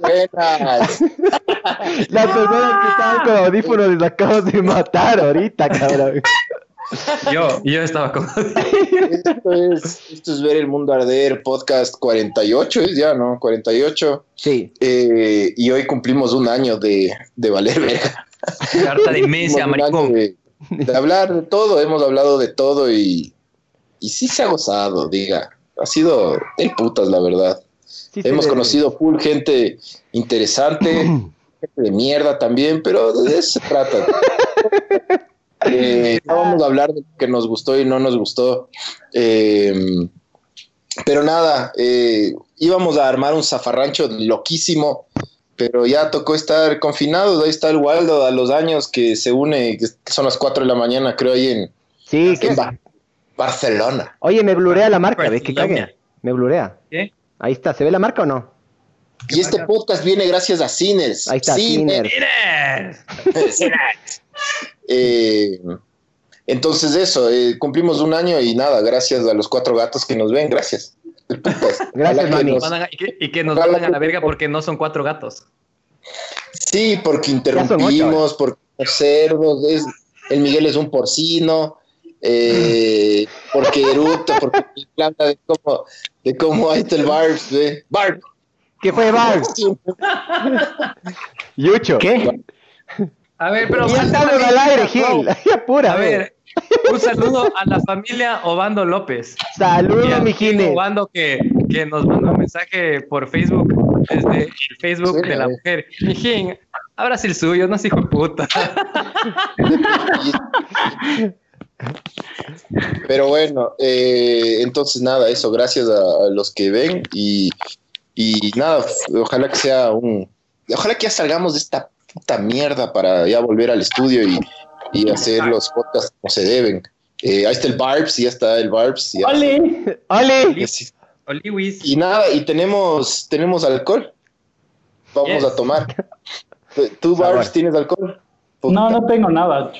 Buenas. Las personas que estaban con audífonos les acabas de matar ahorita, cabrón. yo, yo estaba como... Esto es, esto es Ver el Mundo Arder, podcast 48, es ya, ¿no? 48. Sí. Eh, y hoy cumplimos un año de, de valer verga. harta de año maricón. De, de hablar de todo, hemos hablado de todo y, y sí se ha gozado, diga. Ha sido el putas, la verdad. Sí Hemos conocido full gente interesante, gente de mierda también, pero de eso se trata. Eh, no vamos a hablar de lo que nos gustó y no nos gustó. Eh, pero nada, eh, íbamos a armar un zafarrancho loquísimo, pero ya tocó estar confinados. Ahí está el Waldo a los años que se une, que son las 4 de la mañana, creo, ahí en, Sí, en Ba- Barcelona. Oye, me blurea la marca, ¿ves que cague? Me blurea. Ahí está, ¿se ve la marca o no? Y este podcast viene gracias a Cines. Ahí está, Cines. Cines. Eh, entonces eso, eh, cumplimos un año y nada, gracias a los cuatro gatos que nos ven, gracias. Gracias, mami. nos- y, que, y que nos mandan a la verga porque no son cuatro gatos. sí, porque interrumpimos, porque somos cerdos, es- el Miguel es un porcino, eh, porque eructa, porque habla de cómo, de cómo ahí está el Barb, ¿ve? Barb. ¿Qué fue, Bar? Yucho. ¿Qué? A ver, pero... Ya estamos al aire, Gil. Apura, A ver, un saludo a la familia Obando López. Saludos, a mi Gil Gine. Obando que, que nos mandó un mensaje por Facebook desde el Facebook Sí, de la mujer. Mijín, abra el suyo, no es hijo de puta. Pero bueno, eh, entonces nada, eso, gracias a, a los que ven y, y nada, ojalá que sea un... Ojalá que ya salgamos de esta puta mierda para ya volver al estudio y, y hacer los podcasts como se deben. Eh, ahí está el Barbs, ya está el Barbs. ya- ¡Ole! Oliwis. Y nada, y tenemos, tenemos alcohol. Vamos Yes. a tomar. ¿Tú. Barbs, tienes alcohol? No, no tengo nada.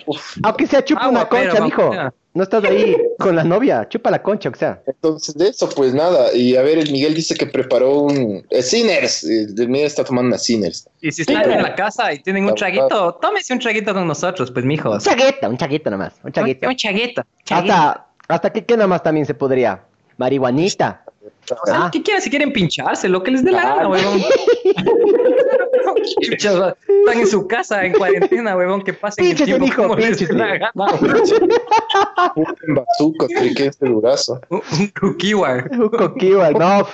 Aunque sea, chupa Agua, una concha, pero, mijo. No estás ahí con la novia. Chupa la concha, o sea. Entonces, de eso, pues nada. Y a ver, el Miguel dice que preparó un eh, Sinners. El Miguel está tomando una Sinners. Y si están en la casa y tienen un traguito, tómese un traguito con nosotros, pues, Un mijos. chagueta, un chagueta nomás. Un chagueta. Un chaguito. Hasta, hasta que qué nomás también se podría. Marihuanita. O sea, Ah. ¿Qué quieren? Si quieren pincharse, lo que les dé la gana, huevón. Están en su casa, en cuarentena, huevón, que pasen el tiempo mijo, como les dé la gana. Un creí que este durazo. Un, cookie-war. Un coquiwa, no.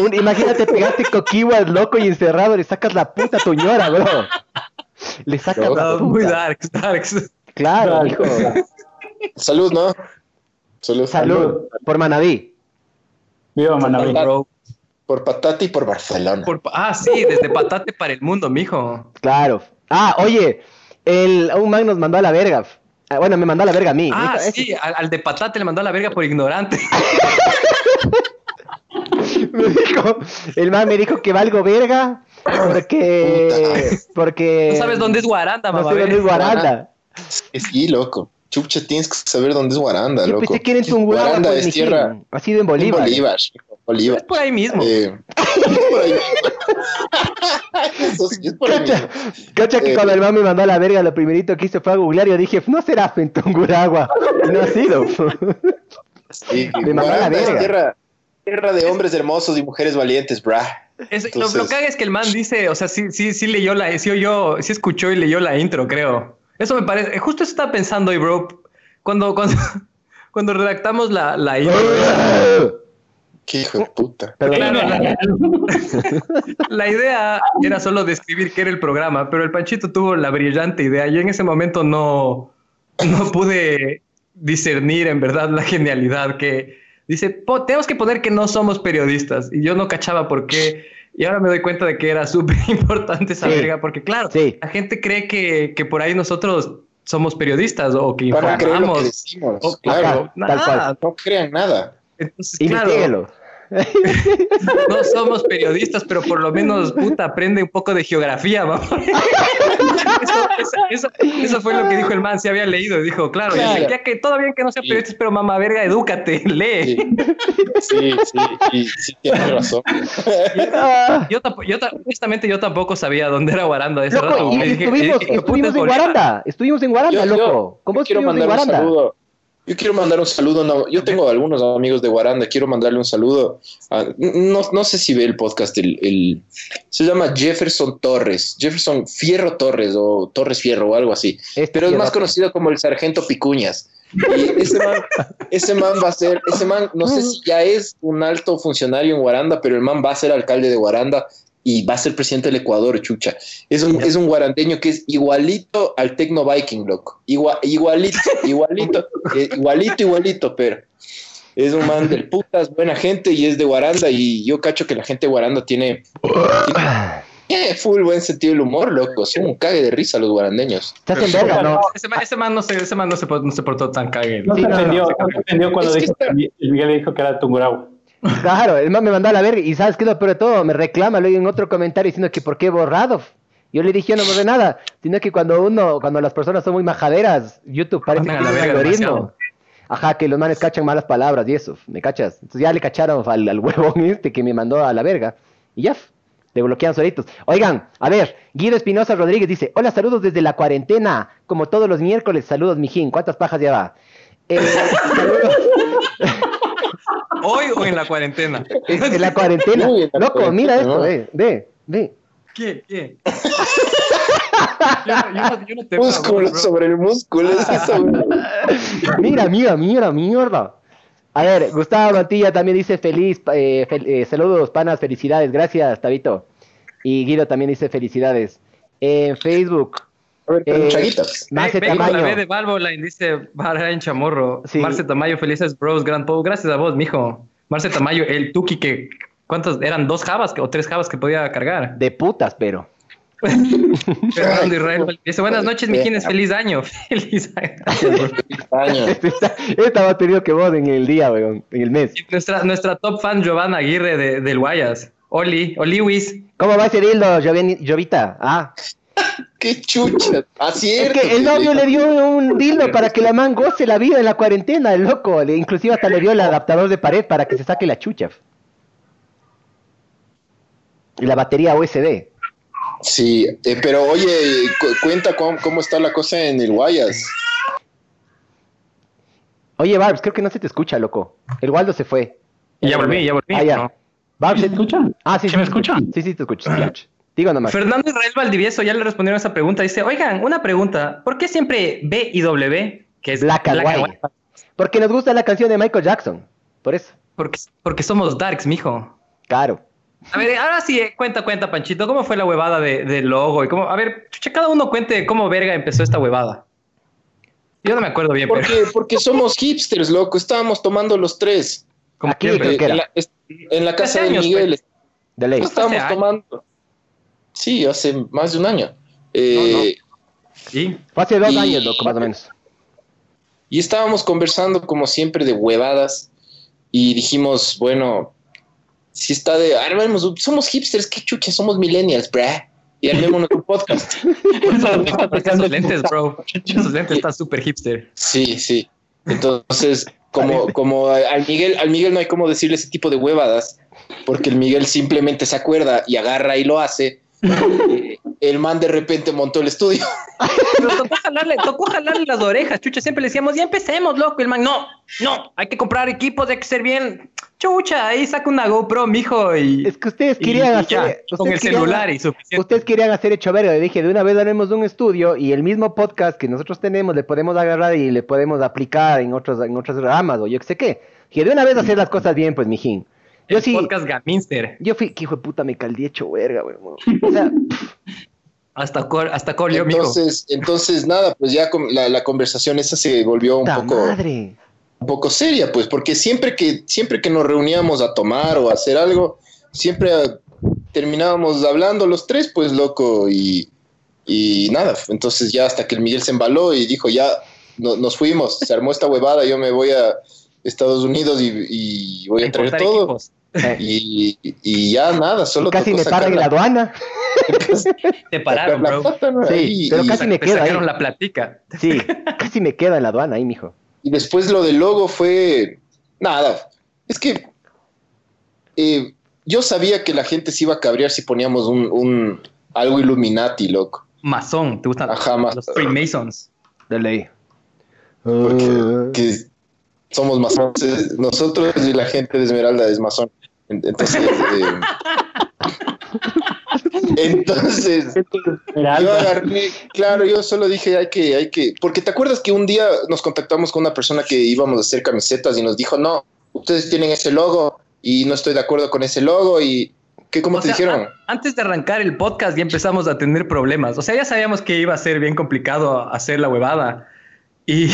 Un- imagínate pegarte coquiwa loco y encerrado, le sacas la puta a tu ñora, bro. Le sacas No, la puta. muy darks, darks. Claro, hijo. Salud, ¿no? Salud. Salud. Por Manaví. Viva Manaví. Por Patati y por Barcelona. Por- ah, sí, desde patate para el mundo, mijo. Claro. Ah, oye, el, un man nos mandó a la verga. Ah, Bueno, me mandó a la verga a mí. Ah, sí, al, al de patate le mandó a la verga por ignorante. me dijo, el man me dijo que valgo verga porque porque No sabes dónde es Guaranda, no mamá. sé dónde es Guaranda. Sí, loco. Chucha, tienes que saber dónde es Guaranda, Yo loco. pensé que en Tungurahua, Guaranda pues, es mijín. tierra. Ha sido en Bolívar. Bolívar. Bolívar. Es por ahí mismo. Eh, es por ahí. Eso sí, es por ahí Cacha, mismo. cacha que Eh, cuando el man me mandó a la verga, lo primerito que hice fue a googlear y yo dije, no será en Tungurahua. Y no ha sido. Sí, Me mandó a la verga. tierra, tierra de hombres hermosos y mujeres valientes, brah. Es- lo- Entonces- lo, que haga es que el man dice, o sea, sí, sí, sí leyó la, sí oyó, sí escuchó y leyó la intro, creo. Eso me parece, justo eso estaba pensando hoy, bro. Cuando, cuando, cuando redactamos la, la intro, Qué hijo de puta. Claro, la, la idea era solo describir qué era el programa, pero el Panchito tuvo la brillante idea. Yo en ese momento no, no pude discernir en verdad la genialidad que dice, "Po- tenemos que poner que no somos periodistas. Y yo no cachaba por qué Y ahora me doy cuenta de que era súper importante esa Sí. verga, porque claro, Sí. la gente cree que, que por ahí nosotros somos periodistas o que lo que informamos. decimos. o- claro. Ajá. tal nada. No crean nada. Entonces, claro. no somos periodistas, pero por lo menos, puta, aprende un poco de geografía, vamos. Eso, eso- eso- eso fue lo que dijo el man, se había leído. Dijo, claro, Claro. ya, ya que todo bien que no sea Sí. periodista, pero mamá verga, edúcate, lee. Sí, sí, sí, y sí tienes razón. Ah. Yo, tampo- yo ta- honestamente, yo tampoco sabía dónde era Guaranda ese Loco, rato. y Me dije- estuvimos, dije, estuvimos es en. Guaranda. Estuvimos en Guaranda, Yo- yo- loco. ¿Cómo Yo quiero estuvimos en mandar un Guaranda? saludo. Yo quiero mandar un saludo. No, yo tengo algunos amigos de Guaranda. Quiero mandarle un saludo. a- no, no sé si ve el podcast. El, el- se llama Jefferson Torres. Jefferson Fierro Torres o Torres Fierro o algo así. Este Pero es más conocido como el Sargento Picuñas. Y ese man, ese man va a ser, ese man, no sé si ya es un alto funcionario en Guaranda, pero el man va a ser alcalde de Guaranda y va a ser presidente del Ecuador, chucha. Es un, es un guarandeño que es igualito al Tecno Viking, loco. Igua- igualito, igualito, eh, igualito, igualito, pero es un man del putas, buena gente y es de Guaranda y yo cacho que la gente de Guaranda tiene, tiene full buen sentido del humor, loco. Son un cague de risa los guarandeños. Ese man, ese man no se, ese man no se, no se portó tan cague. No Sí, no, entendió, no, no se entendió cuando dijo está- Miguel dijo que era Tungurahua. Claro, el man me mandó a la verga. Y ¿sabes qué es lo peor de todo? Me reclama luego en otro comentario diciendo que por qué he borrado. Yo le dije, yo no borré nada. Sino que cuando uno, cuando las personas son muy majaderas, YouTube parece que la un algoritmo. demasiado. Ajá, que los manes cachan malas palabras y eso, ¿me cachas? Entonces ya le cacharon al, al huevón este que me mandó a la verga. Y ya, te bloquean solitos. Oigan, a ver, Guido Espinosa Rodríguez dice, hola, saludos desde la cuarentena. Como todos los miércoles, saludos, mijín. ¿Cuántas pajas ya va? Eh, saludos. ¿Hoy o en la cuarentena? En la cuarentena. Uy, en la Loco, mira esto, ve, ve, ve. ¿Qué? ¿Qué? yo, no- yo no- yo no te Músculo bro. sobre el músculo. es eso, bro. Mira, mira, mira, mierda. A ver, Gustavo Mantilla también dice feliz, eh, fel- eh, saludos, panas, felicidades, gracias, Tabito. Y Guido también dice felicidades. En Facebook, A ver, pero Eh, chaguitas. Marce Ve- con la. B de Valvoline, dice Bahrain Chamorro. Sí. Marce Tamayo, felices bros, Grand Pau. Gracias a vos, mijo. Marce Tamayo, el Tuki que. ¿Cuántos? Eran dos jabas que- o tres jabas que podía cargar. de putas, pero. Fernando Israel dice: Buenas noches, mijines, feliz año. Feliz año. Año. Esta, esta más tenido que vos en el día, weón, en el mes. Nuestra, nuestra top fan, Giovanna Aguirre de, del Guayas. Oli, Oliwis. ¿Cómo va ese dildo, Joven- Jovita? Ah, Qué chucha. Ah, es que el novio le dio un dildo para que la man goce la vida en la cuarentena, el loco. Le- inclusive hasta le dio el adaptador de pared para que se saque la chucha. Y la batería USB. Sí, eh, pero oye, cu- cuenta cómo, cómo está la cosa en el Guayas. Oye, Barbs, creo que no se te escucha, loco. El Waldo se fue. Ya volví, ya volví. Ah, ya. ¿no? Barbs, ¿Me escuchan? Ah, sí, ¿Sí me escuchan? Sí, sí, te escucho. sí, escucho. Digo nomás. Fernando Israel Valdivieso ya le respondieron esa pregunta. Dice: Oigan, una pregunta. ¿Por qué siempre B y W? Que es Black and White. Porque nos gusta la canción de Michael Jackson. Por eso. Porque, porque somos darks, mijo. Claro. A ver, ahora sí, eh, cuenta, cuenta, Panchito, ¿cómo fue la huevada de- del logo? Y cómo, a ver, chucha, cada uno cuente cómo verga empezó esta huevada. Yo no me acuerdo bien, pero Porque, porque somos hipsters, loco. Estábamos tomando los tres. como Aquí creo que en, era. la, en la casa de años, Miguel. De ley. Pues, Estábamos Hace años. tomando. Sí, hace más de un año. Eh, Sí. Fue hace dos Y- años, loco, más o menos. Y estábamos conversando como siempre de huevadas y dijimos, bueno, si está de, armemos, somos hipsters, qué chucha, somos millennials, brah. Y armémonos un podcast. Esos lentes, bro. Esos lentes están súper hipster. Sí, sí. Entonces, como, como al Miguel, al Miguel no hay como decirle ese tipo de huevadas, porque el Miguel simplemente se acuerda y agarra y lo hace. Eh, El man de repente montó el estudio. Pero tocó jalarle, tocó jalarle las orejas, chucha. Siempre le decíamos, ya empecemos, loco. El man, no, no, hay que comprar equipos, hay que ser bien. Chucha, ahí saca una GoPro, mijo, y. Es que ustedes y- querían y ya, hacer. con el querían- celular y suficiente. Ustedes querían hacer hecho verga. Le dije, de una vez haremos un estudio y el mismo podcast que nosotros tenemos le podemos agarrar y le podemos aplicar en otros, en otras ramas o yo qué sé qué. Dije, de una vez hacer las cosas bien, pues, mijín. Yo el sí, podcast Gaminster. yo fui, que hijo de puta, me caldí hecho verga, weón. O sea, Hasta, col, hasta. Entonces, entonces nada, pues ya con la, la conversación esa se volvió un poco, madre. un poco seria, pues, porque siempre que, siempre que nos reuníamos a tomar o a hacer algo, siempre terminábamos hablando los tres, pues loco, y, y nada, entonces ya hasta que el Miguel se embaló y dijo, ya no- nos fuimos, se armó esta huevada, yo me voy a Estados Unidos y, y voy a traer Importar todo. equipos. Eh, Y, y ya nada, solo casi tocó me paran en la aduana. Te pararon, bro. plata, ¿no? Sí, Ahí, pero y- casi me Te queda ahí. sacaron la platica. Sí, casi me queda en la aduana ahí, mijo. Y después lo del logo fue nada. Es que eh, yo sabía que la gente se iba a cabrear si poníamos un, un algo Illuminati, loco. Masón, ¿te gustan Ajá, los Freemasons? De ley. Porque Ah. que somos masones. Nosotros y la gente de Esmeralda es masón. En- Entonces, eh, entonces yo agarré, claro, yo solo dije hay que, hay que, porque te acuerdas que un día nos contactamos con una persona que íbamos a hacer camisetas y nos dijo, no, ustedes tienen ese logo y no estoy de acuerdo con ese logo y ¿qué cómo O te sea, dijeron? an- antes de arrancar el podcast ya empezamos a tener problemas. O sea, ya sabíamos que iba a ser bien complicado hacer la huevada. Y,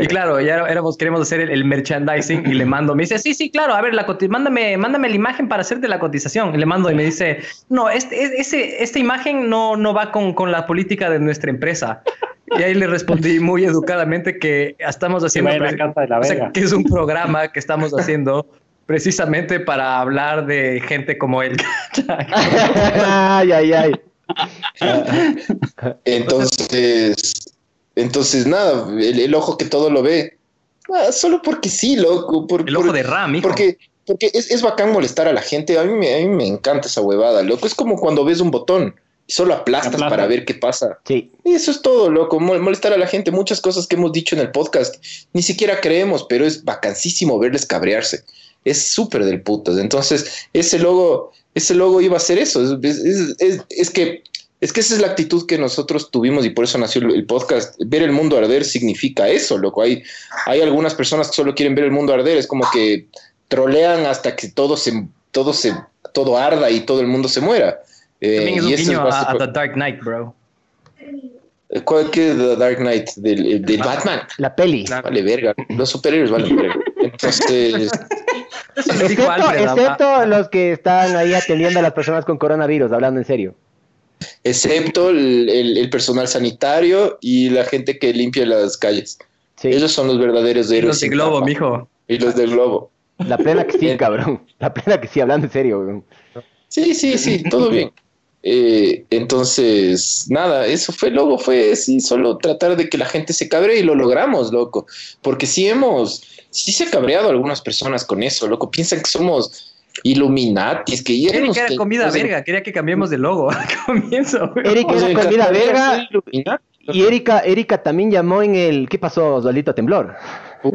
y claro, ya éramos, queremos hacer el, el merchandising y le mando, me dice, sí, sí, claro, a ver, la mándame, mándame la imagen para hacerte la cotización. Y le mando y me dice, no, este, ese, esta imagen no, no va con, con la política de nuestra empresa. Y ahí le respondí muy educadamente que estamos que haciendo... casa de la O sea, que es un programa que estamos haciendo precisamente para hablar de gente como él. ay, ay, ay. Entonces, entonces nada, el, el ojo que todo lo ve, Ah, solo porque sí, loco, por- El ojo por- de Ram, hijo. Porque, porque es, es bacán molestar a la gente. A mí, me, a mí me encanta esa huevada, loco. Es como cuando ves un botón y solo aplastas para ver qué pasa. Sí. Y eso es todo, loco. Mol- Molestar a la gente. Muchas cosas que hemos dicho en el podcast ni siquiera creemos, pero es vacancísimo verles cabrearse. Es súper del putas. Entonces, ese logo, ese logo iba a ser eso. Es, es- es- es- es que. Es que esa es la actitud que nosotros tuvimos y por eso nació el- podcast. Ver el mundo arder significa eso, loco. Hay, hay algunas personas que solo quieren ver el mundo arder. Es como que trolean hasta que todo se, todo se, todo arda y todo el mundo se muera. Eh, También es un a, a The Dark Knight, bro. ¿Cuál que es The Dark Knight? Del, del Batman. La peli. Vale, verga. Los superhéroes valen verga. Entonces, Excepto, excepto los que están ahí atendiendo a las personas con coronavirus, hablando en serio. Excepto el, el- el personal sanitario y la gente que limpia las calles. Sí, Ellos son los verdaderos Y héroes. los de sin Globo, capa. mijo. Y los del globo. la plena que sí, cabrón. La plena que sí, hablando en serio. Sí, sí, sí, todo bien. Eh, entonces, nada, eso fue, luego fue sí, solo tratar de que la gente se cabre y lo logramos, loco. Porque sí hemos, sí se ha cabreado algunas personas con eso, loco. Piensan que somos Illuminatis, que ya Eric nos- era comida nos- verga, quería que cambiemos de logo al comienzo, güey. Eric nos era comida verga y Erika, Erika también llamó en el. ¿Qué pasó, Osvaldito Temblor?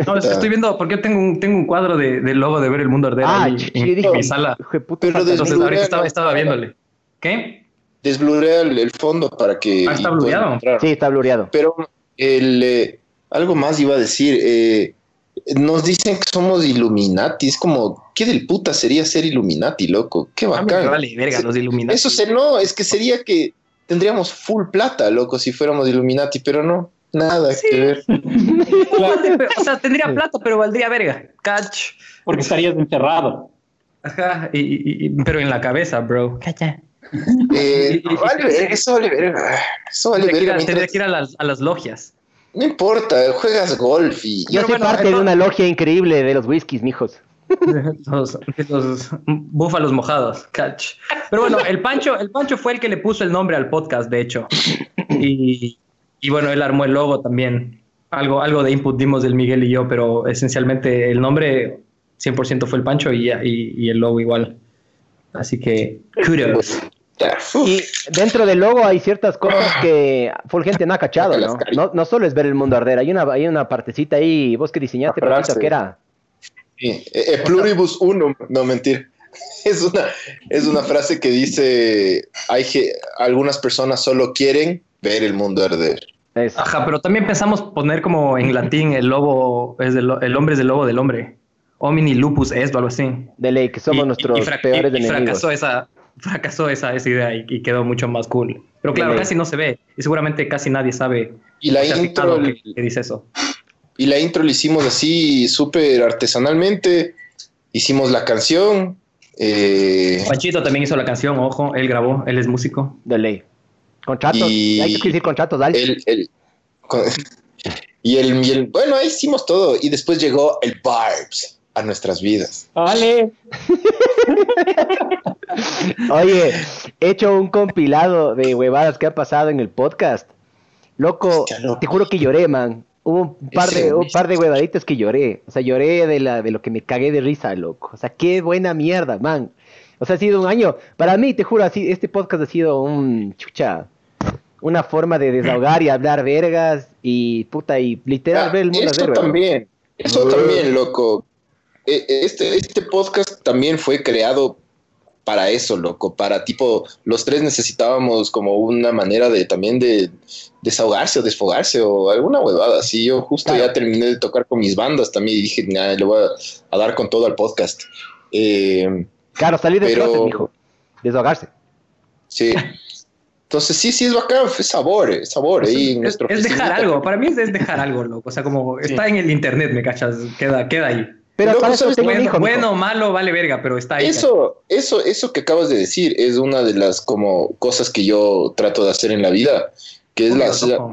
No, es que estoy viendo, porque tengo un, tengo un cuadro de, del logo de ver el mundo arder Ah, ahí en, dije, mi sala. puta, Entonces ahorita estaba, viéndole. ¿Qué? Desblurea el, el fondo para que... Ah, está blureado. Sí, está blureado. Pero el, eh, algo más iba a decir. eh, nos dicen que somos Illuminati. Es como, ¿qué del puta sería ser Illuminati, loco? Qué Ah, bacán. vale, verga, los Illuminati. Eso se no, es que sería que tendríamos full plata, loco, si fuéramos Illuminati, pero no, nada Sí. que ver. O sea, tendría plata, pero valdría verga. Catch. Porque estarías encerrado. Ajá, y, y- y- pero en la cabeza, bro. Eh, vale, verga, eso vale verga. Eso vale Tendría que ir, verga. tendría que ir a las, a las logias. No importa, juegas golf y. Yo soy bueno, parte de una logia increíble de los whiskies, mijos. Los, los búfalos mojados, catch. Pero bueno, el Pancho, el Pancho fue el que le puso el nombre al podcast, de hecho. Y, y bueno, él armó el logo también. Algo, algo de input dimos del Miguel y yo, pero esencialmente el nombre 100% fue el Pancho y, y, y el logo igual. Así que, kudos. Y dentro del logo hay ciertas cosas que full gente no ha cachado, ¿no? No, no solo es ver el mundo arder, hay una, hay una partecita ahí, vos que diseñaste, Paquito, que era... Sí, eh, eh, pluribus uno, no mentir. Es una, es una frase que dice, hay que, algunas personas solo quieren ver el mundo arder. es- Ajá, pero también pensamos poner como en latín el lobo, es del, el hombre es del lobo del hombre. Homini lupus est o algo así. de ley, que somos Y- nuestros y peores y- y enemigos. fracasó esa, fracasó esa, esa idea y, y quedó mucho más cool. Pero claro, casi no se ve y seguramente casi nadie sabe Y la intro, que, que dice eso. y la intro la hicimos así súper artesanalmente. Hicimos la canción Eh, Panchito también hizo la canción, ojo, él grabó, él es músico. De ley. Contratos. Y- Hay que decir contratos, dale. el, el- con- y, el, y el- bueno, ahí hicimos todo. Y después llegó el Barbs a nuestras vidas. Vale. Oye, he hecho un compilado de huevadas que ha pasado en el podcast. Loco, te juro que lloré, man. Hubo un par de, un par de huevaditas que lloré. O sea, lloré de, la, de lo que me cagué de risa, loco. O sea, qué buena mierda, man. O sea, ha sido un año. Para mí, te juro, así, este podcast ha sido un chucha. Una forma de desahogar y hablar vergas y puta, y literal Ah, ver el mundo eso también, eso también, loco. Eh, Este, este podcast también fue creado para eso, loco, para tipo, los tres necesitábamos como una manera de también de desahogarse o desfogarse o alguna huevada así. Yo justo Claro. ya terminé de tocar con mis bandas también y dije, nah, le voy a, a dar con todo al podcast. Eh, Claro, salir del Pero- closet, mijo. Desahogarse. sí. Entonces sí, sí, es bacán, es sabor, es sabor. ahí en es, nuestra es dejar algo, para mí es, es dejar algo, loco. O sea, como Sí. está en el internet, me cachas, queda, queda ahí. Pero Loco, para eso ¿sabes tengo un Bueno, hijo, malo, vale verga, pero está ahí. Eso, eso, eso que acabas de decir es una de las como cosas que yo trato de hacer en la vida, que es, la,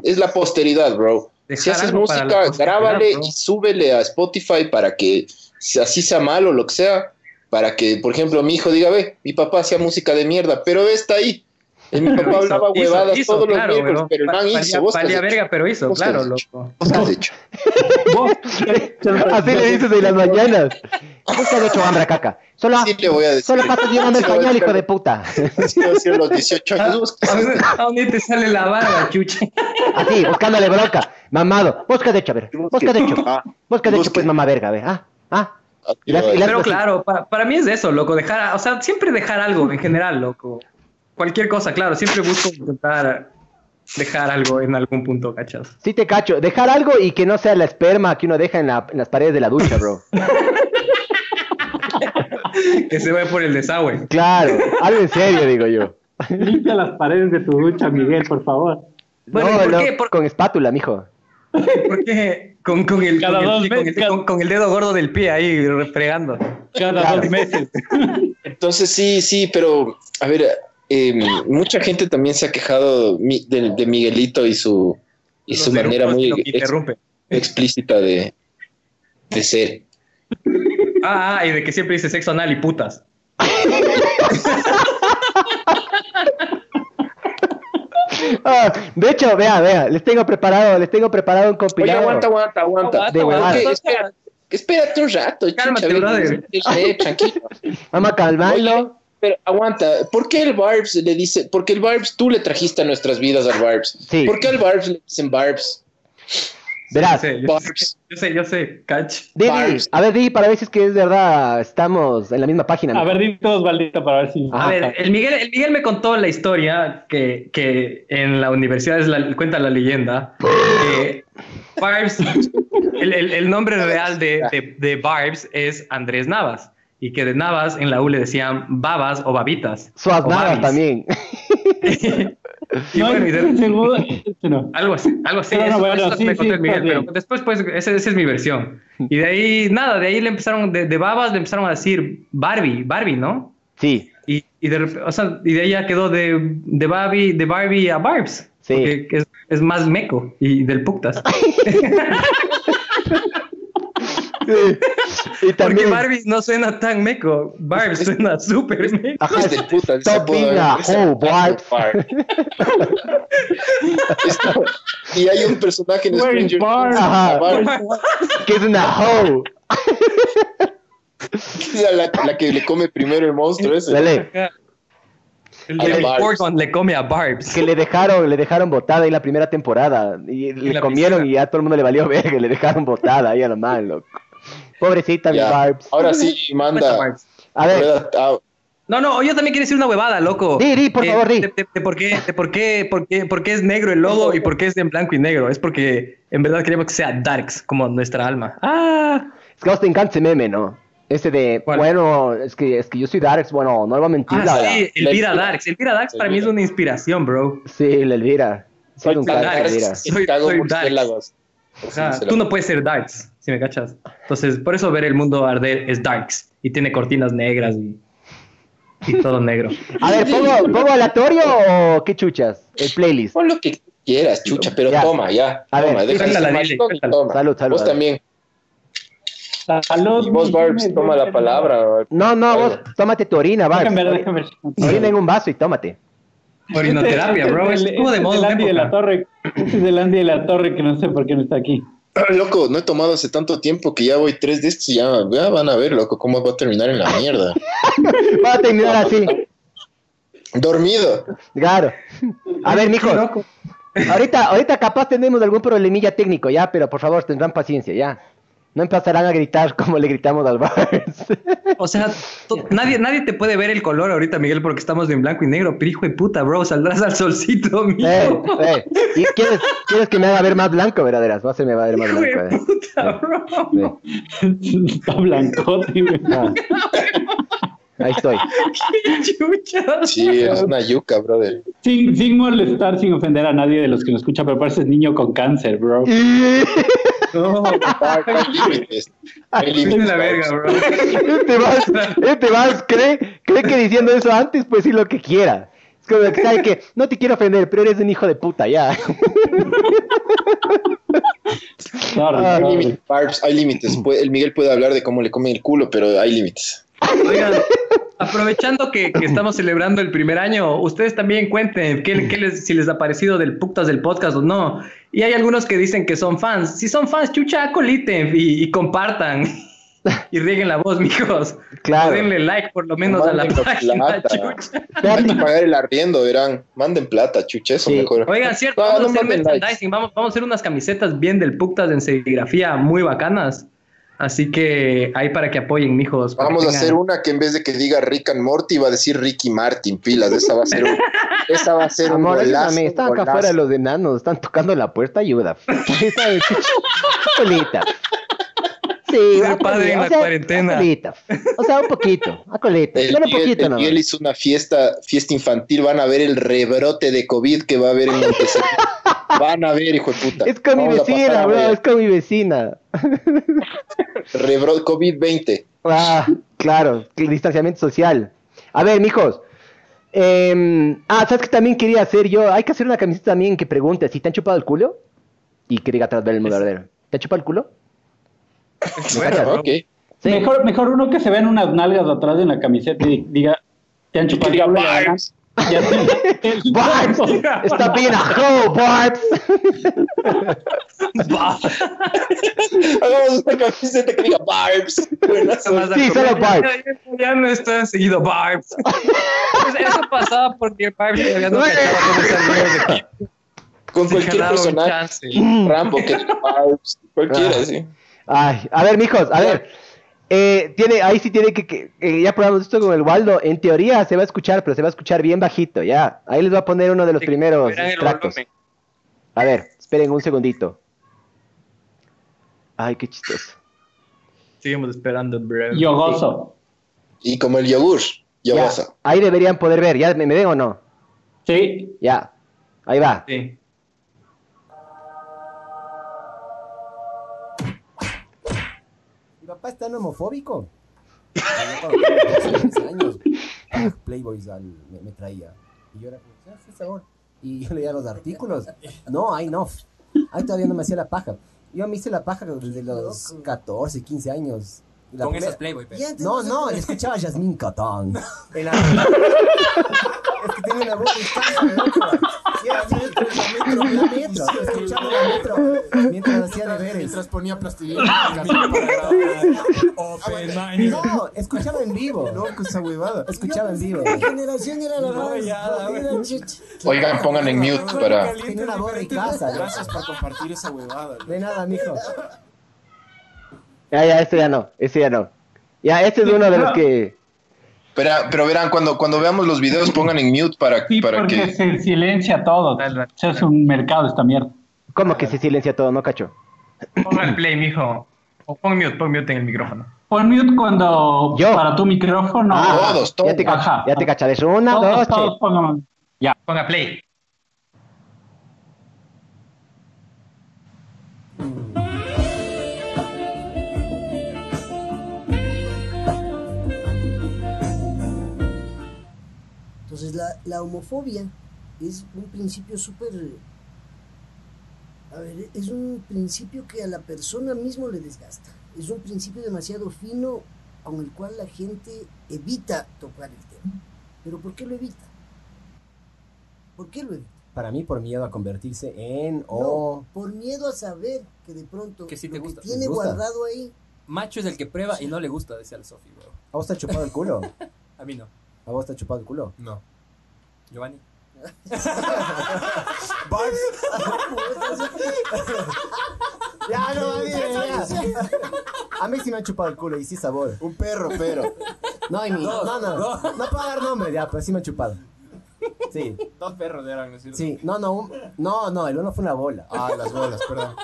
es la posteridad, bro. Dejar si haces música, grábale bro. y súbele a Spotify para que si así sea malo o lo que sea, para que, por ejemplo, mi hijo diga, ve, mi papá hacía música de mierda, pero está ahí. Y mi papá Hizo- hablaba hizo- huevadas hizo, todos claro, los miércoles, pero el man Valía- hizo, vos has hecho? verga, pero hizo, ¿Vos has claro, loco. ¿Vos has hecho? Vos. Así le dices en las mañanas. ¿Qué te ha hecho hambre, caca? Solo, Sí le voy a decir. solo pasas llenando el a pañal, hijo de puta. Sí, sido los 18 años. ¿vos qué ¿A has dónde, a dónde te sale la barba, chuche? Así, buscándole bronca. Mamado. ¿Vos qué has hecho, a ver? ¿Vos qué has hecho? Ah, ¿Vos qué has hecho, pues, mamá verga, a ver? ¿Ah? ¿Ah? es. las- Pero claro, para, para mí es eso, loco, dejar, o sea, siempre dejar algo en general, loco. Cualquier cosa, claro, siempre busco intentar dejar algo en algún punto, ¿cachas? Sí te cacho. Dejar algo y que no sea la esperma que uno deja en, la- en las paredes de la ducha, bro. Que se vaya por el desagüe. Claro. Algo en serio, digo yo. Limpia las paredes de tu ducha, Miguel, por favor. Bueno, no, ¿y por no, qué? Por- con espátula, mijo. ¿Por qué? Con, con el, Cada con, el, con, el, meses. con- con el dedo gordo del pie ahí refregando. Cada Claro. dos meses. Entonces sí, sí, pero a ver, eh, mucha gente también se ha quejado de, de Miguelito y su y Los su manera muy ex- explícita de, de ser. Ah, ah, y de que siempre dice sexo anal y putas. Ah, de hecho, vea, vea, les tengo preparado, les tengo preparado un Oye, compilado. aguanta, aguanta, aguanta. Aguanta, de. Ok, aguanta. espera, espérate un rato, Cálmate, chucha, brother. eh, tranquilo. Vamos a calmarlo. Pero aguanta, ¿por qué el Barbs le dice, porque el Barbs tú le trajiste a nuestras vidas al Barbs? Sí. ¿Por qué al Barbs le dicen Barbs? Verás, Yo sé, yo, Barbs. sé, yo sé, yo sé, cach. Di, di, Barbs. a ver, di, para ver si es que es verdad, estamos en la misma página. A ver, di todos, Valdito, para ver si. Ajá. A ver, el Miguel, el Miguel me contó la historia que, que en la universidad es la, cuenta la leyenda que Barbs, el, el- el nombre real de, de, de Barbs es Andrés Navas y que de Navas en la U le decían babas o babitas. Suaz o babis. también. y no, bueno, y de- seguro, este no. algo así, algo así. Eso- bueno, eso sí, me contó sí, el Miguel, pero después, pues, esa, esa es mi versión. Y de ahí, nada, de ahí le empezaron, de, de babas le empezaron a decir Barbie, Barbie, ¿no? Sí, Y, y, de, o sea, y de ahí ya quedó de, de, Barbie, de Barbie a Barbs. Sí. Porque es, es más meco y del puctas. sí. Y Porque también. Barbie no suena tan meco. Barbs suena súper meco. Ajá, Es de puta. Stop being ¿eh? a. Barb. Está- y hay un personaje en Stranger? Things, que es una hoe. la, la que le come primero el monstruo ese. Dale, El A de la le come a Barbs. que le dejaron, le dejaron botada ahí la primera temporada. Y le la comieron piscina. y ya todo el mundo le valió verga, le dejaron botada ahí a lo mal, loco. Pobrecita mi Ya. Barbs. Ahora sí, manda. A ver, ah, No, no, yo también quiero decir una huevada, loco. Di, di, por favor, di. De, de- de por qué, de por qué, por qué, por qué es negro el logo y por qué es en blanco y negro. Es porque en verdad queremos que sea darks, como nuestra alma. Ah, es que a vos te encanta ese meme, ¿no? Ese de, ¿Cuál? bueno, es que, es que yo soy Darks, bueno, no le voy a mentir. ah, la- sí, Elvira Darks. Elvira Darks para mí es una inspiración, bro. Sí, la Elvira. Soy es un Darks. Elvira. Soy- soy se tú no puedes ser darks, si me cachas. Entonces, por eso ver el mundo arder es darks y tiene cortinas negras y y todo negro. A ver, ¿pongo, ¿pongo aleatorio o qué chuchas? El playlist. Pon lo que quieras, chucha, pero Ya. toma, ya. A ver, toma, deja maricón, cuéntala. toma. Salud, salud, Vos también. Salud. Y vos, Barbs, toma la palabra. No, no, vos tómate tu orina, Barbs. Déjame ver, déjame ver. Orina en un vaso y tómate. Orinoterapia, bro. Este Estuvo de es moda el una Andy de la. Torre. Este es el Andy de la Torre que no sé por qué no está aquí. Loco, no he tomado hace tanto tiempo que ya voy tres de estos y ya, ya van a ver, loco, cómo va a terminar en la mierda. Va a terminar así. Dormido. Claro. A ver, loco. Ahorita, ahorita capaz tenemos algún problemilla técnico, ya, pero por favor, tendrán paciencia, ya. No empezarán a gritar como le gritamos al Barbs. O sea, nadie, nadie te puede ver el color ahorita, Miguel, porque estamos en blanco y negro. Pero hijo de puta, bro, saldrás al solcito, mijo. Eh, eh. ¿Y quieres, quieres que me haga ver más blanco, verdaderas? No se me va a ver más Hijo blanco. de eh. puta, bro. Sí. Está blancote, güey. Ah. Ahí estoy. Qué chucha. Sí, es una yuca, brother. Sin, sin molestar, sin ofender a nadie de los que nos escuchan, pero pareces niño con cáncer, bro. No, Hay límites. Hay vete límites. la verga, bro. Este Vals, este Vals cree, cree que diciendo eso antes puede decir lo que quiera. Es como que sabe que no te quiero ofender, pero eres un hijo de puta, ya. Sorry, Ah, Hay sorry. límites, hay límites. El Miguel puede hablar de cómo le comen el culo, pero hay límites. Oigan, aprovechando que, que estamos celebrando el primer año, ustedes también cuenten qué, qué les, si les ha parecido del putas del podcast o no. Y hay algunos que dicen que son fans. Si son fans, chucha, coliten y, y compartan. Y rieguen la voz, mijos. Claro. O denle like por lo menos a la Manden página, plata. chucha. Hay que pagar el arriendo, verán. Manden plata, chuche, eso Sí. mejor. Oigan, cierto, No, vamos no a hacer manden merchandising, vamos, vamos a hacer unas camisetas bien del putas en serigrafía muy bacanas. Así que ahí para que apoyen, mijos. Vamos a hacer una que en vez de que diga Rick and Morty va a decir Ricky Martin, pilas. Esa va a ser un, esa va a ser un Amor, golazo, ayúdame, están acá afuera los enanos, están tocando la puerta, ayuda. ¿Sabes? Colita. Sí, Ser a padre en la o sea, cuarentena. colita. O sea, un poquito, a colita. El un Miguel, poquito, el hizo una fiesta, fiesta infantil, van a ver el rebrote de COVID que va a haber en Montesino. Van a ver, hijo de puta. Es con mi Vamos vecina, bro, es con mi vecina. Rebrote COVID-20. Ah, claro, el distanciamiento social. A ver, mijos. em, ah, ¿sabes qué también quería hacer yo? Hay que hacer una camiseta también que pregunte si te han chupado el culo y que diga atrás del mudardero. ¿Te han chupado el culo? Bueno, bro. ok. Sí. Mejor, mejor uno que se vean unas nalgas atrás en la camiseta y diga, te han chupado el culo Barbs, está bien a hoe, Barbs. Va. Hagamos una camiseta que diga Barbs. Sí, solo Barbs. Ya, no está seguido Barbs. Pues eso pasaba porque Barbs todavía no cachaba cómo salía de Con Se cualquier personaje. Rambo, que Barbs. Cualquiera, Ah. sí. Ay, a ver, mijos, a ver. Eh, tiene, ahí sí tiene que, ya probamos esto con el Waldo. En teoría se va a escuchar, pero se va a escuchar bien bajito, ya. Ahí les voy a poner uno de los Sí, primeros volumen. A ver, esperen un segundito. Ay, qué chistoso. Seguimos esperando, bro. Yo gozo. Y como el yogur, yo Ya, gozo. ahí deberían poder ver. ¿Ya me, me ven o no? Sí. Ya. Ahí va. Sí. Papá es tan homofóbico. 15 años, ah, Playboys al- me, me traía. Y yo era como, "Ah, sí, sabor. Y yo leía los artículos. No, ahí no. Ahí todavía no me hacía la paja. Yo me hice la paja desde los 14, 15 años. La Con primera- esas Playboy, pero. No, no, le escuchaba a Yasmín Catán. Es que tenía una voz Y metro, la metro. La metro mientras hacía deberes. Mientras ponía plastilina mind. No, escuchaba en vivo. Loco esa huevada. Escuchaba en vivo. Mi generación era la. Oigan, pongan en mute para. Tenía una voz ricaza. ¿no? Gracias por compartir esa huevada. De nada, mijo. Ya, ya, este ya no. Este ya no. Ya, este es uno de los que. Pero, pero verán, cuando, cuando veamos los videos, pongan en mute para, Sí, para porque que. se silencia todo. Hace un mercado esta mierda. ¿Cómo que se silencia todo, no, cacho? Ponga el play, mijo. O pon mute, pon mute en el micrófono. Pon mute cuando Yo. para tu micrófono. Ah, Todos, Ya te, todos. cacha, Ajá. ya te cachades. Una, todos, dos, todos tres. pongan- Ya. Ponga play. Entonces la, la homofobia es un principio súper... A ver, es un principio que a la persona mismo le desgasta. Es un principio demasiado fino con el cual la gente evita tocar el tema. ¿Pero por qué lo evita? ¿Por qué lo evita? Para mí, por miedo a convertirse en o... No, por miedo a saber que de pronto Que sí te lo gusta. que tiene guardado ahí Macho es el que prueba y no le gusta, decía el Sofi, bro. ¿A vos te ha chupado el culo? A mí no. ¿A vos te ha chupado el culo? No. Giovanni. Ya, no, a mí, ya. A mí sí me han chupado el culo y sí sabor. Un perro, pero. No, y mi, no, no, no, puedo dar nombre ya, pero sí me han chupado. Sí, Dos perros eran, ¿no es cierto? sí, no, no, un- no, no, el uno fue una bola. Ah, las bolas, perdón.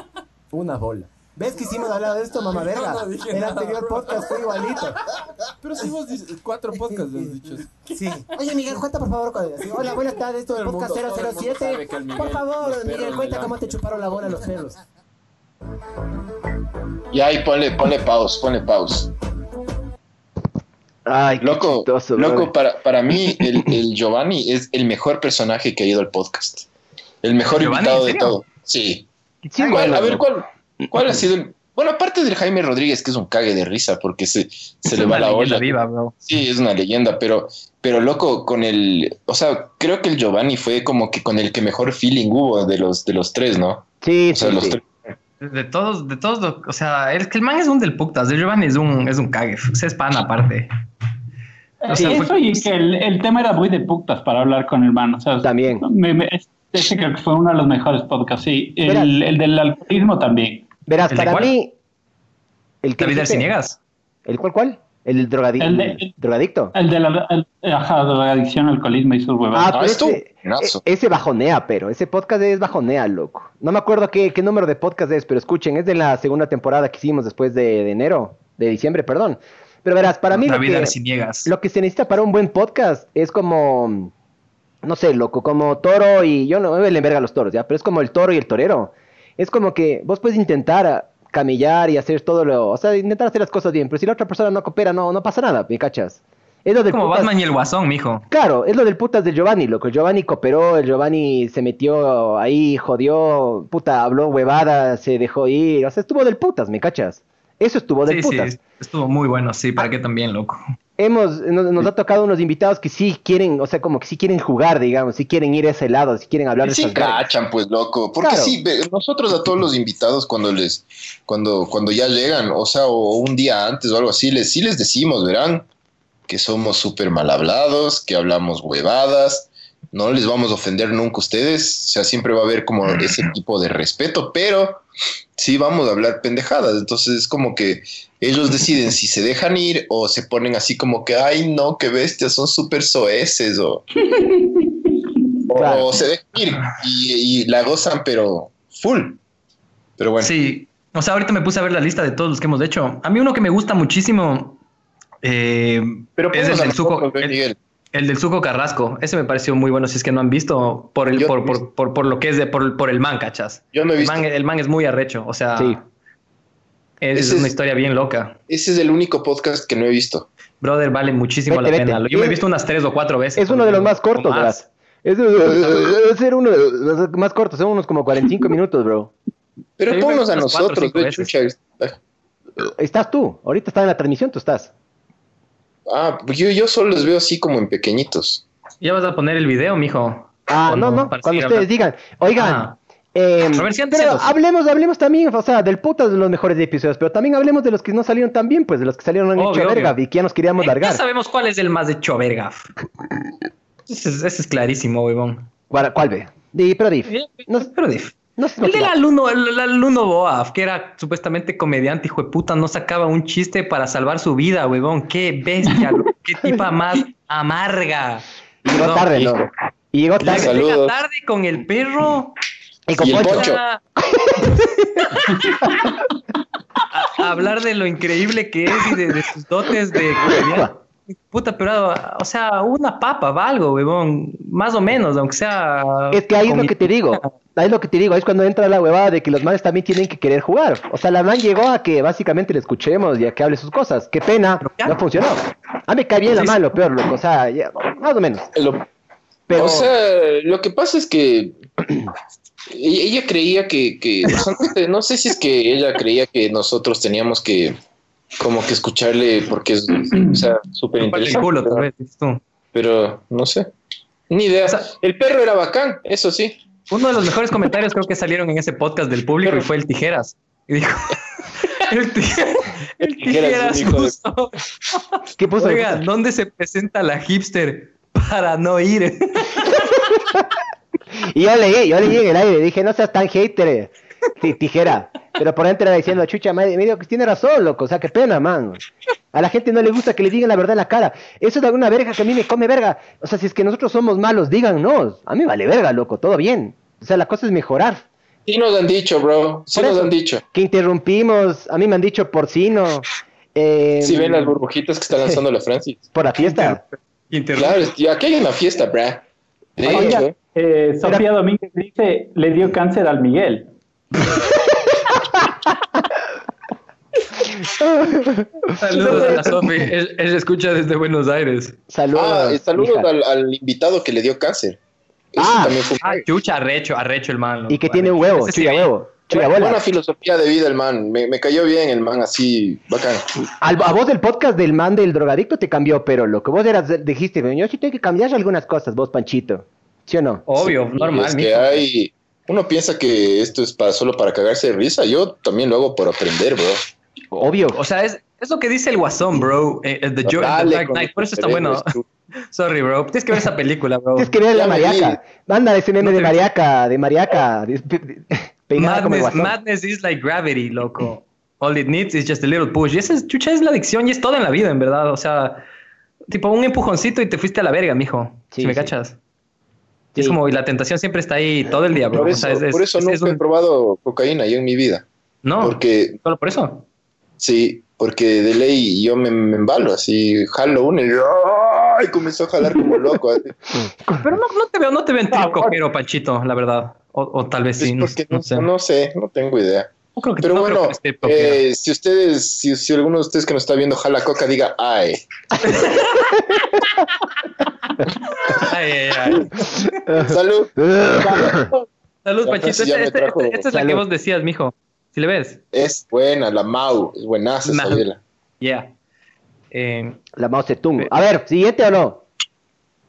Una bola. ¿Ves que hicimos hablar de esto, mamá verga? no dije el nada, anterior bro. podcast fue igualito. Pero si vos dices cuatro podcasts has dicho. Sí. Oye, Miguel, cuenta por favor. sí, Hola, buenas tardes, esto es Todo el podcast mundo- todo el mundo 007. sabe que el Miguel, Por favor, los Miguel, cuenta cómo te chuparon la bola los perros. Y ahí ponle, ponle pause, ponle pause. Ay, qué Loco, chistoso, loco, para, para mí el, el Giovanni es el mejor personaje que ha ido al podcast. El mejor ¿Giovanni, invitado de todo. Sí. Sí, ¿Cuál? a ver. ¿cuál, ¿cuál ha sido el...? Bueno, aparte del Jaime Rodríguez, que es un cague de risa, porque se, se Es le va la olla. viva, bro. Sí, es una leyenda, pero, pero loco, con el... O sea, creo que el Giovanni fue como que con el que mejor feeling hubo de los, de los tres, ¿no? Sí, O sea, sí, los sí. tres. De todos, de todos, lo- o sea, el, que el man es un del putas, el Giovanni es un, es un cague, o sea, es pan aparte. O sea, Eso fue- y que el, el tema era muy de putas para hablar con el man. O sea, También. me- me- ese creo que fue uno de los mejores podcasts, sí. El, el del alcoholismo también. Verás, ¿El de para cuál? mí. El que David Arciniegas. ¿El cuál cuál? El, drogadi- El de- drogadicto. El de la el, ajá, de la adicción, alcoholismo y sus Ah, huevadas. pero ese, buenazo. e- ese bajonea, pero ese podcast es bajonea, loco. No me acuerdo qué, qué número de podcast es, pero escuchen, es de la segunda temporada que hicimos después de, de enero, de diciembre, perdón. Pero verás, para mí lo David que, Arciniegas. lo que se necesita para un buen podcast es como, no sé, loco, como toro y yo no me verga los toros, ya, pero es como el toro y el torero. Es como que vos puedes intentar ah, camillar y hacer todo lo, o sea, intentar hacer las cosas bien, pero si la otra persona no coopera, no, no pasa nada, ¿me cachas? Es lo del Como putas- Batman y el Guasón, mijo. Claro, es lo del putas de Giovanni, loco. El Giovanni cooperó, el Giovanni se metió ahí, jodió, puta, habló huevada, se dejó ir. O sea, estuvo del putas, ¿me cachas? Eso estuvo del Sí, putas. sí, estuvo muy bueno, sí, ¿para qué también, loco? Hemos, nos, nos ha tocado unos invitados que sí quieren, o sea, como que sí quieren jugar, digamos, sí quieren ir a ese lado, sí quieren hablar de sí cachan, pues, loco. Porque Claro. sí, nosotros a todos los invitados cuando les, cuando, cuando ya llegan, o sea, o un día antes o algo así, les, sí les decimos, verán, que somos súper mal hablados, que hablamos huevadas, no les vamos a ofender nunca a ustedes, o sea, siempre va a haber como ese tipo de respeto, pero sí vamos a hablar pendejadas, entonces es como que ellos deciden si se dejan ir o se ponen así como que, ay, no, qué bestias, son súper soeces o... O Claro. se dejan ir y, y la gozan, pero full. Pero bueno, Sí, o sea, ahorita me puse a ver la lista de todos los que hemos hecho. A mí uno que me gusta muchísimo eh, pero es el del Suco, el, el del Suco Carrasco. Ese me pareció muy bueno, si es que no han visto, por el, por, por, visto. por, por lo que es de, por, por el man, cachas. Yo no he El visto. man, el man es muy arrecho, o sea, Sí. Es, Ese una es- historia bien loca. Ese es el único podcast que no he visto. Brother, vale muchísimo Vete, la vete. pena. Yo me he visto unas tres o cuatro veces. Es uno de los más cortos, más. Es debe ser uno de los más cortos, son unos como 45 minutos, bro. Pero Sí, ponnos a cuatro nosotros, veces. chucha. Estás tú, ahorita está en la transmisión, tú estás. Ah, pues yo, yo solo los veo así como en pequeñitos. Ya vas a poner el video, mijo. Ah, ¿O no, no, cuando ustedes hablando. digan. Oigan, Ah. Eh, pero hablemos, hablemos también, o sea, del putas de los mejores episodios, pero también hablemos de los que no salieron tan bien, pues, de los que salieron en Obvio, hecho verga y que ya nos queríamos Eh, Ya largar. sabemos cuál es el más hecho verga. Ese es, ese es clarísimo, huevón. ¿Cuál, cuál ve? Di, pero Dif, no, Pero dif. no sé El del alumno, el, el alumno Boaf, que era supuestamente comediante, hijo de puta, no sacaba un chiste para salvar su vida, huevón. Qué bestia, qué tipa más amarga. Llegó No, tarde. ¿no? Y llegó tarde. Llega tarde con el perro. Y con Y a, a hablar de lo increíble que es y de, de sus dotes de comediante. Puta, pero, o sea, una papa, valgo, huevón. Más o menos, aunque sea. Es que ahí es lo que te digo. Ahí es lo que te digo. Ahí es cuando entra la huevada de que los manes también tienen que querer jugar. O sea, la man llegó a que básicamente le escuchemos y a que hable sus cosas. Qué pena, no funcionó. A mí me cae bien la man, lo peor, loco. O sea, ya, más o menos. Lo, Pero, O sea, lo que pasa es que ella, ella creía que, que- no sé- si es que ella creía que nosotros teníamos que como que escucharle porque es, o sea, súper el interesante. culo, pero, tú. no sé. Ni idea. O sea- el perro era bacán, eso sí. Uno de los mejores comentarios creo que salieron en ese podcast del público y fue el Tijeras. Y dijo, el, Tije- el Tijeras de- ¿qué puso? oiga, ¿dónde se presenta la hipster para no ir? Y yo leí, yo leí en el aire, dije, no seas tan hater, ti- tijera. Pero por dentro era diciendo, chucha, madre, me digo que tiene razón, loco, o sea, qué pena, man. A la gente no le gusta que le digan la verdad en la cara. Eso es alguna verga que a mí me come verga. O sea, si es que nosotros somos malos, díganos. A mí vale verga, loco, todo bien. O sea, la cosa es mejorar. Sí nos han dicho, bro. Sí Por nos eso. han dicho. Que interrumpimos, a mí me han dicho porcino. Eh, Si ven las burbujitas que está lanzando la Francis. Por la fiesta. Claro, es- y aquí hay una fiesta, bra. Oiga, hecho, eh, Sofía Domínguez dice, le dio cáncer al Miguel. Saludos a la Sofi, él, él escucha desde Buenos Aires. Saludos. Ah, saludos al, al invitado que le dio cáncer. Eso Ah. fue Ah, chucha, arrecho, arrecho el man. Y que tiene un huevo, Ese sí huevo, buena, filosofía de vida el man. Me, me cayó bien el man así, bacán. Al- a vos del podcast del man del drogadicto te cambió, pero lo que vos eras, dijiste, yo sí tengo que cambiar algunas cosas, vos, Panchito. ¿Sí o no? Obvio, normal, es que hay... Uno piensa que esto es para, solo para cagarse de risa. Yo también lo hago por aprender, bro. Obvio. O sea, es, es lo que dice el Guasón, bro. eh, eh, the, Dale The Dark Knight. Por eso está bueno. tú. Sorry, bro. Tienes que ver esa película, bro. Tienes que ver la mariaca. Manda ese meme No de te- mariaca, de mariaca. de- Peinada Madness, madness is like gravity, loco. All it needs is just a little push. Y esa es, chucha, es la adicción y es todo en la vida, en verdad. O sea, tipo un empujoncito y te fuiste a la verga, mijo. Sí, si me sí. cachas. Y Es Sí. como, y la tentación siempre está ahí todo el día, bro. Por O eso, sea, es- por eso es- nunca es un- he probado cocaína yo en mi vida. No, Porque, solo por eso. sí, porque de ley yo me, me embalo así, jalo uno y ¡ay! comenzó a jalar como loco. Pero no, no te veo, no te veo en trip cojero, Panchito, la verdad. O, o tal vez Es sí, no, porque no no, sé. no sé, no tengo idea. No creo que- Pero no creo bueno, que esté cojero. eh, si ustedes, si, si alguno de ustedes que nos está viendo jala coca, diga ay. Ay, ay, ay. Salud. Salud, ya Esta, es la que vos decías, mijo. Si le ves. Es buena, la Mau, es buenaza esa Mau. biela. Yeah. Eh, La Mao Zedong. A ver, ¿siguiente o no?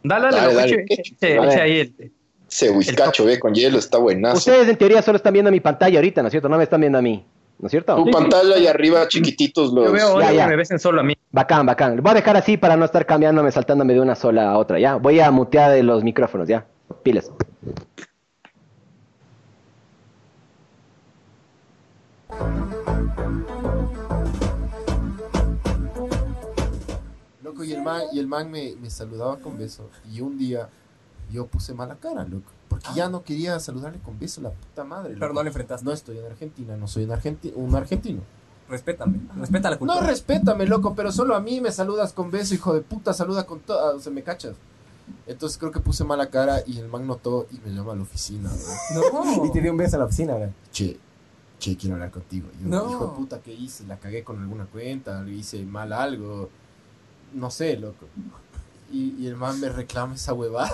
dale, dale, Dale, loco, dale. eche- ahí el- Ese whiskacho, ve, con hielo, está buenazo. Ustedes en teoría solo están viendo mi pantalla ahorita, ¿no es cierto? No me están viendo a mí, ¿no es cierto? Tu pantalla y arriba chiquititos los... Yo veo Ya, ya. que me besen solo a mí. Bacán, bacán. Voy a dejar así para no estar cambiándome, saltándome de una sola a otra, ¿ya? Voy a mutear de los micrófonos, ¿ya? Piles. Loco, y el man, y el man me, me saludaba con beso. Y un día yo puse mala cara, loco. Porque ya no quería saludarle con beso, la puta madre. Pero loco. no le enfrentaste. No estoy en Argentina, no soy un, argenti- un argentino. Respétame. Respeta la cultura. No, respétame, loco, pero solo a mí me saludas con beso, hijo de puta, saluda con todo, o sea, me cachas. Entonces creo que puse mala cara y el man notó y me llama a la oficina, bro. No. Y te dio un beso en la oficina, ¿verdad? Che, che, quiero hablar contigo. Yo, No. hijo de puta, ¿qué hice? La cagué con alguna cuenta, le hice mal algo, no sé, loco. Y, y el man me reclama esa huevada.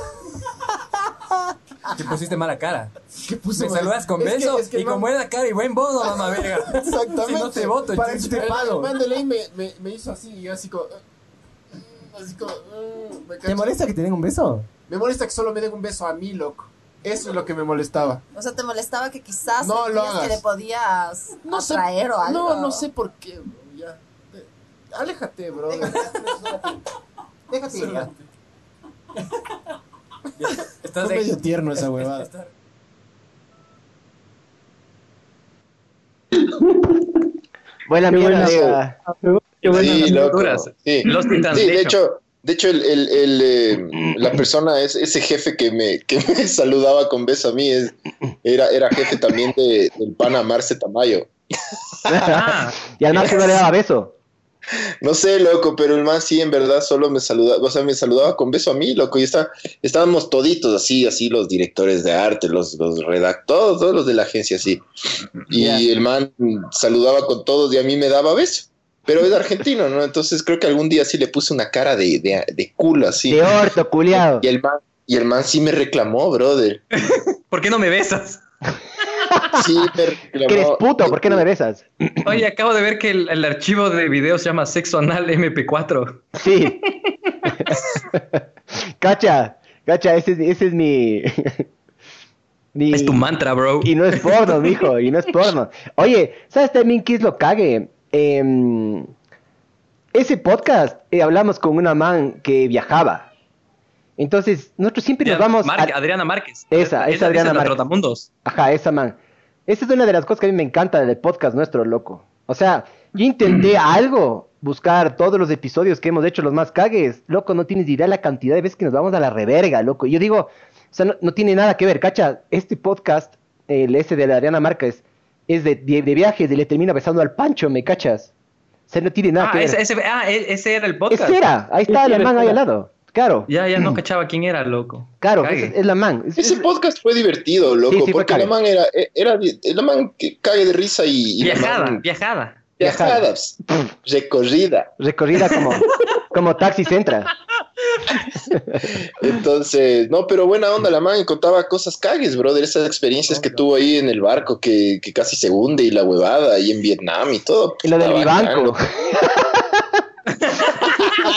Te pusiste mala cara. ¿Qué puse Me mal? saludas con Es que- beso es que el y con buena cara y buen bono, mamá verga. Exactamente. Si no te voto, Para eso te El, pago. el man de ley me, me, me hizo así y yo así como... uh, Así como... uh, me ¿Te molesta que te den un beso? Me molesta que solo me den un beso a mí, loco. Eso es lo que me molestaba. O sea, te molestaba que quizás No lo que le podías No sé- atraer o algo. No, no sé por qué, bro. Ya. Aléjate, bro. Déjate ir, ya. Estás Fue medio tierno esa huevada. Buena Qué mierda. buena. amiga. Qué buena Sí, loco. Sí. Lost in Sí, de hecho, de hecho el, el- el, eh, la persona, es, ese jefe que me, que me saludaba con beso a mí, es, era, era jefe también de, del pana Marce Tamayo. Ah, Y al máximo le daba beso. No sé, loco, pero el man sí, en verdad, solo me saludaba, o sea, me saludaba con beso a mí, loco, y está, estábamos toditos así, así, los directores de arte, los, los redactores, todos los de la agencia, así. Y el man saludaba con todos y a mí me daba beso. Pero es argentino, ¿no? Entonces creo que algún día sí le puse una cara de, de, de culo así. De orto, culiado. Y el man, Y el man sí me reclamó, brother. ¿Por qué no me besas? Sí. Que eres puto, ¿por qué no me besas? Oye, acabo de ver que el, el archivo de video se llama Sexo Anal MP4. Sí. cacha, cacha, ese, es- ese es mi... mi- Es tu mantra, bro. Y no es porno, mijo, y no es porno. Oye, ¿sabes también qué es lo cague? Em, ese podcast eh, hablamos con una man que viajaba. Entonces, nosotros siempre nos vamos... A- Adriana Márquez. Esa, Es esa Adriana Márquez. Ajá, esa man. Esa es una de las cosas que a mí me encanta del podcast nuestro, loco. O sea, yo intenté algo, buscar todos los episodios que hemos hecho, los más cagues. Loco, no tienes idea la cantidad de veces que nos vamos a la reverga, loco. Yo digo, o sea, no, no tiene nada que ver, cacha. Este podcast, el ese de la Adriana Márquez, es de, de, de viajes y le termina besando al Pancho, ¿me cachas? O sea, no tiene nada Ah, que ver. ese, ah, e- ese era el podcast. Ese era, ahí está la man ahí al lado. Claro, Ya, ya no cachaba quién era, loco. claro, es, es la man. Es- Ese es- podcast fue divertido, loco, Sí, porque la man era, era, la man que cague de risa y, y la Viajada, man- viajada. viajada, recorrida. recorrida como, como Taxi Centra. Entonces, no, pero buena onda, la man contaba cosas cagues, brother, esas experiencias que tuvo ahí en el barco que, que casi se hunde y la huevada, y en Vietnam y todo. Y lo del Está bacán, Vivanco. loco. De ley.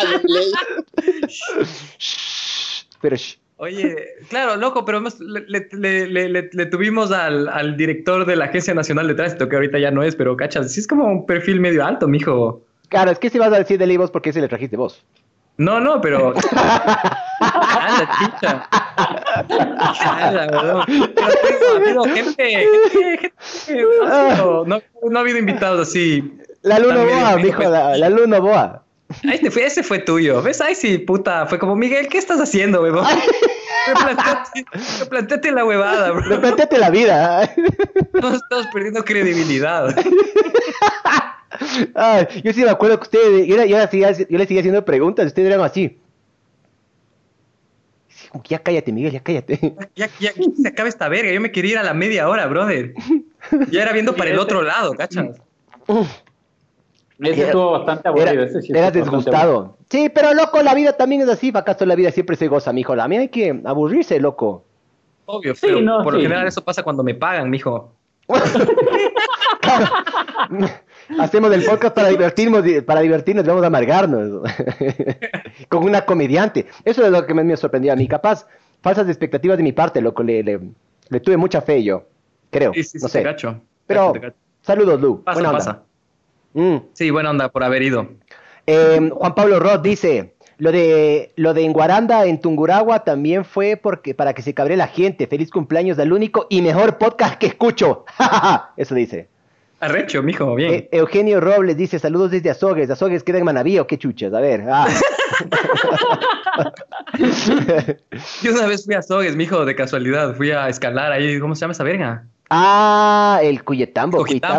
Pero Oye, claro, loco, pero le, le- le- le- tuvimos al, al director de la Agencia Nacional de Tránsito, que ahorita ya no es, pero cachas, sí es como un perfil medio alto, mijo. claro, es que si vas a decir de ley vos porque ese le trajiste vos. No, no, pero. ¡Hala, chicha! Habido gente. gente, gente no, no, no ha habido invitados así. La Luna Boa, mijo, la, la Luna Boa. Fue, ese fue tuyo. ¿Ves? Ay, sí, puta. Fue como, Miguel, ¿qué estás haciendo, weón? Replanteate, la huevada, bro. Replanteate la vida. No estamos perdiendo credibilidad. Ay, yo sí me acuerdo que ustedes, yo, le- yo yo le seguía haciendo preguntas, ustedes eran así. Ya cállate, Miguel, ya cállate. Ya, ya se acaba esta verga. Yo me quería ir a la media hora, brother. Ya era viendo para el otro lado, ¿cachas? Ese Era- estuvo bastante Era, aburrido. ese sí era estuvo bastante disgustado. Sí, pero loco, la vida también es así. ¿Acaso la vida siempre se goza, mijo? La mía hay que aburrirse, loco. Obvio, Sí, pero no, por lo sí. general eso pasa cuando me pagan, mijo. Hacemos el podcast para divertirnos, para divertirnos, vamos a amargarnos. Con una comediante. Eso es lo que más me sorprendió a mí. Capaz, falsas expectativas de mi parte, loco. Le, le, le tuve mucha fe yo. Creo. Sí, sí, no sí, sé. te cacho. Pero, Te cacho. saludos, Lu. Pasa, Buena onda. Mm. Sí, buena onda por haber ido. Eh, Juan Pablo Roth dice, lo de lo de en Guaranda, en Tunguragua, también fue porque para que se cabre la gente. Feliz cumpleaños del único y mejor podcast que escucho. Eso dice. Arrecho, mijo, bien. Eh, Eugenio Robles dice, saludos desde Azogues. ¿Azogues queda en Manaví o qué chuchas? A ver. Ah. Yo una vez fui a Sogues, mijo, de casualidad. Fui a escalar ahí. ¿Cómo se llama esa verga? Ah, el Cuyetambo.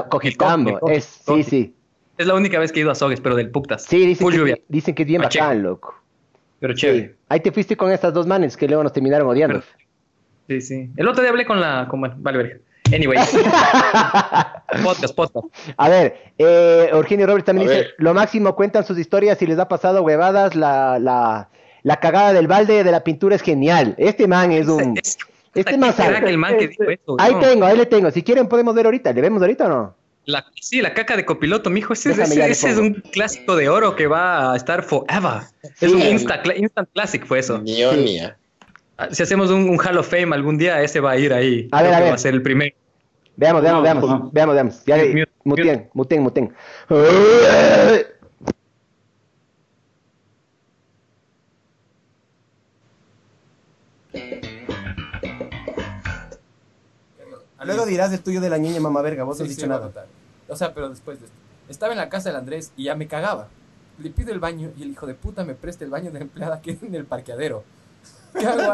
Cojitambo, Es, sí, sí. Es la única vez que he ido a Sogues, pero del Puctas. Sí, dicen Full que, dicen que es bien bacán, loco. Pero Sí. chévere. Ahí te fuiste con estas dos manes que luego nos terminaron odiando. Sí, sí. El otro día hablé con la. Con, vale, verga. Anyway. podcast, podcast. A ver, eh, Eugenio Robles también A dice, ver. lo máximo cuentan sus historias si les ha pasado huevadas, la, la, la cagada del balde de la pintura es genial. Este man es un... Es- Este man sabe. el man que dijo eso. Ahí ¿no? tengo, ahí le tengo. Si quieren podemos ver ahorita. ¿Le vemos ahorita o no? La, sí, la caca de copiloto, mijo. Ese, es un clásico de oro que va a estar forever. Es un insta, instant classic, fue eso. Ñoña. Ah, Si hacemos un, un Hall of Fame algún día, ese va a ir ahí. A ver, a que ver. Va a ser el primero. Veamos, veamos, No, veamos, no. veamos, veamos. Ya, Mute, muten, muten, muten. Luego dirás el tuyo de la niña mamá verga, vos no has dicho sí, a nada. O sea, pero después de esto. Estaba en la casa del Andrés y ya me cagaba. Le pido el baño y el hijo de puta me presta el baño de empleada que en el parqueadero. Cago,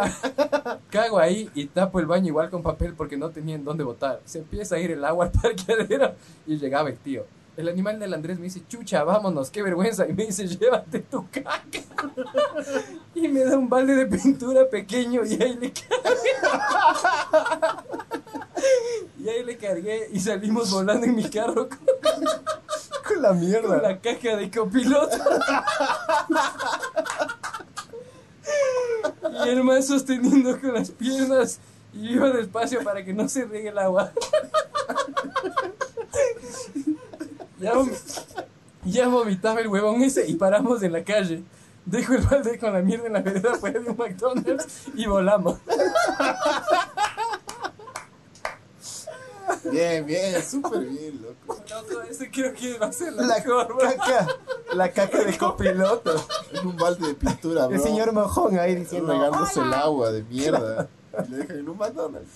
cago ahí y tapo el baño igual con papel porque no tenía en dónde botar. Se empieza a ir el agua al parqueadero y llegaba el tío. El animal del Andrés me dice, chucha, vámonos, qué vergüenza. Y me dice, llévate tu caca. Y me da un balde de pintura pequeño y ahí le cargué. Y ahí le cargué y salimos volando en mi carro con, Con la con mierda. la caja de copiloto. Y el man sosteniendo con las piernas y iba despacio para que no se riegue el agua. Ya, vom- ya vomitaba el huevón ese y paramos en la calle. Dejo el balde con la mierda en la vereda fuera de un McDonald's y volamos. Bien, bien, súper bien, loco. Loco, ese creo que va a ser la, La mejor, bro. caca, la caca de copiloto. En un balde de pintura, bro. El señor mojón ahí diciendo. regándose el agua de mierda. Y le dejan en un McDonald's.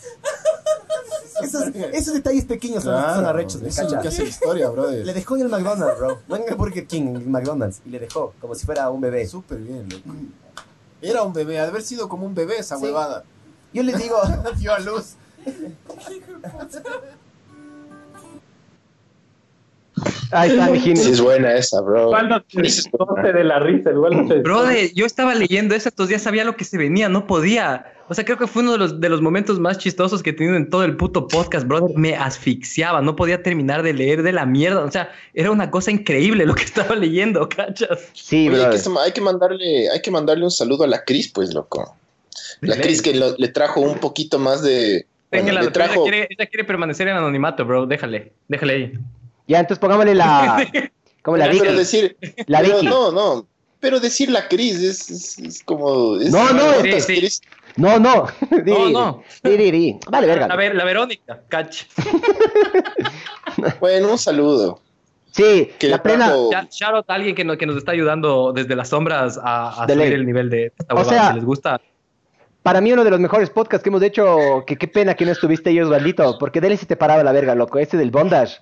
Esos, esos detalles pequeños son, son arrechos, me Eso que hace la historia, brother. Le dejó en el McDonald's, bro. No en el Burger King, en el McDonald's. Y le dejó, como si fuera un bebé. Súper bien, loco. Era un bebé, ha de haber sido como un bebé esa Sí. huevada. Yo le digo, Dio a luz. Ahí está. Sí, es buena esa, bro. Toste de la risa, igual se Brother, yo estaba leyendo eso, estos días sabía lo que se venía, no podía. O sea, creo que fue uno de los, de los momentos más chistosos que he tenido en todo el puto podcast, brother. Me asfixiaba, no podía terminar de leer de la mierda. O sea, era una cosa increíble lo que estaba leyendo, ¿cachas? Sí, Oye, bro. que se- hay que mandarle, hay que mandarle un saludo a la Cris, pues, loco. La. Cris que lo- le trajo un poquito más de. Bueno, Déjala, pero ella, trajo. quiere, ella quiere permanecer en anonimato, bro. Déjale, déjale ahí. Ya, entonces pongámosle la. Como la pero Vicky. decir, La pero Vicky. no, no. Pero decir la Cris es, es- es como. es- No, no, ¿cuántas sí, sí. Cris? No, no. No, no. Di, di, di. Vale, verga. A ver, la Verónica, cach. Bueno, un saludo. Sí, Que la le plena. trajo- Ya, shout out a alguien que, no- que nos está ayudando desde las sombras a, a subir ley. el nivel de esta O sea, si les gusta. Para mí uno de los mejores podcasts que hemos hecho, que qué pena que no estuviste ahí, Osvaldito, porque de él sí te paraba la verga, loco, ese del bondage.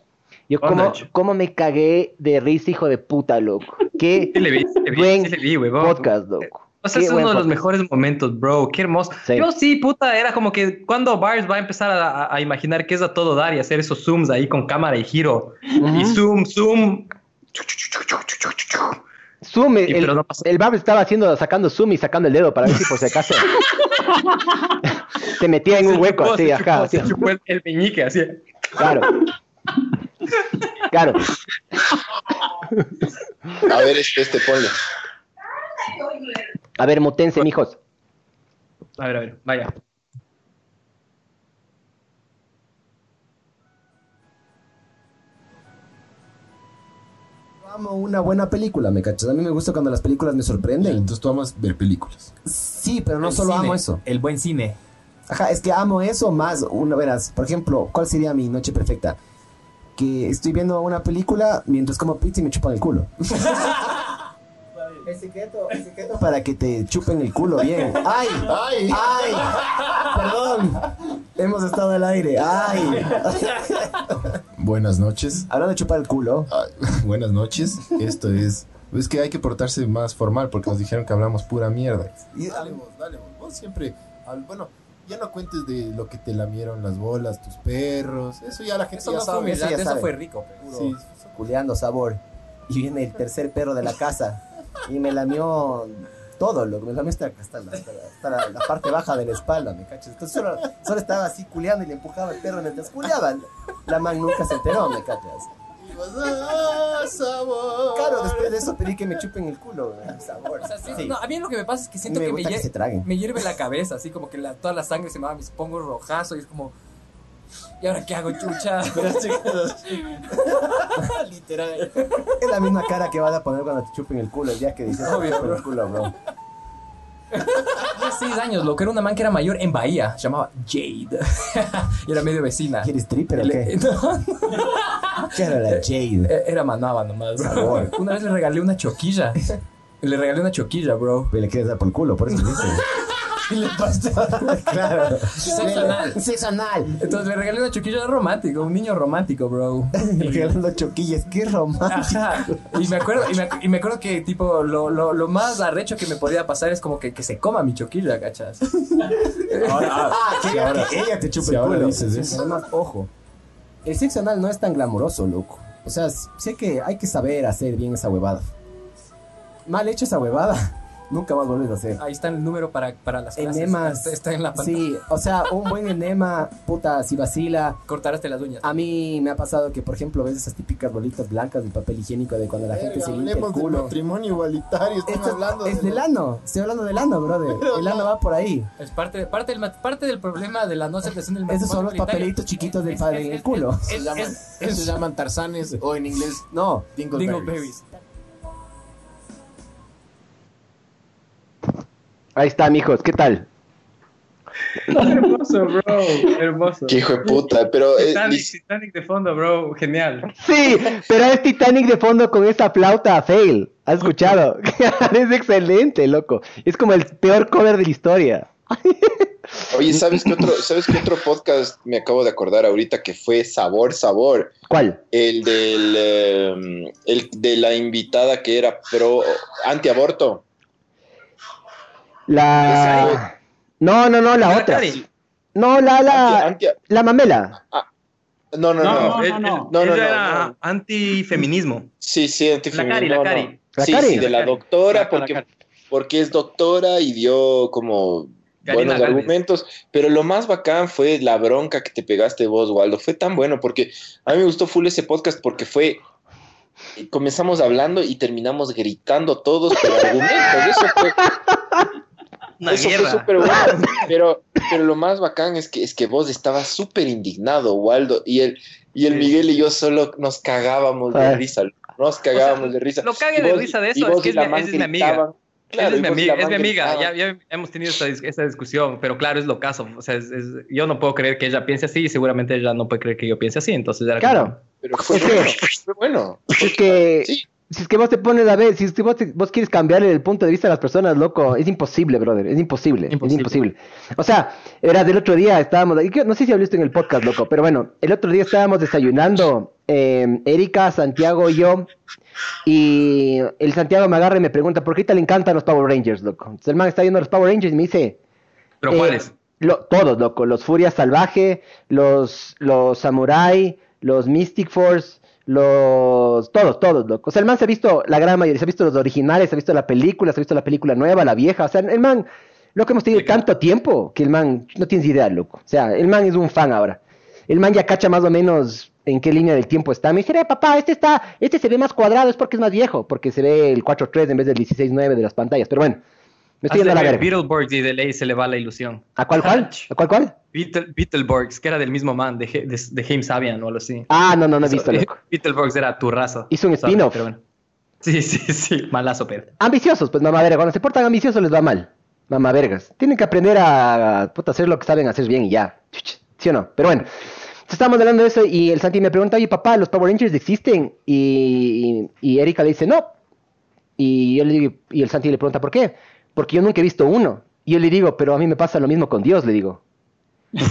Yo Bondage. como me cagué de risa, hijo de puta, loco. Qué Sí le vi, sí le vi, buen sí le vi, huevón. podcast, loco. O sea, Qué es uno de los podcast. mejores momentos, bro. Qué hermoso. Sí. Yo sí, puta, era como que cuando Bars va a empezar a, a- a imaginar que es a todo dar y hacer esos zooms ahí con cámara y giro. Y Ujú. zoom, zoom. Zoom, el, Y pero no el Bab estaba haciendo, sacando zoom y sacando el dedo para ver si por si acaso te metía en un hueco chupó, así, se ajá. se chupó el, el meñique, así. Claro. Claro. A ver, este, este ponle. A ver, mutense, mijos. A ver, a ver, vaya. Amo una buena película, ¿me cachas? A mí me gusta cuando las películas me sorprenden. Entonces tú amas ver películas. Sí, pero no El solo cine, amo eso. El buen cine. Ajá, es que amo eso más. Una verás, por ejemplo, ¿cuál sería mi noche perfecta? Que estoy viendo una película mientras como pizza y me chupan el culo. El secreto, el secreto para que te chupen el culo bien. ¡Ay! ¡Ay! ¡Ay! Perdón. Hemos estado al aire. ¡Ay! Buenas noches. Hablando de chupar el culo. Ay, buenas noches. Esto es. Es que hay que portarse más formal porque nos dijeron que hablamos pura mierda. Y dale vos, dale vos. Vos siempre. Bueno, ya no cuentes de lo que te lamieron las bolas, tus perros. Eso ya la gente Eso ya no fue sabe. eso ya humillante, eso sabe. fue rico. Sí, Culeando sabor. Y viene el tercer perro de la casa. Y me lamió todo, lo me hasta, hasta, la, hasta la- la- parte baja de la espalda, ¿me cachas? Entonces solo, solo estaba así culeando y le empujaba el perro mientras culeaba. La man nunca se enteró, ¿me cachas? Claro, después de eso pedí que me chupen el culo, sabor. O sea, sí, Sí. no, a mí lo que me pasa es que siento me que se me hierve la cabeza, así como que la- toda la sangre se me va, me pongo rojazo y es como. ¿Y ahora qué hago, chucha? Literal. Es la misma cara que vas a poner cuando te chupen el culo el día que dices Obvio, "Te chupen bro. el culo, bro. Seis años, lo que era una man que era mayor en Bahía, se llamaba Jade. y era medio vecina. ¿Quieres stripper o qué? no, ¿Qué era la Jade? e- era manaba nomás, bro. Sabor. Una vez le regalé una choquilla. Le regalé una choquilla, bro. Le quieres dar por el culo, por eso dice. ¿Qué le pasa? claro. Sexo anal. Sexo anal. Entonces le regalé una choquilla romántico, un niño romántico, bro. Regalando choquillas, qué romántico. Ajá. Y me acuerdo, y me, y me acuerdo que tipo lo, lo, lo más arrecho que me podía pasar es como que, que se coma mi choquilla, ¿cachas? Ah, quería que ella te chupe si el ahora culo. dices eso. Además, ojo. El sexo anal no es tan glamoroso, loco. O sea, sé que hay que saber hacer bien esa huevada. Mal hecha esa huevada. Nunca más vuelves a hacer. Ahí está el número para, para las clases. Enemas. Está, está en la pantalla. Sí, o sea, un buen enema, puta, si vacila. Cortaraste las uñas. A mí me ha pasado que, por ejemplo, ves esas típicas bolitas blancas de papel higiénico de cuando la gente se limpia el culo. matrimonio igualitario. Estamos Esto hablando es de del ano, estoy hablando del ano, brother. Pero el no. ano va por ahí. Es parte, parte, del, parte del problema de la no aceptación del Esos son matrimonio los papelitos chiquitos del padre en el culo. Se llaman, es- esos se llaman tarzanes o en inglés No, dingleberries. Dingleberries. Ahí está, mijos, ¿qué tal? Hermoso, bro. Hermoso. Qué hijo de puta, pero eh, Titanic, de fondo, bro. Genial. Sí, pero es Titanic de fondo con esa flauta fail. ¿Has escuchado? es excelente, loco. Es como el peor cover de la historia. oye, ¿sabes qué otro, ¿sabes qué otro podcast me acabo de acordar ahorita que fue Sabor, Sabor? ¿Cuál? El del eh, el de la invitada que era pro antiaborto. La. No, no, no, la La otra. No, la, la, la mamela. no, no, no, No, no, no. No, no, ella no, antifeminismo. Sí, sí, La antifeminismo. Cari, la no, Cari. no. La Sí, Cari. sí, de la doctora, porque, porque es doctora y dio como Karina buenos Galvez. argumentos, pero lo más bacán fue la bronca que te pegaste vos, Waldo. Fue tan bueno porque a mí me gustó full ese podcast porque fue comenzamos hablando y terminamos gritando todos por argumentos. Eso fue, Una eso fue guerra. súper bueno. Pero, pero lo más bacán es que, es que vos estabas súper indignado, Waldo, y el, y el Sí. Miguel y yo solo nos cagábamos de risa. Nos cagábamos de risa. lo cague de risa de eso vos es que es la mi- esa es mi amiga. Claro, Esa es mi amiga, es mi amiga. Ya, ya hemos tenido esta, dis- esta discusión, pero claro, es lo caso. O sea, es- es- yo no puedo creer que ella piense así y seguramente ella no puede creer que yo piense así. Entonces, era Claro. como- Pero fue Es que- bueno, fue bueno. Es que. Sí. Si es que vos te pones a ver, si es que vos, te- vos quieres cambiarle el punto de vista a las personas, loco, es imposible, brother, es imposible, Imposible. es imposible. O sea, era del otro día estábamos, no sé si hablaste en el podcast, loco, pero bueno, el otro día estábamos desayunando, eh, Erika, Santiago y yo, y el Santiago me agarra y me pregunta, ¿por qué te le encantan los Power Rangers, loco? Entonces el man está viendo los Power Rangers y me dice, ¿Pero eh, cuáles? lo- todos, loco. Los Furia Salvaje, los, los Samurai, los Mystic Force, los. Todos, todos, loco. O sea, el man se ha visto la gran mayoría, se ha visto los originales, se ha visto la película, se ha visto la película nueva, la vieja. O sea, el man. Lo que hemos tenido tanto tiempo que el man no tienes idea, loco. O sea, el man es un fan ahora. El man ya cacha más o menos en qué línea del tiempo está. Me dice, "Eh, papá, este está, este se ve más cuadrado, es porque es más viejo, porque se ve el 4.3 en vez del 16.9 de las pantallas. Pero bueno, me estoy yendo a la verga. Beetleborgs y de ley se le va la ilusión. ¿A cuál cuál? ¿A cuál cuál? Beetle, Beetleborgs, que era del mismo man, de, de, de James Sabian o algo así. Ah, no, no, no he visto, Eso, loco. Beetleborgs era tu raza. Hizo un spin-off. bueno. Sí, sí, sí, malazo, pero. Ambiciosos, pues mamá verga. Cuando se portan ambiciosos les va mal. Mamá vergas. Tienen que aprender a, puta, hacer lo que saben hacer bien y ya. ¿Sí o no? Pero bueno. Estábamos hablando de eso y el Santi me pregunta, oye papá, ¿los Power Rangers existen? Y, y Erika le dice, no. Y yo le digo, y el Santi le pregunta, ¿por qué? Porque yo nunca he visto uno. Y yo le digo, pero a mí me pasa lo mismo con Dios, le digo.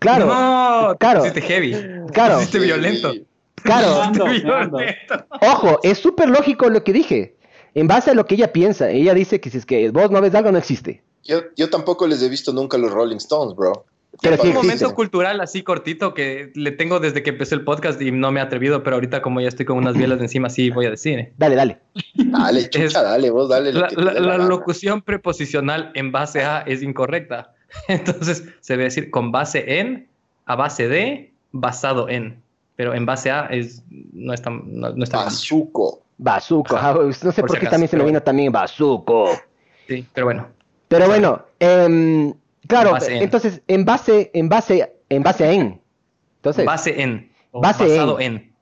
Claro, No, claro. Hiciste heavy. Claro. Hiciste violento. claro. Ando. violento. Ojo, es súper lógico lo que dije. En base a lo que ella piensa, ella dice que si es que vos no ves algo, no existe. Yo, yo tampoco les he visto nunca los Rolling Stones, bro. Pero sí un momento existe. cultural así cortito que le tengo desde que empecé el podcast y no me he atrevido, pero ahorita como ya estoy con unas bielas de encima, sí voy a decir. ¿eh? Dale, dale. Dale, chucha, Es- dale, vos dale. La, la- la la locución preposicional en base a es incorrecta. Entonces se debe decir con base en, a base de, basado en. Pero en base a es, no está, no, no está. Bazuco. Bazuco. Ajá. ajá, No sé Por por, si qué acaso, también se me vino también Bazuco. Sí, pero bueno. Pero bueno, em, claro, En base en. entonces, en base, en base, en base a en. Entonces, Base en. Base basado en. en.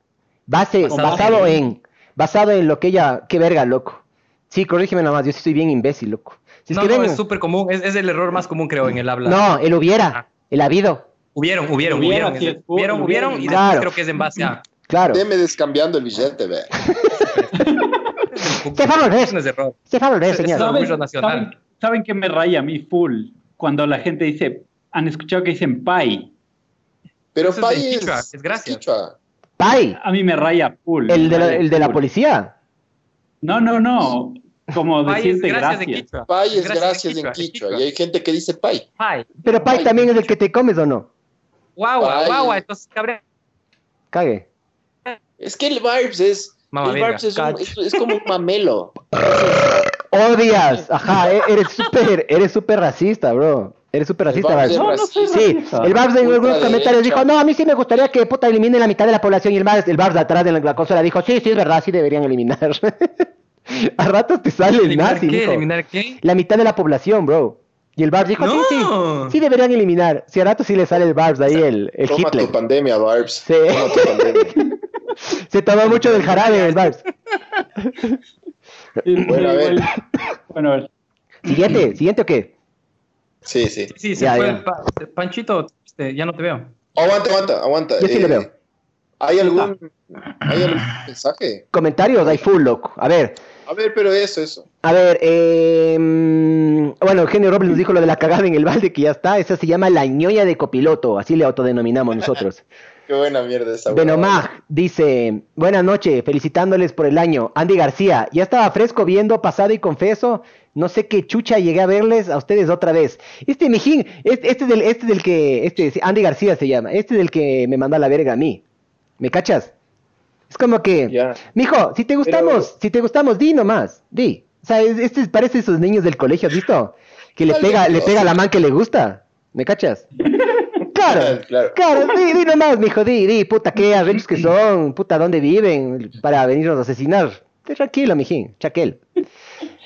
base, basado basado en. en, basado en lo que ella, qué verga, loco. Sí, corrígeme nada más, yo sí soy bien imbécil, loco. Si es no, que no, ven- es súper común. Es, es el error más común, creo, en el habla. no, el hubiera, Ah. el habido, Hubieron, hubieron, hubieron. hubieron, hubieron, y claro. después creo que es en base a. claro. Deme descambiando el billete, ve. Se va a volver. No es error. Se va a volver, Es- es señor. lo- ¿Saben, orgullo nacional. saben- saben que me raya a mí full? Cuando la gente dice, han escuchado que dicen pay. Pero Eso es Quichua, es gracias. Pai, A mí me raya full. el de la, raya el de la full. policía. No, no, no. Como Pay es decirte gracias. Pay es gracias en Quichua. Y hay gente que dice pay. Pay. Pero Pai. también es el que te comes o no. Guagua, Pay. guagua. Entonces, cabrón. Cague. Es que el Vibes es. Verga, Vibes es, un- es- es como un mamelo. odias. Ajá, e- eres súper, eres súper racista, bro. Eres súper racista, Barbs Barbs. No, no soy Sí, el Barbs en algunos comentarios dijo, no, a mí sí me gustaría que puta eliminen la mitad de la población. Y el Barbs, el Barbs atrás de la, la consola dijo, sí, sí, es verdad, sí deberían eliminar. a ratos te sale el ¿Eliminar nazi, qué? dijo. ¿Eliminar qué? La mitad de la población, bro. Y el Barbs dijo, sí, sí, sí deberían eliminar. Si a ratos sí le sale el Barbs ahí, el, el Toma Hitler. tu pandemia, Barbs. Sí. Toma tu pandemia. Se tomó mucho del jarabe el Barbs. Sí, Bueno, a ver. Bueno, a ver. Siguiente, siguiente o qué? Sí, sí. Sí, se Ya, fue ya. el pa- Panchito, este, ya no te veo. Aguanta, aguanta, aguanta. Yo sí le Eh, veo. ¿Hay algún, ¿Hay algún mensaje? Comentarios, hay full, loco. A ver, A ver, pero eso, eso. a ver, eh, bueno, Eugenio Robles nos dijo lo de la cagada en el balde que ya está. Esa se llama la ñoña de copiloto, así le autodenominamos nosotros. Qué buena mierda esa. Benomag dice, buenas noches, felicitándoles por el año. Andy García, ya estaba fresco viendo pasado y confeso, no sé qué chucha llegué a verles a ustedes otra vez. Este mijín, este, este es del, este es del que, este, Andy García se llama, este es el que me mandó a la verga a mí. ¿Me cachas? Es como que, Ya. mijo, si te gustamos, Pero- si te gustamos, di nomás, di. O sea, es- este parece esos niños del colegio, ¿has visto? Que le pega, le pega a la man que le gusta. ¿Me cachas? Claro, Claro. claro, di, di nomás, mijo, di, di, puta, qué arrechos que son, puta, dónde viven, para venirnos a asesinar. Tranquilo, mijín, chaquel.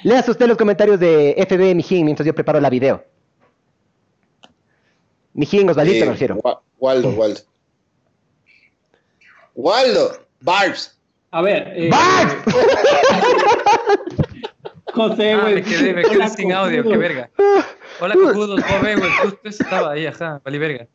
Leas usted los comentarios de FB, mijín, mientras yo preparo la video. Mijín, Osvaldito, Eh, me refiero. Wa- Waldo, Waldo. Waldo, Barbs. A ver. eh, ¡Barbs! José, Ah, güey. me quedé, me quedé sin audio, qué verga. Hola, cojudos, Bob Ewell, justo eso estaba ahí, ajá, vale verga.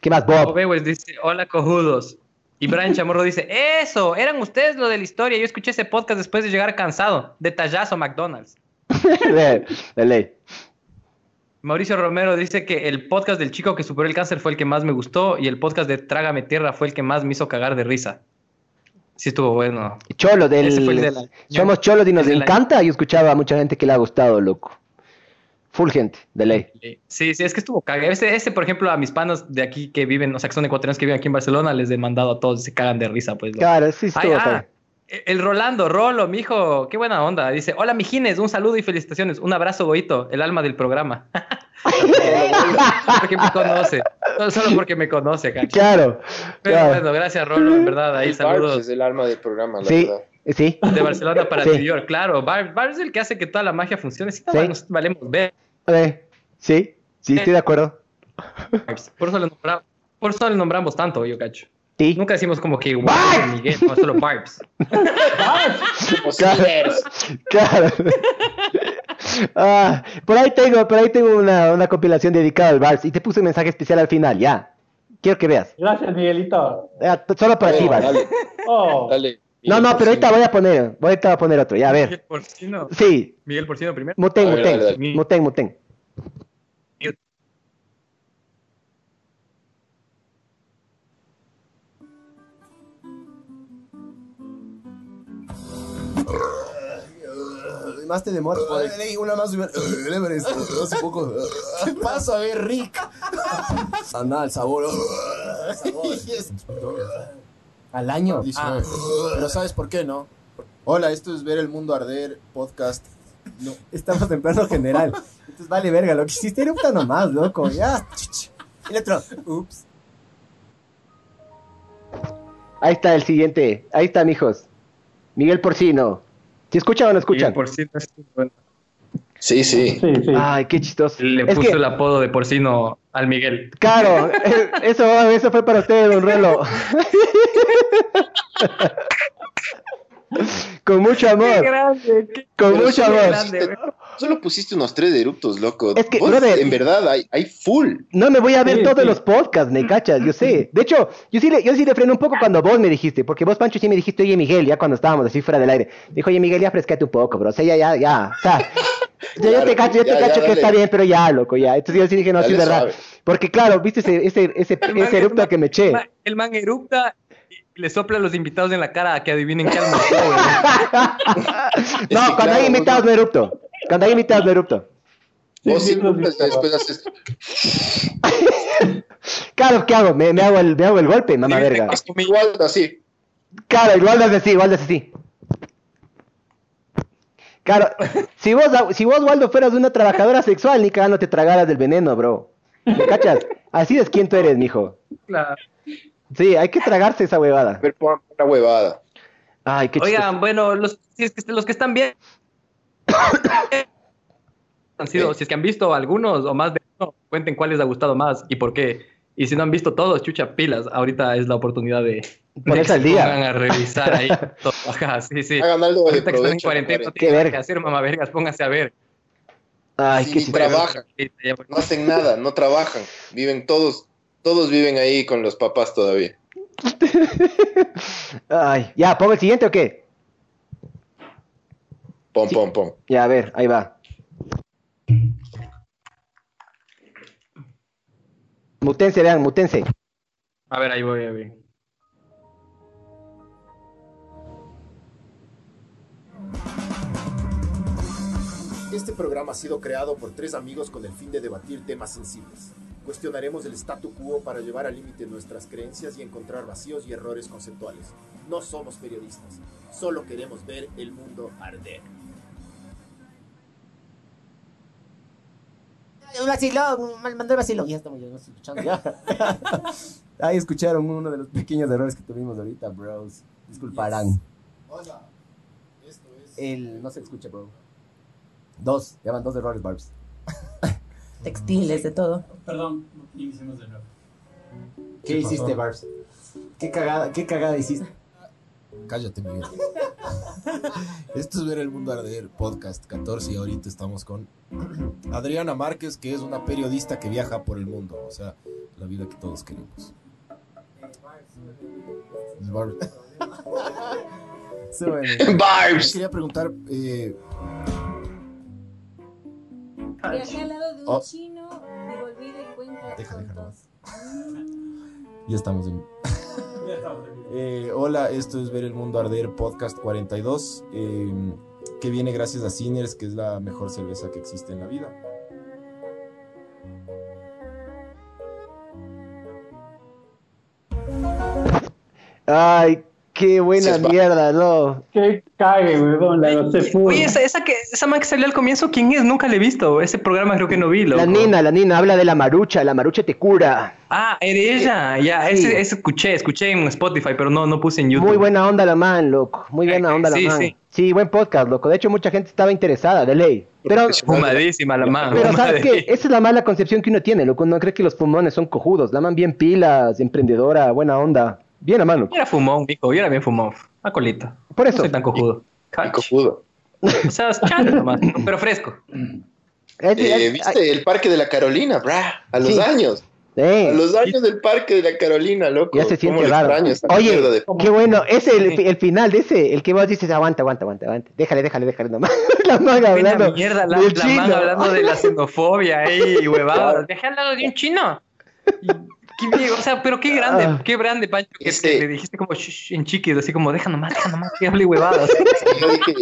¿Qué más, Bob Bob? Ewell dice, hola, cojudos. Y Brian Chamorro dice, eso, eran ustedes lo de la historia, yo escuché ese podcast después de llegar cansado, detallazo McDonald's. de, de ley. Mauricio Romero dice que el podcast del chico que superó el cáncer fue el que más me gustó y el podcast de Trágame Tierra fue el que más me hizo cagar de risa. Sí estuvo bueno. Cholo, del... El de la- Somos cholos y nos encanta. Yo escuchaba a mucha gente que le ha gustado, loco. Full gente, de ley. Sí, sí, es que estuvo cagado. Este, este, por ejemplo, a mis panos de aquí que viven, o sea, que son ecuatorianos que viven aquí en Barcelona, les he mandado a todos, se cagan de risa, pues. Claro, sí Ay, estuvo. ah, cabrón. el Rolando, Rolo, mijo, qué buena onda. Dice, hola, mijines, un saludo y felicitaciones. Un abrazo, Goito, el alma del programa. porque me conoce. No, Solo porque me conoce, cacho. Claro. Pero claro. bueno, gracias, Rolo, en verdad. Ahí Barbs saludos es el alma del programa, la Sí, verdad. sí. de Barcelona para Sí. New York. Claro, Barb, Barb es el que hace que toda la magia funcione. Si no, Sí. nos valemos ver. Eh, sí, sí, estoy de acuerdo. Por eso le nombramos, por eso le nombramos tanto, yo cacho. Sí. Nunca decimos como que wow, Miguel, no, solo Barbs. Claro. Ah, por ahí tengo, por ahí tengo una, una compilación dedicada al Bars y te puse un mensaje especial al final, ya. Quiero que veas. Gracias, Miguelito. T- solo para ti, Dale, Bars. dale, Oh, dale. No, no, pero ahorita voy a poner, ahorita voy a poner otro, ya, a ver. Miguel Porcino. Sí, Miguel Porcino primero. muten, A ver, muten, dale, dale. muten, muten. Más te demora. Leí una más. Everest, hace poco. ¿Qué pasa, eh, Rick? Anda, el sabor. Al año. Ah, pero ¿sabes por qué no? Hola, esto es Ver el Mundo Arder, podcast. No. Estamos en plano general. Entonces vale verga, lo que hiciste era un plano más, loco. Ya. El otro. Ups. Ahí está el siguiente, ahí está, mijos. Miguel Porcino. ¿Si escuchan o no Miguel escuchan? Porcino es bueno. Sí, sí. sí, sí. Ay, qué chistoso. Le Es puso que, el apodo de Porcino al Miguel. claro, eh, eso, eso fue para usted, don Rolo. Con mucho amor. grande, qué Con Pero mucho amor. Solo pusiste unos tres eruptos, loco. Es que, Vos, brother, en verdad, hay, hay full. No me voy a ver Sí, todos sí. los podcasts, me cachas, yo sé. De hecho, yo sí, le, yo sí le frené un poco cuando vos me dijiste, porque vos, Pancho, sí me dijiste, oye, Miguel, ya cuando estábamos así fuera del aire. Dijo, oye, Miguel, ya frescate un poco, bro. O sea, ya, ya, ya. O sea, yo, yo te cacho, yo te ya, ya, cacho que está bien, pero ya, loco, ya. Entonces yo sí dije, no, sí, verdad. suave. Porque, claro, viste ese, ese, ese, man- que me eché. el man- erupta le sopla a los invitados en la cara a que adivinen qué almorzó. No, cuando claro, hay invitados no- erupto. Cuando hay invitados no erupto. Vos sí, sí, después haces. Claro, ¿qué hago? Me, me hago, el, me hago el golpe, mamá verga. Igual así. Claro, igual das así, igual das así. Claro, si vos, si vos, Waldo, fueras una trabajadora sexual, ni cagando te tragaras del veneno, bro. ¿Me cachas? Así es quien tú eres, mijo. Claro. Sí, hay que tragarse esa huevada. Pero pon una huevada. Ay, qué Oigan, bueno, los, si es que, los que están bien. han sido, si es que han visto algunos o más de uno, cuenten cuál les ha gustado más y por qué. Y si no han visto todos, chucha, pilas. Ahorita es la oportunidad de, Ponerse que al día. pongan a revisar ahí. todo. Ajá, sí, sí. Hagan algo de Ahorita que están en provecho, cuarentena, no tienen que hacer, mamá vergas, pónganse a ver. Ay, Sí, qué trabajan, no hacen nada, no trabajan. Viven todos, todos viven ahí con los papás todavía. Ay, ya, ¿pongo el siguiente o qué? Pom, pom, pom. Ya, a ver, ahí va. Mutense, vean, mutense. A ver, ahí voy, ahí voy. Este programa ha sido creado por tres amigos con el fin de debatir temas sensibles. Cuestionaremos el statu quo para llevar al límite nuestras creencias y encontrar vacíos y errores conceptuales. No somos periodistas, solo queremos ver el mundo arder. Un vacilón, mal mandó el vacilón. Ya estamos, escuchando ya. Ahí escucharon uno de los pequeños errores que tuvimos ahorita, bros. Disculparán. Hola, esto es... El no se escucha, bro. Dos, ya van dos errores, Barbs. Textiles, de todo. Perdón, iniciemos de nuevo. ¿Qué, hiciste, Barbs? ¿Qué cagada, qué cagada hiciste? Cállate, Miguel. Esto es Ver el Mundo Arder, podcast 14 y ahorita estamos con Adriana Márquez, que es una periodista que viaja por el mundo, o sea, la vida que todos queremos. El bar- Barbs. Quería preguntar, eh, Viajé al lado de un Oh. chino y volví de cuenta Deja, con deja, ya estamos en... Eh, hola, esto es Ver el Mundo Arder, podcast 42, eh, que viene gracias a Sinners, que es la mejor cerveza que existe en la vida. Ay, qué buena mierda, no. Que cague, huevón, la gocé full. Oye, esa, esa, que, esa man que salió al comienzo, ¿quién es? Nunca la he visto. Ese programa creo que no vi, loco. La nina, la nina, habla de la marucha, la marucha te cura. Ah, era ella. Ya, Sí. ese, ese escuché, escuché en Spotify, pero no, no puse en YouTube. Muy buena onda la man, loco. Muy buena onda la Sí, man. sí. Sí. buen podcast, loco. De hecho, mucha gente estaba interesada, de ley. Pero, Fumadísima la man. pero ¿sabes qué? Esa es la mala concepción que uno tiene, loco. Uno cree que los fumones son cojudos. La man bien pilas, emprendedora, buena onda. Bien a mano. Yo era fumón, mijo. Yo era bien fumón. A colita. Por No eso. soy tan cojudo. Y cojudo. O sea, es chante nomás, pero fresco. Es- Eh, es- ¿Viste el Parque de la Carolina, bra? A los Sí. años. eh, A los años del Parque de la Carolina, loco. ya se ¿Cómo siente raro. Oye, mierda de- qué bueno. Ese, el, el final de ese, el que vos dices, aguanta, aguanta, aguanta, aguanta. Déjale, déjale, déjale nomás. la man Buena hablando. mierda, la, del la man chino. hablando de la xenofobia ahí y huevadas. Dejé al lado de un chino. Y- o sea, pero qué grande, Ah. qué grande, Pancho, que, Este- que le dijiste como shh, en chiquis, así como, deja nomás, deja nomás, que hable huevadas. yo dije,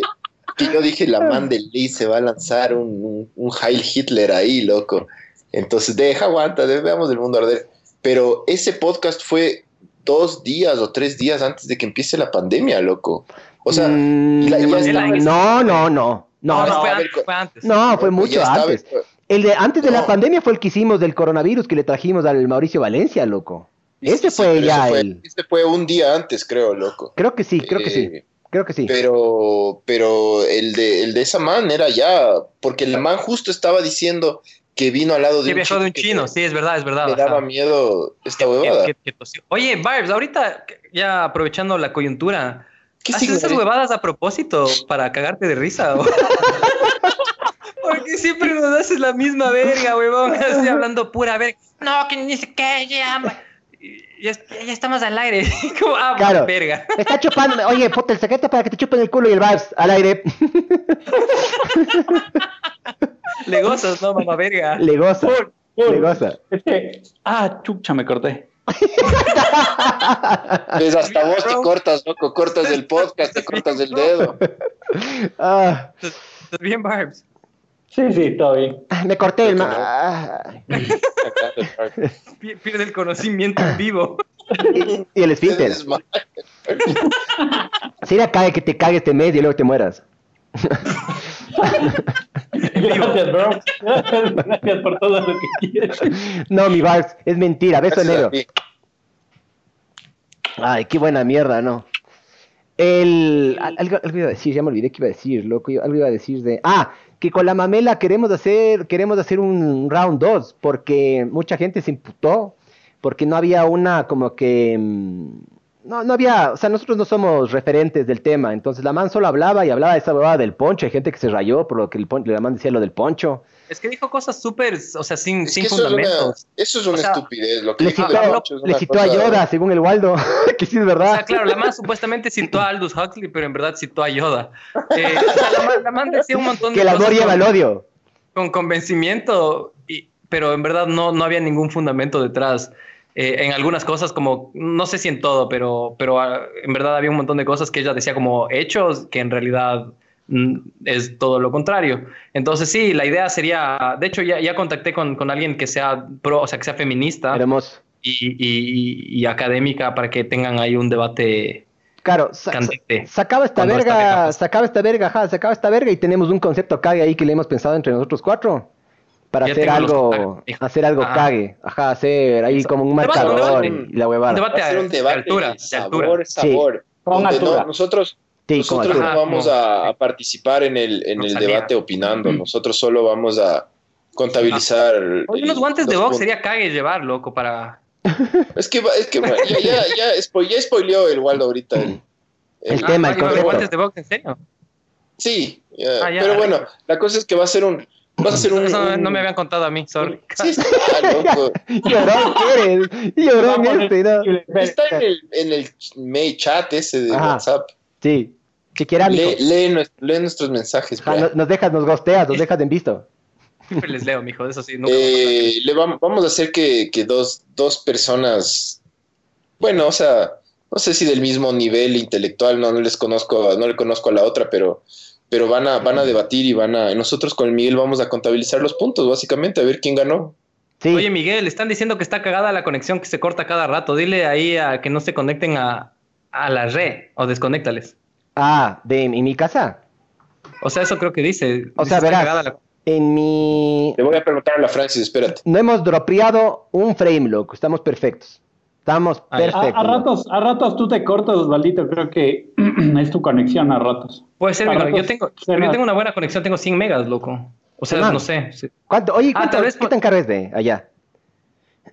yo dije, la man de Lee se va a lanzar un, un, un Heil Hitler ahí, loco. Entonces, deja, aguanta, veamos el mundo arder. Pero ese podcast fue dos días o tres días antes de que empiece la pandemia, loco. O sea, Mm, la- ya no, estaba- no, no, no. No, No, no, no, fue, antes, fue antes. no, fue mucho antes. El de antes de la No. pandemia fue el que hicimos del coronavirus que le trajimos al Mauricio Valencia, loco. Ese Sí, fue ya fue, el. ese fue un día antes, creo, loco. Creo que sí, creo que sí, Eh, creo que sí. Pero, pero el de, el de esa man era ya, porque la man justo estaba diciendo que vino al lado de Que un viajó de un que chino, sí, es verdad, es verdad. Le daba miedo esta Que- huevada. que- que tosió. Oye, Barbs, ahorita ya aprovechando la coyuntura, ¿Qué ¿haces esas huevadas a propósito para cagarte de risa? o? Porque siempre nos haces la misma verga, huevón, así hablando pura verga. No, que ni sé qué, ya, ya, ya estamos al aire. Como, ah, Claro. verga. Está chupando. Oye, puta, el secreto para que te chupen el culo y el vibes al aire. Le gozas, no, mamá verga. Le goza, Full, full. le goza. Es que, ah, chucha, me corté. Pues hasta vos te cortas, loco, cortas el podcast, te cortas el dedo. Ah, ¿Estás bien, Barbs? Sí, sí, todo bien. me corté el ma- ah, Pi- Pierde el conocimiento en vivo. y, y el esfínter. Si la cague que te cague este mes y luego te mueras. Gracias, bro. Gracias, por todo lo que quieres. No, mi Vals, es mentira, beso negro. Ay, qué buena mierda, ¿no? El... al- Algo, algo iba a decir, ya me olvidé qué iba a decir, loco. Algo iba a decir de... Ah, que con la mamela queremos hacer, queremos hacer un round 2, porque mucha gente se imputó, porque no había una como que... mm, No, no había, o sea, nosotros no somos referentes del tema, entonces la man solo hablaba y hablaba de esa huevada del poncho, hay gente que se rayó por lo que el la man decía lo del poncho. Es que dijo cosas súper, o sea, sin, Es sin eso es una, fundamentos. eso es una O sea, estupidez. Lo que Le dijo le citó a Yoda, según el Waldo, que sí es O verdad. sea, claro, la man supuestamente citó a Aldous Huxley, pero en verdad citó a Yoda. Eh, o sea, la, man, la man decía un montón de que el amor cosas lleva con- al odio. con convencimiento, y, pero en verdad no, no había ningún fundamento detrás. Eh, en algunas cosas, como, no sé si en todo, pero, pero ah, en verdad había un montón de cosas que ella decía como hechos, que en realidad es todo lo contrario. Entonces sí, la idea sería, de hecho ya, ya contacté con, con alguien que sea pro, o sea, que sea feminista Hermoso. y, y- y académica para que tengan ahí un debate Claro, sa- candente. sa- sacaba esta verga, sacaba esta verga, ajá, sacaba esta verga y tenemos un concepto cague ahí que le hemos pensado entre nosotros cuatro. Para hacer los algo, hacer algo Ajá. cague, ajá, hacer ahí como un Debate, un marcador debate. y la huevada. Un debate a un de debate altura, de de sabor, altura. sabor. Con donde no- altura. nosotros Sí, nosotros no vamos a, a participar en el, en el debate opinando. Nosotros solo vamos a contabilizar. Oye, unos guantes de box sería cague llevar, loco, para... Es que, va- es que ya, ya, ya, spo- ya spoileó el Waldo ahorita. El, El Ah, tema, el iba a haber concepto. guantes de box, ¿en serio? Sí, ya, Ah, ya, pero bueno, la cosa es que va a ser un. Va a ser un. Eso un- no me habían contado a mí, sorry. Sí, está loco. Llorón, ¿qué eres? Llorón este, ¿no? Está en el, en el mail chat ese de Ajá. WhatsApp. Sí, si quiera, mijo. Lee, lee, nues- lee nuestros mensajes. No- nos dejas, nos gosteas, nos dejas en visto. Siempre les leo, mijo, eso sí. Nunca Eh, le vam- vamos a hacer que, que dos, dos personas, bueno, o sea, no sé si del mismo nivel intelectual, no, no les conozco, no le conozco a la otra, pero, pero van a, van a debatir y van a, nosotros con el Miguel vamos a contabilizar los puntos, básicamente, a ver quién ganó. Sí, Oye, Miguel, están diciendo que está cagada la conexión, que se corta cada rato. Dile ahí a que no se conecten a, a la red o desconéctales. Ah, de en mi casa. O sea, eso creo que dice. O sea, verás. la- En mi... Le voy a preguntar a la Francis, espérate. No hemos dropeado un frame, loco. Estamos perfectos. Estamos Ah. A, perfectos. a ratos, a ratos tú te cortas, Osvaldito. Creo que es tu conexión a ratos. Puede ser, ratos yo tengo, yo tengo una buena conexión, tengo 100 megas, loco. O sea, Man. no sé. sí. ¿Cuánto? Oye, Ah, ¿cuánto, tal vez ¿qué caro es de allá?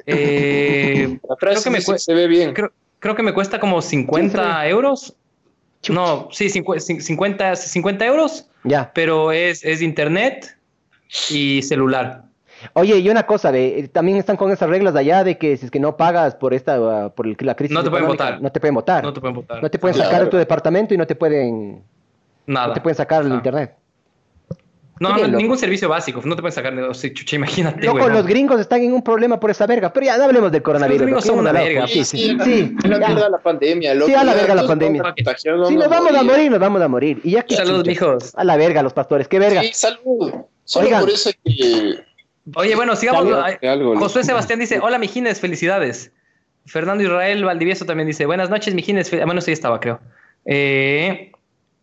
Eh, La creo Francis que me se ve bien. Creo, creo que me cuesta como 50 euros. No, sí, cincu- cin- 50, 50 euros, Ya. pero es, es internet y celular. Oye, y una cosa, ve, eh, también están con esas reglas de allá de que si es que no pagas por esta, ah, por el- la crisis No te pueden votar. no te pueden votar. No te pueden votar. No te pueden Claro. sacar de tu departamento y no te pueden, Nada. no te pueden sacar el Ajá. internet. No, no, ningún servicio básico. No te pueden sacar de. Sea, chucha, imagínate, Loco, güey. los gringos están en un problema por esa verga, pero ya no hablemos del coronavirus. gringos loco, son una verga, Sí, pues. sí, Sí, sí. A la mierda la pandemia, loco. Sí, a la verga la pandemia. vamos nos vamos a morir, nos vamos a morir. Y ya que Saludos, chucha. mijos. A la verga, los pastores, qué verga. Sí, salud. Solo Oigan. por eso que... Oye, bueno, sigamos. Salud, algo, Josué. Sebastián dice: Hola, mijines, felicidades. Fernando Israel Valdivieso también dice: Buenas noches, mijines. Fel- Bueno, sí estaba, creo. Eh,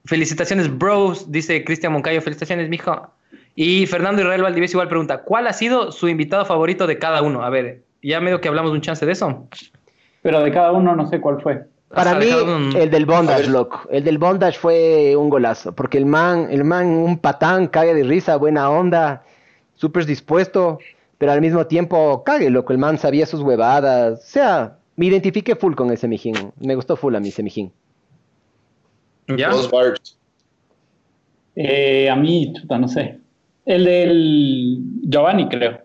felicitaciones, bros, dice Cristian Moncayo. Felicitaciones, mijo. Y Fernando Israel Valdivieso igual pregunta: ¿Cuál ha sido su invitado favorito de cada uno? A ver, ya medio que hablamos un chance de eso. Pero de cada uno no sé cuál fue. Para mí, el del bondage, loco. El del bondage fue un golazo. Porque el man, el man, un patán, cague de risa, buena onda, súper dispuesto, pero al mismo tiempo cague, loco. El man sabía sus huevadas. O sea, me identifiqué full con ese mijín. Me gustó full a mí ese mijín. ¿Ya? Dos barbs. Eh, a mí, chuta, no sé. El del Giovanni, creo.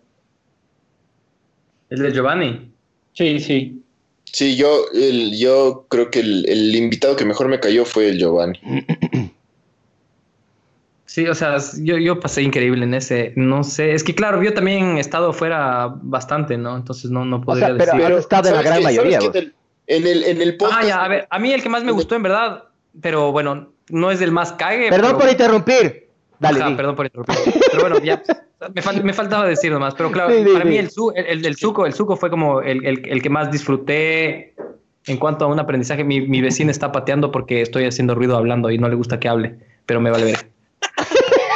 El de Giovanni. Sí, sí. Sí, yo, el, yo creo que el, el invitado que mejor me cayó fue el Giovanni. Sí, o sea, yo, yo pasé increíble en ese, no sé, es que claro, yo también he estado fuera bastante, ¿no? Entonces no, no podría sea, pero- decir. Has estado en la ¿sabes gran mayoría, En el, en el podcast... Ah, ya, a ver, a mí el que más me gustó en verdad, pero bueno, no es del más cague. Perdón pero- por interrumpir. Dale, Ajá, perdón por interrumpir. Pero bueno, ya, me, fal- me faltaba decir nomás, pero claro, Sí, para sí. mí el, su, el, el del suco, el suco fue como el, el, el que más disfruté en cuanto a un aprendizaje. Mi, mi vecina está pateando porque estoy haciendo ruido hablando y no le gusta que hable, pero me vale ver.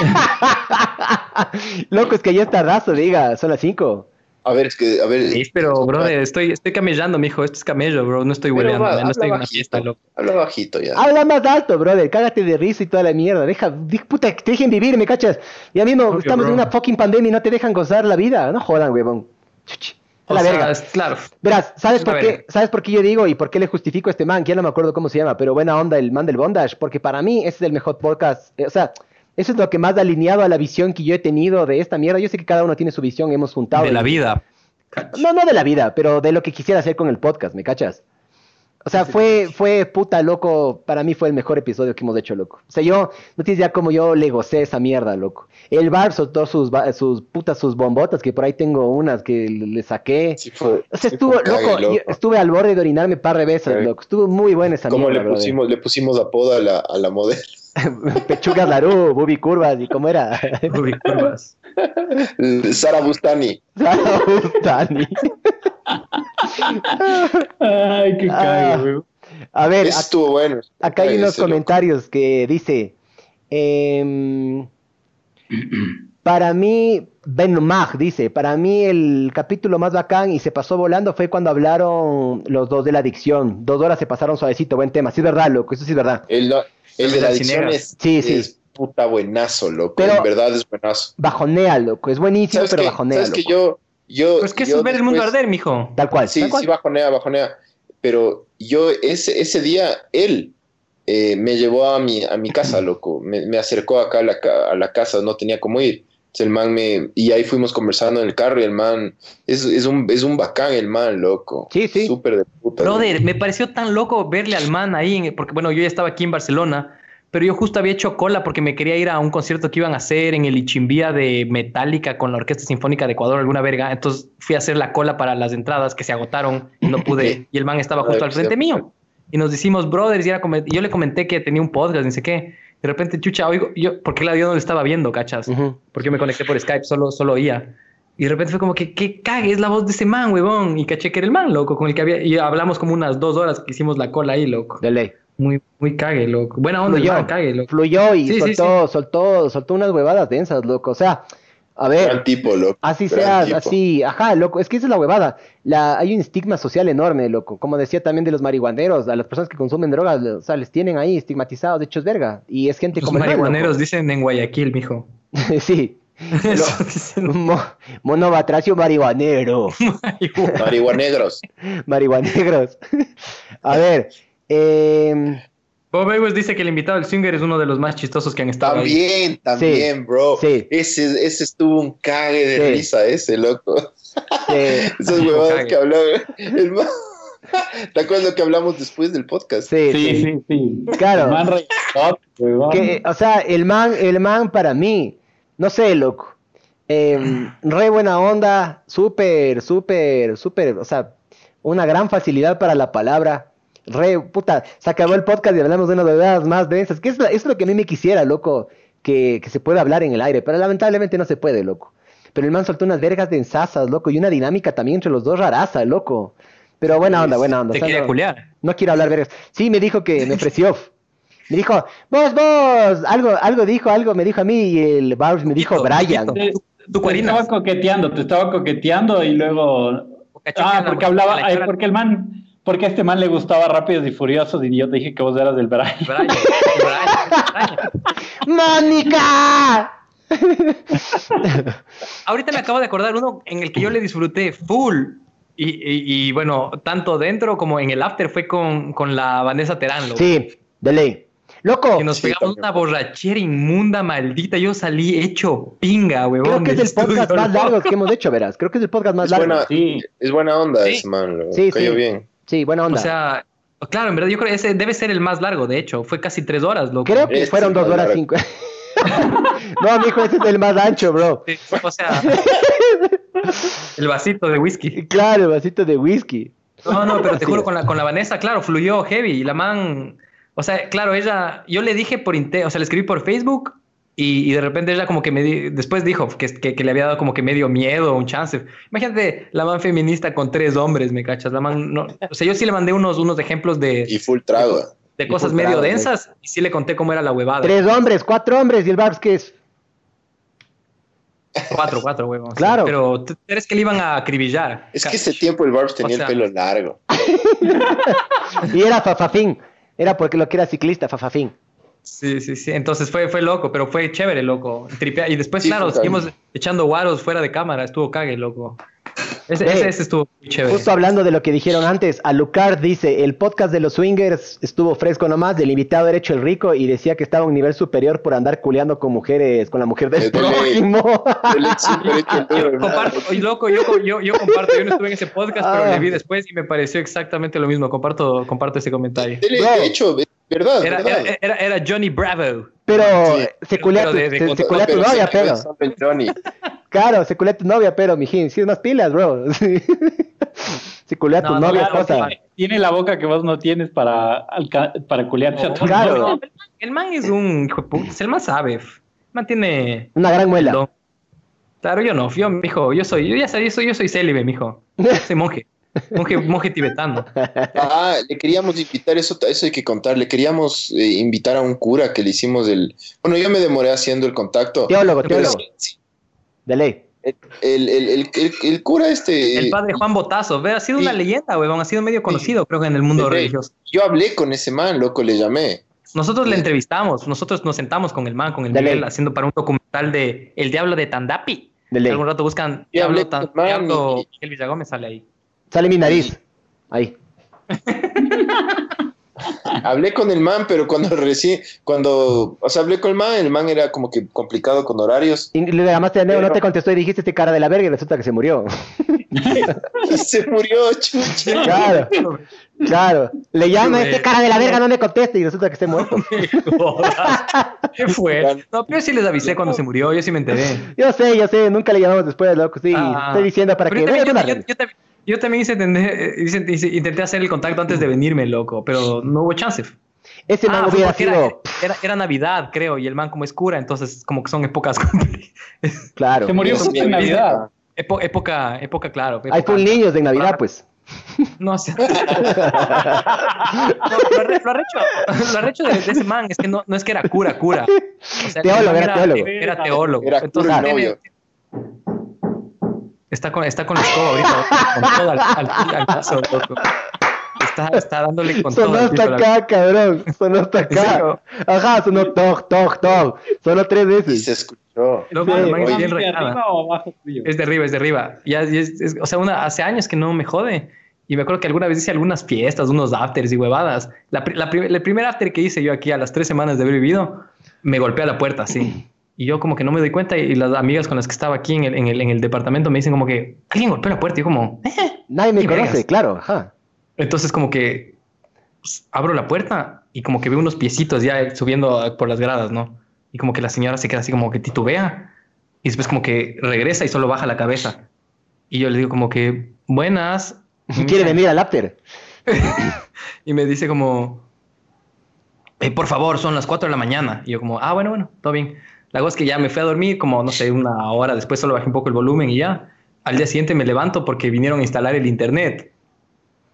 Loco, es que ya está raso, diga, son las 5. A ver, es que, a ver. Sí, pero, brother, estoy, estoy camellando, mijo. Esto es camello, bro. No estoy hueleando. no estoy en habla una fiesta, bajito, loco. Habla bajito ya. Habla más alto, brother. Cágate de risa y toda la mierda. Deja, puta, que te dejen vivir, ¿me cachas? Ya mismo Obvio, estamos en una fucking pandemia y no te dejan gozar la vida. No jodan, huevón. Chuch, a O la sea, verga. es- claro. Verás, ¿sabes Es por qué? ¿Sabes por qué yo digo y por qué le justifico a este man? Que ya no me acuerdo cómo se llama, pero buena onda el man del bondage, porque para mí ese es el mejor podcast. eh, o sea, eso es lo que más alineado a la visión que yo he tenido de esta mierda. Yo sé que cada uno tiene su visión, hemos juntado. De la vida. No, no de la vida, pero de lo que quisiera hacer con el podcast, ¿me cachas? O sea, fue, fue puta loco. Para mí fue el mejor episodio que hemos hecho, loco. O sea, yo, no tienes ya como yo le gocé esa mierda, loco. El bar soltó sus, ba- sus putas, sus bombotas, que por ahí tengo unas que le le saqué. Sí fue, O sea, sí estuvo, loco, loco. yo estuve al borde de orinarme par de veces, Sí. loco. Estuvo muy buena esa ¿Cómo mierda, le brother. pusimos, le pusimos apodo a la, a la modelo? Pechugas Larú, Bubi Curvas, ¿y cómo era? Ruby Curvas. Sara Bustani. Dani. Ay, qué Ah. A ver, estuvo bueno. acá hay unos loco. comentarios que dice... em, para mí, Ben Mag dice, para mí el capítulo más bacán y se pasó volando fue cuando hablaron los dos de la adicción. Dos horas se pasaron suavecito, buen tema. Sí es verdad, loco, eso sí es verdad. El, el de la Las adicción es, Sí, sí. es puta buenazo, loco. Pero- en verdad es buenazo. Bajonea, loco, es buenísimo, ¿Sabes pero qué? bajonea, ¿Sabes que yo, yo, Pues que es ver el mundo arder, mijo. Tal cual, Sí, tal cual. sí, bajonea, bajonea. Pero yo ese, ese día, él eh, me llevó a mi, a mi casa, loco. Me, me acercó acá a la, ca- a la casa, no tenía cómo ir. El man me... Y ahí fuimos conversando en el carro y el man... Es, es, un, es un bacán el man, loco. Sí, sí. Súper de puta. Brother, me pareció tan loco verle al man ahí, en- porque bueno, yo ya estaba aquí en Barcelona, pero yo justo había hecho cola porque me quería ir a un concierto que iban a hacer en el Ichimbía de Metallica con la Orquesta Sinfónica de Ecuador, alguna verga. Entonces fui a hacer la cola para las entradas que se agotaron y no pude. Y el man estaba justo al frente mío. Y nos decimos brothers y, era yo le comenté que tenía un podcast, ni sé qué. De repente, chucha, oigo, yo, porque la yo no le estaba viendo, cachas. Ujú. Porque yo me conecté por Skype, solo, solo oía. Y de repente fue como que, ¿qué cague? Es la voz de ese man, huevón. Y caché que era el man, loco, con el que había. Y hablamos como unas dos horas que hicimos la cola ahí, loco. De ley. Muy, muy cague, loco. Buena onda, el Fluyó, man, cague, loco. fluyó y Sí, sí, soltó, soltó, soltó unas huevadas densas, loco. O sea, a ver. Gran tipo, loco. Así Gran seas, tipo. así, ajá, loco, es que esa es la huevada. La, hay un estigma social enorme, loco. Como decía también de los marihuaneros, a las personas que consumen drogas, o sea, les tienen ahí estigmatizados, de hechos verga. Y es gente Los como el man, marihuaneros dicen en Guayaquil, mijo. sí. Eso dicen. Mo, mono batracio marihuanero. Marihuanegros. Marihuanegros. a ver, eh, Bob Ewes dice que el invitado del Swinger es uno de los más chistosos que han estado ahí. También, también, bro. sí. Ese, ese estuvo un cague de Sí. risa, ese, loco. Esas huevadas que hablaba. El man- ¿Te acuerdas lo que hablamos después del podcast? sí, Sí, sí. sí, sí. Claro. El man. Que, o sea, el man, el man para mí, no sé, loco. eh, re buena onda, súper, súper, súper, o sea, una gran facilidad para la palabra. Re, puta, se acabó el podcast y hablamos de unas verdades más densas. Que es, la- es lo que a mí me quisiera, loco, que, que se pueda hablar en el aire, pero lamentablemente no se puede, loco. Pero el man soltó unas vergas densasas, loco, y una dinámica también entre los dos raraza, loco. Pero buena onda, buena onda. Te o sea, quería no- culiar. no quiero hablar vergas. Sí, me dijo que me ofreció. Me dijo, vos, vos, algo, algo dijo, algo me dijo a mí y el Barbs me dijo Brian. Te, te estaba coqueteando, te estaba coqueteando y luego. Ah, porque hablaba, porque el man, porque a este man le gustaba Rápidos y Furiosos y yo te dije que vos eras del Brian. Brian, Brian, Brian. ¡Mónica! Ahorita me acabo de acordar uno en el que yo le disfruté full. Y, y- y, bueno, tanto dentro como en el after fue con, con la Vanessa Terán. loco. Sí, de ley. Loco, Que nos Sí, pegamos también. una borrachera inmunda, maldita. Yo salí hecho pinga, huevón. creo que es el podcast más loco. largo que hemos hecho, verás. Creo que es el podcast más Es largo. buena, Sí. es buena onda Sí. ese man, loco. Sí, Cayó sí. bien. Sí, buena O onda. sea, claro, en verdad yo creo que ese debe ser el más largo, de hecho. Fue casi tres horas, loco. creo que Este fueron dos horas largo. cinco. no, mijo, ese es el más ancho, bro. Sí, O sea, el vasito de whisky. Claro, vasito de whisky. No, no, pero te juro, con la, con la Vanessa, claro, fluyó heavy. Y la man, o sea, claro, ella, yo le dije por o sea, le escribí por Facebook y, y de repente ella como que me, di- después dijo que, que, que le había dado como que medio miedo, un chance. Imagínate la man feminista con tres hombres, ¿me cachas? La man, no, o sea, yo sí le mandé unos, unos ejemplos de, Y full trago. de cosas full medio trago, densas y sí le conté cómo era la huevada. Tres hombres, cuatro hombres y el Barbs, ¿qué es? Cuatro, cuatro, huevón. sí. Claro. Pero tú crees que le iban a acribillar. Es que ese tiempo el Barbs tenía O sea- el pelo largo. Y era Fafafín. Era porque lo que era ciclista, Fafafín. Sí, sí, sí. Entonces fue, fue loco, pero fue chévere, loco. Tripea- Y después, Sí, claro, seguimos echando guaros fuera de cámara. Estuvo cague, loco. Ese, ese, ese estuvo muy chévere. Justo hablando de lo que dijeron antes, Alucard dice, el podcast de los swingers estuvo fresco nomás, del invitado era hecho el rico y decía que estaba a un nivel superior por andar culeando con mujeres, con la mujer del Eh, prójimo. Comparto, loco, yo, yo, yo comparto, yo no estuve en ese podcast, pero Ah. le vi después y me pareció exactamente lo mismo. Comparto, comparto ese comentario. De hecho, verdad, Era, verdad. era, era, era Johnny Bravo. Pero Sí. se culea tu, tu novia, pero. Johnny. Claro, se culea tu novia, pero, mijín, si es más pilas, bro. se culea tu No, no, novia, claro, cosa. sí. Tiene la boca que vos no tienes para, para culiarte a tu Claro. No, el, man, el man es un hijo de puta, el man sabe. El man tiene. Una gran muela. Claro, yo no, yo, mijo, yo soy, yo ya sabía, yo soy, yo soy célibe, mijo. Soy monje. Monje, monje tibetano. Ah, le queríamos invitar, eso, eso hay que contar, le queríamos eh, invitar a un cura que le hicimos el... Bueno, yo me demoré haciendo el contacto. Teólogo, teólogo. sí, sí, De ley. el, el, el, el, el- el cura este... El padre Juan Botazo, ve, ha sido Sí. una leyenda, huevón, ha sido medio conocido, creo que en el mundo de religioso. Yo hablé con ese man, loco, le llamé. Nosotros le entrevistamos, nosotros nos sentamos con el man, con el De Miguel, ley. haciendo para un documental de El Diablo de Tandapi. De ley. Algún rato buscan Diablo, Tan- con el man Diablo y- Miguel Villagómez sale ahí. Sale mi nariz. Ahí. Hablé con el man, pero cuando recién, cuando, o sea, hablé con el man, el man era como que complicado con horarios. Y le llamaste a Neo, no te contestó y dijiste este cara de la verga y resulta que se murió. Y se murió, chucha. Claro, claro. Le llama este cara de la verga, no me contesta y resulta que se muerto. ¿Qué fue? No, pero yo sí les avisé cuando se murió, yo sí me enteré. Yo sé, yo sé, nunca le llamamos después, loco. Sí, Ah. estoy diciendo para Pero que yo, yo, yo- yo también, hice entender- eh, hice- hice- intenté hacer el contacto antes de venirme, loco, pero no hubo chance. Ese man Ah, fue hubiera era, sido. era, era Navidad, creo, y el man como es cura, entonces como que son épocas. Claro. Se murió justo en. Navidad. Épo- época, época, claro. Hay época- full niños de Navidad, pues. No sé. No, lo, arre- lo arrecho, lo arrecho de, de ese man es que no, no es que era cura, cura. O sea, Teólogo, era teólogo. Era teólogo. Era Entonces, cura. Está, con, está con la escoba ahorita, con todo al, al, al piso, loco. Está, está dándole con todo Sonó al piso. hasta la- acá, cabrón. Sonó hasta acá. Ajá, sonó toc, toc, toc. Sonó tres Y veces. se escuchó. Loco, Sí. es bien ¿De arriba o abajo tuyo? Es de arriba, es de arriba. Ya, es- es- o sea, una, hace años que no me jode. Y me acuerdo que alguna vez hice algunas fiestas, unos afters y huevadas. La, la prim- el primer after que hice yo aquí a las tres semanas de haber vivido, me golpea la puerta, así. Y yo como que no me doy cuenta y las amigas con las que estaba aquí en el, en el, en el departamento me dicen como que alguien golpeó la puerta. Y yo como, "Eh". Nadie me conoce, vergas. claro, ajá. Entonces como que pues, abro la puerta y como que veo unos piecitos ya subiendo por las gradas, ¿no? Y como que la señora se queda así como que titubea y después como que regresa y solo baja la cabeza. Y yo le digo como que, buenas. Quiere venir al after. Y me dice como, "Eh, por favor, son las 4 de la mañana. Y yo como, ah, bueno, bueno, todo bien. La cosa es que ya me fui a dormir como, no sé, una hora después solo bajé un poco el volumen y ya. Al día siguiente me levanto porque vinieron a instalar el internet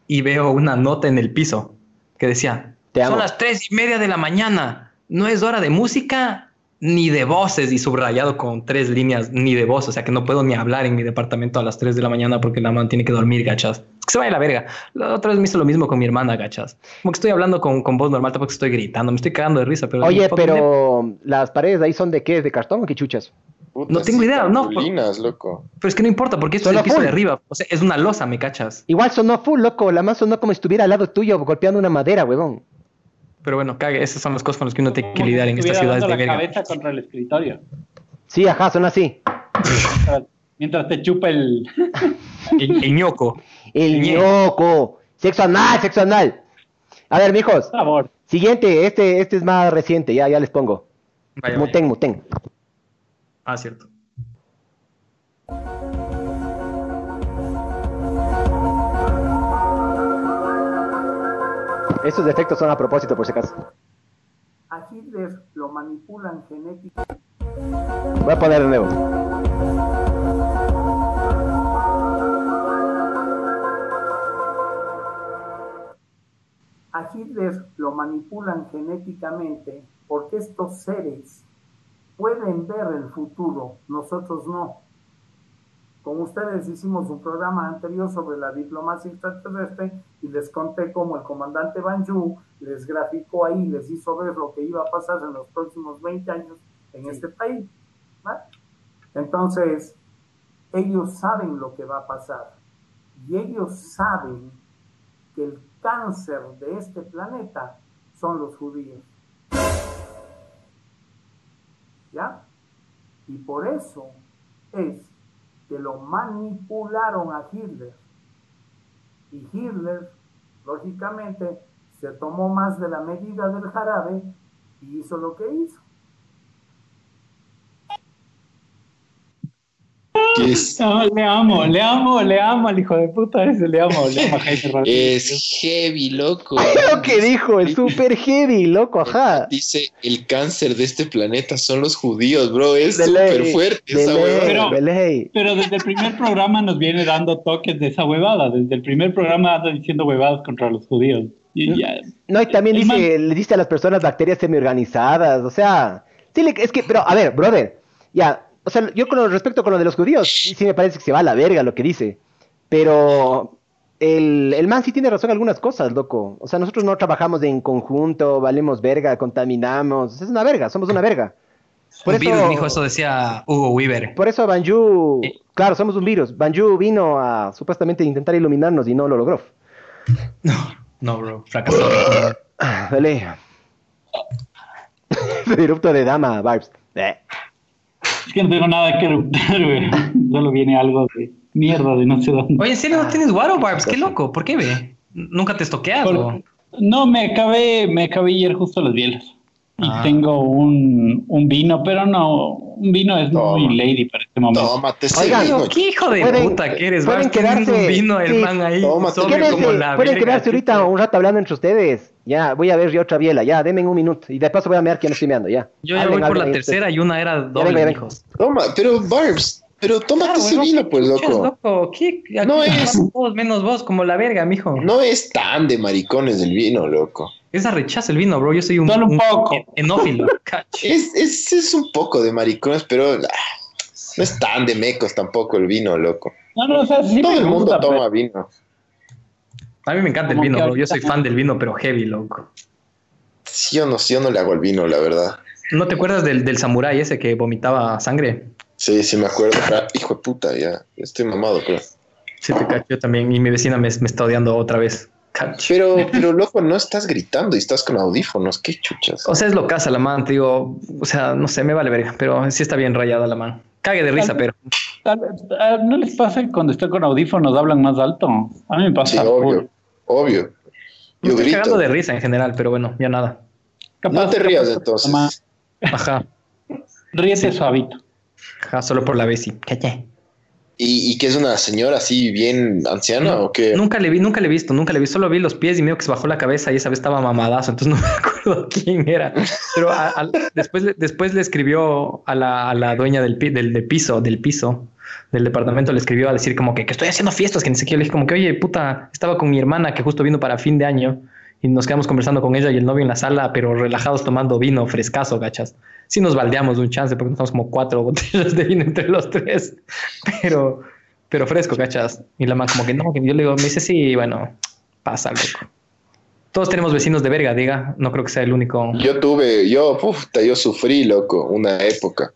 y veo una nota en el piso que decía, Te son las tres y media de la mañana, no es hora de música ni de voces y subrayado con tres líneas ni de voz, o sea que no puedo ni hablar en mi departamento a las 3 de la mañana porque la mamá tiene que dormir, gachas. Que se vaya a la verga. La otra vez me hizo lo mismo con mi hermana, gachas. Como que estoy hablando con, con voz normal, tampoco estoy gritando, me estoy cagando de risa, pero... Oye, pero las paredes ahí son de qué? ¿De cartón o qué chuchas? Puta, No tengo idea, no, loco. Pero es que no importa porque esto es el piso full. de arriba, o sea, es una losa, ¿me cachas? Igual sonó full, loco. La más sonó como si estuviera al lado tuyo golpeando una madera, huevón. Pero bueno, cague, esas son las cosas con las que uno tiene que lidiar en estas ciudades de la verga. cabeza contra el escritorio. Sí, ajá, son así. Mientras- Mientras te chupa el... El, el ñoco. El ñoco. Sexo anal, sexo anal. A ver, mijos. Por favor. Siguiente, este, este es más reciente, ya, ya les pongo. Vaya, vaya. Muten, muten. Ah, cierto. Estos defectos son a propósito, por si acaso. A Hitler lo manipulan genéticamente. Voy a poner de nuevo. A Hitler lo manipulan genéticamente porque estos seres pueden ver el futuro, nosotros no. Con ustedes hicimos un programa anterior sobre la diplomacia extraterrestre y les conté cómo el comandante Banju les graficó ahí, les hizo ver lo que iba a pasar en los próximos 20 años en este país. Entonces, ellos saben lo que va a pasar y ellos saben que el cáncer de este planeta son los judíos. ¿Ya? Y por eso es que lo manipularon a Hitler. Y Hitler, lógicamente, se tomó más de la medida del jarabe y hizo lo que hizo. No, le amo, le amo, le amo al hijo de puta ese, le amo, le amo a Jaime Rodríguez. Es heavy, loco. lo que dijo, es súper heavy, loco, ajá. Dice, el cáncer de este planeta son los judíos, bro. Es súper fuerte de esa ley, huevada. Pero- desde el primer programa nos viene dando toques de esa huevada. Desde el primer programa anda diciendo huevadas contra los judíos. Y ya, No, y también dice, le dice a las personas bacterias semi-organizadas, o sea, sí, es que, pero, a ver, brother, ya, o sea, yo con lo respecto con lo de los judíos, sí, me parece que se va a la verga lo que dice, pero el, el man sí tiene razón en algunas cosas, loco, o sea, nosotros no trabajamos en conjunto, valemos verga, contaminamos, es una verga, somos una verga. Por un virus, mijo, eso decía Hugo Weaver. Por eso Banju, claro, somos un virus, Banju vino a supuestamente intentar iluminarnos y no lo logró. No, bro, fracasó. Dale. Erupto de dama, Barbs. Eh. Es que no tengo nada que eruptar, güey. Solo viene algo de mierda de no sé dónde. Oye, ¿en serio no tienes guaro, Barbs? Qué loco, ¿por qué, ve? ¿Nunca te estoqueas? Por- o? No, me acabé, me acabé ayer justo las bielas. Y Ah. tengo un, un vino, pero no, un vino es muy lady para este momento. Tómate ese Oigan, vino. ¿Qué hijo de Pueden- puta que eres? pueden Vas quedarse- un vino, el sí, man ahí, tómate. sobre Quédense, como la pueden verga, quedarse ahorita un rato hablando entre ustedes. Ya, voy a ver yo otra biela. Ya, denme un minuto. Y de paso voy a mirar quién estoy meando. Ya. Yo ya Hablen, voy por la tercera y una era doble, ya hijos. Toma, pero Barbs, pero tómate Claro, ese vino, ¿qué pues, loco. loco? ¿Qué? Aquí No es- Todos menos vos, como la verga, mijo. No es tan de maricones el vino, loco. Esa rechaza el vino, bro. Yo soy un, Solo un poco. en- enófilo. Es, es, es un poco de maricones, pero ah, no es tan de mecos tampoco el vino, loco. No, no, o sea, sí Todo el mundo gusta, toma pero- vino. A mí me encanta el vino, bro. Yo soy fan del vino, pero heavy, loco. Sí, yo no, sí, yo no le hago el vino, la verdad. ¿No te acuerdas del, del samurái ese que vomitaba sangre? Sí, sí me acuerdo. Hijo de puta, ya. Estoy mamado, pero. Sí, te cacho yo también. Y mi vecina me, me está odiando otra vez. Cach. Pero, pero loco, no estás gritando y estás con audífonos, qué chuchas. O sea, es lo casa la man, te digo. O sea, no sé, me vale verga, pero sí está bien rayada la man. Cague de risa, pero. Ah, ¿No les pasa que cuando estoy con audífonos hablan más alto? A mí me pasa. Sí, obvio, obvio. Me Yo estoy cagando grito. de risa en general, pero bueno, ya nada. No te rías entonces. Ajá. Ríete suavito. Ajá, solo por la Bessie. Caché. ¿Y, y que es una señora así bien anciana o qué? Nunca le vi, nunca le he visto, nunca le vi, solo vi los pies y medio que se bajó la cabeza y esa vez estaba mamadazo, entonces no me acuerdo quién era. Pero a- a- después, después le escribió a la, a la dueña del, del, del piso, del piso, del departamento, le escribió a decir como que, que estoy haciendo fiestas, que ni siquiera le dije como que, oye, puta, estaba con mi hermana que justo vino para fin de año y nos quedamos conversando con ella y el novio en la sala, pero relajados tomando vino frescazo, gachas. Sí nos baldeamos de un chance porque nos como cuatro botellas de vino entre los tres, pero, pero fresco, gachas. Y la man como que no, que yo le digo, me dice, sí, bueno, pasa, loco. Todos tenemos vecinos de verga, diga, no creo que sea el único. Yo tuve, yo, puta, yo sufrí, loco, una época.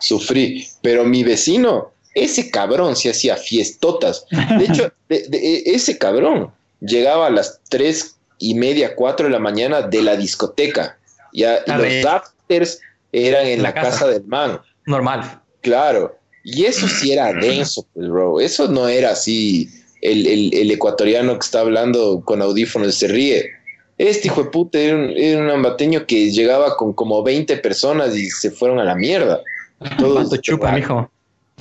Sufrí. Pero mi vecino, ese cabrón se hacía fiestotas. De hecho, de- ese cabrón llegaba a las tres y media, cuatro de la mañana de la discoteca. Ya, y los afters eran en La la, casa. casa. del man. Normal. Claro. Y eso sí era denso, pues, bro. Eso no era así el, el- el ecuatoriano que está hablando con audífonos se ríe. Este hijo de puta era un, era un ambateño que llegaba con como 20 personas y se fueron a la mierda. Todos ¿Cuánto chupa, droga- mijo?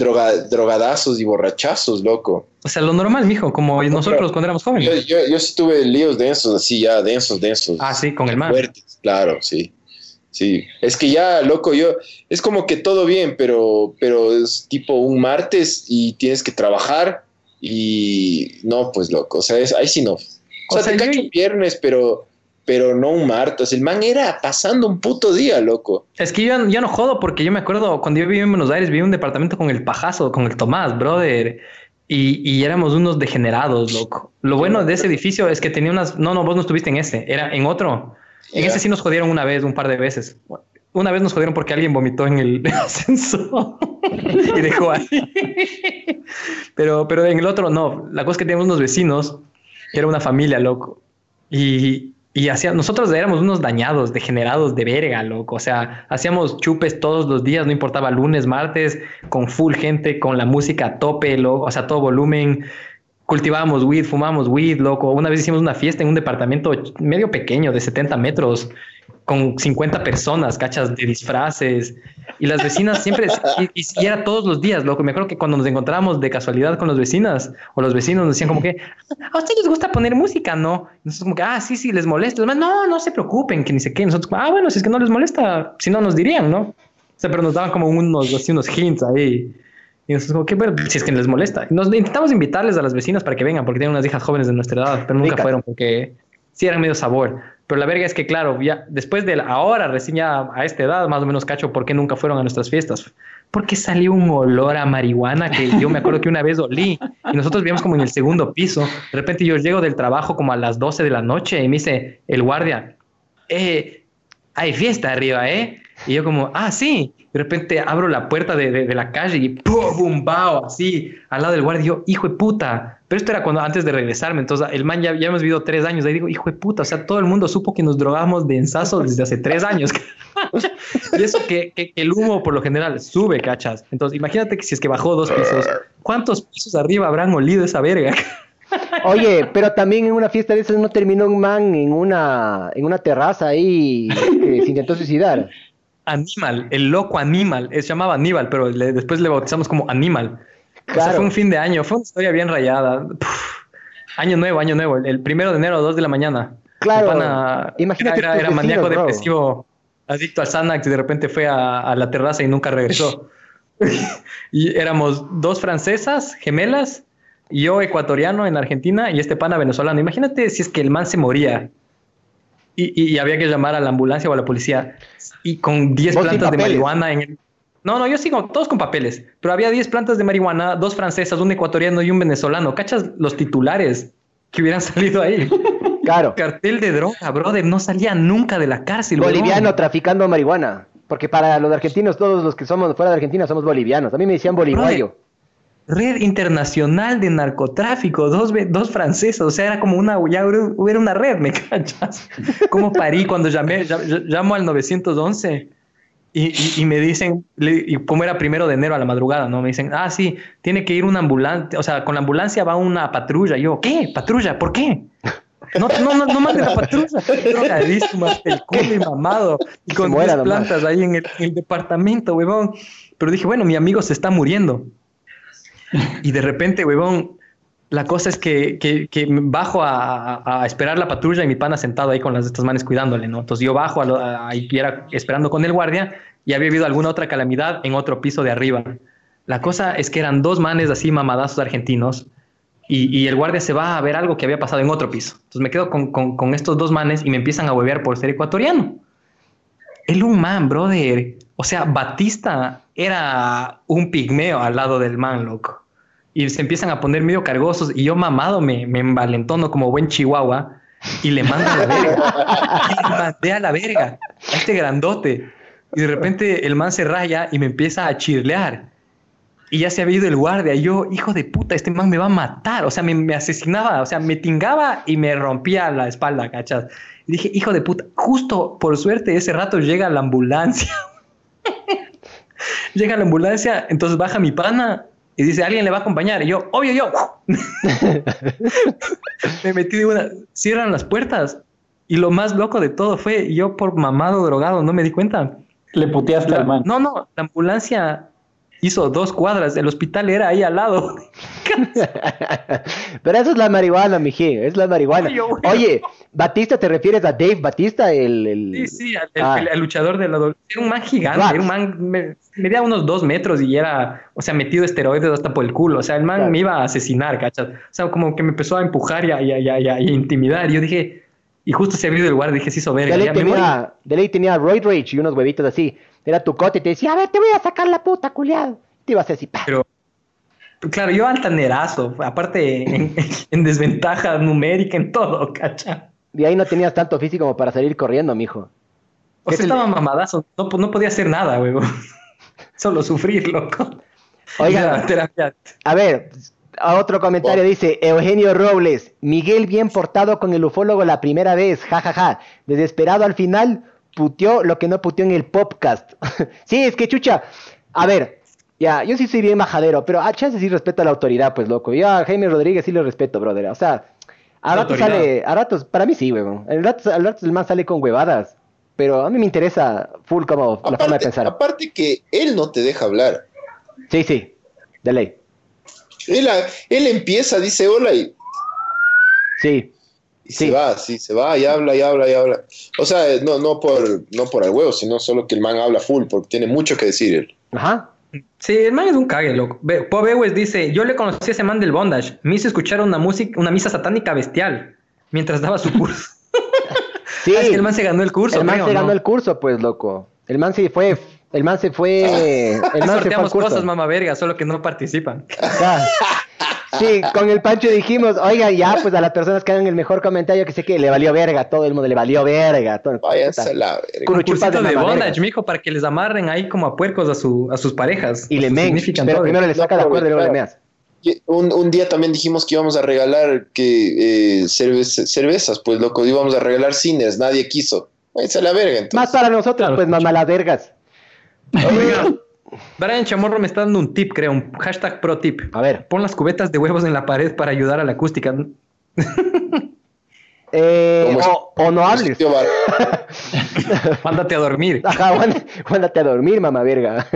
Droga- drogadazos y borrachazos, loco. O sea, lo normal, mijo, como nosotros cuando éramos Yo, jóvenes. yo, yo sí tuve líos densos, así ya, densos, densos. Ah, sí, con el. Fuertes, claro, sí. Sí, es que ya, loco, yo, es como que todo bien, pero, pero es tipo un martes y tienes que trabajar y no, pues loco, o sea, es, ahí sí no. O sea, sea, te yo- cacho viernes, pero, pero no un martes. El man era pasando un puto día, loco. Es que yo, yo no jodo porque yo me acuerdo cuando yo vivía en Buenos Aires, vivía en un departamento con el pajazo, con el Tomás, brother. Y, y éramos unos degenerados, loco. Lo bueno de ese edificio es que tenía unas... No, no, vos no estuviste en ese, era en otro. En Ya. ese sí nos jodieron una vez, un par de veces. Una vez nos jodieron porque alguien vomitó en el ascensor y dejó ahí. Pero, pero en el otro no. La cosa es que teníamos unos vecinos, que era una familia, loco. Y, y hacía, nosotros éramos unos dañados, degenerados de verga, loco. O sea, hacíamos chupes todos los días, no importaba lunes, martes, con full gente, con la música a tope, loco, o sea, todo volumen. Cultivábamos weed, fumábamos weed, loco. Una vez hicimos una fiesta en un departamento medio pequeño, de 70 metros, con 50 personas, cachas, de disfraces. Y las vecinas siempre, y, y- era todos los días, loco. Me acuerdo que cuando nos encontrábamos de casualidad con las vecinas, o los vecinos nos decían como que, ¿a ustedes les gusta poner música? No. Y nosotros como que, ah, sí, sí, les molesta. Los demás, no, no se preocupen, que ni sé qué. Nosotros, ah, bueno, si es que no les molesta, si no nos dirían, ¿no? O sea, pero nos daban como unos, así, unos hints ahí. Y nosotros como que, bueno, si es que les molesta. Nos intentamos invitarles a las vecinas para que vengan, porque tienen unas hijas jóvenes de nuestra edad, pero nunca Ricas. fueron porque sí eran medio sabor. Pero la verga es que, claro, ya después de la, ahora, recién ya a esta edad, más o menos cacho, ¿por qué nunca fueron a nuestras fiestas? Porque salió un olor a marihuana que yo me acuerdo que una vez olí y nosotros vivíamos como en el segundo piso. De repente yo llego del trabajo como a las 12 de la noche y me dice el guardia, eh, hay fiesta arriba, ¿eh? Y yo como, ah, sí. De repente abro la puerta de, de- la calle y ¡pum! ¡Bao! Así, al lado del guardia. Yo, hijo de puta. Pero esto era cuando antes de regresarme. Entonces, el man ya, ya hemos vivido tres años. Ahí digo, hijo de puta. O sea, todo el mundo supo que nos drogamos de ensazo desde hace tres años. y eso que, el humo por lo general sube, cachas. Entonces, imagínate que si es que bajó dos pisos, ¿cuántos pisos arriba habrán olido esa verga? Oye, pero también en una fiesta de esas no terminó un man en una, en una terraza ahí que se intentó suicidar. Animal, el loco Animal, se llamaba Aníbal, pero le- después le bautizamos como Animal. O sea, Claro. fue un fin de año, fue una historia bien rayada. Puf, año nuevo, año nuevo, el, el primero de enero a 2 de la mañana. Claro, pana imagínate era, maníaco bro. depresivo, adicto al Xanax y de repente fue a, a la terraza y nunca regresó. y éramos dos francesas, gemelas, yo ecuatoriano en Argentina y este pana venezolano. Imagínate si es que el man se moría y, y- y había que llamar a la ambulancia o a la policía y con 10 Vos sin plantas de marihuana en el... No, no, yo sigo todos con papeles, pero había 10 plantas de marihuana, dos francesas, un ecuatoriano y un venezolano. ¿Cachas los titulares que hubieran salido ahí? Claro. Cartel de droga, brother, no salía nunca de la cárcel. Boliviano traficando marihuana. Porque para los argentinos, todos los que somos fuera de Argentina somos bolivianos. A mí me decían boliviano. Red internacional de narcotráfico, dos, dos francesas, o sea, era como una, ya hubiera una red, ¿me cachas? Como parí cuando llamé, llamo al 911 y, y- y me dicen, y como era primero de enero a la madrugada, ¿no? Me dicen, ah, sí, tiene que ir una ambulancia, o sea, con la ambulancia va una patrulla. Y yo, ¿qué? ¿Patrulla? ¿Por qué? No, no, no, no mande la patrulla. Drogadísimo, hasta el culo y mamado. Y con muera 10 nomás. plantas ahí en el, en el departamento, huevón. Pero dije, bueno, mi amigo se está muriendo. Y de repente, huevón, la cosa es que, que, bajo a, esperar la patrulla y mi pana sentado ahí con las estas manes cuidándole, ¿no? Entonces yo bajo a lo- a- y era esperando con el guardia y había habido alguna otra calamidad en otro piso de arriba. La cosa es que eran dos manes así mamadazos argentinos y, y el guardia se va a ver algo que había pasado en otro piso. Entonces me quedo con, con- con estos dos manes y me empiezan a huevear por ser ecuatoriano. El un man, brother. O sea, Batista era un pigmeo al lado del man, loco. Y se empiezan a poner medio cargosos y yo mamado me, me envalentono como buen chihuahua y le mando a la verga. Y le mandé a la verga a este grandote. Y de repente el man se raya y me empieza a chirlear. Y ya se había ido el guardia. Y yo, hijo de puta, este man me va a matar. O sea, me, me asesinaba. O sea, me tingaba y me rompía la espalda, ¿cachas? Y dije, hijo de puta, justo por suerte ese rato llega la ambulancia. llega la ambulancia, entonces baja mi pana y dice, ¿alguien le va a acompañar? Y yo, obvio yo. me metí de una, cierran las puertas. Y lo más loco de todo fue, yo por mamado drogado, no me di cuenta. Le puteaste La- al man. No, no, la ambulancia hizo dos cuadras, el hospital era ahí al lado. Pero eso es la marihuana, miji, es la marihuana. Oye, Batista, ¿te refieres a Dave Batista? El, el- Sí, sí, el, Ah. el- el luchador de la Era un man gigante, era un man, me- medía unos dos metros y era, o sea, metido esteroides hasta por el culo. O sea, el man Claro. me iba a asesinar, ¿cachas? O sea, como que me empezó a empujar y a, y a- y a- y a- y a intimidar. Y yo dije, Y justo se abrió el guardia, dije, se hizo verga. De ley, tenía, de ley tenía Roid Rage y unos huevitos así. Era tu cote y te decía, a ver, te voy a sacar la puta, culiado. Te ibas a decir. Pero, claro, yo altanerazo, aparte en, en desventaja numérica en todo, cacha. De ahí no tenías tanto físico como para salir corriendo, mijo. O ¿Qué sea, estaba mamadazo, no, no podía hacer nada, huevo. Solo sufrir, loco. Oiga. Terapia. A ver, a otro comentario dice Eugenio Robles, Miguel bien portado con el ufólogo la primera vez, jajaja, desesperado al final, puteó lo que no puteó en el podcast. sí, es que chucha, a ver, ya, yo sí soy bien majadero, pero a chance sí respeto a la autoridad, pues loco, yo a Jaime Rodríguez sí lo respeto, brother, o sea, a ratos sale, a ratos, para mí sí, weón, a ratos, a ratos el man sale con huevadas, pero a mí me interesa full como la forma de pensar. aparte que él no te deja hablar. Sí, sí, de ley. Él, él empieza, dice hola y, Sí. Y se va, sí, se va y habla y habla y habla. O sea, no, no por no por el huevo, sino solo que el man habla full, porque tiene mucho que decir él. Ajá. Sí, el man es un cague, loco. Bob Ewes dice, yo le conocí a ese man del bondage. Me hizo escuchar una música, una misa satánica bestial mientras daba su curso. Sí. Ah, es que el man se ganó el curso, El man creo, se ¿no? ganó el curso, pues, loco. El man se fue, el man se fue, el man se fue al Sorteamos curso. cosas, mamá verga, solo que no participan. Sí, con el Pancho dijimos, oiga, ya, pues a las personas que hagan el mejor comentario, que sé que le valió verga, todo el mundo le valió verga. Todo, Váyanse la verga. Curuchupas Cursito de bondage, verga. mijo, para que les amarren ahí como a puercos a, su, a sus parejas. Y le men, pero todo. primero le saca la cuerda y luego le meas. Un, un día también dijimos que íbamos a regalar que eh, cerveza- cervezas, pues loco, íbamos a regalar cines, nadie quiso. Váyanse a la verga, entonces. Más para nosotros, pues, mamá las vergas. Oiga, Brian Chamorro me está dando un tip, creo, un hashtag pro tip. A ver. Pon las cubetas de huevos en la pared para ayudar a la acústica. Eh, o, o no hables. Mándate a dormir. Ajá, guárdate a dormir, mamá verga.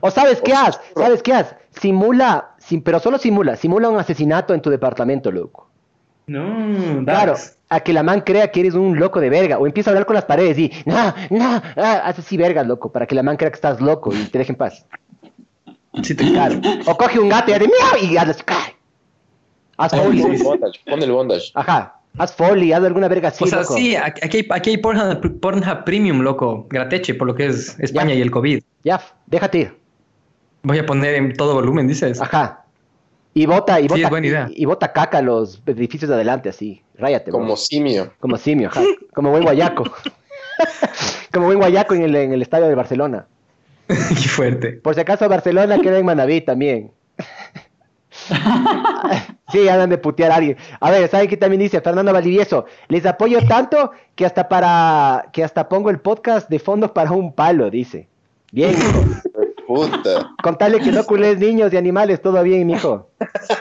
o sabes qué haz, sabes qué haz, simula, sim- pero solo simula, simula un asesinato en tu departamento, loco. No, Claro, das. A que la man crea que eres un loco de verga, o empieza a hablar con las paredes y, no, no, ah, haz así vergas, loco, para que la man crea que estás loco y te deje en paz. Sí, te- Claro. O coge un gato y hace miau y hazle, ¡ay! Haz foley. Pon el bondage, pon el bondage. Ajá, haz foley, haz alguna verga así, o sea, loco. sí, aquí aquí hay, aquí hay Pornhub, Pornhub Premium, loco. Grateche, por lo que es España Ya. y el COVID. Ya, déjate ir. Voy a poner en todo volumen, dices. Ajá. Y bota, y Sí, bota, es buena idea. y, y bota caca los edificios de adelante, así. Ráyate, bro. Como simio. Como simio. Como buen guayaco. Como buen guayaco en el, en el estadio de Barcelona. Qué fuerte. Por si acaso Barcelona queda en Manaví también. sí, andan de putear a alguien. A ver, ¿saben qué también dice Fernando Valdivieso? Les apoyo tanto que hasta para que hasta pongo el podcast de fondo para un palo, dice. Bien, hijo. Puta. Contale que no culés niños y animales, todo bien, mijo.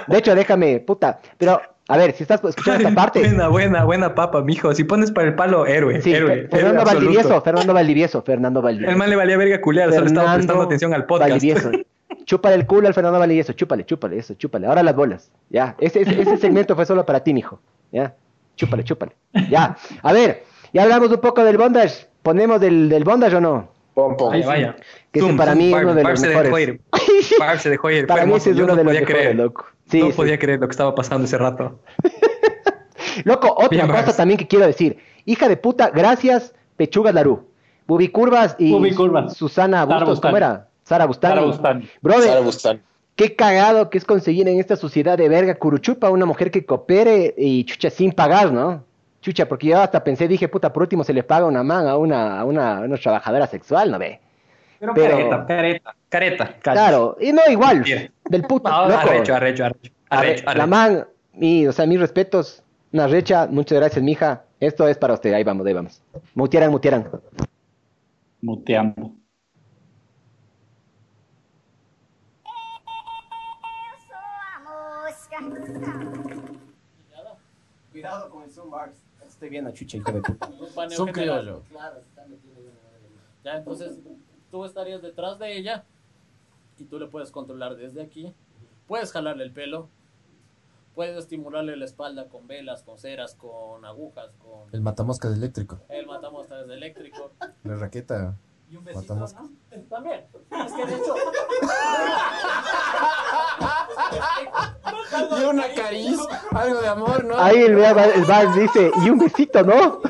De hecho, déjame, puta. Pero, a ver, si estás escuchando esta parte. Buena, buena, buena papa, mijo. Si pones para el palo, héroe. Sí, héroe. Fer- Fernando héroe. Valdivieso, Fernando Valdivieso, Fernando Valdivieso. El man le valía verga culiar, solo estaba prestando atención al podcast. Valdivieso. Chúpale el culo al Fernando Valdivieso, chúpale, chúpale, eso, chúpale. Ahora las bolas. Ya, ese, ese, ese segmento fue solo para ti, mijo. Ya, chúpale, chúpale. Ya, a ver, ya hablamos un poco del bondage. ¿Ponemos del, del bondage o no? Pon, pon. Vaya, vaya. Que ese para zoom, mí es uno de los mejores. ir. Fue Para mí ese es uno no de los podía mejores, creer. loco. Sí, no sí. podía creer lo que estaba pasando ese rato. Loco, otra Bien, cosa también que quiero decir. Hija de puta, gracias, Pechugas Larú. Bubicurvas y Bubicurvas. Susana Bustos, ¿cómo era? Sara Bustani. Sara Bustani. Brother, Sara Bustani. Qué cagado que es conseguir en esta sociedad de verga curuchupa una mujer que coopere y chucha sin pagar, ¿no? Chucha, porque yo hasta pensé, dije, puta, por último se le paga una man a una, a una, a una trabajadora sexual, ¿no ve? Pero, Pero- careta, careta, careta. Claro, y no igual, Bien. del puto, No, loco. arrecho, arrecho, arrecho. Arrecho, La man, mi, o sea, mis respetos, una recha, muchas gracias, mija. Esto es para usted, ahí vamos, ahí vamos. Mutieran, mutieran. Muteando. Cuidado con el Zoom Bars. Estoy viendo a Chucha, hijo de puta. paneo Son criollo. Claro, está metiendo. Ya, entonces tú estarías detrás de ella y tú le puedes controlar desde aquí. Puedes jalarle el pelo. Puedes estimularle la espalda con velas, con ceras, con agujas, con El matamoscas eléctrico. el matamostas eléctrico. La raqueta. Y un besito, Matamoscas. ¿no? También. Es que de hecho. Y una caricia, algo de amor, ¿no? Ahí el, el Barbs dice, y un besito, ¿no?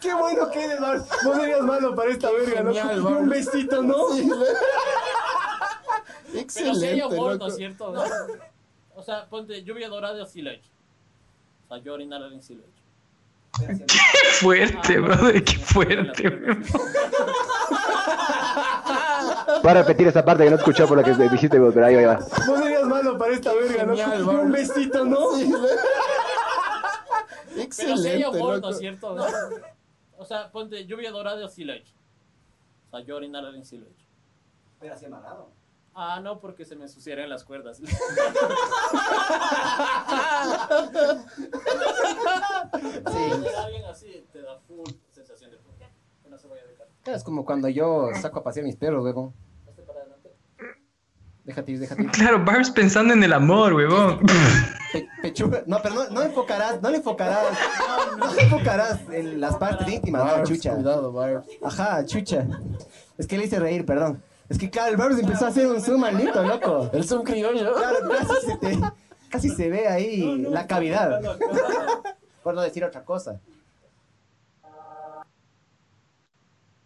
Qué bueno que eres, Barbs. No serías malo para esta verga, ¿no? Genial, Y un besito, ¿no? Pero si hay Excelente, ¿no loco. es cierto? O sea, ponte lluvia dorada sí he hecho. O sea, yo orinar a alguien sí lo he hecho. Qué fuerte, brother, qué fuerte. Voy a repetir esa parte que no escuchó por lo que dijiste vos, pero ahí va. No serías malo para esta verga, ¿no? Un besito, ¿no? Pero Excelente, amor, ¿no loco. es cierto? O sea, ponte lluvia dorada sí lo he hecho. O sea, yo orinar he hecho. Pero así amarrado. Ah, no, porque se me ensuciarían las cuerdas. Sí. alguien así te da full sensación de que no se vaya a dejar. Es como cuando yo saco a pasear mis perros, huevón. Hazte para adelante. Déjate ir, déjate ir. Claro, Barbs pensando en el amor, huevón. Pe- pechuga. No, pero no, no enfocarás, no le enfocarás, no le enfocarás en las partes íntimas, no, chucha. Cuidado, Barbs. Ajá, chucha. Es que le hice reír, perdón. Es que claro, el Barbs empezó a hacer un zoom maldito, loco. El zoom criollo. Claro, casi se, te- casi se ve ahí la cavidad. Por no decir otra cosa.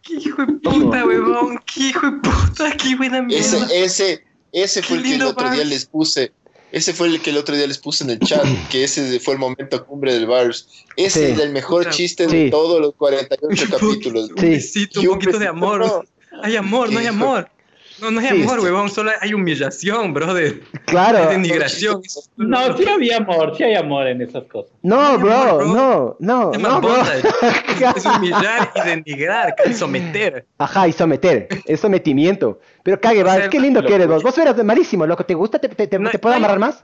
Qué hijo de puta, huevón. Qué hijo de puta, qué buena mierda. Ese, ese, ese fue Qué el que el otro día les puse. Ese fue el que el otro día les puse en el chat, que ese fue el momento cumbre del Barbs. Ese Sí. es el mejor Puta. chiste Sí. de todos los 48 capítulos. Un Sí. besito, Y un un poquito de besito, amor. no. Hay amor, no hay amor. No, no hay Sí. amor, huevón. Solo hay humillación, brother. Claro. Hay denigración. No, sí había amor, sí hay amor en esas cosas. No, bro, amor, bro. no, no, llama no, bro. Es humillar y denigrar, y someter. Ajá, y someter, es sometimiento. Pero cague, O sea, qué lindo que eres vos. Vos eras malísimo, loco. ¿Te gusta? ¿Te, te, te- No, te puedo hay- amarrar más?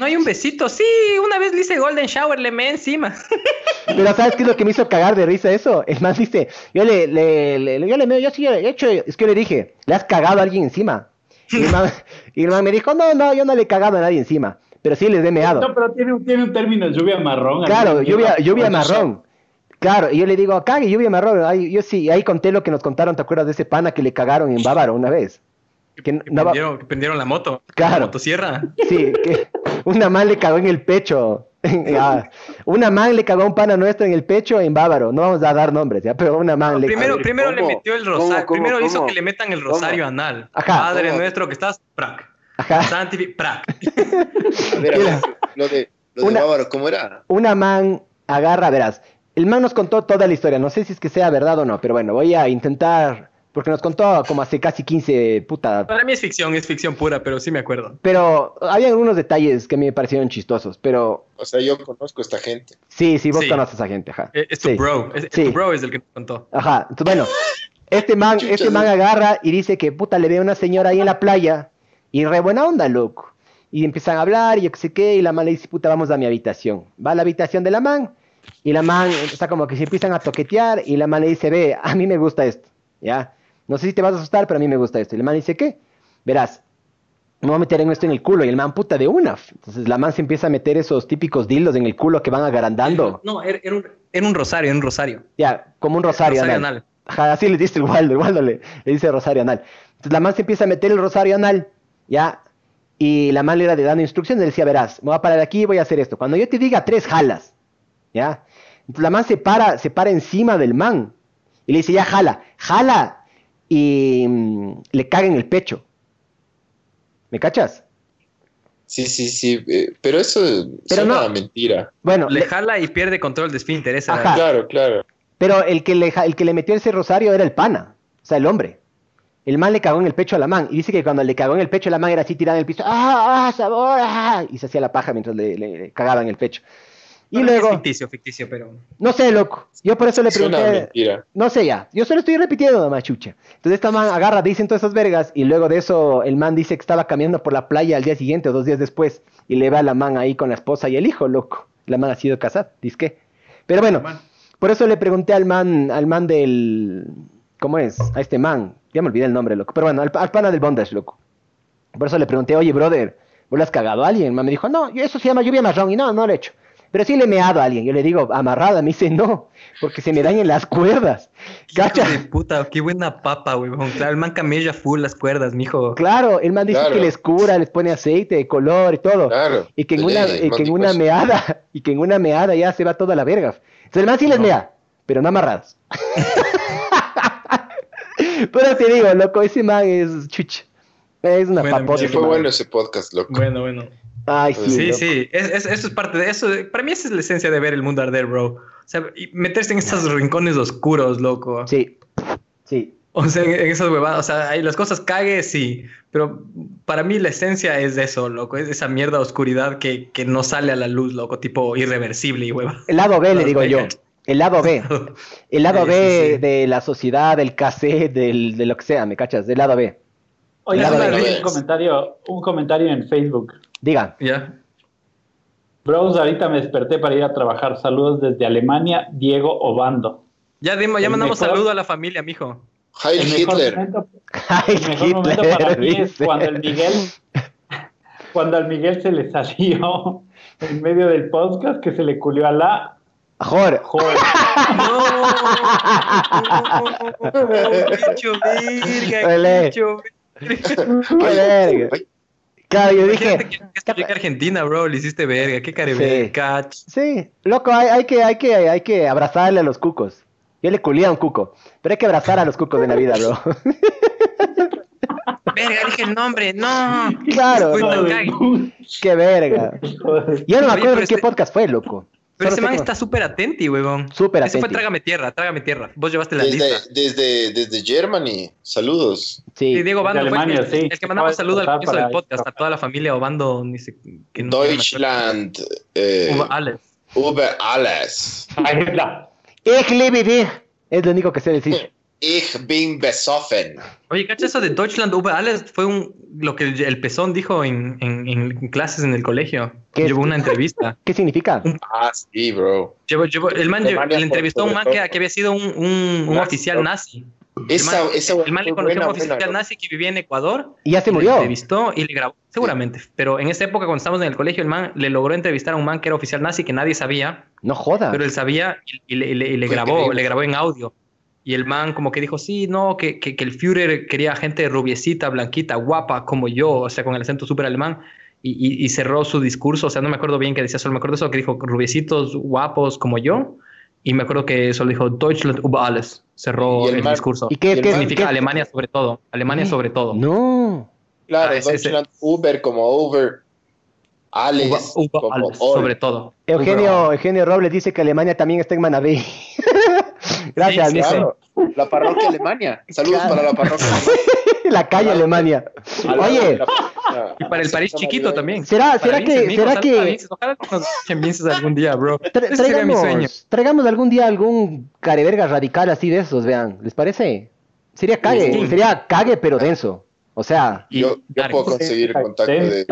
No hay un besito. Sí, una vez le hice Golden Shower, le me encima. Pero ¿sabes qué es lo que me hizo cagar de risa eso? El man dice, yo le, le, le- yo le meo, yo sí he hecho, es que yo le dije, le has cagado a alguien encima. Y el man, y el man me dijo, no, no, yo no le he cagado a nadie encima. Pero sí les he meado. No, pero tiene, un- tiene un término lluvia marrón. Claro, lluvia, lluvia marrón. Claro, y yo le digo, cague, lluvia marrón. Ahí, yo sí, ahí conté lo que nos contaron, ¿te acuerdas de ese pana que le cagaron en Bávaro una vez? Que no- Que no va- prendieron, que prendieron la moto. Claro. La motosierra. Sí, que una man le cagó en el pecho. Ah, una man le cagó a un pana nuestro en el pecho en Bávaro. No vamos a dar nombres, ¿ya? Pero una man le Primero, primero le metió el ¿Cómo, rosario. cómo, primero hizo cómo? que le metan el rosario anal. Ajá. Padre ¿Cómo? nuestro que estás, prac. Ajá. Santifi, prac. A ver, a ver, lo de, lo de Una- Bávaro, ¿cómo era? Una man agarra, verás. El man nos contó toda la historia. No sé si es que sea verdad o no, pero bueno, voy a intentar. Porque nos contó como hace casi 15 puta. Para mí es ficción, es ficción pura, pero sí me acuerdo. Pero había algunos detalles que me parecieron chistosos. Pero O sea, yo conozco a esta gente. sí, sí, vos Sí. conoces a esa gente, ajá. Es, es tu Sí. bro. Es, es Sí. tu bro es el que te contó. Ajá, entonces bueno, este man, Chucha, este man agarra y dice que puta le ve a una señora ahí en la playa y re buena onda, loco. Y empiezan a hablar y yo qué sé qué, y la man le dice, puta, vamos a mi habitación. Va a la habitación de la man y la man está como que se empiezan a toquetear y la man le dice, ve, a mí me gusta esto, ¿ya? No sé si te vas a asustar, pero a mí me gusta esto. Y la man dice, ¿qué? Verás, me voy a meter en esto en el culo. Y el man, puta, de una. Entonces la man se empieza a meter esos típicos dildos en el culo que van agrandando. No, era, era un, era un rosario, era un rosario. Ya, como un rosario, Rosario anal. anal. Ajá, así le dice el Waldo, el Waldo le, le dice rosario anal. Entonces la man se empieza a meter el rosario anal, ya, y la man le era de dando instrucciones, le decía, verás, me voy a parar aquí y voy a hacer esto. Cuando yo te diga tres jalas, ya, entonces la man se para, se para encima del man, y le dice, ya, jala, jala, y mm, le caga en el pecho. ¿Me cachas? Sí, sí, sí. eh, pero eso Pero no. a mentira. Bueno, Le le- jala y pierde control de esfínter. Esa Ajá. Claro, claro. Pero el que, le, el que le metió ese rosario era el pana, o sea, el hombre. El man le cagó en el pecho a la man. Y dice que cuando le cagó en el pecho a la man era así tirada en el piso. ¡Ah, ah, sabor! ah", Y se hacía la paja mientras le, le- le cagaba en el pecho. Y es luego, ficticio, ficticio, pero. no sé, loco. Yo por eso le pregunté. mentira. No sé ya. Yo solo estoy repitiendo nomás, chucha. Entonces esta man agarra, dicen todas esas vergas. Y luego de eso, el man dice que estaba caminando por la playa al día siguiente o dos días después. Y le ve a la man ahí con la esposa y el hijo, loco. La man ha sido casada, disque. Pero bueno, por eso le pregunté al man, al man del. ¿Cómo es? A este man. Ya me olvidé el nombre, loco. Pero bueno, al, al pana del bondage, loco. Por eso le pregunté, oye, brother, ¿vos le has cagado a alguien? El man me dijo, no, yo- eso se llama lluvia marrón. Y no, no lo he hecho. Pero sí le he meado a alguien. Yo le digo, amarrada. Me dice, no, porque se me dañan las cuerdas. ¿Cacha? Hijo de puta, qué buena papa, huevón. Claro, el man camella full las cuerdas, mijo. Claro, el man dice Claro. que les cura, les pone aceite de color y todo. Claro. Y que en una, que en una meada, y que en una meada ya se va toda la verga. Entonces el man sí les mea, pero no amarrados. pero te digo, loco, ese man es chuch. Es una Bueno, papota. Sí, fue man. bueno ese podcast, loco. Bueno, bueno. Ay, sí. Sí, sí, es- es- eso es parte de eso. Para mí esa es la esencia de ver el mundo arder, bro. O sea, y meterse en estos rincones oscuros, loco. Sí, sí. O sea, en, en esas huevadas, o sea, hay las cosas cague, sí, pero para mí la esencia es de eso, loco, es esa mierda de oscuridad que, que no sale a la luz, loco, tipo irreversible y hueva. El lado B, le digo yo. El lado B. El lado Sí, B sí, sí. de la sociedad, del cassette, del, de lo que sea, ¿me cachas? Del lado B. Oye, Lado B. un comentario, un comentario en Facebook. Diga. Ya. Bros, ahorita me desperté para ir a trabajar. Saludos desde Alemania, Diego Obando. Ya, dimo- ya El mandamos mejor- saludo a la familia, mijo. Heil El mejor Hitler. momento, el mejor momento para mí es cuando el Miguel, cuando al Miguel se le salió en medio del podcast que se le culió a la qué hecho Qué verga. Claro, yo dije, que, que, que Argentina, bro, le hiciste verga, qué careverga, Sí. sí, loco, hay, hay que, hay, que, hay que abrazarle a los cucos. Yo le culía a un cuco, pero hay que abrazar a los cucos de la vida, bro. Verga, dije el nombre, no. Claro. Cague. Qué verga. Yo no me acuerdo en qué este- podcast fue, loco. Pero ese man está súper atenti, huevón. Súper Ese fue atenti. Trágame Tierra, Trágame Tierra. Vos llevaste la Desde, lista. desde, desde Germany. Saludos. Sí. Sí, Diego Bando fue el, Alemania, el- sí. el que mandamos Acaba de saludo al comienzo del para- podcast, a toda la familia Obando, ni sé, que no Deutschland. Eh, Uber Alles. Uber alles. Ahí está. Ich liebe dich. Es lo único que sé decir. Ich bin besoffen. Oye, ¿cacha eso de Deutschland Uber Alles? Fue un, lo que el, el pezón dijo en, en- en clases en el colegio. ¿Qué es? Llevó una entrevista. ¿Qué significa? Ah, sí, bro. Llevó- llevó- el man Alemania le entrevistó a un man que, que había sido un, un- un Nazi, oficial nazi. Esa, el man, esa el man le conoció a un oficial buena, nazi que vivía en Ecuador. Y ya se Le murió. entrevistó y le grabó, seguramente. Pero en esa época, cuando estábamos en el colegio, el man le logró entrevistar a un man que era oficial nazi que nadie sabía, No jodas. pero él sabía y, y le, y le- y le Fue grabó, increíble. le grabó en audio. Y el man como que dijo, sí, no, que, que, que el Führer quería gente rubiecita, blanquita, guapa, como yo, o sea, con el acento súper alemán. Y, y- y cerró su discurso, o sea, no me acuerdo bien qué decía, solo me acuerdo eso que dijo, rubiecitos, guapos, como yo. Y me acuerdo que solo dijo, Deutschland über alles. Cerró Y el el, man- discurso. ¿Y qué- ¿Qué qué- significa qué- Alemania sobre todo? Alemania sobre todo. No. Claro, Ah, ese- Deutschland, Uber como Uber. Alles Uber- Uber como all. sobre todo. Eugenio, Eugenio Robles dice que Alemania también está en Manabí. Gracias, Sí. Claro, la parroquia Alemania. Saludos Claro. para la parroquia. La calle Alemania. Oye. Y para el París chiquito también. ¿será, será que, mijo, será que. Ojalá nos algún día, bro. tra- Ese sería mi sueño. traigamos, traigamos algún día algún careverga radical así de esos, vean? ¿Les parece? Sería cague, Sí. sería cague pero denso. O sea, Yo, yo puedo conseguir contacto de...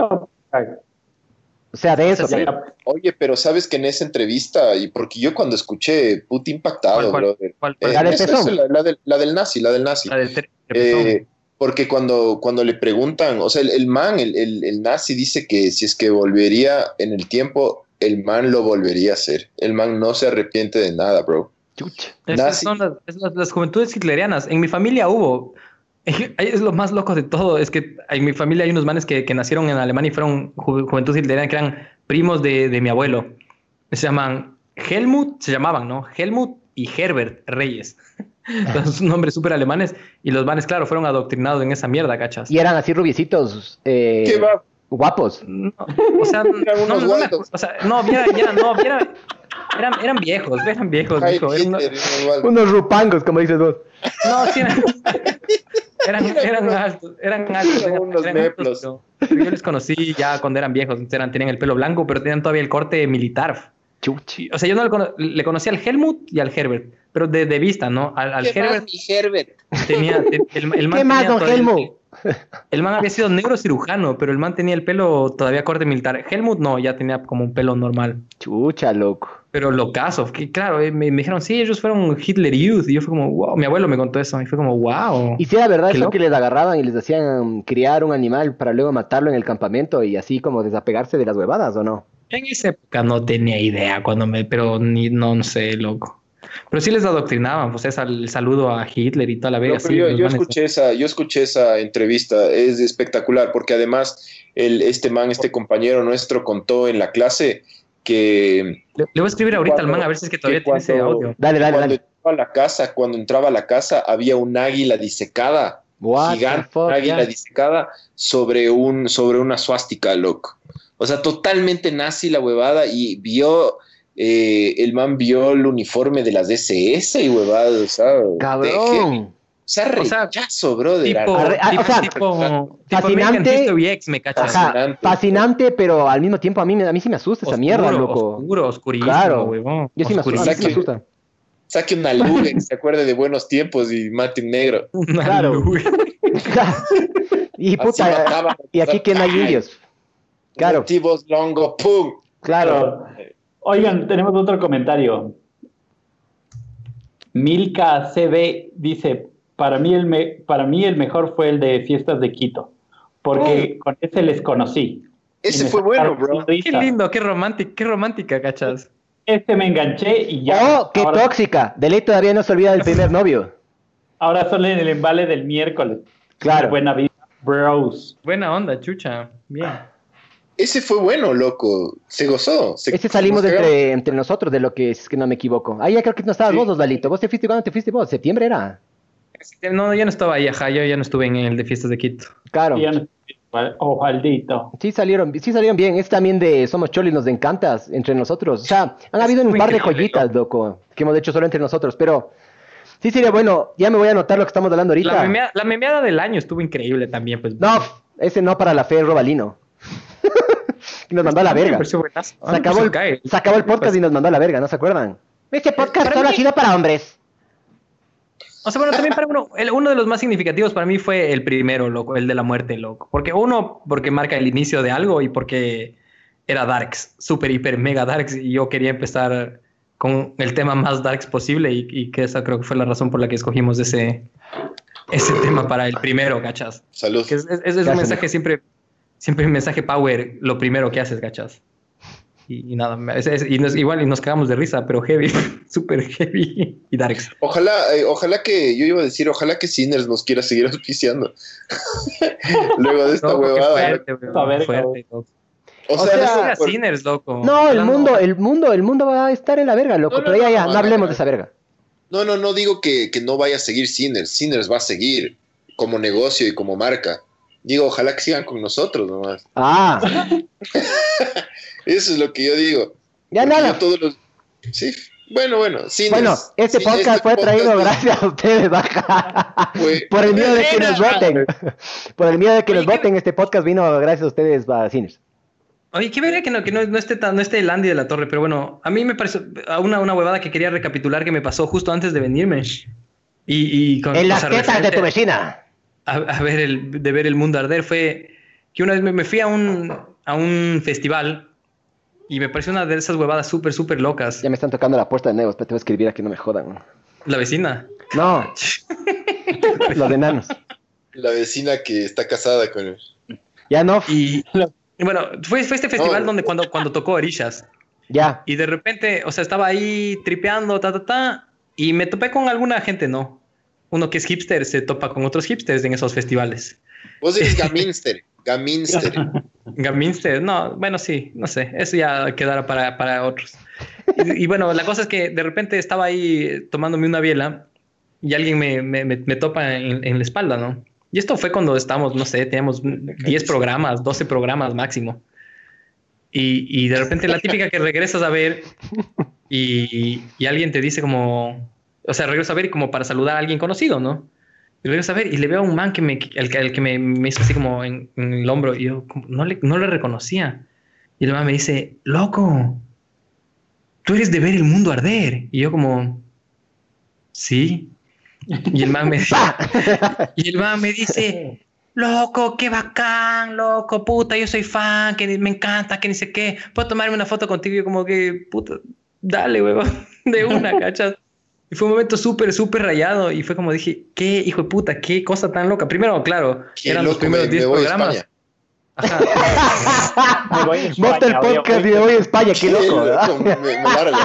o sea, denso. Sí. pero- Oye, pero sabes que en esa entrevista, y porque yo cuando escuché, puta impactado, ¿Cuál, cuál? brother. ¿Cuál- Eh? La del esa- pezón. esa, la, la del, la del nazi, la del nazi. La del Eh, porque cuando, cuando le preguntan, o sea, el, el man, el, el, el nazi dice que si es que volvería en el tiempo, el man lo volvería a hacer. El man no se arrepiente de nada, bro. Chucha. Esas son las, las- las juventudes hitlerianas. En mi familia hubo. Es lo más loco de todo. Es que en mi familia hay unos manes que, que nacieron en Alemania y fueron ju- juventudes hitlerianas que eran primos de, de mi abuelo. Se llaman Helmut, se llamaban, ¿no? Helmut y Herbert Reyes. Entonces, nombres súper alemanes. Y los manes, claro, fueron adoctrinados en esa mierda, ¿cachas? Y eran así rubiecitos, eh, ¿Qué va? guapos. No, o sea, no, unos no o sea, no, viera, viera, no, viera, eran, eran viejos, eran viejos, eran- igual. Unos rupangos, como dices vos. No, sí eran, eran, eran altos, eran altos, Eran unos eran altos, meplos. pero- yo les conocí ya cuando eran viejos, eran, tenían el pelo blanco, pero tenían todavía el corte militar. Chuchi. O sea, yo no le, cono- le conocí al Helmut y al Herbert, pero de, de vista, ¿no? Al, al Herbert Herbert? tenía, te- el, el man ¿Qué más, don el- Helmut? El man había sido neurocirujano, pero el man tenía el pelo todavía corte militar. Helmut no, ya tenía como un pelo normal. Chucha, loco. Pero lo caso, que claro, eh, me, me dijeron, sí, ellos fueron Hitler Youth. Y yo fue como, wow, mi abuelo me contó eso. Y fue como, wow. Y si era verdad eso loco. que les agarraban y les hacían criar un animal para luego matarlo en el campamento y así como desapegarse de las huevadas, ¿o no? En esa época no tenía idea cuando me, pero ni no, no sé, loco. Pero sí les adoctrinaban, pues es el saludo a Hitler y toda la No, verga. sí, yo, yo escuché esa, yo escuché esa entrevista, es espectacular, porque además el, este man, este compañero nuestro contó en la clase que Le, le voy a escribir ahorita al cuando- man a ver si es que todavía que tiene ese cuando- audio. Dale, dale, cuando dale. entraba a la casa, cuando entraba a la casa, había un águila disecada, What gigante, fuck, águila yeah. disecada sobre un, sobre una suástica, loco. O sea, totalmente nazi la huevada y vio, eh, el man vio el uniforme de las SS y huevada, o sea, de heavy. Cabrón. O sea, rechazo, brother. Tipo, Arre- tipo, o sea, tipo, tipo fascinante. Me cachas. Ajá, fascinante, pero al mismo tiempo a mí, me- a mí sí me asusta esa mierda, loco. Oscuro, oscurísimo, Claro. huevón. Yo sí me asusta, sí me asusta. Saque una luga y se acuerde de buenos tiempos y mate un negro. Claro. y puta, y aquí que no hay indios. Claro. Motivos longo, pum. Claro. Oigan, tenemos otro comentario. Milka CB dice, para mí, el me- para mí el mejor fue el de Fiestas de Quito, porque con ese les conocí. Ese fue bueno, bro. Qué lindo, qué romántica, qué romántica, cachas. Este me enganché y ya. Oh, qué ahora, tóxica. De ley todavía no se olvida del primer novio. ahora solo en el embale del miércoles. Claro. Buena vida, bros. Buena onda, chucha. Bien. Ese fue bueno, loco. Se gozó. Se, Ese salimos entre, entre nosotros de lo que es que no me equivoco. Ahí ya creo que no estabas Sí. vos, Osvalito. ¿Vos te fuiste cuándo te fuiste vos? ¿Septiembre era? No, ya no estaba ahí, ajá, yo ya no estuve en el de fiestas de Quito. Claro. Y ya no- Ojaldito. Sí salieron, sí salieron bien. Es también de Somos Cholis, nos encantas entre nosotros. O sea, han habido un par de joyitas, loco, que hemos hecho solo entre nosotros. Pero sí sería bueno. Ya me voy a anotar lo que estamos hablando ahorita. La, memea- la memeada del año estuvo increíble también, pues. No, ese no para la fe, Robalino. y nos mandó a la Me verga. Se acabó, el, se cae. se acabó el podcast y nos mandó a la verga, ¿no se acuerdan? Este podcast para solo mí- ha sido para hombres. O sea, bueno, también para uno, el- uno de los más significativos para mí fue el primero, loco, el de la muerte, loco. Porque uno, porque marca el inicio de algo y porque era Darks, super, hiper, mega Darks. Y yo quería empezar con el tema más Darks posible y, y que esa creo que fue la razón por la que escogimos ese, ese tema para el primero, ¿cachas? Salud. Que es, es- es un mensaje siempre, siempre un mensaje power, lo primero que haces, ¿cachas? Y, y nada, es- es- y nos- igual y nos cagamos de risa, pero heavy, super heavy y Darks. Ojalá, eh, ojalá que, yo iba a decir, ojalá que Sinners nos quiera seguir auspiciando. Luego de esta qué huevada. fuerte, weón, A ver, fuerte, loco. O O sea, sea, eso- Siga Sinners, loco. No, el Hablando- mundo, el mundo, el mundo va a estar en la verga, loco. No, no, pero ya, no, ya, no, no, no, hablemos no. de esa verga. no, no, no digo que, que no vaya a seguir Sinners. Sinners va a seguir como negocio y como marca. Digo, ojalá que sigan con nosotros nomás. Ah, Eso es lo que yo digo. ya Porque nada. todos los... Sí, bueno, bueno. Sinners. Bueno, este podcast fue traído podcast gracias a ustedes, baja. Por el miedo de que nos voten. Por el miedo de que Oye, nos ¿qué- voten, este podcast vino gracias a ustedes, para Cines. Oye, qué verga que no, que no, no esté tan, no esté el Andy de la Torre, pero bueno, a mí me pareció una, una huevada que quería recapitular que me pasó justo antes de venirme. Y, y con, En las tetas de tu vecina. A, a ver el, de ver el mundo arder fue que una vez me, me fui a un, a un festival y me pareció una de esas huevadas súper, súper locas. Ya me están tocando la puerta de nuevo. Espérate, voy a escribir aquí, no me jodan. La vecina. No, los enanos. La vecina que está casada con él. Ya no, Y bueno, fue, fue este festival No. donde cuando, cuando tocó Orishas. ya. Y de repente, o sea, estaba ahí tripeando, ta, ta, ta, y me topé con alguna gente, ¿no? Uno que es hipster se topa con otros hipsters en esos festivales. Vos eres Gaminster. Gaminster. Gaminster, no, bueno, sí, no sé, eso ya quedará para, para otros. Y, y bueno, la cosa es que de repente estaba ahí tomándome una biela y alguien me, me, me- me topa en, en la espalda, ¿no? Y esto fue cuando estábamos, no sé, teníamos 10 programas, 12 programas máximo. Y, y de repente la típica que regresas a ver y, y alguien te dice como, o sea, regreso a ver como para saludar a alguien conocido, ¿no? Y regreso a ver y le veo a un man que me, el, el que me, me hizo así como en, en el hombro y yo no, le, no le reconocía. Y el man me dice, loco, tú eres de ver el mundo arder. Y yo como, sí. Y el man me, y el man me dice, loco, qué bacán, loco, puta, yo soy fan, que me encanta, que ni sé qué. ¿Puedo tomarme una foto contigo? Y yo como que, puta, dale, huevón, de una, ¿cachas? Y fue un momento súper, súper rayado. Y fue como dije, qué hijo de puta, qué cosa tan loca. Primero, claro, Qué eran los primeros me 10 voy a programas. España. Me voy a España, Monta el podcast y me voy a España, qué loco. Me, me largo.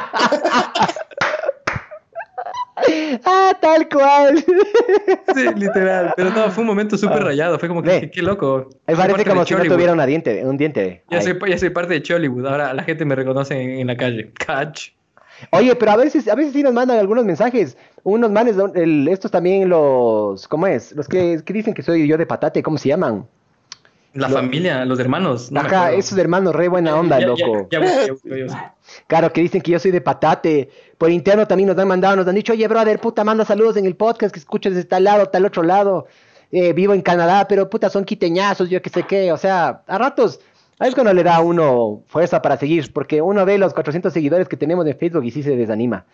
ah, tal cual. Sí, literal. Pero no, fue un momento súper rayado. Fue como que, qué, qué loco. Me parece parte como si no tuviera una diente, un diente. Ya soy, ya soy parte de Chollywood. Ahora la gente me reconoce en, en la calle. Catch. Oye, pero a veces, a veces sí nos mandan algunos mensajes. Unos manes, el- estos también los, ¿cómo es? Los que, que dicen que soy yo de patate, ¿cómo se llaman? La familia, los hermanos. no acuerdo. esos hermanos, re buena onda, Ya- loco. ya ya. Claro, que dicen que yo soy de patate. Por interno también nos han mandado, nos han dicho, oye, brother, puta, manda saludos en el podcast que escuchas desde tal lado, tal otro lado. Eh, vivo en Canadá, pero puta, son quiteñazos, yo qué sé qué. O sea, a ratos, ahí es cuando le da a uno fuerza para seguir, porque uno ve los 400 seguidores que tenemos en Facebook y sí se desanima.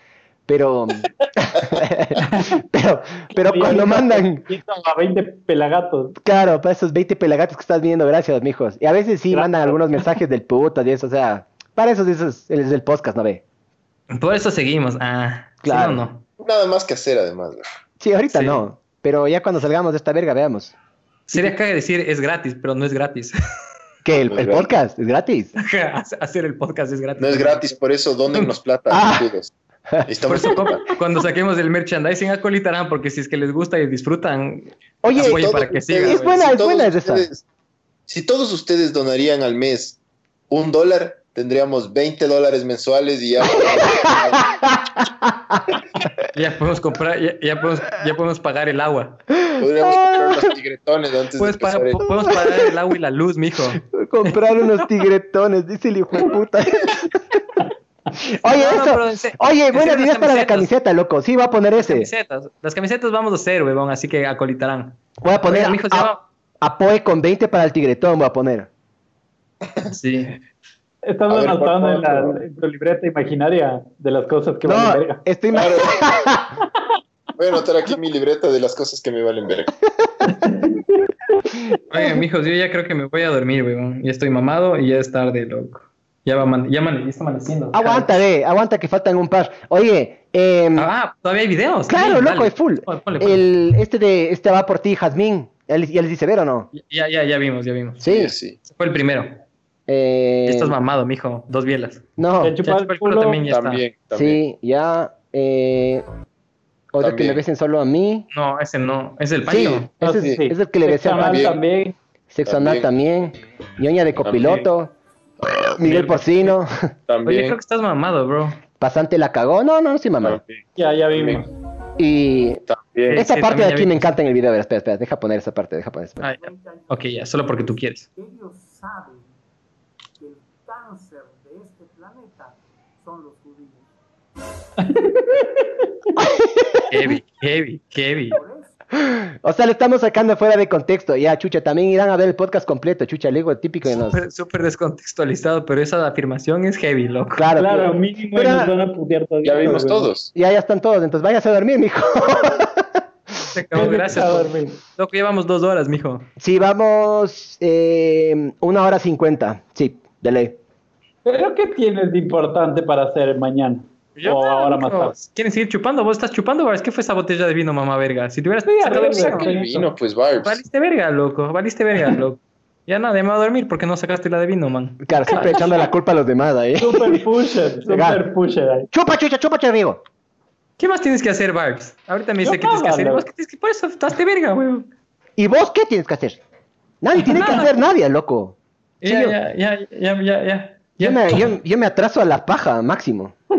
Pero, pero, pero cuando mandan, A 20 pelagatos. claro, para esos 20 pelagatos que estás viendo, gracias, mijos. Y a veces sí mandan algunos mensajes del puta y eso, o sea, para eso es, es el podcast, ¿no ve? Por eso seguimos. Ah, Claro. no. Nada más que hacer, además. Sí, ahorita Sí. no. Pero ya cuando salgamos de esta verga, veamos. Sería caga decir es gratis, pero no es gratis. ¿Qué? ¿El, No podcast? ¿Es gratis? Hacer el podcast es gratis. No es gratis, por eso donennos plata, Ah. Por eso, cu- cuando saquemos el merchandising, acolitarán, porque si es que les gusta y disfrutan, Oye, para que ustedes- sigan. Es buena, si es buena es esa. ustedes- Si todos ustedes donarían al mes un dólar, tendríamos 20 dólares mensuales y ya. Ya podemos comprar, ya, ya podemos, ya podemos pagar el agua. Podríamos comprar unos tigretones antes de pa- el- podemos pagar el agua y la luz, mijo. Comprar unos tigretones, dice el hijo de puta. Oye, No, eso. se- Oye, ideas las para la camiseta, loco. Sí, voy a poner ese. Camisetas. Las camisetas vamos a hacer, huevón, así que acolitarán. Voy a poner Oiga, mijo, se a, llama- a Poe con 20 para el tigretón, voy a poner. Sí. Estás ver, anotando en, la, favor. en tu libreta imaginaria de las cosas que No, verga. estoy. Claro. Voy a anotar aquí mi libreta de las cosas que me valen ver. Oigan, mijos, yo ya creo que me voy a dormir, huevón. Ya estoy mamado y ya es tarde, loco. Ya va ya, está amaneciendo. Aguanta, ve, aguanta que faltan un par. Oye, eh, Ah, todavía hay videos. claro, Sí, loco, es full. Ponle, ponle, ponle. El, este de este va por ti, Jazmín. ¿Ya les, ya les dice ver o no? Ya, ya, ya vimos, ya vimos. Sí. sí. Fue el primero. Eh, estás mamado, mijo. Dos bielas. no, El chupar Ya, el chupa el culo también ya está. También, también. sí, ya. Eh, otra que También. me besen solo a mí. No, ese no. Es el Sí, Pancho. Ah, ese, sí, es, sí. ese es el que le besé a Sexo anal Fabi. también. Sexo anal también. Ñoña de copiloto. Miguel Porcino. Oye, También. creo que estás mamado, bro. Pasante la cagó. No, no, no soy. También. Ya, ya vimos. Y También. esa sí, parte de también aquí me encanta en el video. A ver, espera, espera. Deja poner esa parte. Deja poner esa parte. Ah, ya. Ok, ya. Solo porque tú quieres. Ellos saben que el cáncer de este planeta son los Heavy, heavy, heavy. O sea, le estamos sacando fuera de contexto. Ya, chucha, también irán a ver el podcast completo. Chucha, le digo, el típico de los. Súper, descontextualizado, pero esa afirmación es heavy, loco. Claro, Claro, pero- mínimo y pero- nos van a putear todavía. Ya vimos todos. Ya, ya están todos. Entonces váyase a dormir, mijo. Se acabó, gracias. A por- dormir. Loco, llevamos dos horas, mijo. Sí, vamos. Eh, una hora cincuenta. Sí, de ley. ¿Pero qué tienes de importante para hacer mañana? Yo o nada, ahora más tarde. ¿Quieren seguir chupando? ¿Vos estás chupando, Barbs? ¿Qué fue esa botella de vino, mamá verga? Si te hubieras sacado verga, saca-. El vino, pues, Barbs. Valiste verga, loco. Valiste verga, loco. Ya nada, me voy a dormir porque no sacaste la de vino, man. Claro, siempre echando la culpa a los demás ahí. Super pusher, super pusher ahí. Chupa, chucha, chupa, chucha, amigo. ¿Qué más tienes que hacer, Barbs? Ahorita me dice Yo que tienes que hacer. ¿Y loco. vos qué tienes que Por eso estás verga, güey. ¿Y vos qué tienes que hacer? Nadie tiene que hacer nadie, loco. Ya, yo- ya, ya, ya, ya, ya. Yo me, yo, yo me atraso a la paja, máximo.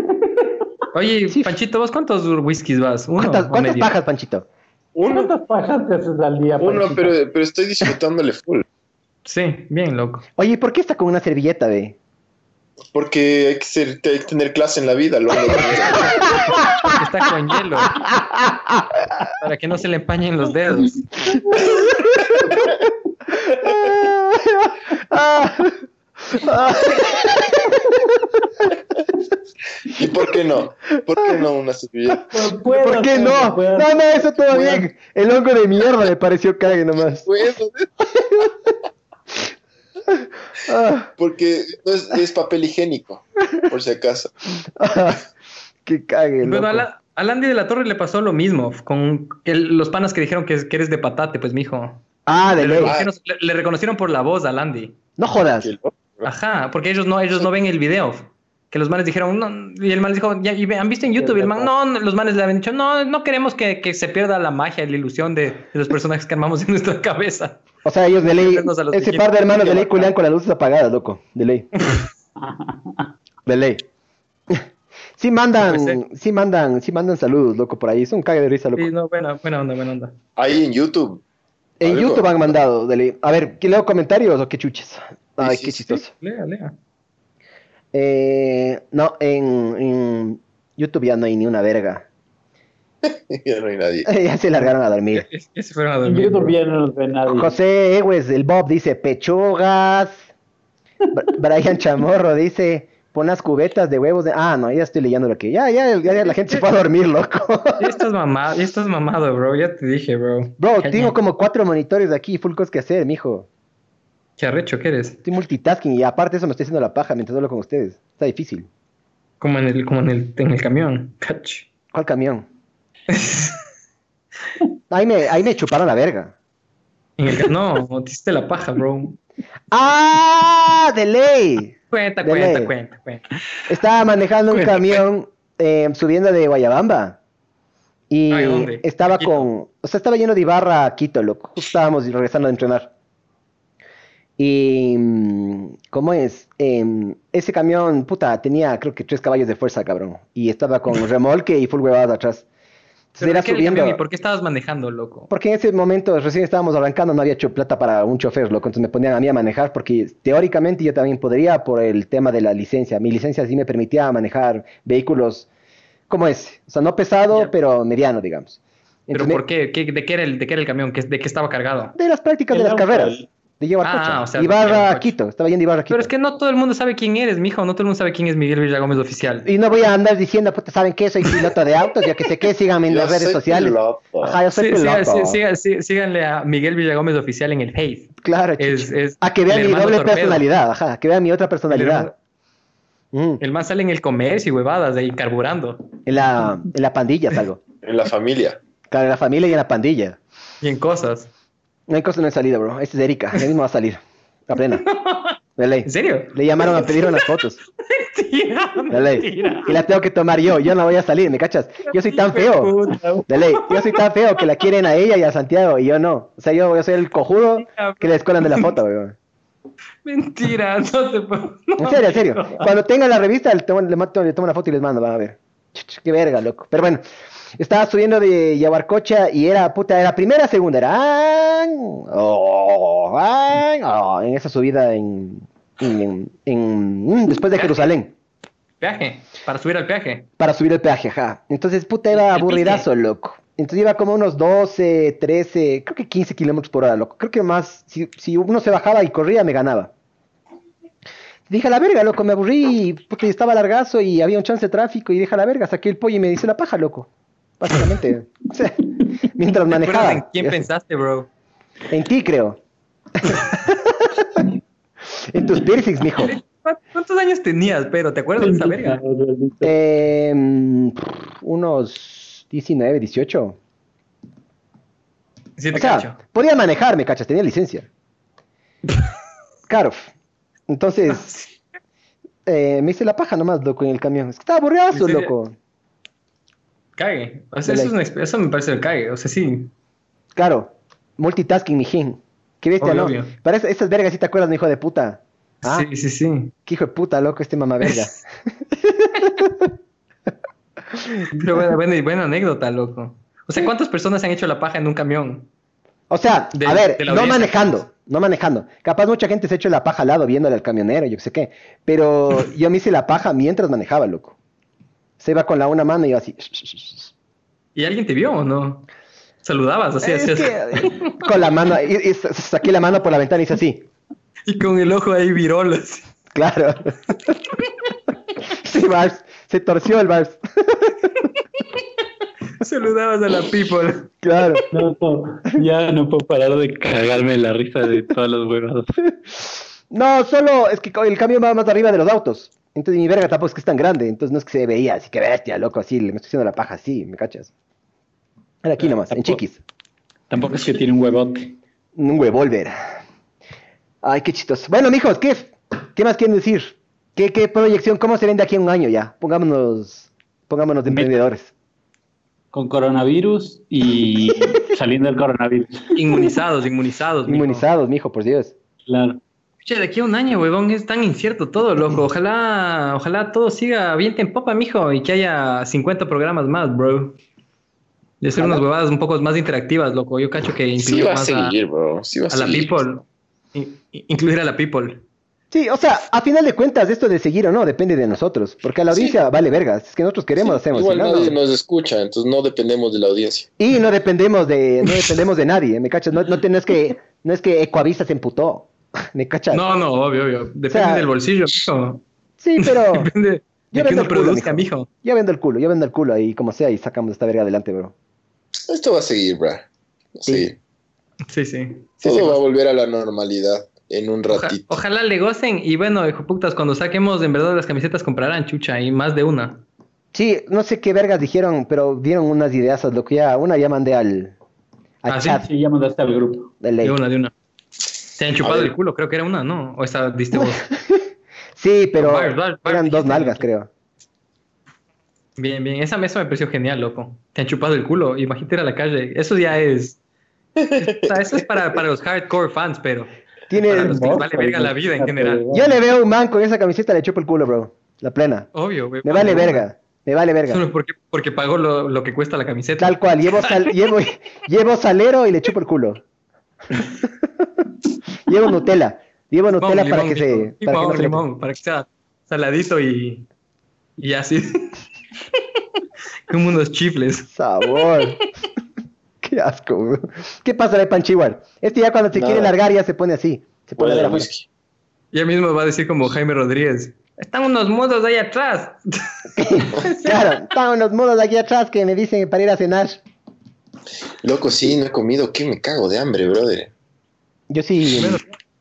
Oye, Panchito, ¿vos cuántos whiskies vas? ¿Uno ¿Cuántas, o cuántas medio? pajas, Panchito? Uno, ¿Cuántas pajas te haces al día? uno, pero, pero estoy disfrutándole full. Sí, bien, loco. Oye, ¿y por qué está con una servilleta, ve? Porque hay que, ser, hay que tener clase en la vida, loco. Está con hielo. Para que no se le empañen los dedos. ¿Y por qué no? ¿Por qué no una servilleta? No puedo, ¿Por qué puedo, no? puedo. No, no, eso todo bien. El hongo de mierda me pareció cague nomás. Ah, porque es, es papel higiénico, por si acaso. ah, que cague, Bueno, loco. a, la- a Landy de la Torre le pasó lo mismo con el- los panas que dijeron que, que eres de patate, pues, mijo. Ah, de Le le- le reconocieron por la voz a Landy. No jodas. Ajá, porque ellos no, ellos no ven el video. Que los manes dijeron, no, y el man dijo, ya, y ¿han visto en YouTube? Y el man, no, no, los manes le habían dicho, no, no queremos que, que se pierda la magia, la ilusión de, de los personajes que armamos en nuestra cabeza. O sea, ellos de ley, ese par de hermanos de ley culean con las luces apagadas, loco. De ley. De ley. Sí mandan, sí mandan, sí mandan saludos, loco, por ahí. Es un cague de risa, loco. Sí, no, buena, buena onda, buena onda. Ahí en YouTube. En. YouTube han mandado, de ley. A ver, ¿qué leo comentarios o qué chuches? Ay, Sí, qué sí, chistoso. Lea, lea. Eh, no, en, en YouTube ya no hay ni una verga. Ya no hay nadie. ya se largaron a dormir. Ya se fueron a En dormir. YouTube ya no nos ve nadie. José Egues, el Bob dice pechugas. Br- Brian Chamorro dice pon las cubetas de huevos de... Ah, no, ya estoy leyendo lo que... Ya, ya, ya, ya la gente se fue a dormir, loco. Ya estás mamado, ya estás mamado, bro. Ya te dije, bro. Bro, tengo como cuatro monitores aquí, full cosas que hacer, mijo. Qué arrecho que eres. Estoy multitasking y aparte eso me estoy haciendo la paja mientras hablo con ustedes. Está difícil. Como en el, como en el, en el camión. ¿Cuál camión? Ahí me, ahí me chuparon la verga. En el, no, te hiciste la paja, bro. ¡Ah! ¡De ley! Cuenta, De cuenta, ley. cuenta, cuenta. Estaba manejando un camión eh, subiendo de Guayabamba. Y Ay, estaba con. O sea, estaba lleno de Ibarra a Quito, loco. Estábamos regresando a entrenar. Y. mm, ¿Cómo es? Em, ese camión, puta, tenía creo que tres caballos de fuerza, cabrón. Y estaba con remolque y full huevadas atrás. Entonces Pero era ¿de qué era el subiendo. camión y por qué estabas manejando, loco? Porque en ese momento recién estábamos arrancando, no había hecho plata para un chofer, loco. Entonces me ponían a mí a manejar porque teóricamente yo también podría por el tema de la licencia. Mi licencia sí me permitía manejar vehículos, ¿cómo es? O sea, no pesado, pero mediano, digamos. ¿Pero por qué? ¿Qué- ¿De qué era el, de qué era el camión? ¿Qué- ¿De qué estaba cargado? de las prácticas de las auto, carreras, el- de llevar Ah, coche. o sea, Ibarra. Quito, estaba yendo Ibarra a Quito. Pero es que no todo el mundo sabe quién eres, mijo. No todo el mundo sabe quién es Miguel Villagómez oficial. Y no voy a andar diciendo, puta, ¿saben qué? Soy piloto de autos, yo que sé qué, síganme en Yo las redes soy sociales. piloto. Ajá, yo soy Sí, piloto. sí, sí, síganle a Miguel Villagómez oficial en el Face. Claro, Es, A que vean mi doble torpedo. personalidad, ajá, que vean mi otra personalidad. Mm, el man sale en el comercio y huevadas de ahí carburando. En la, en la pandilla salgo. En la familia. Claro, en la familia y en la pandilla. Y en cosas. No hay cosa no he salido, bro. Este es Erika. Ya mismo va a salir. La plena. De ley. ¿En serio? Le llamaron a pedir unas fotos. Mentira, De ley. mentira. Y la tengo que tomar yo. Yo no voy a salir, ¿me cachas? Yo soy tan feo. De ley. Yo soy tan feo que la quieren a ella y a Santiago y yo no. O sea, yo, yo soy el cojudo que le escuelan de la foto, weón. Mentira, no te puedo. En serio, en serio. Cuando tenga la revista, le tomo, le tomo la foto y les mando, van a ver. Qué verga, loco. Pero bueno, estaba subiendo de Yaguarcocha y era, puta, era primera, segunda, era... oh, oh, en esa subida en, en, en- mm, después de Jerusalén, Peaje, para subir al peaje. para subir el peaje, ajá. Entonces, puta, era aburridazo, loco. Entonces iba como unos 12, 13, creo que 15 kilómetros por hora, loco. Creo que más, si, si uno se bajaba y corría, me ganaba. Dije a la verga, loco, me aburrí porque estaba largazo y había un chance de tráfico y dije a la verga, saqué el pollo y me dice la paja, loco. Básicamente. O sea, mientras ¿Te acuerdas manejaba. en quién pensaste, bro? En ti, creo. en tus piercings, mijo. ¿Cu- ¿Cuántos años tenías, pero ¿Te acuerdas de esa verga? Eh, mm, unos 19, 18. Sí, O te sea, cacho. podía manejar, me cachas, tenía licencia. Claro. Entonces, eh, me hice la paja nomás, loco, en el camión. Es que estaba aburridazo, ¿En serio? loco. Cague. O sea, eso, es una eso me parece el cague. O sea, sí. Claro. Multitasking, mijín. Qué bestia, Obvio, ¿no? obvio. Para esas, esas vergas, ¿sí te acuerdas, mi hijo de puta? Ah, Sí, sí, sí. qué hijo de puta, loco, este mamá verga. Pero buena, buena, buena anécdota, loco. O sea, ¿cuántas personas han hecho la paja en un camión? O sea, De- a ver, no manejando, no manejando. Capaz mucha gente se ha hecho la paja al lado viéndole al camionero, yo qué sé qué. Pero yo me hice la paja mientras manejaba, loco. Se iba con la una mano y yo así. ¿Y alguien te vio o no? Saludabas, así, así, con la mano, y, y sa- saqué la mano por la ventana y hice así. Y con el ojo ahí virol. así. Claro. Sí, Bars. Se torció el Bars. Saludabas a la people. Claro. No, no, ya no puedo parar de cagarme la risa de todas las huevas. No, solo es que el camión va más arriba de los autos. Entonces mi verga tampoco es que es tan grande. Entonces no es que se veía así que bestia, loco, así. Le me estoy haciendo la paja así, ¿me cachas? Era aquí nomás, en chiquis. Tampoco es que tiene un huevote. Un huevolver. Ay, qué chistoso. Bueno, mijos, ¿qué, qué más quieren decir? ¿Qué, ¿Qué proyección? ¿Cómo se ven de aquí a un año ya? Pongámonos, pongámonos de emprendedores. Con coronavirus y saliendo del coronavirus. Inmunizados, inmunizados. mijo. Inmunizados, mijo, por Dios. Claro. Che, de aquí a un año, huevón, es tan incierto todo, loco. Ojalá, ojalá todo siga bien en popa, mijo, y que haya 50 programas más, bro. De ser unas huevadas un poco más interactivas, loco. Yo cacho que Sí incluir va a más seguir, bro. Sí va a a la seguir. people. In- in- incluir a la people. Sí, o sea, a final de cuentas, esto de seguir o no depende de nosotros. Porque a la audiencia vale vergas. Es que nosotros queremos, hacemos. Igual si no, nadie no. nos escucha, entonces no dependemos de la audiencia. Y no dependemos de, no dependemos de nadie, ¿me cachas? No, no tenés que, no es que Ecoavisa se emputó, ¿me cachas? No, no, obvio, obvio. Depende O sea, del bolsillo, mijo. Sí, pero Depende de yo que vendo uno el culo, produzca, mijo. mijo. Yo vendo el culo, yo vendo el culo ahí como sea y sacamos esta verga adelante, bro. Esto va a seguir, bro. Sí. Sí, sí. Todo va a volver a la normalidad en un Oja- ratito. ojalá le gocen y bueno, hijo putas, cuando saquemos en verdad las camisetas comprarán chucha y más de una. Sí, no sé qué vergas dijeron, pero dieron unas ideas, lo que ya, una ya mandé al, al Ah, sí, chat Sí, ya mandaste al grupo. de. De una, de una. Se han chupado el culo, creo que era una, ¿no? O esta diste vos. Sí, pero eran dos nalgas, creo. Bien, bien. Esa mesa me pareció genial, loco. Te han chupado el culo. Imagínate ir a la calle. Eso ya es. o sea, eso es para, para los hardcore fans, pero. Tiene, Para los que les vale verga la vida en general. yo le veo a un man con esa camiseta, le chupo el culo, bro. La plena. Obvio, güey. Me vale verga, me vale verga. Solo porque, porque pagó lo, lo que cuesta la camiseta. Tal cual, llevo, sal- llevo, llevo salero y le chupo el culo. llevo Nutella. Llevo Limón, Nutella para limón, que se. limón, Para que no se le- limón, para que sea saladito y. Y así. Como unos chifles. Sabor. Qué asco, bro. ¿Qué pasa de Panchiwar? Este ya cuando se Nada. quiere largar ya se pone así. Se pone a ver Bueno, afuera. whisky. Ya mismo va a decir como Jaime Rodríguez. Están unos mudos ahí atrás. Claro, están unos modos aquí atrás que me dicen para ir a cenar. Loco, sí, no he comido. ¿Qué me cago de hambre, brother? Yo sí.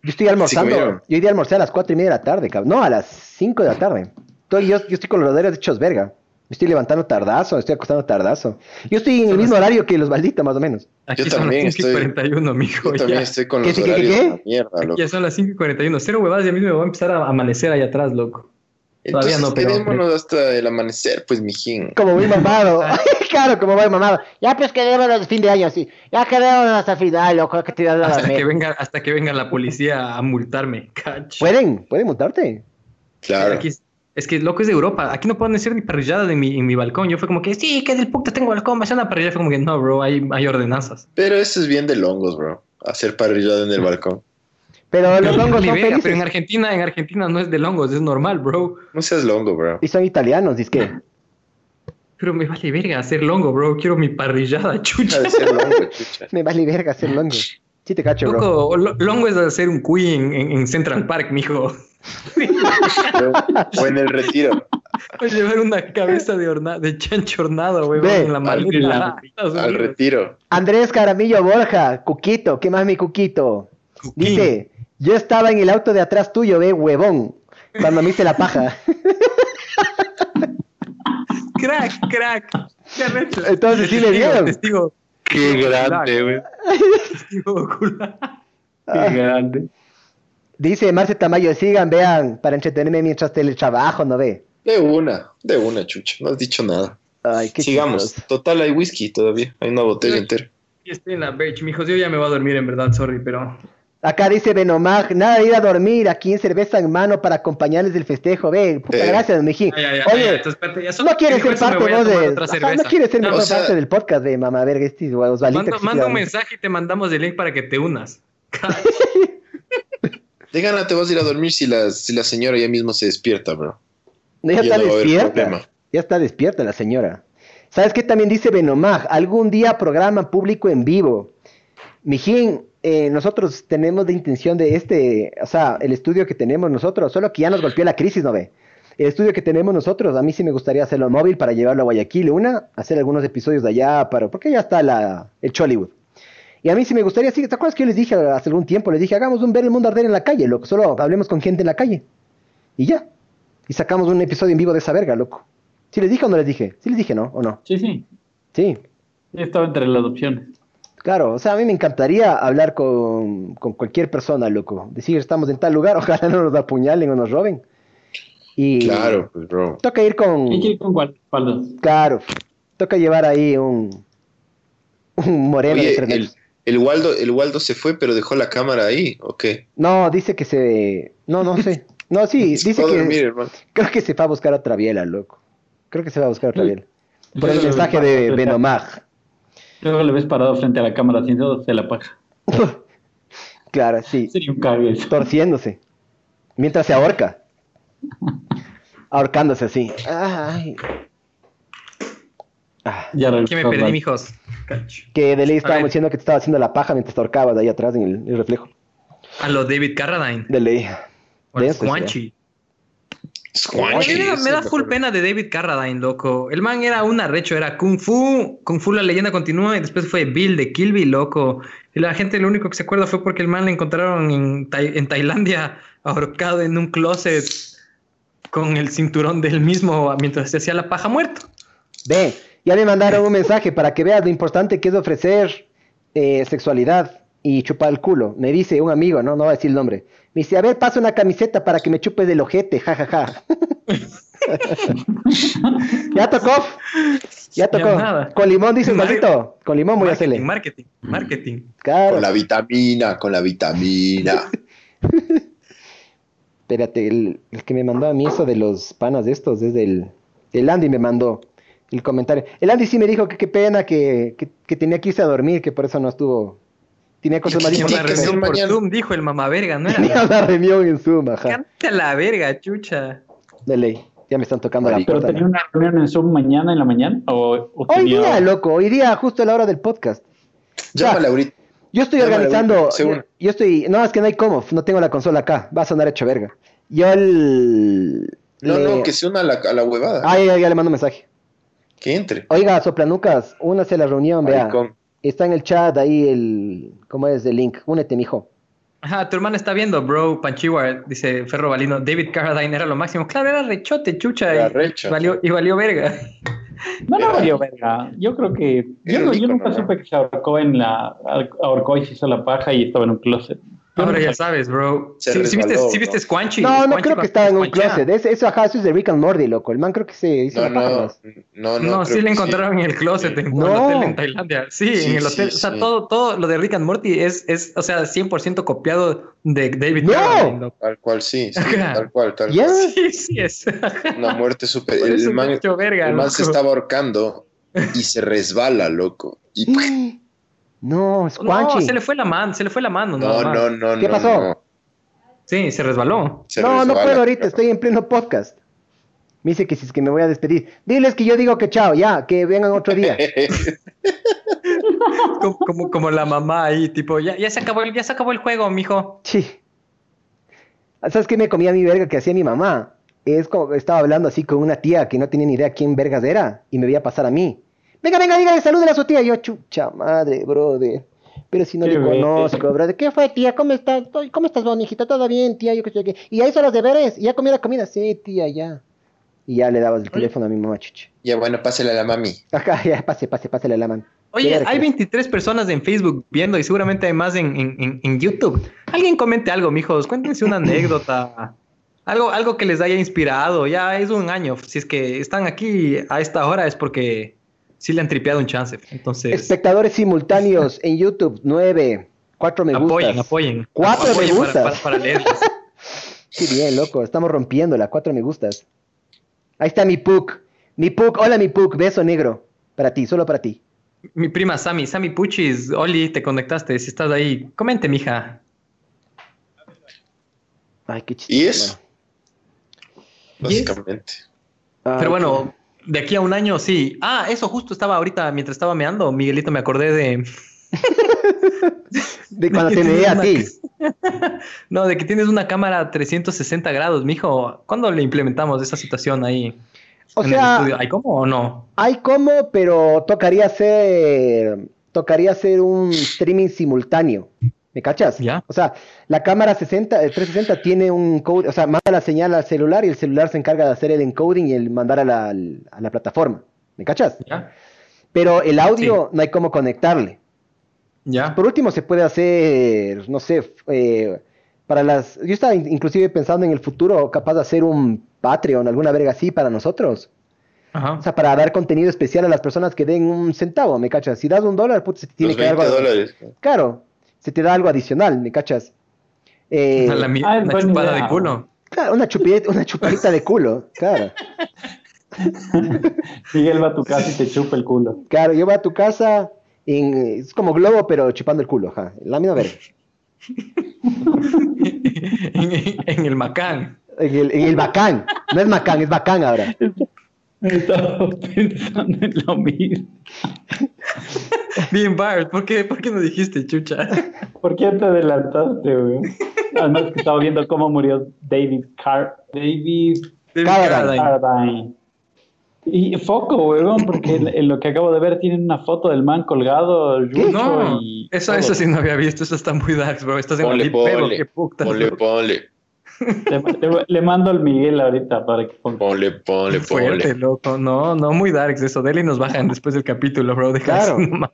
Yo estoy almorzando. yo hoy día almorcé a las cuatro y media de la tarde, cabrón. No, a las cinco de la tarde. Estoy- yo, yo estoy con los roderos hechos verga. Me estoy levantando tardazo, me estoy acostando tardazo. Yo estoy en el mismo horario que los balditas, más o menos. Aquí Yo son también las 5 y estoy- 41, mijo. Yo también ya. estoy con ¿Qué, los qué, qué, horarios qué? de la mierda, loco. Ya son las 5 y 41. Cero huevadas y a mí me va a empezar a amanecer ahí atrás, loco. Todavía Entonces no, pero- quedémonos hasta el amanecer, pues, mijín. Como muy mamado. claro, como muy mamado. Ya pues quedémonos fin de año, sí. Ya quedémonos hasta final, loco, que a Hasta que, venga, hasta que venga la policía a multarme. Cacho. ¿Pueden? ¿Pueden montarte? Claro. Aquí es, es que loco es de Europa. Aquí no pueden hacer ni parrilladas en mi, en mi balcón. Yo fue como que, sí, que del puta tengo balcón, vaya a una parrilla. Fue como que, no, bro, hay, hay ordenanzas. Pero eso es bien de longos, bro. Hacer parrillada en el balcón. Pero los hongos son verga, pero en. Argentina, en Argentina no es de longos, es normal, bro. No seas longo, bro. Y son italianos, que Pero me vale verga hacer longo, bro. Quiero mi parrillada, chucha. Deja de ser longo, chucha. Me vale verga hacer longo. Sí te cacho, bro. Loco, longo es hacer un cuy en, en- en Central Park, mijo. O en el retiro. Puedes llevar una cabeza de, horna de chancho hornado, güey, Ve, en la maleta. al- Al retiro. Andrés Caramillo Borja, Cuquito, ¿qué más mi Cuquito? Dice, yo estaba en el auto de atrás tuyo, ve, huevón, cuando me hice la paja. Crack, crack. Qué. Entonces, ¿sí le dieron? Testigo. Qué grande, güey. Testigo ocular. Ah. Qué grande. Dice Marce Tamayo, sigan, vean, para entretenerme mientras teletrabajo, ¿no ve? De una, de una, chucha. No has dicho nada. Ay, qué Sigamos. Total, hay whisky todavía. Hay una botella entera. Y estoy en la beach, mijos. Yo ya me voy a dormir, en verdad, sorry, pero. Acá dice Benomag, nada de ir a dormir, aquí en cerveza en mano para acompañarles del festejo, ve, puta Eh. gracias, ay, Oye, entonces, no quieres ser parte vos de... Ajá, no quieres ser No, mejor o sea- parte del podcast, ve, mamá, verga, este Osvaldito Manda, sí manda un mensaje y te mandamos el link para que te unas. De gana te vas a ir a dormir si la, si la señora ya mismo se despierta, bro. No, ya Ya está no despierta. Ya está despierta la señora. ¿Sabes qué también dice Benomag? Algún día programa público en vivo. Mijín, eh, nosotros tenemos de intención de este, o sea, el estudio que tenemos nosotros, solo que ya nos golpeó la crisis, ¿no ve? El estudio que tenemos nosotros, a mí sí me gustaría hacerlo móvil para llevarlo a Guayaquil, una, hacer algunos episodios de allá, para, porque ya está la, el Chollywood. Y a mí sí me gustaría, sí, ¿te acuerdas que yo les dije hace algún tiempo? Les dije, hagamos un ver el mundo arder en la calle, loco, solo hablemos con gente en la calle. Y ya. Y sacamos un episodio en vivo de esa verga, loco. ¿Sí les dije o no les dije? Sí les dije, ¿no? ¿O no? Sí, sí. Sí. Estaba entre las opciones. Claro, o sea, a mí me encantaría hablar con, con cualquier persona, loco. Decir, estamos en tal lugar, ojalá no nos apuñalen o nos roben. Y Claro, pues, bro. toca ir con... Hay que ir con guardaespaldas. Claro, toca llevar ahí un, un moreno de Oye, el, el Waldo, el Waldo se fue, pero dejó la cámara ahí, ¿o qué? No, dice que se... No, no sé. No, sí, Se dice que... dormir, hermano. Creo que se fue a buscar otra biela, loco. Creo que se va a buscar otra biela. Por el mensaje de Benomag. Luego le ves parado frente a la cámara haciéndose la paja. Claro, sí. Sería un cague eso. Torciéndose. Mientras se ahorca. Ahorcándose así. Ay. Ya ¿Qué me perdí, mijos? Que de ley estábamos diciendo que te estaba haciendo la paja mientras te ahorcabas ahí atrás en el, el reflejo. A lo David Carradine. De ley. O el Squanchy. Squanchy, me da, me full pena de David Carradine, loco. El man era un arrecho, era Kung Fu, Kung Fu la leyenda continúa y después fue Bill de Kill Bill, loco. Y la gente lo único que se acuerda fue porque el man le encontraron en, en Tailandia ahorcado en un closet con el cinturón del mismo mientras se hacía la paja muerto. Ve, ya me mandaron un mensaje para que veas lo importante que es ofrecer eh, sexualidad y chupar el culo. Me dice un amigo, no, no voy a decir el nombre. Me dice, a ver, pasa una camiseta para que me chupes del ojete, jajaja. ya tocó. Ya tocó. Ya nada. Con limón, dice Mar- Maldito. Con limón voy a hacerle. Marketing, marketing. Claro. Con la vitamina, con la vitamina. Espérate, el, el que me mandó a mí eso de los panas de estos es del... El Andy me mandó el comentario. El Andy sí me dijo que qué pena que, que, que tenía que irse a dormir, que por eso no estuvo... Tenía cosas más Tenía una importantes. reunión por. Zoom, dijo el mamá verga, ¿no era? Tenía una reunión en Zoom, ajá. Cante a la verga, chucha. De ley. Ya me están tocando la Marico. ¿Pero puerta. tenía una reunión en Zoom mañana en la mañana? ¿O, o Hoy tenía- día, loco, hoy día, justo a la hora del podcast. Llámale ahorita. Yo estoy organizando. Yo, yo estoy. No, es que no hay cómo. No tengo la consola acá. Va a sonar hecho verga. Yo el. No, le- no, que se una a la, a la huevada. Ah, ya, ya, ya le mando un mensaje. Que entre. Oiga, soplanucas, únase a la reunión, vea. Está en el chat ahí el. ¿Cómo es el link? Únete, mijo. Ajá, tu hermana está viendo, bro, Panchiwa, dice Ferro Valino, David Carradine era lo máximo. Claro, era rechote, chucha. Era y, recho. Valió, y valió verga. No, no valió verga. Yo creo que. Yo, yo nunca ¿no? supe que se ahorcó en la. ahorcó y se hizo la paja y estaba en un closet. Ahora no ya sabía. sabes, bro. ¿Sí, sí viste, resbaló, sí viste ¿no? Squanchy? No, no Squanchy creo que estaba en un closet. Es- eso, ajá, eso es de Rick and Morty, loco. El man creo que se hizo No, no, no, no. No, sí le encontraron en el closet en No. un hotel en Tailandia. Sí, Sí, en el sí, hotel. o sea, sí. todo, todo lo de Rick and Morty es, es o sea, 100% copiado de David ¡No! Tal cual, sí, sí, tal cual, tal ¿Ya? cual. Sí, sí es. Una muerte súper. El, man, verga, el man se estaba ahorcando y se resbala, loco. Y No, No, Squanchy. se le fue la mano, se le fue la mano. no, más. no, no, ¿Qué no, pasó? no. Sí, se resbaló. Se no, no puedo ahorita, claro. estoy en pleno podcast. Me dice que si es que me voy a despedir. Diles que yo digo que chao, ya, que vengan otro día. Como, como, como la mamá ahí, tipo, ya, ya se acabó el, ya se acabó el juego, mijo. Sí. ¿Sabes qué me comía mi verga que hacía mi mamá? Es como estaba hablando así con una tía que no tenía ni idea quién vergas era y me veía pasar a mí. Venga, venga, dígale, salúdele a su tía. Y yo, chucha madre, brother. Pero si no Qué le conozco, brother. ¿Qué fue, tía? ¿Cómo estás? Estoy- ¿Cómo estás, bonijita? ¿Todo bien, tía? Yo que sé qué. ¿Y ya hizo los deberes? ¿Y ya comió la comida? Sí, tía, ya. Y ya le dabas el teléfono a mi mamá, chucha. Ya, bueno, pásale a la mami. Ajá, ya, pase, pase, pásale la mano. Oye, hay 23 personas en Facebook viendo y seguramente hay más en, en, en- en YouTube. Alguien comente algo, mijos. Cuéntense una anécdota. Algo, algo que les haya inspirado. Ya es un año. Si es que están aquí a esta hora es porque sí le han tripeado un chance. Entonces, Espectadores simultáneos en YouTube, nueve. Cuatro me gustas. apoyen, apoyen. Cuatro me Apoyen gustas. Para, para leerlas. Sí, bien, loco. Estamos rompiéndola. Cuatro me gustas. Ahí está mi Puk. Mi Puk. Hola, mi Puk. Beso negro. Para ti, solo para ti. Mi prima Sami, Sami Puchis, Oli, te conectaste. Si estás ahí, comente, mija. Ay, qué chistoso. Y eso, básicamente. Ay, Pero bueno, de aquí a un año sí. Ah, eso justo estaba ahorita, mientras estaba meando, Miguelito, me acordé de. De cuando te veía a ti. No, de que tienes una cámara 360 grados, mijo. ¿Cuándo le implementamos esa situación ahí? O en sea- el estudio? ¿Hay cómo o no? Hay como, pero tocaría hacer. Tocaría hacer un streaming simultáneo. ¿Me cachas? Ya. O sea, la cámara 60, eh, 360 tiene un code, o sea, manda la señal al celular y el celular se encarga de hacer el encoding y el mandar a la, al- a la plataforma. ¿Me cachas? ¿Ya? Pero el audio no hay cómo conectarle. Ya. Por último, se puede hacer, no sé, eh, para las... Yo estaba in- inclusive pensando en el futuro, capaz de hacer un Patreon, alguna verga así para nosotros. Ajá. O sea, para dar contenido especial a las personas que den un centavo, ¿me cachas? Si das un dólar, puta, se tiene Los que dar 20 algo... dólares. Claro, se te da algo adicional, ¿me cachas? Eh, la Ah, una buena chupada idea. de culo. claro, una chupadita, una chupadita de culo, claro. Miguel va a tu casa y te chupa el culo. Claro, yo voy a tu casa, en, es como globo, pero chupando el culo, ajá. La misma verga. en, en el Macán. En el, en el bacán. No es macán, es bacán ahora. Estaba pensando en lo mismo. Bien, Bart, ¿por qué, ¿por qué no dijiste chucha? ¿Por qué te adelantaste, güey? Además que estaba viendo cómo murió David Car David David Carradine. Y foco, weón, porque en, en lo que acabo de ver tienen una foto del man colgado, No, y eso, todo. eso sí no había visto, eso está muy dark, bro. Estás en Ponle, el pedo, ponle, qué puta. ponle, ponle, Le, le- le mando al Miguel ahorita para que ponga. ponle, ponle, Fuerte, ponle. loco. No, no muy darks eso. Dele y nos bajan después del capítulo, bro. Deja Claro. eso nomás.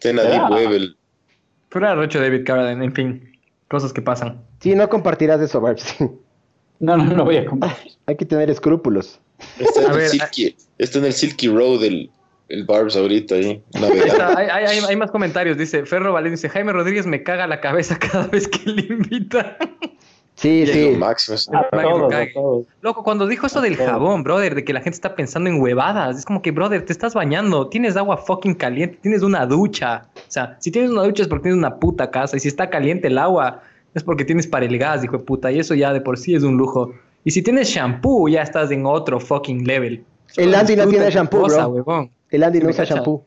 Ten a Deep Web, era Rocho David Carradine, en fin. Cosas que pasan. Sí, no compartirás eso, Barbs. No, no, no voy a compartir. Hay que tener escrúpulos. Está en A el ver, Silky, está en el Silky Road el, el Barbs ahorita ahí, hay, hay- hay- hay más comentarios. Dice Ferro Valencia, dice Jaime Rodríguez me caga la cabeza cada vez que le invita. Sí, sí. lo máximo. es- A Para que se todos, a cague. todos. Loco, cuando dijo eso del jabón, brother, de que la gente está pensando en huevadas, es como que, brother, te estás bañando, tienes agua fucking caliente, tienes una ducha. O sea, si tienes una ducha es porque tienes una puta casa, y si está caliente el agua es porque tienes para el gas, hijo de puta, y eso ya de por sí es un lujo. Y si tienes shampoo, ya estás en otro fucking level. El Andy no tiene shampoo, cosa, bro. huevón. El Andy Sí, no usa cacha. shampoo.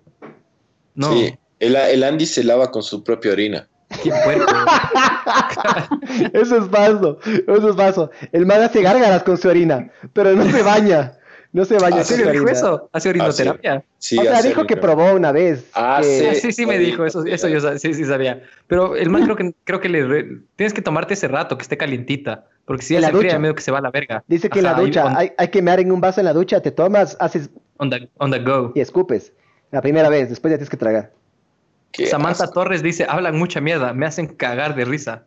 No, Sí, el, el Andy se lava con su propia orina. qué puerco. Eso es falso. Eso es falso. El man hace gárgaras con su orina, pero no se baña. No se baña ¿En serio dijo eso? ¿Hace orinoterapia? Sí, o sea, dijo que probó una vez. Ah, que- Ah, sí, sí me dijo, eso, eso yo sí, sí sabía. Pero el man creo que, creo que le re- tienes que tomarte ese rato, que esté calientita. Porque si En ya la se enfría, ducha. medio que se va a la verga. Dice que en la ducha on, hay, hay que mear en un vaso en la ducha, te tomas, haces on the, on the go. y escupes. La primera vez, después ya tienes que tragar. Qué Samantha asco. Torres dice, hablan mucha mierda, me hacen cagar de risa.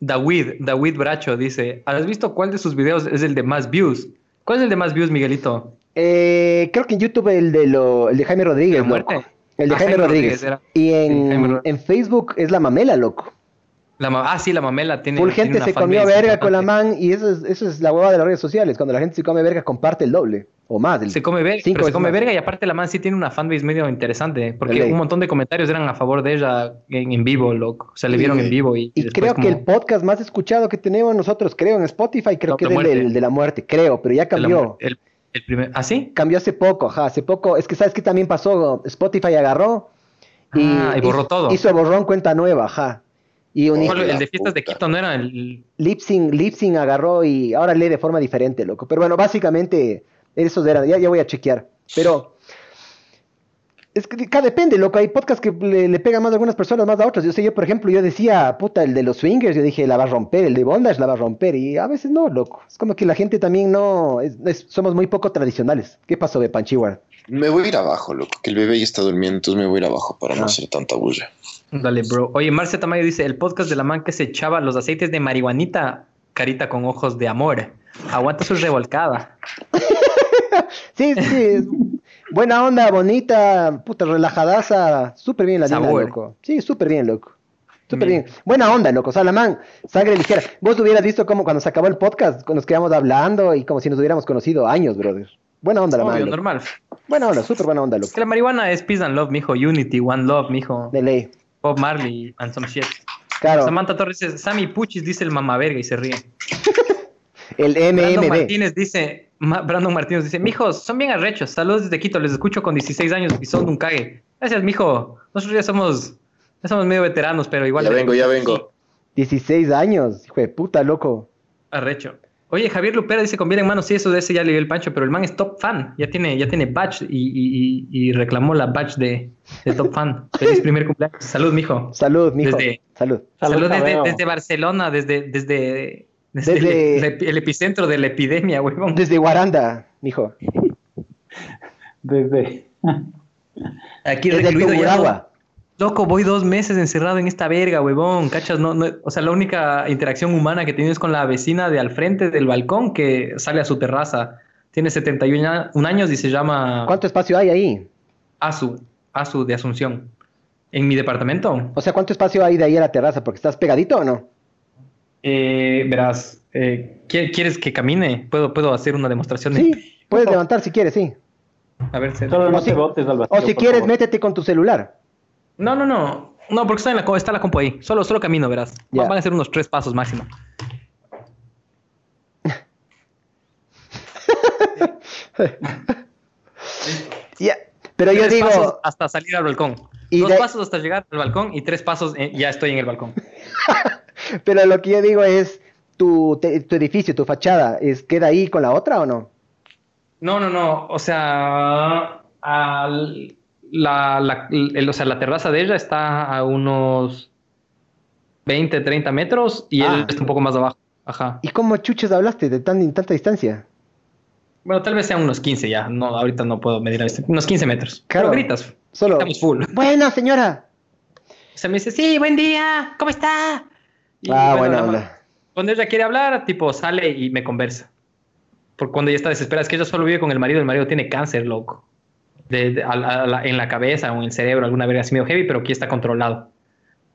David, David Bracho dice, ¿has visto cuál de sus videos es el de más views? ¿Cuál es el de más views, Miguelito? Eh, creo que en YouTube el de, lo, el de Jaime Rodríguez, ¿De muerte? loco. El de Ah, Jaime, Jaime Rodríguez. Rodríguez era. Y Sí, en, Jaime en Facebook es la mamela, loco. La ah, sí, la mamela tiene... Full gente se comió verga con la man y eso es, eso es la hueva de las redes sociales. Cuando la gente se come verga, comparte el doble o más. el- Se come verga, cinco pero se come más. verga y aparte la man sí tiene una fanbase medio interesante, porque De ley. un montón de comentarios eran a favor de ella en, en vivo, loco. O sea, le vieron Y- en vivo y, Y creo que el podcast más escuchado que tenemos nosotros, creo, en Spotify, creo No, que es el de la muerte, creo, pero ya cambió. el, el primer, ¿ah, sí? Cambió hace poco, ajá, hace poco. Es que sabes que también pasó, Spotify agarró y, Ah, y borró hizo- todo. Hizo borrón cuenta nueva, ajá. Y un ¿Cuál- la el de fiestas de. Quito no era el... Lipsing, Lipsing agarró y ahora lee de forma diferente, loco. Pero bueno, básicamente, esos eran, ya, ya voy a chequear. Pero es que ca- depende, loco. Hay podcasts que le, le pegan más a algunas personas, más a otras. Yo sé, yo, por ejemplo, yo decía, puta, el de los swingers, yo dije, la va a romper, el de bondage la va a romper. Y a veces no, loco. Es como que la gente también no, es- es- somos muy poco tradicionales. ¿Qué pasó de Panchiwar? Me voy a ir abajo, loco, que el bebé ya está durmiendo, entonces me voy a ir abajo para Ah. no hacer tanta bulla. Dale, bro. Oye, Marcia Tamayo dice, el podcast de la man que se echaba los aceites de marihuanita, carita con ojos de amor. Aguanta su revolcada. Sí, sí, Buena onda, bonita, puta, relajadaza. Súper bien la Sabor. loco. Sí, súper bien, loco. Súper Bien. bien. Buena onda, loco. O sea, la man, sangre ligera. Vos hubieras visto como cuando se acabó el podcast, cuando nos quedamos hablando y como si nos hubiéramos conocido años, brother. Buena onda, la man. Obvio, loco. normal. Buena onda, súper buena onda, Es loco. que la marihuana es peace and love, mijo. Unity, one love, mijo. De ley. Bob Marley and some shit. Claro, Samantha Torres dice, Sammy Puchis dice el mamaverga y se ríe. el Brandon MMB. Martínez dice, Ma- Brandon Martínez dice, mijos, son bien arrechos, saludos desde Quito, les escucho con 16 años y son un cague. Gracias, mijo. Nosotros ya somos, ya somos medio veteranos, pero igual. Ya vengo, ya vengo. 16 años, hijo de puta, loco. Arrecho. Oye, Javier Lupera dice, conviene hermano, sí, eso de ese ya le dio el pancho, pero el man es top fan, ya tiene, ya tiene badge y, y- y- reclamó la badge de, de top fan. Feliz primer cumpleaños. Salud, mijo. Salud, mijo. Desde- Salud. Salud, Salud desde, desde Barcelona, desde, desde, desde, Desde- El, epicentro de la epidemia, huevón. Desde Guaranda, mijo. Desde. Aquí Desde el recluido ya. Loco, voy dos meses encerrado en esta verga, huevón. ¿Cachas? No, no, o sea, la única interacción humana que tienes es con la vecina de al frente del balcón que sale a su terraza. Tiene 71 a- un años y se llama ¿Cuánto espacio hay ahí? Asu, Asu de Asunción. En mi departamento. O sea, ¿cuánto espacio hay de ahí a la terraza? Porque estás pegadito o no? Eh, verás, eh, ¿qui- ¿quieres que camine? Puedo, puedo hacer una demostración. de- Sí, puedes levantar si quieres, sí. A ver, se- Solo no O si- te botes al vacío, O si quieres, favor. métete con tu celular. No, no, no. No, porque está, en la, está la compu ahí. Solo, solo camino, verás. Van a ser unos tres pasos máximo. Ya, Pero yo Tres digo, pasos hasta salir al balcón. Y Dos de- pasos hasta llegar al balcón y tres pasos eh, ya estoy en el balcón. pero lo que yo digo es, tu, te- tu edificio, tu fachada, es, ¿queda ahí con la otra o no? No, no, no. O sea, al- la, la- el- o sea, la terraza de ella está a unos 20, 30 metros y Ah. él está un poco más abajo. Ajá. ¿Y cómo chuches hablaste de tan, tanta distancia? Bueno, tal vez sean unos 15 ya. No, ahorita no puedo medir la distancia. Unos 15 metros. Claro. Pero gritas. Solo, Estamos full. buena señora. O sea, me dice, sí, buen día, ¿cómo está? Y, Ah, bueno, buena onda. Cuando ella quiere hablar, tipo, sale y me conversa. Porque cuando ella está desesperada, es que ella solo vive con el marido, el marido tiene cáncer, loco. De- de- a- a la- en la cabeza o en el cerebro, alguna verga así medio heavy, pero aquí está controlado.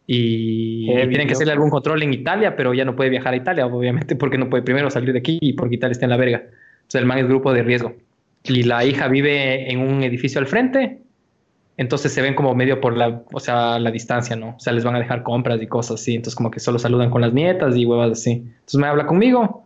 Y, Heavy, tienen que hacerle algún control en Italia, pero ya no puede viajar a Italia, obviamente, porque no puede primero salir de aquí y porque Italia está en la verga. Entonces el man es grupo de riesgo. Y la hija vive en un edificio al frente, entonces se ven como medio por la, o sea, la distancia, ¿no? O sea, les van a dejar compras y cosas así, entonces como que solo saludan con las nietas y huevas así. Entonces me habla conmigo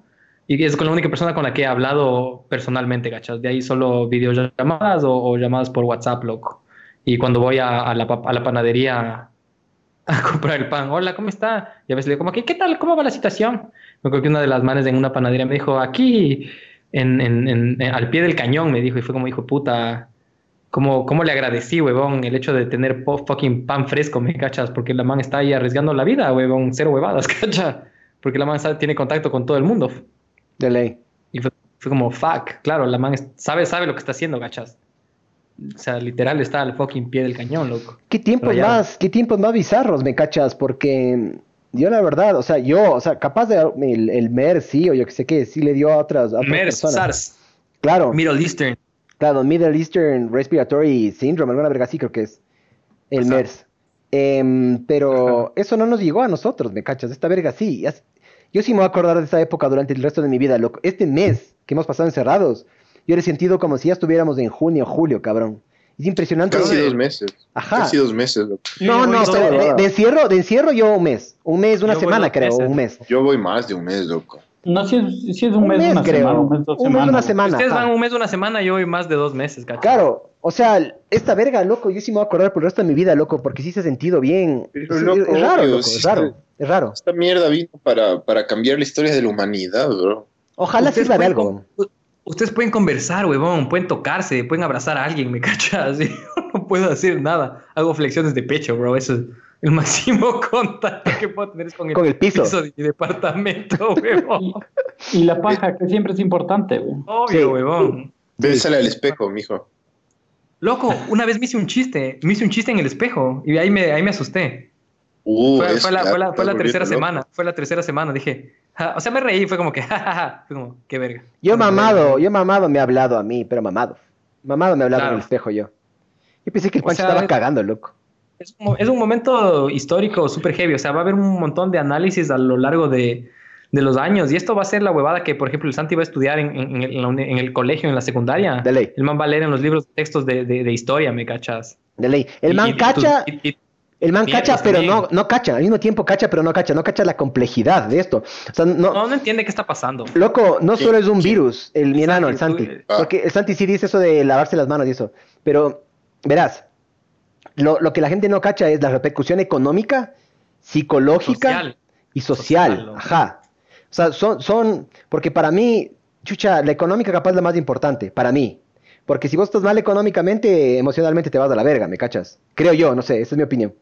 y es con la única persona con la que he hablado personalmente, ¿cachas? De ahí solo videollamadas o, o llamadas por WhatsApp, loco. Y cuando voy a, la, panadería a comprar el pan, hola, ¿cómo está? Y a veces le digo como, ¿qué, qué tal? ¿Cómo va la situación? Me acuerdo que una de las manes en una panadería me dijo, aquí, en, al pie del cañón, me dijo, y fue como, hijo puta, ¿cómo, cómo le agradecí, huevón, el hecho de tener fucking pan fresco, me cachas? Porque la man está ahí arriesgando la vida, huevón, cero huevadas, cacha. Porque la man tiene contacto con todo el mundo. De ley. Y fue, fue como, fuck, claro, la man sabe, sabe lo que está haciendo, cachas. O sea, literal está al fucking pie del cañón, loco. ¿Qué tiempos Rayado. más, qué tiempos más bizarros, me cachas? Porque yo la verdad, o sea, yo, o sea, capaz de el, el MERS, sí, o yo que sé qué, sí le dio a otras, a otras MERS, personas. SARS, Claro, Middle Eastern. claro, Middle Eastern Respiratory Syndrome, alguna verga así creo que es el. MERS. Em, pero eso no nos llegó a nosotros, me cachas, esta verga sí. Yo sí me voy a acordar de esa época durante el resto de mi vida, loco. Este mes que hemos pasado encerrados, yo lo he sentido como si ya estuviéramos en junio, julio, cabrón. Es impresionante. Casi dos meses. Ajá. Casi dos meses. loco. No, no, pero de, de encierro, de encierro yo un mes. Un mes, una Yo semana creo, meses. un mes. Yo voy más de un mes, loco. No, si es, si es un, Un mes, mes, una creo. semana, un mes, dos Un mes, semanas. una semana. Ustedes van un mes, una semana, yo voy más de dos meses, cachas. Claro, o sea, esta verga, loco, yo sí me voy a acordar por el resto de mi vida, loco, porque sí se ha sentido bien. Pero, Es, loco, es raro, loco, es raro, está- es raro. Esta mierda vino para, para cambiar la historia de la humanidad, bro. Ojalá sirva de pueden algo. Ustedes pueden conversar, huevón, pueden tocarse, pueden abrazar a alguien, me cachas. Yo no puedo hacer nada. Hago flexiones de pecho, bro. Eso es el máximo contacto que puedo tener es con el, Con el piso. de mi departamento, huevón. Y la paja, que siempre es importante, güey. Obvio, Sí. huevón. Bésale al espejo, mijo. Loco, una vez me hice un chiste, me hice un chiste en el espejo y ahí me, ahí me asusté. Uh, Fue, la, que fue la- ya fue la estás tercera semana, fue la tercera semana, dije, ja, o sea, me reí, fue como que, jajaja, fue como, qué verga. Yo mamado, yo mamado me ha hablado a mí, pero mamado. Mamado me ha hablado Claro. en el espejo yo. Yo pensé que el O Pancho sea, estaba es- cagando, loco. Es un, es un momento histórico súper heavy, o sea, va a haber un montón de análisis a lo largo de, de los años y esto va a ser la huevada que, por ejemplo, el Santi va a estudiar en, en- en el, en el colegio, en la secundaria. De ley. El man va a leer en los libros textos de, de- de historia, ¿me cachas? De ley. El Y- man y cacha, y- el man cacha, pero también. no, no cacha. Al mismo tiempo cacha, pero no cacha. No cacha la complejidad de esto. O sea, no, no, no entiende qué está pasando. Loco, no solo es un virus, el mi enano, el Santi, Santi. tú- Ah. Porque el Santi sí dice eso de lavarse las manos y eso. Pero, verás, lo, lo que la gente no cacha es la repercusión económica, psicológica Social. y social. Ajá. O sea, son, son, porque para mí, chucha, la económica capaz es la más importante, para mí. Porque si vos estás mal económicamente, emocionalmente te vas a la verga, ¿me cachas? Creo yo, no sé, esa es mi opinión.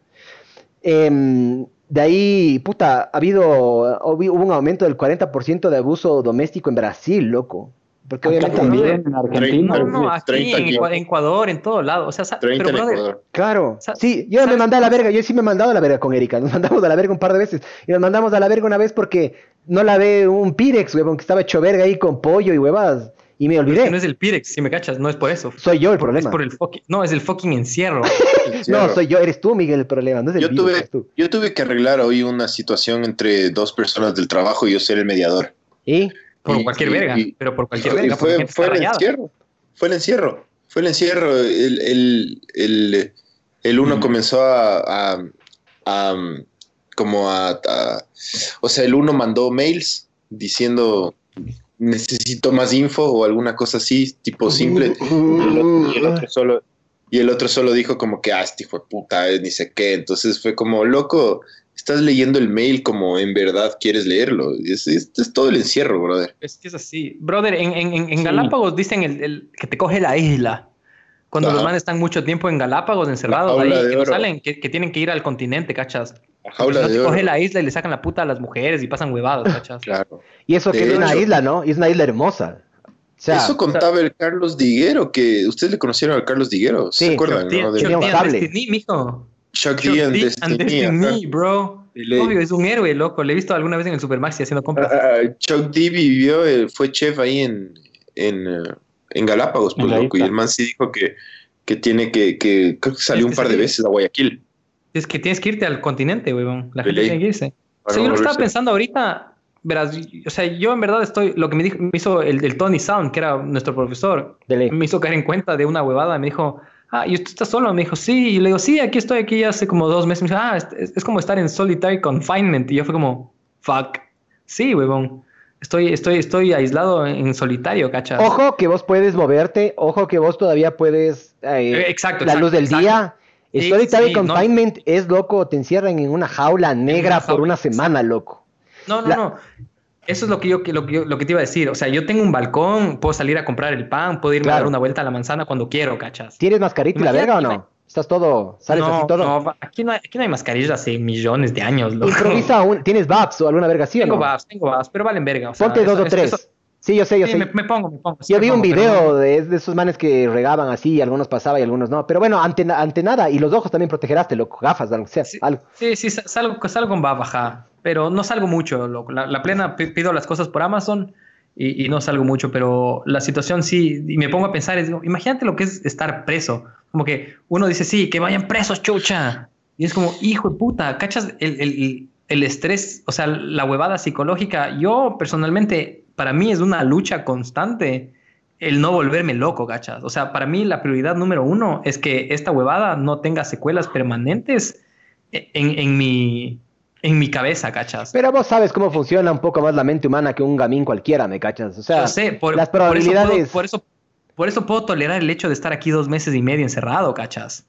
Em, de ahí, puta, ha habido, hubo un aumento del 40% de abuso doméstico en Brasil, loco. Porque Acá obviamente... también, en Argentina. No, no, aquí 30 en, aquí. Ecua- en Ecuador, en todo lado. O sea, sa- 30 pero en brother, Ecuador. Claro, Sa- sí, yo me mandé a la verga, yo sí me he mandado a la verga con Erika, nos mandamos a la verga un par de veces, y nos mandamos a la verga una vez porque no la ve un Pirex, huevón, que estaba hecho verga ahí con pollo y huevadas, y me es que olvidé. no es el Pirex, si me cachas, no es por eso. Soy yo el Por- problema. Es por el fucking, no, es el fucking encierro. No, soy yo, eres tú, Miguel, el problema, no es el Yo virus, tuve, eres tú. yo tuve que arreglar hoy una situación entre dos personas del trabajo y yo ser el mediador. ¿Y? Por Y- cualquier y- verga, y- pero por cualquier verga. fue, el encierro. Fue el encierro. Fue el encierro. El, el, el, el uno comenzó a, a- a, como a, a- O sea, el uno mandó mails diciendo necesito más info o alguna cosa así, tipo simple. Y el otro, y el otro solo. Y el otro solo dijo como que, ah, este hijo de puta, eh, ni sé qué. Entonces fue como, loco, estás leyendo el mail como en verdad quieres leerlo. Es, es, es todo el encierro, brother. Es que es así. Brother, en, en, en- en Galápagos dicen el, el- que te coge la isla. Cuando Ajá. los manes están mucho tiempo en Galápagos, encerrados ahí, que no salen, que, que tienen que ir al continente, ¿cachas? La jaula no de te oro. coge la isla y le sacan la puta a las mujeres y pasan huevadas, ¿cachas? Claro. Y eso que es una isla, ¿no? Y es una isla hermosa. O sea, Eso contaba el Carlos Diguero, que ustedes le conocieron al Carlos Diguero, Sí, ¿se acuerdan? Chuck no? Cable. Destiny, mijo. Chuck D and Destiny. Destiny, bro. Obvio, es un héroe, loco. Le he visto alguna vez en el Supermaxi haciendo compras. Ah, ah, Chuck D vivió, eh, fue chef ahí en, en, eh, en Galápagos, pues En loco. Y el man sí dijo que, que tiene que, que, creo que salió Es un que par de veces a Guayaquil. Es que tienes que irte al continente, weón. La gente tiene que irse. O sea, yo lo estaba pensando ahorita, verás, o sea, yo en verdad estoy, lo que me, dijo, me hizo el, el Tony Sound, que era nuestro profesor, me hizo caer en cuenta de una huevada, me dijo, ah, ¿y usted está solo? Me dijo, sí, y le digo, sí, aquí estoy, aquí ya hace como dos meses, me dijo, ah, es, como estar en solitary confinement, y yo fue como, fuck, sí, huevón, estoy, estoy, estoy aislado en solitario, ¿cachas? Ojo que vos puedes moverte, ojo que vos todavía puedes... eh, Eh, exacto, La exacto, luz del exacto. día. El solitary sí, no. confinement es loco, te encierran en una jaula negra por jaula, una semana, loco. No, no, La- no. Eso es lo que yo lo que yo- lo que te iba a decir. O sea, yo tengo un balcón, puedo salir a comprar el pan, puedo irme a dar una vuelta a la manzana cuando quiero, ¿cachas? ¿Tienes mascarita y la verga o no? ¿Estás todo, sales no, así todo? no, aquí no hay, aquí no hay mascarillas hace millones de años, loco. Improvisa un, ¿tienes VAPS o alguna verga así o Tengo no? VAPS, tengo VAPS, pero valen verga. o sea, Ponte eso- dos o tres. eso- Sí, yo sé, yo sí, sé. me, me pongo, me pongo. sí Yo me vi un pongo, pero video no- de, de esos manes que regaban así, y algunos pasaba y algunos no. Pero bueno, ante, na- ante nada, y los ojos también protegerás, loco, gafas, algo sea, algo. Sí, sí, sa- salgo, salgo VAP, ajá. Pero no salgo mucho, loco. La, la plena pi- pido las cosas por Amazon y, y no salgo mucho, pero la situación sí, y me pongo a pensar, es, imagínate lo que es estar preso. Como que uno dice, sí, que vayan presos, chucha. Y es como, hijo de puta, ¿cachas? El, el- el estrés, o sea, la huevada psicológica. Yo personalmente, para mí es una lucha constante el no volverme loco, ¿cachas? O sea, para mí la prioridad número uno es que esta huevada no tenga secuelas permanentes en, en mi, en mi cabeza, ¿cachas? Pero vos sabes cómo funciona un poco más la mente humana que un gamín cualquiera, ¿me cachas? O sea, Yo sé, por, las por eso puedo- probabilidades... Por eso, por eso, puedo tolerar el hecho de estar aquí dos meses y medio encerrado, ¿cachas?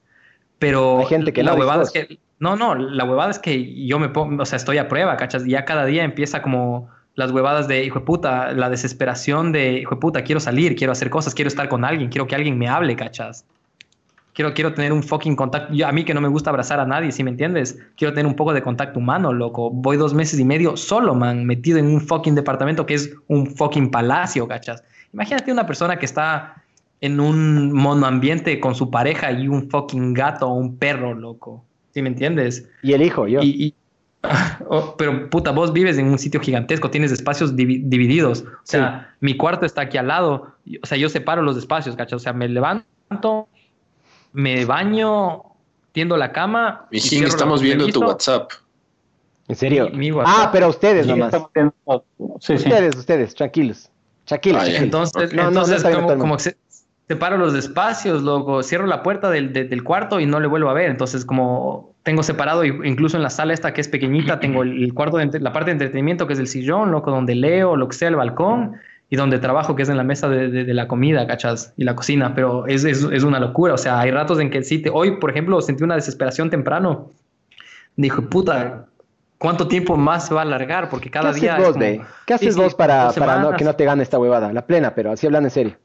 Pero Hay gente que la no, huevada es que... No, no, la huevada es que yo me pongo, o sea, estoy a prueba, ¿cachas? Y ya cada día empieza como las huevadas de, hijo de puta, la desesperación de, hijo de puta, quiero salir, quiero hacer cosas, quiero estar con alguien, quiero que alguien me hable, ¿cachas? Quiero, quiero tener un fucking contacto. Yo- a mí que no me gusta abrazar a nadie, ¿sí me entiendes? Quiero tener un poco de contacto humano, loco. Voy dos meses y medio solo, man, metido en un fucking departamento que es un fucking palacio, ¿cachas? Imagínate una persona que está en un monoambiente con su pareja y un fucking gato o un perro, loco. ¿Sí me entiendes? Y el hijo, yo. Y, y- oh, pero puta, vos vives en un sitio gigantesco, tienes espacios divi- divididos. O sea, mi cuarto está aquí al lado. O sea, yo separo los espacios, ¿cachai? O sea, me levanto, me baño, tiendo la cama. y Mijín, estamos viendo tu. WhatsApp. ¿En serio? Mi- mi WhatsApp. Ah, pero ustedes nomás. sí. Ustedes, ustedes, tranquilos. Tranquilos. Ah. Entonces, No, no, no entonces como, como mundo. que se- separo los espacios, loco, cierro la puerta del, de- del cuarto y no le vuelvo a ver. Entonces, como tengo separado, incluso en la sala esta que es pequeñita, tengo el, cuarto, de la parte de entretenimiento que es el sillón, loco, donde leo, lo que sea, el balcón, y donde trabajo, que es en la mesa de, de- de la comida, ¿cachas? Y la cocina, pero es, es, es una locura. O sea, hay ratos en que sí, te, hoy, por ejemplo, sentí una desesperación temprano. Dijo, puta, ¿cuánto tiempo más se va a alargar? Porque ¿Qué cada haces día... es vos, como-? ¿Qué haces vos para, para no, que no te gane esta huevada? La plena, pero así hablando en serio.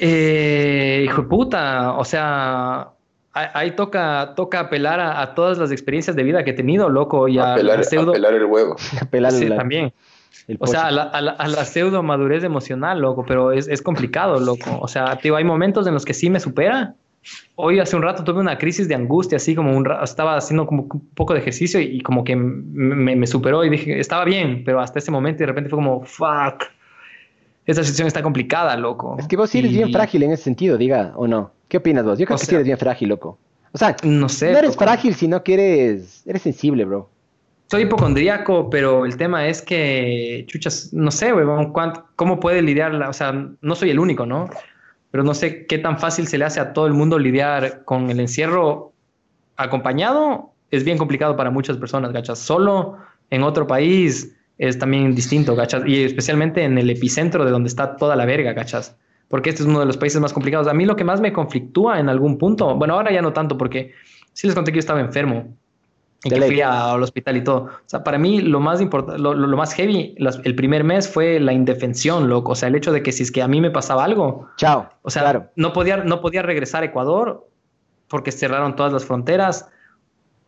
Eh, hijo de puta, o sea, ahí, toca, toca apelar a, a todas las experiencias de vida que he tenido, loco, y a, Apelar, a pseudo. apelar el huevo. Apelar Sí, la- también. El O sea, a la, a la- a la pseudo madurez emocional, loco, pero es, es complicado, loco. O sea, tío, hay momentos en los que sí me supera. Hoy hace un rato tuve una crisis de angustia, así como un estaba haciendo como un poco de ejercicio y, como que me, me superó y dije, estaba bien, pero hasta ese momento y de repente fue como, fuck, esta situación está complicada, loco. Es que vos sí eres bien frágil en ese sentido, diga, ¿o no? ¿Qué opinas vos? Yo creo O que sí eres bien frágil, loco. O sea, No sé. no eres loco. frágil, sino que eres, eres sensible, bro. Soy hipocondríaco, pero el tema es que, chuchas, no sé, cuán- cómo puede lidiar, la- o sea, no soy el único, ¿no? Pero no sé qué tan fácil se le hace a todo el mundo lidiar con el encierro acompañado. Es bien complicado para muchas personas, ¿gachas? Solo en otro país es también distinto, ¿gachas? Y especialmente en el epicentro de donde está toda la verga, ¿gachas? Porque este es uno de los países más complicados. A mí lo que más me conflictúa en algún punto, bueno, ahora ya no tanto porque sí les conté que yo estaba enfermo y De que fui al hospital y todo. O sea, para mí lo más importante, lo, lo- lo más heavy las- el primer mes fue la indefensión, loco. O sea, el hecho de que si es que a mí me pasaba algo, Chao. o sea, claro. no, podía, no podía regresar a Ecuador porque cerraron todas las fronteras.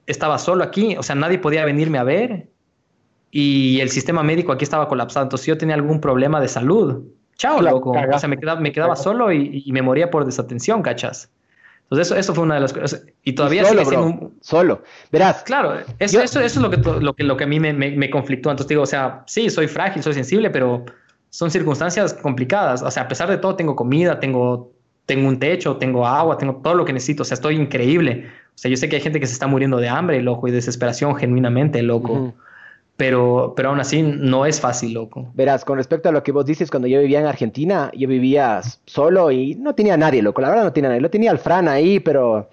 Estaba solo aquí, o sea, nadie podía venirme a ver y el sistema médico aquí estaba colapsado. Entonces, si yo tenía algún problema de salud, chao, loco. O sea, me quedaba, me quedaba solo y, y me moría por desatención, ¿cachas? Entonces, eso, eso fue una de las cosas. Y todavía solo, sigue bro. un, Solo. Verás. Claro, eso, Yo- eso, eso es lo que, lo que, lo que a mí me, me, me conflictúa. Entonces digo, o sea, sí, soy frágil, soy sensible, pero son circunstancias complicadas. O sea, a pesar de todo, tengo comida, tengo, tengo un techo, tengo agua, tengo todo lo que necesito. O sea, estoy increíble. O sea, yo sé que hay gente que se está muriendo de hambre, loco, y desesperación genuinamente, loco. Ujú. Pero, pero aún así no es fácil, loco. Verás, con respecto a lo que vos dices, cuando yo vivía en Argentina, yo vivía solo y no tenía a nadie, loco. La verdad no tenía a nadie. Lo tenía al Fran ahí, pero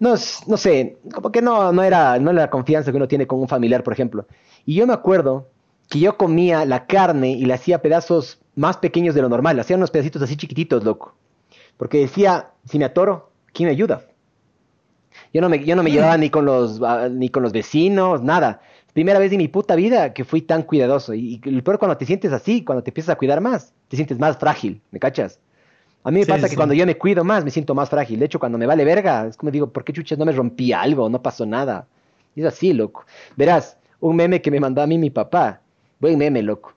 no, no sé, como que no, no era, no era la confianza que uno tiene con un familiar, por ejemplo. Y yo me acuerdo que yo comía la carne y la hacía pedazos más pequeños de lo normal. Le hacía unos pedacitos así chiquititos, loco. Porque decía, si me atoro, ¿quién me ayuda? Yo no me, yo no me llevaba ni con los, ah, ni con los vecinos, nada. Primera vez en mi puta vida que fui tan cuidadoso. Y, y el peor cuando te sientes así, cuando te empiezas a cuidar más, te sientes más frágil, ¿me cachas? A mí me Sí, pasa sí. que cuando yo me cuido más, me siento más frágil. De hecho, cuando me vale verga, es como digo, ¿por qué chuchas no me rompí algo? No pasó nada. Y es así, loco. Verás, un meme que me mandó a mí mi papá. Buen meme, loco.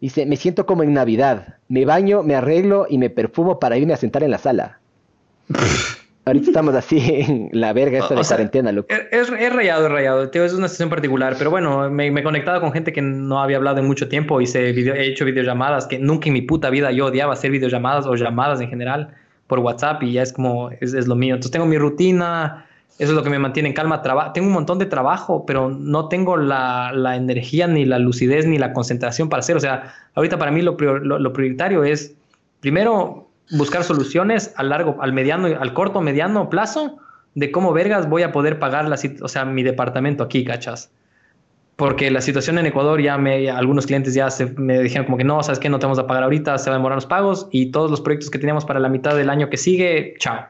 Dice, me siento como en Navidad. Me baño, me arreglo y me perfumo para irme a sentar en la sala. Ahorita estamos así en la verga esta O de sea, cuarentena, loco. Es, es rayado, es rayado. Tío, es una situación particular, pero bueno, me, me he conectado con gente que no había hablado en mucho tiempo y se video- he hecho videollamadas que nunca en mi puta vida yo odiaba hacer videollamadas o llamadas en general por WhatsApp y ya es como, es, es lo mío. Entonces tengo mi rutina, eso es lo que me mantiene en calma. Traba- tengo un montón de trabajo, pero no tengo la, la energía, ni la lucidez, ni la concentración para hacer. O sea, ahorita para mí lo, prior- lo, lo prioritario es, primero, buscar soluciones al largo, al mediano, al corto, mediano plazo de cómo vergas voy a poder pagar la, o sea, mi departamento aquí, ¿cachas? Porque la situación en Ecuador ya me, algunos clientes ya me dijeron como que no, sabes que no te vamos a pagar ahorita, se van a demorar los pagos y todos los proyectos que teníamos para la mitad del año que sigue, chao.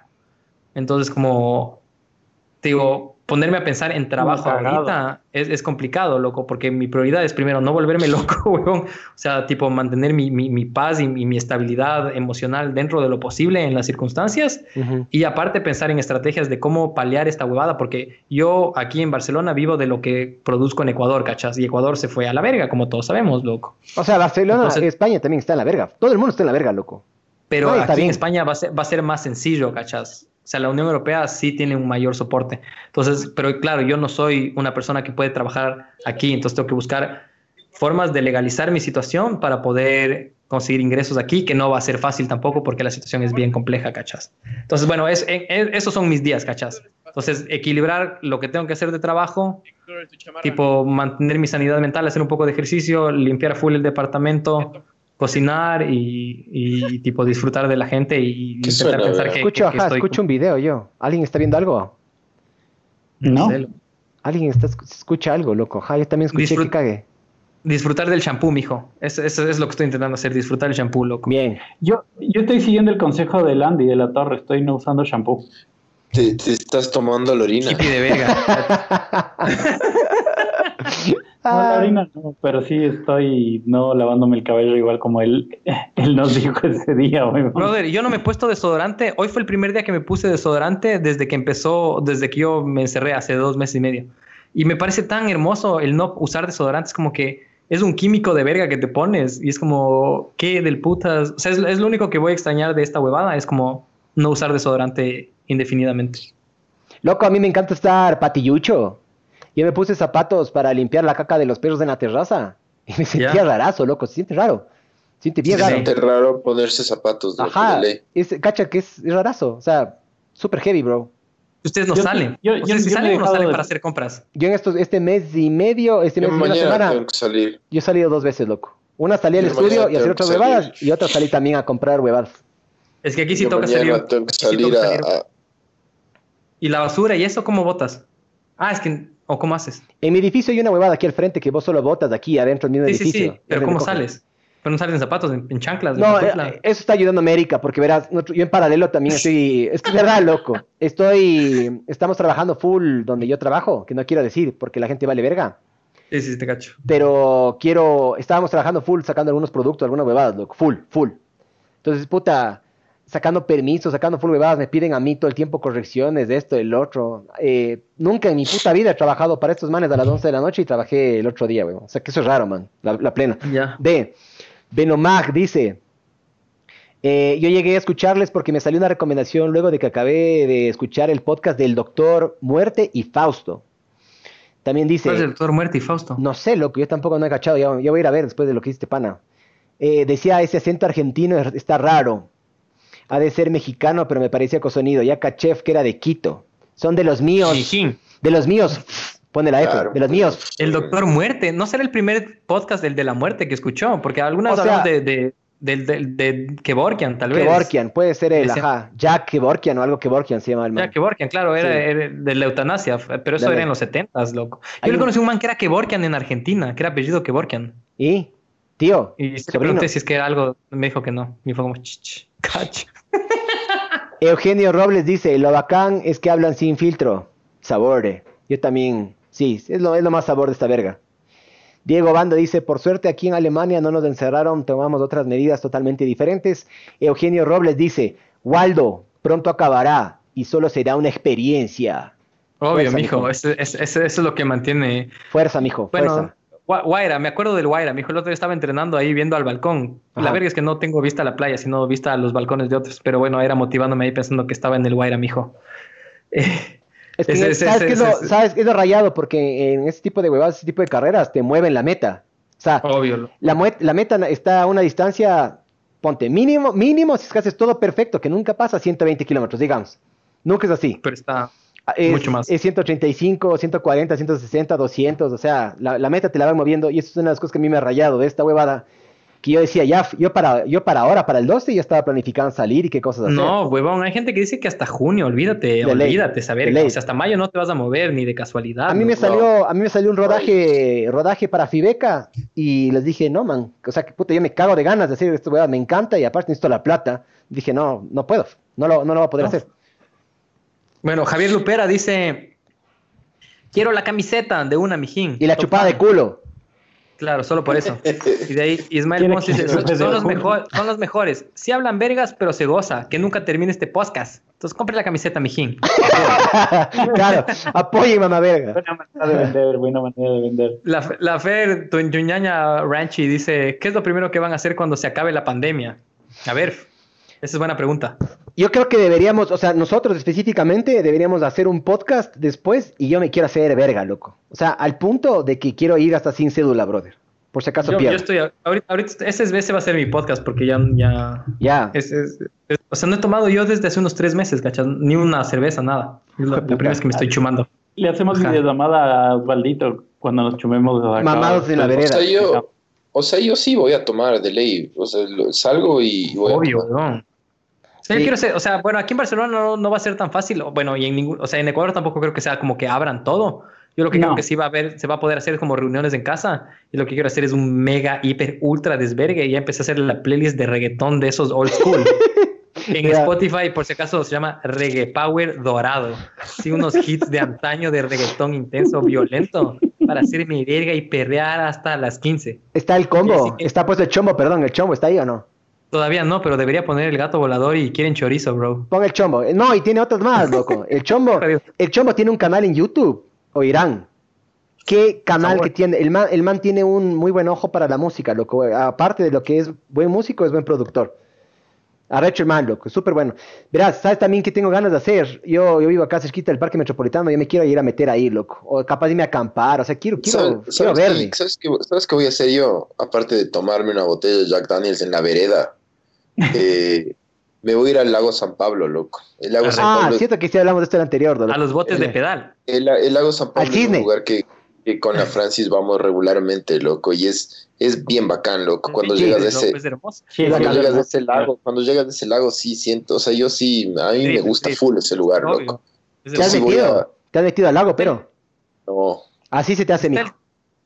Entonces como, digo, ponerme a pensar en trabajo ahorita es, es complicado, loco, porque mi prioridad es primero no volverme loco, huevón. O sea, tipo mantener mi, mi, mi paz y mi, mi estabilidad emocional dentro de lo posible en las circunstancias. Ujú. Y aparte pensar en estrategias de cómo paliar esta huevada, porque yo aquí en Barcelona vivo de lo que produzco en Ecuador, ¿cachas? Y Ecuador se fue a la verga, como todos sabemos, loco. O sea, Barcelona, Entonces- España también está en la verga. Todo el mundo está en la verga, loco. Pero No, aquí bien. en España va a, ser, va a ser más sencillo, ¿cachas? O sea, la Unión Europea sí tiene un mayor soporte. Entonces, pero claro, yo no soy una persona que puede trabajar aquí, entonces tengo que buscar formas de legalizar mi situación para poder conseguir ingresos aquí, que no va a ser fácil tampoco porque la situación es bien compleja, ¿cachas? Entonces, bueno, es, es- esos son mis días, ¿cachas? Entonces, equilibrar lo que tengo que hacer de trabajo, tipo mantener mi sanidad mental, hacer un poco de ejercicio, limpiar full el departamento, cocinar y, y, tipo disfrutar de la gente y intentar suena, pensar que, Escucho, que- que ajá, estoy escucho un video yo. ¿Alguien está viendo algo? ¿No? Alguien está, esc- escucha algo, loco. Ajá, yo también escuché Disfrut- que cague. disfrutar del champú, mijo. Eso, eso es lo que estoy intentando hacer, disfrutar el champú, loco. Bien. Yo, yo estoy siguiendo el consejo de Landy de la Torre, estoy no usando shampoo. Te, te estás tomando la orina. Hippie de verga. No, la orina no, pero sí estoy no lavándome el cabello igual como él, él nos dijo ese día. Brother, yo no me he puesto desodorante. Hoy fue el primer día que me puse desodorante desde que empezó, desde que yo me encerré hace dos meses y medio. Y me parece tan hermoso el no usar desodorante. Es como que es un químico de verga que te pones y es como, ¿qué del putas? O sea, es, es lo único que voy a extrañar de esta huevada, es como no usar desodorante indefinidamente. Loco, a mí me encanta estar patillucho. Yo me puse zapatos para limpiar la caca de los perros en la terraza. Y me sentía Ya. rarazo, loco. Se siente raro. Se siente bien Se raro. siente raro ponerse zapatos de, Ajá. de. Es, cacha que es, es rarazo. O sea, súper heavy, bro. Ustedes no Yo- salen. yo- o sea, yo- si salen o no salen de- para hacer compras. Yo en estos, este mes y medio, este Yo mes y una mañana semana, tengo que salir. yo he salido dos veces, loco. Una salí al Yo estudio y a hacer otras huevadas, y otra salí también a comprar huevadas. Es que aquí sí Yo toca salir. tengo que sí salir a, salir. a- Y la basura, ¿y eso cómo botas? Ah, es que. ¿O cómo haces? En mi edificio hay una huevada aquí al frente que vos solo botas de aquí adentro del mismo Sí, sí, edificio. sí. Pero Y ¿cómo sales? Pero no sales en zapatos, en, en chanclas. en No, pantufla. eh, eso está ayudando a América, porque verás, yo en paralelo también estoy, es que es verdad, loco, estoy, estamos trabajando full donde yo trabajo, que no quiero decir, porque la gente vale verga, Sí, sí, te cacho. pero quiero, estábamos trabajando full, sacando algunos productos, algunas huevadas, loco, full, full. Entonces, puta, sacando permisos, sacando full me piden a mí todo el tiempo correcciones de esto, del otro. Eh, nunca en mi puta vida he trabajado para estos manes a las 11 de la noche y trabajé el otro día, weón. O sea, que eso es raro, man, la, la plena. Ya. B. Benomag dice: eh, Yo llegué a escucharles porque me salió una recomendación luego de que acabé de escuchar el podcast del Doctor Muerte y Fausto. También dice: ¿Cuál es el doctor Muerte y Fausto? No sé, loco, yo tampoco no he cachado. Ya, ya voy a ir a ver después de lo que hiciste, pana. Eh, decía: Ese acento argentino es- está raro. Ha de ser mexicano, pero me parecía cosonido. Ya cachef que era de Quito. Son de los míos. De los míos. Pone la F. Claro. De los míos. El doctor Muerte. No será el primer podcast del de la muerte que escuchó, porque algunas O sea- hablamos de, de, del- del- de Kevorkian, tal vez. Kevorkian, puede ser el, Ese- ajá. Jack Kevorkian o algo Kevorkian se llama el man. Ya, Kevorkian, claro, era, Sí. era de la eutanasia, pero eso Dale. era en los 70 loco. Yo Hay le un- conocí a un man que era Kevorkian en Argentina, que era apellido Kevorkian. Y, tío, Y le pregunté si es que era algo, me dijo que no. Y fue como, ch, ch, cacho. Eugenio Robles dice, lo bacán es que hablan sin filtro. Sabor. Yo también, sí, es lo, es lo más sabor de esta verga. Diego Bando dice, por suerte aquí en Alemania no nos encerraron, tomamos otras medidas totalmente diferentes. Eugenio Robles dice, Waldo, pronto acabará y solo será una experiencia. Obvio, Fuerza, mijo, mijo. ese- ese- ese- eso es lo que mantiene. Fuerza, mijo, Bueno, fuerza. Gua- Guaira, me acuerdo del Guaira, mijo, el otro día estaba entrenando ahí viendo al balcón. La verga es que no tengo vista a la playa, sino vista a los balcones de otros, pero bueno, era motivándome ahí pensando que estaba en el Guaira, mijo. Eh, Es que, ese- ese- ¿sabes, qué es ese- lo, ese- ¿sabes qué es lo rayado? Porque en este tipo de huevadas, este tipo de carreras, te mueven la meta. O sea, Obvio. la, la meta está a una distancia, ponte, mínimo, mínimo, si es que haces todo perfecto, que nunca pasa 120 kilómetros, digamos. Nunca es así. Pero está Es, mucho más. Es 135, 140, 160, 200, o sea, la, la meta te la van moviendo y eso es una de las cosas que a mí me ha rayado de esta huevada. Que yo decía, ya, yo para, yo para ahora, para el 12, ya estaba planificando salir y qué cosas hacer. No, huevón, hay gente que dice que hasta junio, olvídate, De ley, olvídate, saber, o sea, hasta mayo no te vas a mover ni de casualidad. A mí me salió, a mí me salió un rodaje, rodaje para Fibeca y les dije, no, man, o sea, que puta, yo me cago de ganas de hacer esto, weá, me encanta y aparte necesito la plata. Dije, no, no puedo, no lo, no lo voy a poder No. hacer. Bueno, Javier Lupera dice, quiero la camiseta de una mijín. Y la Top chupada fan". de culo. Claro, solo por eso. Y de ahí Ismael que dice, son, los culo". mejor- son los mejores. Sí hablan vergas, pero se goza. Que nunca termine este podcast. Entonces compre la camiseta, mijín. claro, apoyen, mamá verga. Buena manera de vender, buena manera de vender. La, la Fer, tu ñaña Ranchi, dice, ¿qué es lo primero que van a hacer cuando se acabe la pandemia? A ver, esa es buena pregunta. Yo creo que deberíamos, o sea, nosotros específicamente deberíamos hacer un podcast después y yo me quiero hacer verga, loco. O sea, al punto de que quiero ir hasta sin cédula, brother. Por si acaso Yo, yo pierdo. estoy, ahorita, ahorita- ese, es- ese va a ser mi podcast porque ya, ya, Ya. es- es- es- o sea, no he tomado yo desde hace unos tres meses, ¿cachas? Ni una cerveza, nada. Es la, la primera vez que me estoy chumando. Le hacemos Ajá. videollamada a Osvaldito cuando nos chumemos. acá. Mamados en la O vereda. sea, yo, o sea, yo sí voy a tomar de ley. O sea, salgo y voy Obvio, a tomar. ¿no? Sea, yo Sí. quiero ser, o sea, bueno, aquí en Barcelona no, no va a ser tan fácil, bueno, y en ningún, o sea, en Ecuador tampoco creo que sea como que abran todo. Yo lo que creo No. que sí va a haber, se va a poder hacer como reuniones en casa, y lo que quiero hacer es un mega, hiper, ultra desvergue, y ya empecé a hacer la playlist de reggaetón de esos old school. En Ya. Spotify, por si acaso, se llama Reggae Power Dorado. Sí, unos hits de antaño de reggaetón intenso, violento, para hacer mi verga y perrear hasta las 15. Está el combo, Sí, sí. está puesto el chombo, perdón, el chombo, ¿está ahí o no? Todavía no, pero debería poner el gato volador y quieren chorizo, bro. Pon el chombo. No, y tiene otros más, loco. El chombo, el chombo tiene un canal en YouTube, o Irán. qué canal que tiene. El man, el man tiene un muy buen ojo para la música, loco. Aparte de lo que es buen músico, es buen productor. Arrecho el man, loco, súper bueno. Verás, ¿sabes también qué tengo ganas de hacer? Yo, yo vivo acá cerquita del Parque Metropolitano, yo me quiero ir a meter ahí, loco. O capaz de irme a acampar, o sea, quiero, quiero, ¿Sabes, quiero sabes verme. qué, ¿sabes, qué, ¿Sabes qué voy a hacer yo? Aparte de tomarme una botella de Jack Daniels en la vereda, eh, me voy a ir al lago San Pablo, loco. El lago San Ah, Pablo, cierto que sí hablamos de esto en el anterior, loco. A los botes de el- pedal. el, el lago San Pablo es un lugar que, que con la Francis vamos regularmente, loco, y es, es bien bacán, loco. Cuando Sí, llegas a loco, ese, es hermoso. Sí, es cuando bacán. llegas a ese lago, cuando llegas a ese lago, sí siento, o sea, yo sí, a mí Sí, me gusta sí. full ese lugar, Obvio. loco. Es ¿Te has metido? a- ¿Te has metido al lago, pero? No, Así se te hace, mijo.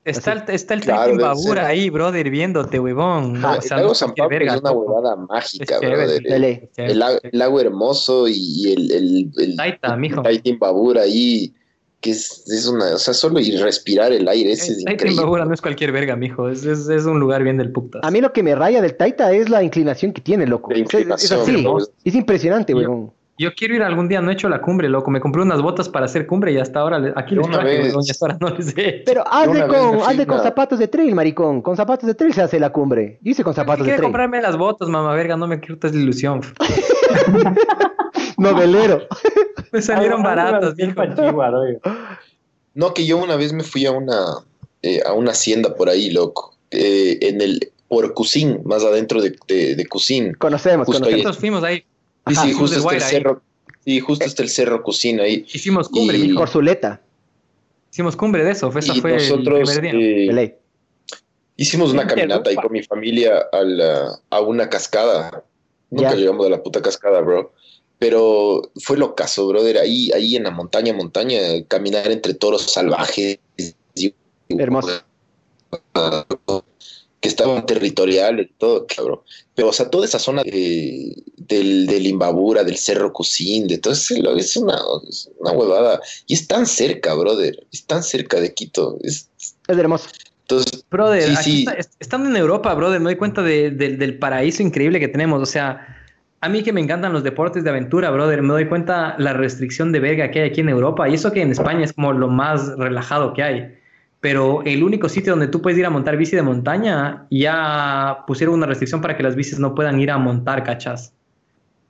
El, está el, está el Claro, Babura ahí, brother, viéndote, huevón. No, Ah, o el sea, lago no San Pablo verga, es una huevada mágica, Es chévere, brother. Ley. Es chévere. El, lago, el lago hermoso y, y el, el, el, Taita, mijo. el Taitin Babura ahí, que es, es una, o sea, solo ir respirar el aire, ese es El increíble. Babura no es cualquier verga, mijo. Es, es, es un lugar bien del putas. A mí lo que me raya del Taita es la inclinación que tiene, loco. La Es- así. Es impresionante, weón. Yo quiero ir algún día, no he hecho la cumbre, loco. Me compré unas botas para hacer cumbre y hasta ahora aquí les traje, vez- hasta ahora no les he. Pero hazle con, hazle con zapatos de trail, maricón. Con zapatos de trail se hace la cumbre. Yo hice con zapatos de Quiero trail. comprarme las botas, mamá verga, no me quites la ilusión. Novelero. Me salieron baratas, bien. No, que yo una vez me fui a una, eh, a una hacienda por ahí, loco, eh, en el, por Cusín, más adentro de, de, de Cusín. Conocemos, conocemos. Nosotros fuimos ahí. Ajá, sí, justo está el cerro, sí, justo está el cerro Cusín ahí. Hicimos cumbre, Y- mijo. Por Zuleta. Hicimos cumbre de eso. Ese Y fue nosotros el primer día. eh, hicimos una caminata ahí con mi familia a, la- a una cascada. Nunca Ya. llegamos a la puta cascada, bro. Pero fue lo caso, brother. Ahí, ahí en la montaña, montaña, caminar entre toros salvajes. y- Hermoso. Que estaban territoriales y todo, cabrón. Pero, o sea, toda esa zona de- del, del Imbabura, del Cerro Cusín, de todo ese lo- es una, es una huevada. Y es tan cerca, brother. Es tan cerca de Quito. Es, Es hermoso. entonces, Brother, sí, aquí sí. está- est- estando en Europa, brother, me doy cuenta de- de- del paraíso increíble que tenemos. O sea, a mí que me encantan los deportes de aventura, brother, me doy cuenta la restricción de verga que hay aquí en Europa. Y eso que en España es como lo más relajado que hay. Pero el único sitio donde tú puedes ir a montar bici de montaña, ya pusieron una restricción para que las bicis no puedan ir a montar, cachas.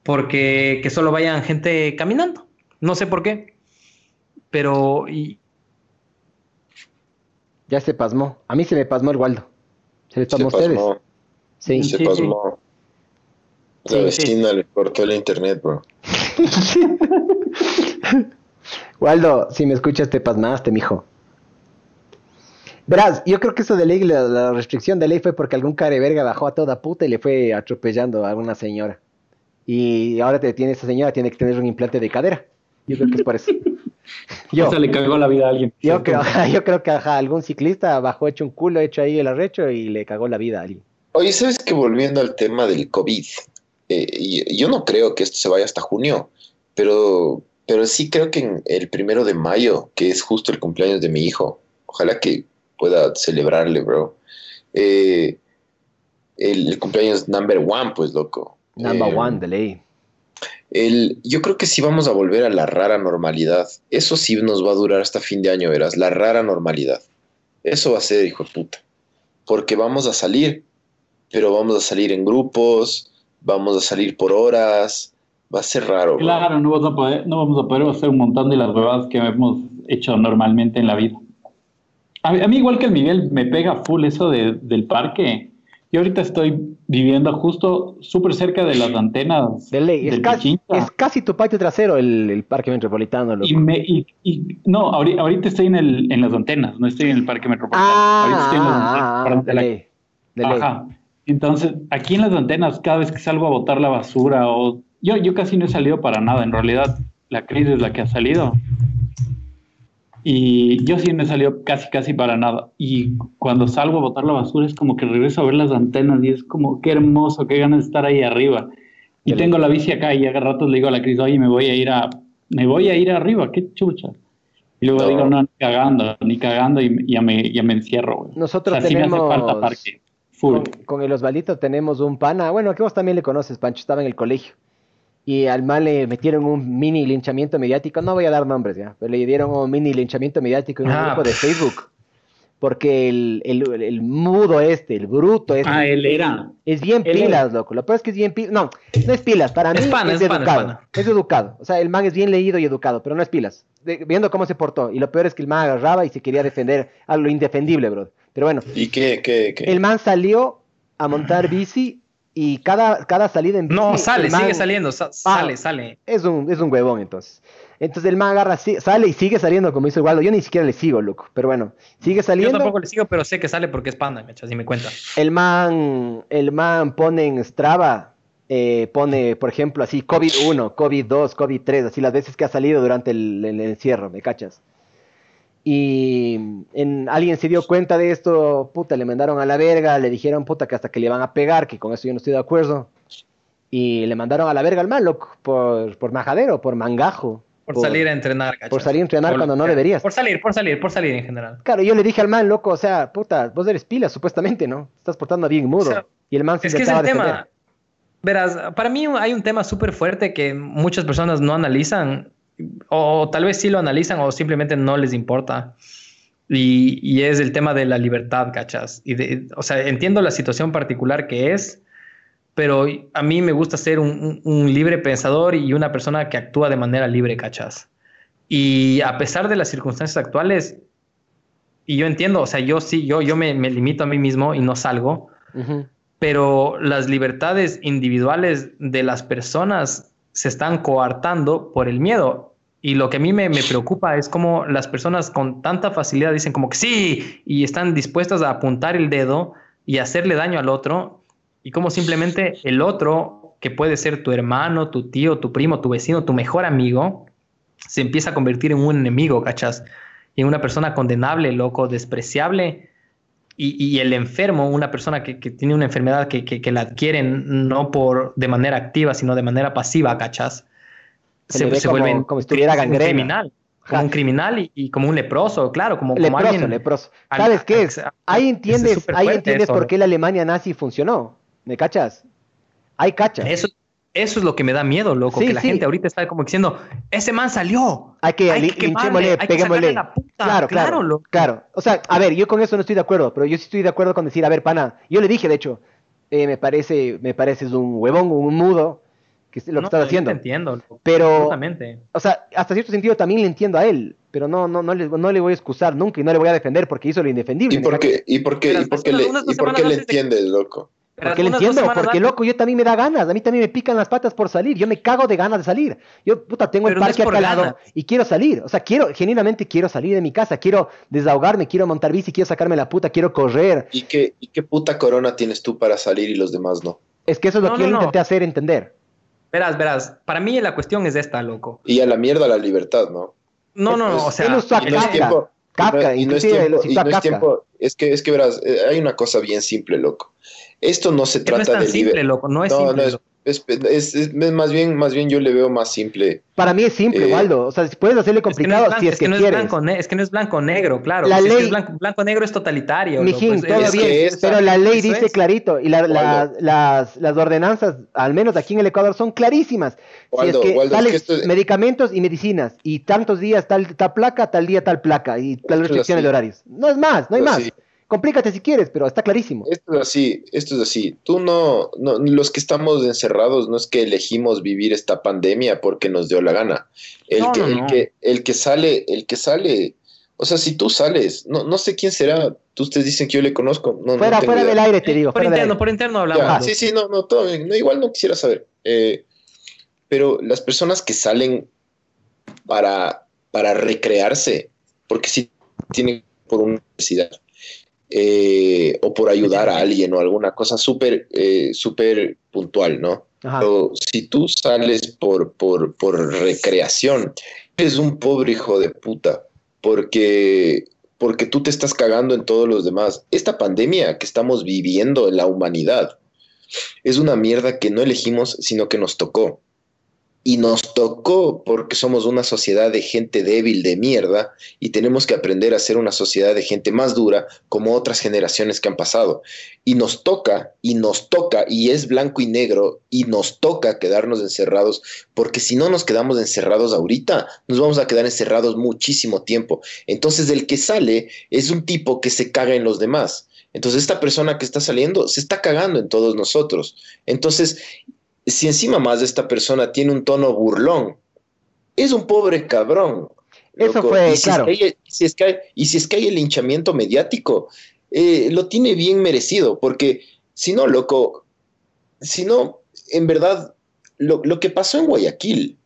Porque que solo vayan gente caminando. No sé por qué. Pero, y, Ya se pasmó. A mí se me pasmó el Waldo. ¿Se les Se pasmó a ustedes? pasmó. Sí. Se Sí, pasmó. La Sí, vecina le cortó el internet, bro. Waldo, si me escuchas te pasmaste, mijo. Verás, yo creo que eso de ley, la, la restricción de ley fue porque algún care verga bajó a toda puta y le fue atropellando a alguna señora. Y ahora te tiene esa señora, tiene que tener un implante de cadera. Yo creo que es por eso. Yo, O sea, le cagó la vida a alguien. yo creo, yo creo que ajá, algún ciclista bajó hecho un culo, hecho ahí el arrecho y le cagó la vida a alguien. Oye, ¿sabes que volviendo al tema del COVID? eh, yo no creo que esto se vaya hasta junio, pero, pero sí creo que en el primero de mayo, que es justo el cumpleaños de mi hijo, ojalá que pueda celebrarle, bro. Eh, el, el cumpleaños number one, pues, loco. Number Eh, one de ley. El, yo creo que sí vamos a volver a la rara normalidad. Eso sí nos va a durar hasta fin de año, verás, la rara normalidad. Eso va a ser, hijo de puta. Porque vamos a salir, pero vamos a salir en grupos, vamos a salir por horas. Va a ser raro. bro. Claro, no vamos, a poder, no vamos a poder hacer un montón de las huevadas que hemos hecho normalmente en la vida. A mí, a mí igual que el Miguel, me pega full eso de- del parque. Yo ahorita estoy viviendo justo súper cerca de las antenas De ley. Es casi, es casi tu patio trasero el, el parque metropolitano, loco. Y me, y, y- no, ahorita, ahorita estoy en, el, en las antenas, no estoy en el parque metropolitano. ahorita estoy en las antenas, Ah, ah, de la- ley. De ley. Ajá. Entonces, aquí en las antenas, cada vez que salgo a botar la basura, o yo, yo casi no he salido para nada, en realidad la crisis es la que ha salido. Y yo sí no he salido casi, casi para nada. Y cuando salgo a botar la basura es como que regreso a ver las antenas y es como, qué hermoso, qué ganas de estar ahí arriba. Y tengo la bici acá y a ratos le digo a la Cris, oye, me voy a ir a, me voy a ir arriba, qué chucha. Y luego No. digo, no, ni cagando, ni cagando y ya me, ya me encierro. güey. Nosotros O sea, sí me hace tenemos- falta parque. Full. Con, con el Osvaldito tenemos un pana, bueno, que vos también le conoces, Pancho, estaba en el colegio. Y al mal le metieron un mini linchamiento mediático, no voy a dar nombres ya, pero le dieron un mini linchamiento mediático en un Ah, grupo de. Facebook. Porque el, el, el mudo este, el bruto este. Ah, él era. Es bien Él pilas, loco. Lo peor es que es bien pilas. No, no es pilas. Para mí Es pana, es, es pana, es educado. pana. Es educado. O sea, el man es bien leído y educado, pero no es pilas. De- viendo cómo se portó. Y lo peor es que el man agarraba y se quería defender a lo indefendible, bro. Pero bueno, ¿Y qué, qué, qué? el man salió a montar bici y cada, cada salida en bici. No, sale, el man- sigue saliendo, sa- sale, sale. Es un, es un huevón, entonces. Entonces el man agarra, sale y sigue saliendo, como dice el Waldo. Yo ni siquiera le sigo, loco. Pero bueno, sigue Yo saliendo. tampoco le sigo, pero sé que sale porque es panda, me y me cuenta. El man, el man pone en Strava, eh, pone, por ejemplo, así COVID-1, COVID-2, COVID-3, así las veces que ha salido durante el, el encierro, ¿me cachas? Y en, alguien se dio cuenta de esto, puta, le mandaron a la verga, le dijeron, puta, que hasta que le van a pegar, que con eso yo no estoy de acuerdo. Y le mandaron a la verga al man, loco, por, por majadero, por mangajo. Por salir a entrenar, ¿cachas? Por salir a entrenar Por- cuando no deberías. Por salir, por salir, por salir en general. Claro, yo le dije al man, loco, o sea, puta, vos eres pila, supuestamente, ¿no? Estás portando bien mudo. O sea, y el man se Es que es el tema. Verás, para mí hay un tema súper fuerte que muchas personas no analizan, o tal vez sí lo analizan o simplemente no les importa. Y, y es el tema de la libertad, ¿cachas? Y de, o sea, entiendo la situación particular que es, pero a mí me gusta ser un, un- un libre pensador y una persona que actúa de manera libre, ¿cachas? Y a pesar de las circunstancias actuales, y yo entiendo, o sea, yo sí, yo, yo me, me limito a mí mismo y no salgo, Ujú. pero las libertades individuales de las personas se están coartando por el miedo. Y lo que a mí me, preocupa es cómo las personas con tanta facilidad dicen como que sí y están dispuestas a apuntar el dedo y hacerle daño al otro y como simplemente el otro, que puede ser tu hermano, tu tío, tu primo, tu vecino, tu mejor amigo, se empieza a convertir en un enemigo, ¿cachas? Y en una persona condenable, loco, despreciable. Y, y el enfermo, una persona que, que tiene una enfermedad que, que- que la adquieren no por de manera activa, sino de manera pasiva, ¿cachas? Se le ve como- como si tuviera un gangrena. criminal, como un criminal y, y como un leproso, claro, como, como Leproso, alguien... leproso. ¿Sabes qué es? Ahí entiendes, ahí entiendes eso. por qué la Alemania nazi funcionó. ¿Me cachas? Hay cachas. Eso, eso es lo que me da miedo, loco, Sí, que la sí. gente ahorita está como diciendo, ese man salió. Hay que, quemarle, hay que peguémosle. sacarle la puta. Claro, claro, claro. O sea, a ver, yo con eso no estoy de acuerdo, pero yo sí estoy de acuerdo con decir, a ver, pana, yo le dije, de hecho, eh, me parece, me pareces un huevón, un mudo, que es lo que No, estás yo te haciendo. entiendo, Pero, absolutamente. o sea, hasta cierto sentido también le entiendo a él, pero no, no, no le, no le voy a excusar nunca y no le voy a defender porque hizo lo indefendible. ¿Y ¿me por qué, y por qué, y por qué le, y por qué le entiendes, loco? Porque le entiendo, porque antes- loco, yo también me da ganas, a mí también me pican las patas por salir, yo me cago de ganas de salir. Yo, puta, tengo el no parque por acá al lado y quiero salir, o sea, quiero, genuinamente quiero salir de mi casa, quiero desahogarme, quiero montar bici, quiero sacarme la puta, quiero correr. ¿Y qué, ¿Y qué puta corona tienes tú para salir y los demás no? Es que eso es lo No, que yo no, le no. intenté hacer entender. Verás, verás, para mí la cuestión es esta, loco. Y a la mierda la libertad, ¿no? No, no, no, o sea, Y no es tiempo, Kafka, y no es tiempo, y no es Kafka. tiempo, es que, es que verás, eh, hay una cosa bien simple, loco. Esto no se que no trata es tan de simple, liber- loco, no es no, simple. no es, loco. Es, es- es- es más bien, más bien yo le veo más simple. Para mí es simple, Eh, Waldo. O sea, si puedes hacerle Es que no complicado blanco, si es que, que no es quieres. blanco, es que no es blanco negro, claro. La Si es que blanco, blanco negro es totalitario. Mijín, loco, es- todo es- bien, esta- pero la ley dice es. clarito y la- la- las, las ordenanzas, al menos aquí en el Ecuador, son clarísimas. Waldo, si es que Waldo, es tales que esto es- medicamentos y medicinas y tantos días tal, tal placa, tal día tal placa y tal es restricciones de horarios. No es más, no hay Es más. así. Complícate si quieres, pero está clarísimo. Esto es así, esto es así. Tú no, no, los que estamos encerrados no es que elegimos vivir esta pandemia porque nos dio la gana. El No, que, no, el no. que, el que sale, el que sale, o sea, si tú sales, no, no sé quién será. Tú ustedes dicen que yo le conozco. No, no fuera fuera idea. del aire, te digo. Por interno, por interno hablamos. Ya, sí, sí, no, no, todo bien. No, igual no quisiera saber. Eh, pero las personas que salen para, para recrearse, porque sí tienen por una necesidad, eh, o por ayudar a alguien o alguna cosa súper eh, súper puntual, ¿no? Pero si tú sales por, por, por recreación, eres un pobre hijo de puta, porque, porque tú te estás cagando en todos los demás. Esta pandemia que estamos viviendo en la humanidad es una mierda que no elegimos, sino que nos tocó. Y nos tocó porque somos una sociedad de gente débil de mierda y tenemos que aprender a ser una sociedad de gente más dura como otras generaciones que han pasado. Y nos toca, y nos toca, y es blanco y negro, y nos toca quedarnos encerrados, porque si no nos quedamos encerrados ahorita, nos vamos a quedar encerrados muchísimo tiempo. Entonces el que sale es un tipo que se caga en los demás. Entonces esta persona que está saliendo se está cagando en todos nosotros. Entonces si encima más de esta persona tiene un tono burlón, es un pobre cabrón. Eso loco. fue, y si claro. Es que hay, si es que hay- y si es que hay el linchamiento mediático, eh, lo tiene bien merecido, porque si no, loco, si no, en verdad, lo, lo que pasó en Guayaquil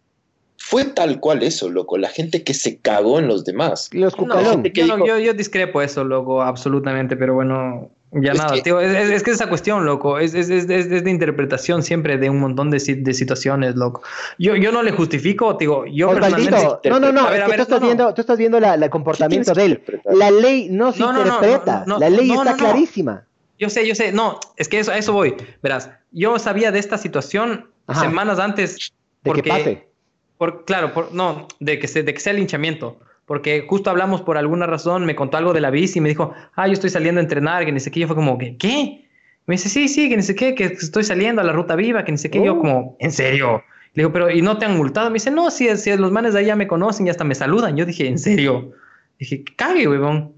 fue tal cual eso, loco, la gente que se cagó en los demás. Los No, yo, no, yo, yo discrepo eso, loco, absolutamente, pero bueno, ya Es nada, que- tío, es, es- es que esa cuestión, loco, es, es, es, es- es de interpretación siempre de un montón de, de situaciones, loco. Yo, yo no le justifico, digo, yo personalmente... no, no, no, A ver, es a que ver, tú estás no, no. viendo, tú estás viendo la, la- el comportamiento de él. La ley no se No, interpreta, no, no, la ley no, está no, no. clarísima. Yo sé, yo sé, no, es que eso, a eso voy. Verás, yo sabía de esta situación Ajá. semanas antes. De que porque, pase. Por, claro, por, no, de que, se, de que sea linchamiento. Porque justo hablamos por alguna razón, me contó algo de la bici y me dijo, ah, yo estoy saliendo a entrenar, que ni sé qué. Yo fue como, ¿qué? Me dice, sí, sí, que ni sé qué, que estoy saliendo a la ruta viva, que ni sé qué. Yo Oh. como, ¿en serio? Le digo, pero ¿y no te han multado? Me dice, no, si, si los manes de ahí ya me conocen y hasta me saludan. Yo dije, ¿en serio? Dije, "Que cague, huevón.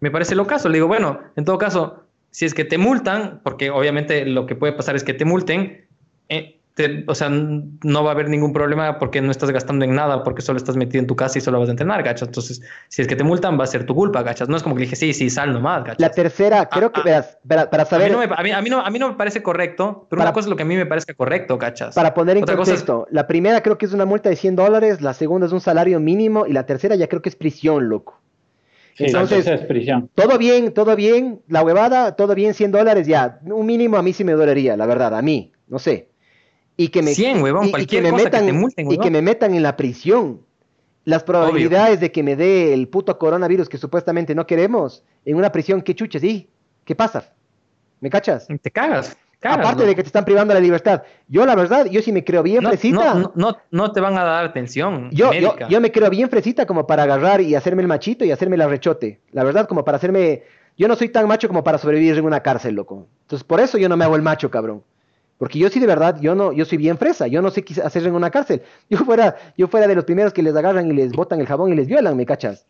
Me parece lo caso. Le digo, bueno, en todo caso, si es que te multan, porque obviamente lo que puede pasar es que te multen, eh, te- o sea, no va a haber ningún problema porque no estás gastando en nada, porque solo estás metido en tu casa y solo vas a entrenar, ¿cachas? Entonces, si es que te multan, va a ser tu culpa, ¿cachas? No es como que le dije, sí, sí, sal nomás, ¿cachas? La tercera, creo que, verás, para, para A mí, saber, no me, a, mí, a mí no, a mí no me parece correcto, pero Para- una cosa es lo que a mí me parezca correcto, ¿cachas? para poner en Otra cosa es- contexto, la primera creo que es una multa de 100 dólares, la segunda es un salario mínimo y la tercera ya creo que es prisión, loco. Sí, Entonces, esa es prisión. todo bien, todo bien, la huevada, todo bien, 100 dólares ya. Un mínimo a mí sí me dolería, la verdad, a mí, no sé. Y que me, 100, huevón, y- y cualquier me cosa que metan, te multen, Y que me metan en la prisión. Las probabilidades de que me dé el puto coronavirus que supuestamente no queremos en una prisión, ¿qué chuches? ¿Y qué pasa? ¿Me cachas? Te cagas. cagas, Aparte de que te están privando la libertad. Yo, la verdad, yo sí me creo bien no, fresita. no, no, no, te van a dar atención Yo, yo, yo me creo bien fresita como para agarrar y hacerme el machito y hacerme la rechote. La verdad, como para hacerme... Yo no soy tan macho como para sobrevivir en una cárcel, loco. Entonces, por eso yo no me hago el macho, cabrón. Porque yo sí, de verdad, yo no, yo soy bien fresa. Yo no sé qué hacer en una cárcel. Yo fuera, yo fuera de los primeros que les agarran y les botan el jabón y les violan, ¿me cachas?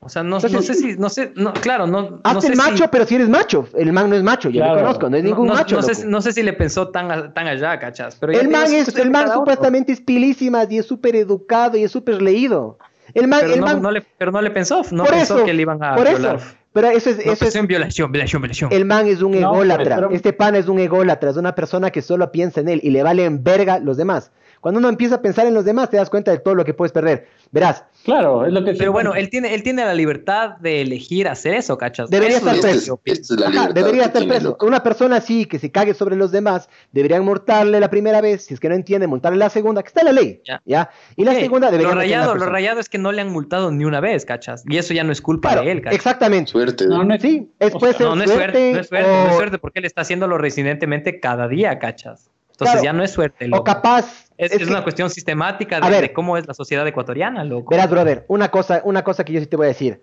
O sea, no, Entonces- no sé si, no sé, no, claro, no, no Hazte sé el macho, si, pero si eres macho. El man no es macho, yo Claro. lo conozco. No es ningún no, macho, no sé, si- no sé si le pensó tan, a- tan allá, ¿cachas? Pero el man, es el man supuestamente es pilísimas y es súper educado y es súper leído. El man, Pero el no, man, no le, pero no le pensó, no por pensó eso, que le iban a por violar. eso. Pero eso es, No eso es, pensó en violación, violación, violación. el man es un No, ególatra. pero- Este pan es un ególatra, es una persona que solo piensa en él y le valen verga los demás. Cuando uno empieza a pensar en los demás, te das cuenta de todo lo que puedes perder. Verás, Claro, es lo que Pero bueno, él tiene, él tiene la libertad de elegir hacer eso, ¿cachas? Debería Eso estar preso. es Ajá, debería estar tiene, preso. Una persona así que se cague sobre los demás, deberían multarle la primera vez, si es que no entiende, multarle la segunda, que está en la ley. Ya. ¿ya? Y la segunda debería Lo rayado, lo es que no le han multado ni una vez, ¿cachas? Y eso ya no es culpa Claro, de él, ¿cachas? exactamente. Suerte. No, no es- Sí, es puede ser No, no es suerte, suerte, no es suerte, no es suerte, porque él está haciéndolo residentemente cada día, ¿cachas? Entonces Claro. ya no es suerte, O loco. capaz. Es, es es que- una cuestión sistemática A de, ver. de cómo es la sociedad ecuatoriana, loco. Verás, brother, una cosa, una cosa que yo sí te voy a decir.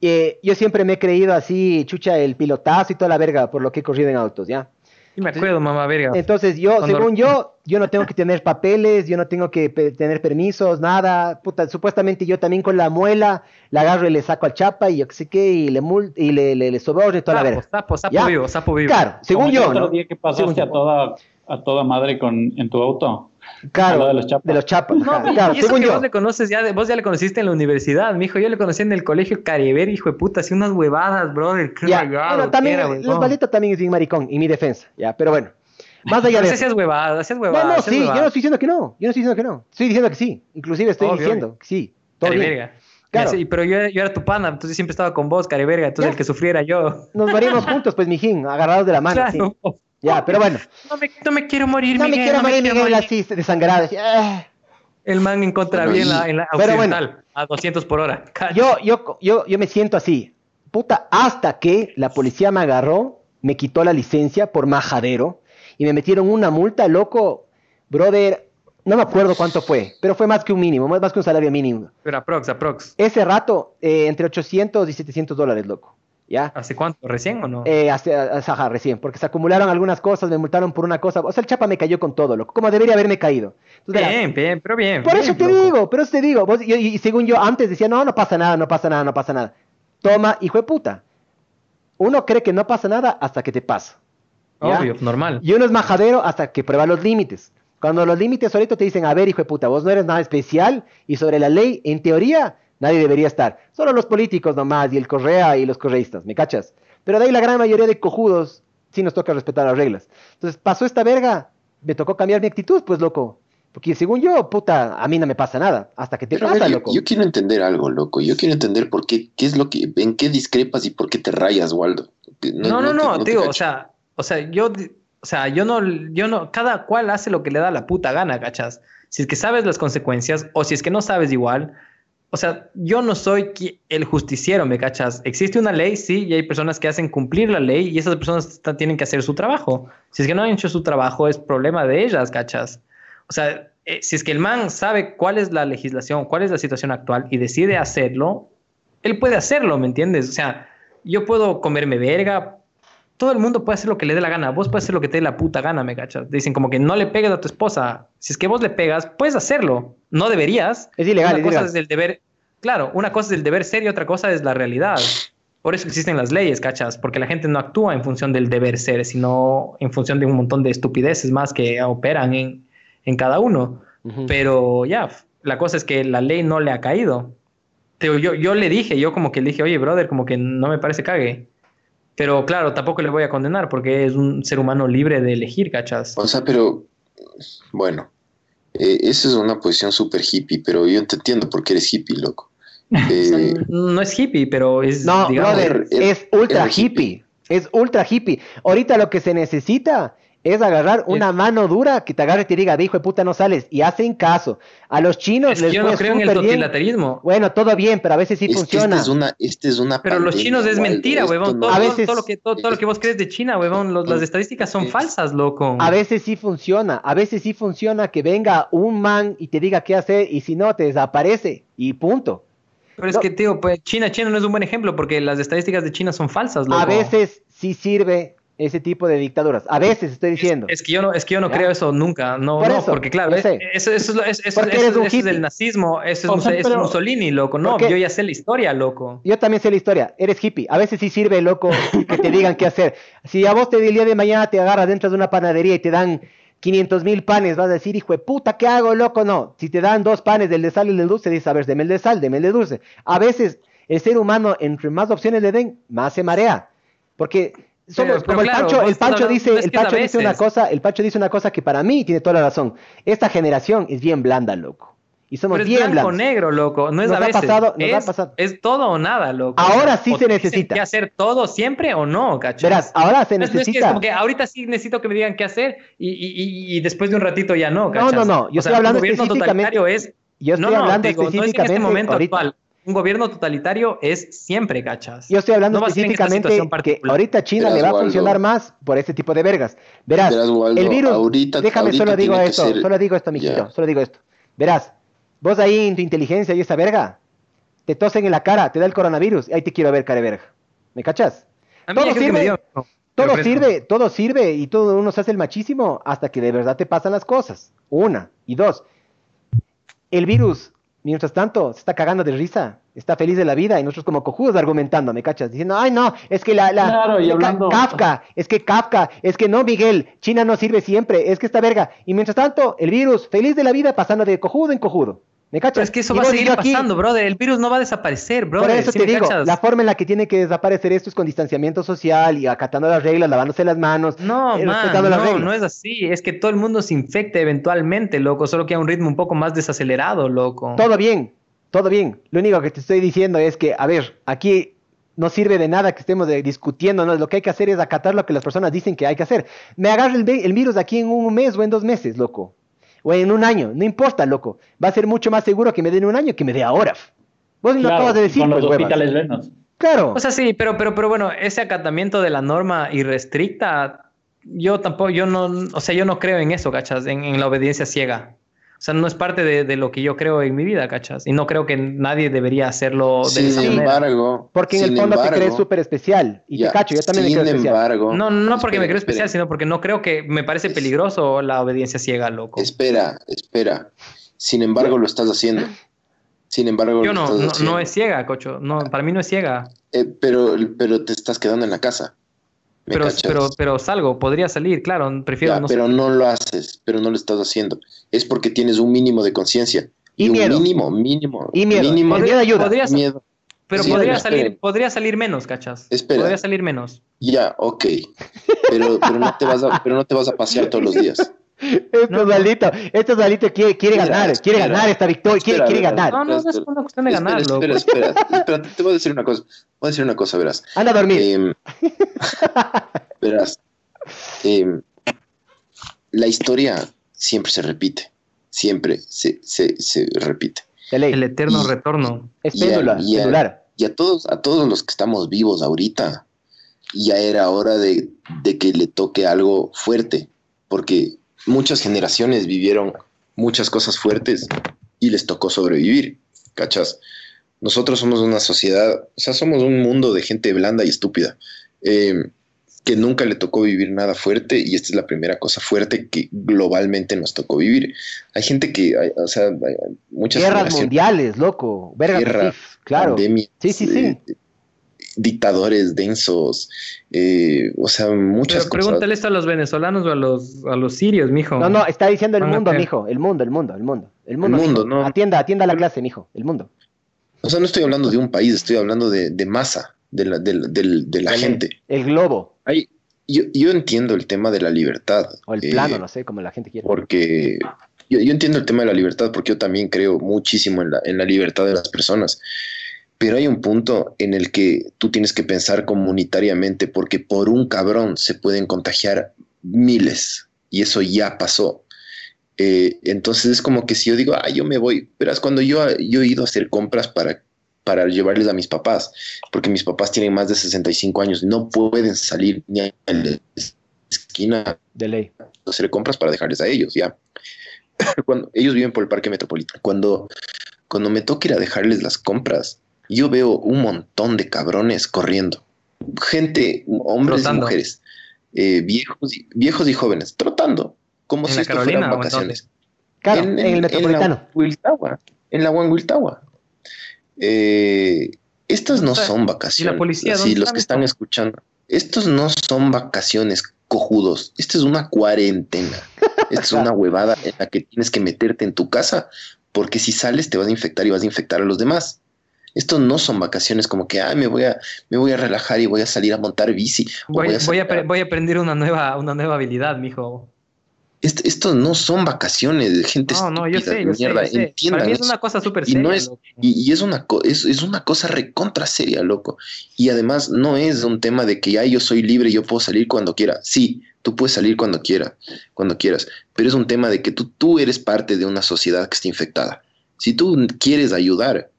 Eh, yo siempre me he creído así, chucha, el pilotazo y toda la verga por lo que he corrido en autos, ¿ya? Sí me acuerdo, mamá verga. Entonces, yo, Cuando- según yo, yo no tengo que tener papeles, yo no tengo que tener permisos, nada. Puta, supuestamente yo también con la muela la agarro y le saco al chapa y yo qué sé qué, y le mul y le, le, le soborno y toda la Sapo, verga. sapo, sapo Ya. vivo, sapo vivo. Claro, según Como el yo, otro ¿no? día que Según pasaste yo. a toda, a toda madre con, en tu auto. Claro, de los chapas. de los chapas. No, y- claro, y eso según que yo. vos le conoces ya, vos ya le conociste en la universidad, mijo. Yo le conocí en el colegio Cariber, hijo de puta, así unas huevadas, brother. Qué Ya, rayado bueno, también, era, el también es bien maricón, en mi defensa, ya, pero bueno. Más allá No de sé eso. si es huevada, hacías No, huevada. no, hacías sí, yo no estoy diciendo que no, yo no estoy diciendo que no, estoy diciendo que sí, inclusive estoy Obvio, diciendo que sí, todo bien. Claro. Sí, pero yo, yo era tu pana, entonces siempre estaba con vos, cari verga. Entonces Ya. el que sufriera yo. Nos morimos juntos, pues, mijín, agarrados de la mano, sí. Ya, pero bueno. No me, no me quiero morir, No me Miguel, quiero no me morir, quiero Miguel, morir. así, desangrado. así, ah. El man en contra bien en la, en la Pero bueno. a 200 por hora. Yo, yo, yo, yo me siento así, puta, hasta que la policía me agarró, me quitó la licencia por majadero y me metieron una multa, loco, brother. no me acuerdo cuánto fue, pero fue más que un mínimo, más, más que un salario mínimo. Pero aprox, aprox. Ese rato, eh, entre 800 y 700 dólares, loco. ¿Ya? ¿Hace cuánto? ¿Recién o no? Eh, hace, ajá, recién, porque se acumularon algunas cosas, me multaron por una cosa. O sea, el chapa me cayó con todo, loco, como debería haberme caído. Entonces, Bien, bien, pero bien. por bien, eso te loco. digo, por eso te digo. Vos- y, y según yo antes decía, no, no pasa nada, no pasa nada, no pasa nada. Toma, hijo de puta. Uno cree que no pasa nada hasta que te pasa. ¿ya? Obvio, normal. Y uno es majadero hasta que prueba los límites. Cuando los límites ahorita te dicen, a ver, hijo de puta, vos no eres nada especial y sobre la ley, en teoría, nadie debería estar. Solo los políticos nomás y el correa y los correístas, ¿me cachas? Pero de ahí la gran mayoría de cojudos sí nos toca respetar las reglas. Entonces pasó esta verga, me tocó cambiar mi actitud, pues loco. Porque según yo, puta, a mí no me pasa nada. Hasta que te Pero pasa, ver, yo, loco. yo quiero entender algo, loco. Yo quiero entender por qué, qué es lo que, en qué discrepas y por qué te rayas, Waldo. No, no, no, te tío, o cacho. sea, o sea, yo, o sea, yo no, yo no, cada cual hace lo que le da la puta gana, ¿cachas? Si es que sabes las consecuencias o si es que no sabes igual, o sea, yo no soy el justiciero, ¿me cachas? Existe una ley, sí, y hay personas que hacen cumplir la ley y esas personas tienen que hacer su trabajo. Si es que no han hecho su trabajo, es problema de ellas, ¿cachas? O sea, eh, si es que el man sabe cuál es la legislación, cuál es la situación actual y decide hacerlo, él puede hacerlo, ¿me entiendes? O sea, yo puedo comerme verga, todo el mundo puede hacer lo que le dé la gana, vos puedes hacer lo que te dé la puta gana, ¿me cachas? Dicen como que no le pegues a tu esposa, si es que vos le pegas, puedes hacerlo, no deberías. Es ilegal, Una es cosa ilegal. es el deber, claro, una cosa es el deber ser y otra cosa es la realidad. Por eso existen las leyes, ¿cachas? Porque la gente no actúa en función del deber ser, sino en función de un montón de estupideces más que operan en, en cada uno. Pero ya, la cosa es que la ley no le ha caído. Yo, yo le dije, yo como que le dije, oye, brother, como que no me parece cague. Pero claro, tampoco le voy a condenar porque es un ser humano libre de elegir, ¿cachas? O sea, pero bueno, eh, esa es una posición súper hippie, pero yo te entiendo por qué eres hippie, loco. Eh, No es hippie, pero es, No, digamos, brother, es ultra hippie. Es ultra hippie. Ahorita lo que se necesita es agarrar una mano dura que te agarre y te diga, "Ve, hijo de puta, no sales. Y hacen caso. A los chinos Es que les yo no creo en el bien. Bueno, todo bien, pero a veces sí es funciona. esta es una, esta es una Pero los pandemia, chinos es mentira, huevón. no- Todo, veces- lo que, todo, todo lo que vos crees de China, huevón, los- las estadísticas son falsas, loco. A veces sí funciona, a veces sí funciona que venga un man y te diga qué hacer y si no te desaparece y punto. Pero es que, tío, pues China, China no es un buen ejemplo porque las estadísticas de China son falsas, loco. A veces sí sirve ese tipo de dictaduras. A veces estoy diciendo. Es que yo no, es que yo no ¿Ya? creo eso nunca. No, Por no, eso, porque claro, eso, eso es lo- es- eso- Porque eso- eres un eso es el nazismo, eso O es, sea, es pero- Mussolini, loco. No, yo ya sé la historia, loco. Yo también sé la historia. Eres hippie. A veces sí sirve, loco, que te digan qué hacer. Si a vos te el día de mañana te agarras dentro de una panadería y te dan 500 mil panes, vas a decir, hijo de puta, ¿qué hago, loco? No. Si te dan dos panes del de sal y el de dulce, dices, a ver, deme el de sal, deme el de dulce. A veces el ser humano, entre más opciones le den, más se marea. Porque somos Pero- pero como el claro, vos el hablando- dice, no es el que Pancho dice una cosa, el Pancho dice una cosa que para mí tiene toda la razón. Esta generación es bien blanda, loco. Y somos Pero es bien blanco blandos. negro, loco. No es Nos a veces. pasado- nos es, pasado. es todo o nada, loco. Ahora sí O se necesita. ¿Qué hacer todo siempre o no, cachas? Verás, ahora se No es- no es que es necesita. como que ahorita sí necesito que me digan qué hacer y, y- y- después de un ratito ya no, No, cachas. no, no, yo O estoy sea, hablando específicamente- es... Yo estoy no, no, hablando digo, no es en específicamente este momento ahorita. actual. Un gobierno totalitario es siempre, cachas. Yo estoy hablando No específicamente que ahorita China Verás, le va a Waldo. funcionar más por este tipo de vergas. Verás, Verás, Waldo, el virus, ahorita- déjame ahorita solo digo esto, ser- solo digo esto, mijito, Ya. solo digo esto. Verás, vos ahí en tu inteligencia y esa verga, te tosen en la cara, te da el coronavirus, y ahí te quiero ver, cara de verga. ¿Me cachas? A mí ya Todo sirve, dio, no, todo sirve, todo sirve y todo uno se hace el machísimo hasta que de verdad te pasan las cosas. Una. Y dos, el virus, mientras tanto, se está cagando de risa, está feliz de la vida y nosotros como cojudos argumentando, ¿me cachas? Diciendo, ay no, es que la, la Claro, y hablando- Kafka, es que Kafka, es que no, Miguel, China no sirve siempre, es que esta verga. Y mientras tanto, el virus, feliz de la vida, pasando de cojudo en cojudo. ¿Me cachas? Pero es que eso Y va a seguir aquí- pasando, brother. El virus no va a desaparecer, brother. por eso ¿sí te digo, cachas? la forma en la que tiene que desaparecer esto es con distanciamiento social y acatando las reglas, lavándose las manos, No, eh, man, las no, reglas. no es así. Es que todo el mundo se infecta eventualmente, loco. Solo que a un ritmo un poco más desacelerado, loco. Todo bien, todo bien. Lo único que te estoy diciendo es que, a ver, aquí no sirve de nada que estemos discutiendo, ¿no? Lo que hay que hacer es acatar lo que las personas dicen que hay que hacer. Me agarra el, el virus aquí en un mes o en dos meses, loco. O en un año, no importa, loco. Va a ser mucho más seguro que me dé en un año que me dé ahora. Vos lo Claro, acabas de decir, con los pues, huevas. hospitales. Claro. O sea, sí, pero, pero, pero bueno, ese acatamiento de la norma irrestricta, yo tampoco, yo no, o sea, yo no creo en eso, ¿cachas? En, en la obediencia ciega. O sea, no es parte de, de lo que yo creo en mi vida, ¿cachas? Y no creo que nadie debería hacerlo de esa Sin manera. embargo, Porque en el fondo te crees súper especial. Y ya, te cacho, yo también me sin creo especial. embargo, No, no porque me creo especial, espera. sino porque no creo que me parece peligroso la obediencia ciega, loco. Espera, espera. Sin embargo, lo estás haciendo. Sin embargo, Yo lo no, estás no, haciendo. no es ciega, cocho. No, para mí no es ciega. Eh, pero, pero te estás quedando en la casa. ¿Me Pero, pero, pero salgo, podría salir, claro. Prefiero Ya, no pero no lo haces, pero no lo estás haciendo. Es porque tienes un mínimo de conciencia. Y un miedo. mínimo, mínimo. Y miedo. Mínimo, ayuda. Podría miedo. Pero Sí, podría espera. salir, podría salir menos, ¿cachas? Espera. Podría salir menos. Ya, ok. Pero, pero, no te vas a, pero no te vas a pasear todos los días. Esto Dalito, esto Dalito quiere, quiere Espera, ganar, quiere espera. ganar esta victoria, quiere, Espera, quiere espera. ganar. No, no, no es una cuestión de ganar, espera, espera, espera, espera, te voy a decir una cosa. Voy a decir una cosa, verás. Anda a dormir. Em, verás. em, la historia siempre se repite. Siempre se, se, se repite. El eterno Y- retorno. Es y a- péndula, y a- pendular. Y a todos, a todos los que estamos vivos ahorita, ya era hora de, de que le toque algo fuerte, porque muchas generaciones vivieron muchas cosas fuertes y les tocó sobrevivir, ¿cachas? Nosotros somos una sociedad, o sea, somos un mundo de gente blanda y estúpida, eh, que nunca le tocó vivir nada fuerte y esta es la primera cosa fuerte que globalmente nos tocó vivir. Hay gente que, hay- o sea, hay- muchas Guerras mundiales, loco. Verga, Guerra, claro. pandemias, Sí, sí, sí. eh, dictadores densos, eh, o sea, muchas Pero cosas. pregúntale esto a los venezolanos o a los, a los sirios, mijo. No, no, está diciendo el mundo, mijo. El mundo, el mundo, el mundo. El mundo, El mundo, no. Atienda, atienda la clase, mijo. El mundo. O sea, no estoy hablando de un país, estoy hablando de, de masa, de la, de del- de la gente. El globo. Hay- yo, yo entiendo el tema de la libertad. O el eh, plano, no sé, como la gente quiere. porque yo, yo entiendo el tema de la libertad porque yo también creo muchísimo en la, en la libertad de las personas. Pero hay un punto en el que tú tienes que pensar comunitariamente porque por un cabrón se pueden contagiar miles y eso ya pasó. Eh, entonces es como que si yo digo, ah, yo me voy, verás, cuando yo, yo he ido a hacer compras para, para llevarles a mis papás, porque mis papás tienen más de 65 años, no pueden salir ni a la esquina De ley. hacer compras para dejarles a ellos, ya. Cuando ellos viven por el parque metropolitano, cuando, cuando me toca ir a dejarles las compras, yo veo un montón de cabrones corriendo. Gente, hombres Trotando. y mujeres, eh, viejos, y, viejos y jóvenes, trotando, como ¿En si esto Carolina fueran o en vacaciones. Claro, en, el metropolitano. En la en Huanguiltahua. Eh, estas no son ¿y vacaciones. la policía así, dónde los que están escuchando. Estos no son vacaciones cojudos. Esto es una cuarentena. Esto es una huevada en la que tienes que meterte en tu casa porque si sales te vas a infectar y vas a infectar a los demás. Estos no son vacaciones como que, ay, me voy a, me voy a relajar y voy a salir a montar bici. Voy, voy a voy, a, voy a aprender una nueva, una nueva habilidad, mijo. Est- estos no son vacaciones de gente No, no, yo sé, yo sé, mierda, yo sé. entiendan Para mí es una cosa súper Y seria. no es, loco. y, y es una co- es, es una cosa recontra seria, loco. Y además no es un tema de que ya yo soy libre y yo puedo salir cuando quiera. Sí, tú puedes salir cuando quiera, cuando quieras, pero es un tema de que tú, tú eres parte de una sociedad que está infectada. Si tú quieres ayudar,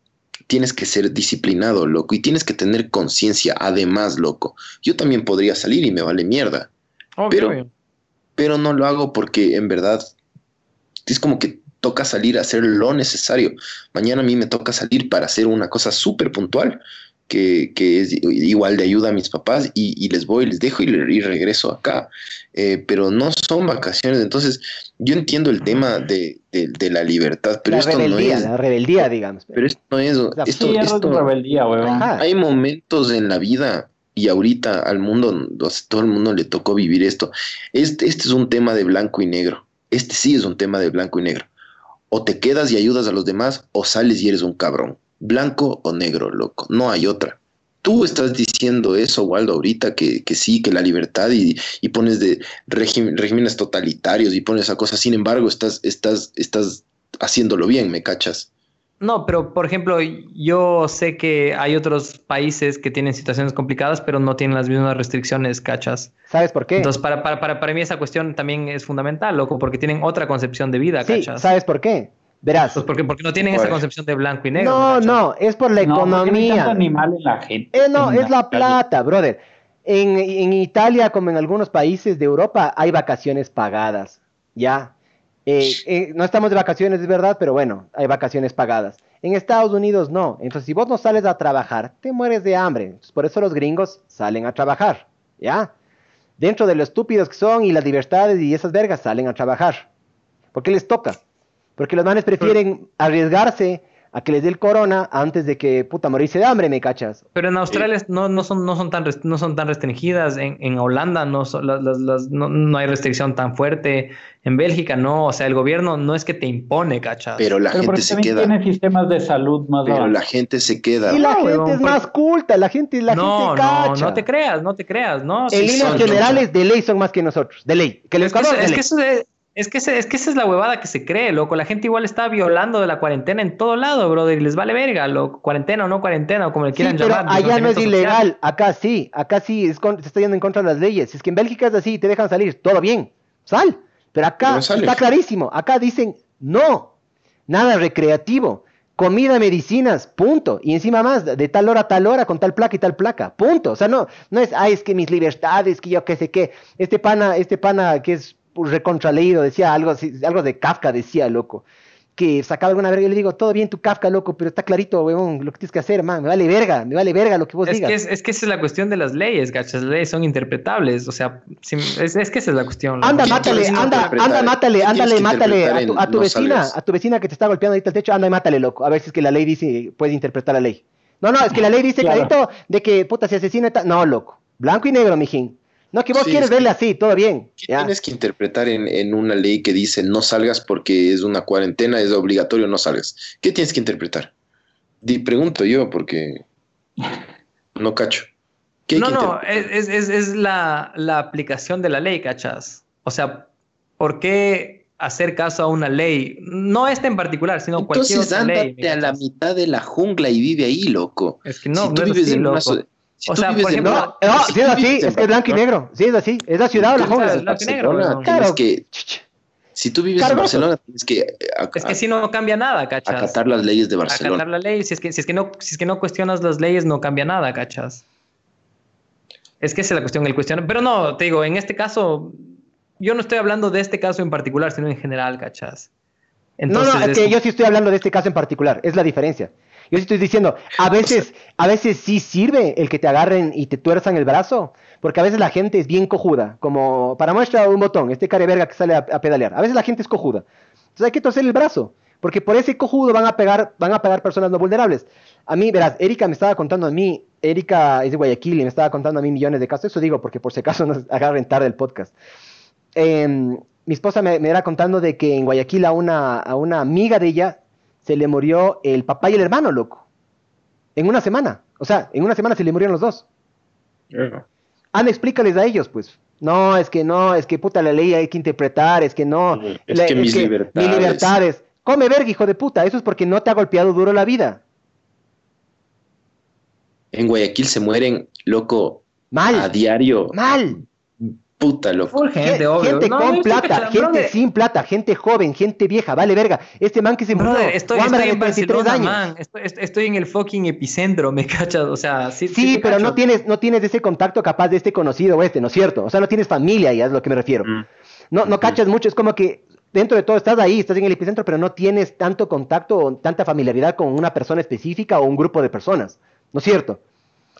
tienes que ser disciplinado, loco, y tienes que tener conciencia, además, loco. Yo también podría salir y me vale mierda, Obvio, pero- obvio. pero no lo hago porque en verdad es como que toca salir a hacer lo necesario. Mañana a mí me toca salir para hacer una cosa súper puntual que, que es igual de ayuda a mis papás y, y les voy, les dejo y, y regreso acá. Eh, pero no son vacaciones. Entonces, yo entiendo el tema de, de- de la libertad, pero la esto no es. la rebeldía, digamos. Pero esto no es. sea, esto- Sí, es esto- rebeldía, hay momentos en la vida y ahorita al mundo, o sea, todo el mundo le tocó vivir esto. Este, este es un tema de blanco y negro. Este sí es un tema de blanco y negro. O te quedas y ayudas a los demás o sales y eres un cabrón. Blanco o negro, loco. No hay otra. Tú estás diciendo eso, Waldo, ahorita que, que sí, que la libertad y, y pones de regímenes totalitarios y pones esa cosa. Sin embargo, estás, estás, estás haciéndolo bien, ¿me cachas? No, pero por ejemplo, yo sé que hay otros países que tienen situaciones complicadas, pero no tienen las mismas restricciones, cachas. ¿Sabes por qué? Entonces, para, para, para, para mí esa cuestión también es fundamental, loco, porque tienen otra concepción de vida, sí, cachas. ¿sabes por qué? Verás. Pues porque, porque no tienen esa concepción de blanco y negro. No, no, es por la No, porque no economía. animal en la gente. Eh, no, en es la plata, brother. En, en Italia, como en algunos países de Europa, hay vacaciones pagadas, ¿ya? Eh, eh, no estamos de vacaciones, es verdad, pero bueno, hay vacaciones pagadas. En Estados Unidos no. Entonces, si vos no sales a trabajar, te mueres de hambre. Entonces, por eso los gringos salen a trabajar, ¿ya? Dentro de lo estúpidos que son y las libertades y esas vergas salen a trabajar. ¿Por qué les toca? Porque los manes prefieren arriesgarse a que les dé el corona antes de que puta morirse de hambre, ¿me cachas? Pero en Australia no, no, son, no, son, tan no son tan restringidas. En, en Holanda no, son- las- las- las- no, no hay restricción tan fuerte. En Bélgica no. O sea, el gobierno no es que te impone, ¿cachas? Pero la Pero gente se queda. tiene sistemas de salud más Pero la gente se queda. Y la No, gente huevón, es más culta, la gente, la no, gente no, cacha. no te creas, no te creas, no. en sí líneas generales, de ley son más que nosotros, de ley. Que el Es que, eso- de es, ley. que eso es, es que ese- es que esa es la huevada que se cree, loco. La gente igual está violando de la cuarentena en todo lado, brother, y les vale verga, loco. Cuarentena o no cuarentena, o como le Sí, quieran pero llamar. allá no es social. ilegal, acá sí, acá sí, es con- se está yendo en contra de las leyes. Si es que en Bélgica es así, te dejan salir, todo bien, sal. Pero acá Pero está clarísimo, acá dicen no, nada recreativo, comida, medicinas, punto. Y encima más, de tal hora a tal hora, con tal placa y tal placa, punto. O sea, no, no es, ay, es que mis libertades, que yo qué sé qué. Este pana, este pana que es recontraleído, decía algo algo de Kafka, decía, loco. Que sacaba alguna verga, y le digo, todo bien tu Kafka, loco, pero está clarito, weón, lo que tienes que hacer, man, me vale verga, me vale verga lo que vos Es digas. que, es, es que esa es la cuestión de las leyes, ¿cachas? Las leyes son interpretables, o sea, si- es, es que esa es la cuestión. Anda, ¿Qué mátale, anda, anda, mátale, ¿Qué ándale, mátale a tu, en a tu no vecina, a tu vecina que te está golpeando ahorita el techo, anda y mátale, loco, a ver si es que la ley dice, puedes interpretar la ley. No, no, es que la ley dice Claro. clarito de que, puta, si asesina, no, loco, blanco y negro, mijín. No, que vos Sí, quieres verle así, todo bien. ¿Qué ya. tienes que interpretar en, en una ley que dice no salgas porque es una cuarentena, es obligatorio no salgas? ¿Qué tienes que interpretar? Di, pregunto yo porque no cacho. ¿Qué No, no, es, es, es, la, la aplicación de la ley, ¿cachas? O sea, ¿por qué hacer caso a una ley? No esta en particular, sino cualquier Entonces otra ley. ándate ¿me a la mitad de la jungla y vive ahí, loco. Es que no, si tú no es vives así, en una loco. so- si O tú sea, vives por ejemplo, No, no, si es así, es que es blanco y negro, sí es así, es la ciudad o la jungla. es blanco y negro, Claro. que si tú vives en. Barcelona tienes que ac- Es que si no cambia nada, ¿cachas? acatar las leyes de Acatar Barcelona. la ley, si es, que, si, es que no, si es que no cuestionas las leyes, no cambia nada, ¿cachas? Es que esa es la cuestión, el cuestionar. Pero no, te digo, en este caso, yo no estoy hablando de este caso en particular, sino en general, ¿cachas? no, no, es que yo sí estoy hablando de este caso en particular, es la diferencia. Yo estoy diciendo, a veces, a veces sí sirve el que te agarren y te tuerzan el brazo, porque a veces la gente es bien cojuda, como para muestra un botón, este care verga que sale a, a pedalear. A veces la gente es cojuda. Entonces hay que torcer el brazo, porque por ese cojudo van a pegar, van a pegar personas no vulnerables. A mí, verás, Erika me estaba contando a mí, Erika es de Guayaquil y me estaba contando a mí millones de casos, eso digo porque por si acaso nos agarren tarde el podcast. Em, mi esposa me, me era contando de que en Guayaquil a una, a una amiga de ella se le murió el papá y el hermano, loco. En una semana. O sea, en una semana se le murieron los dos. Ana, explícales a ellos, pues. No, es que no, es que puta la ley hay que interpretar, es que no. Es la- que mis mis libertades. libertades. Come verga, hijo de puta. Eso es porque no te ha golpeado duro la vida. En Guayaquil se mueren, loco, Mal. a diario. Mal. Puta, loco. Full gente, obvio. gente No, con plata, cachando, gente brother. sin plata, gente joven, gente vieja, vale verga. Este man que se murió, estoy, estoy en de 33 Barcelona, años. man. Estoy, en el fucking epicentro, ¿me cachas? O sea, sí, pero cacho. no tienes, no tienes ese contacto capaz de este conocido o este, ¿no es cierto? O sea, no tienes familia, ya es lo que me refiero. Mm. No, no cachas mucho, es como que dentro de todo estás ahí, estás en el epicentro, pero no tienes tanto contacto o tanta familiaridad con una persona específica o un grupo de personas, ¿no es cierto?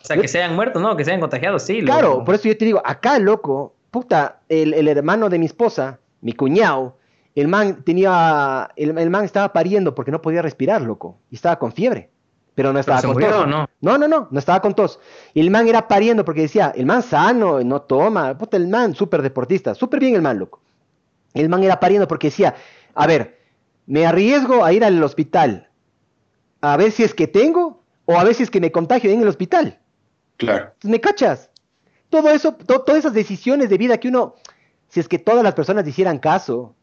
O sea, que se hayan muerto, no, que se hayan contagiado, sí. loco. Claro, por eso yo te digo, acá, loco, puta, el, el hermano de mi esposa, mi cuñado, el man tenía, el, el man estaba pariendo porque no podía respirar, loco, y estaba con fiebre, pero no estaba con murió, tos. ¿o no? no, no, no, no estaba con tos. Y el man era pariendo porque decía, el man sano, no toma, puta, el man súper deportista, súper bien el man, loco. El man era pariendo porque decía, a ver, me arriesgo a ir al hospital, a ver si es que tengo, o a ver si es que me contagio en el hospital. Claro. ¿Me cachas? Todo eso, to- todas esas decisiones de vida que uno, si es que todas las personas hicieran caso,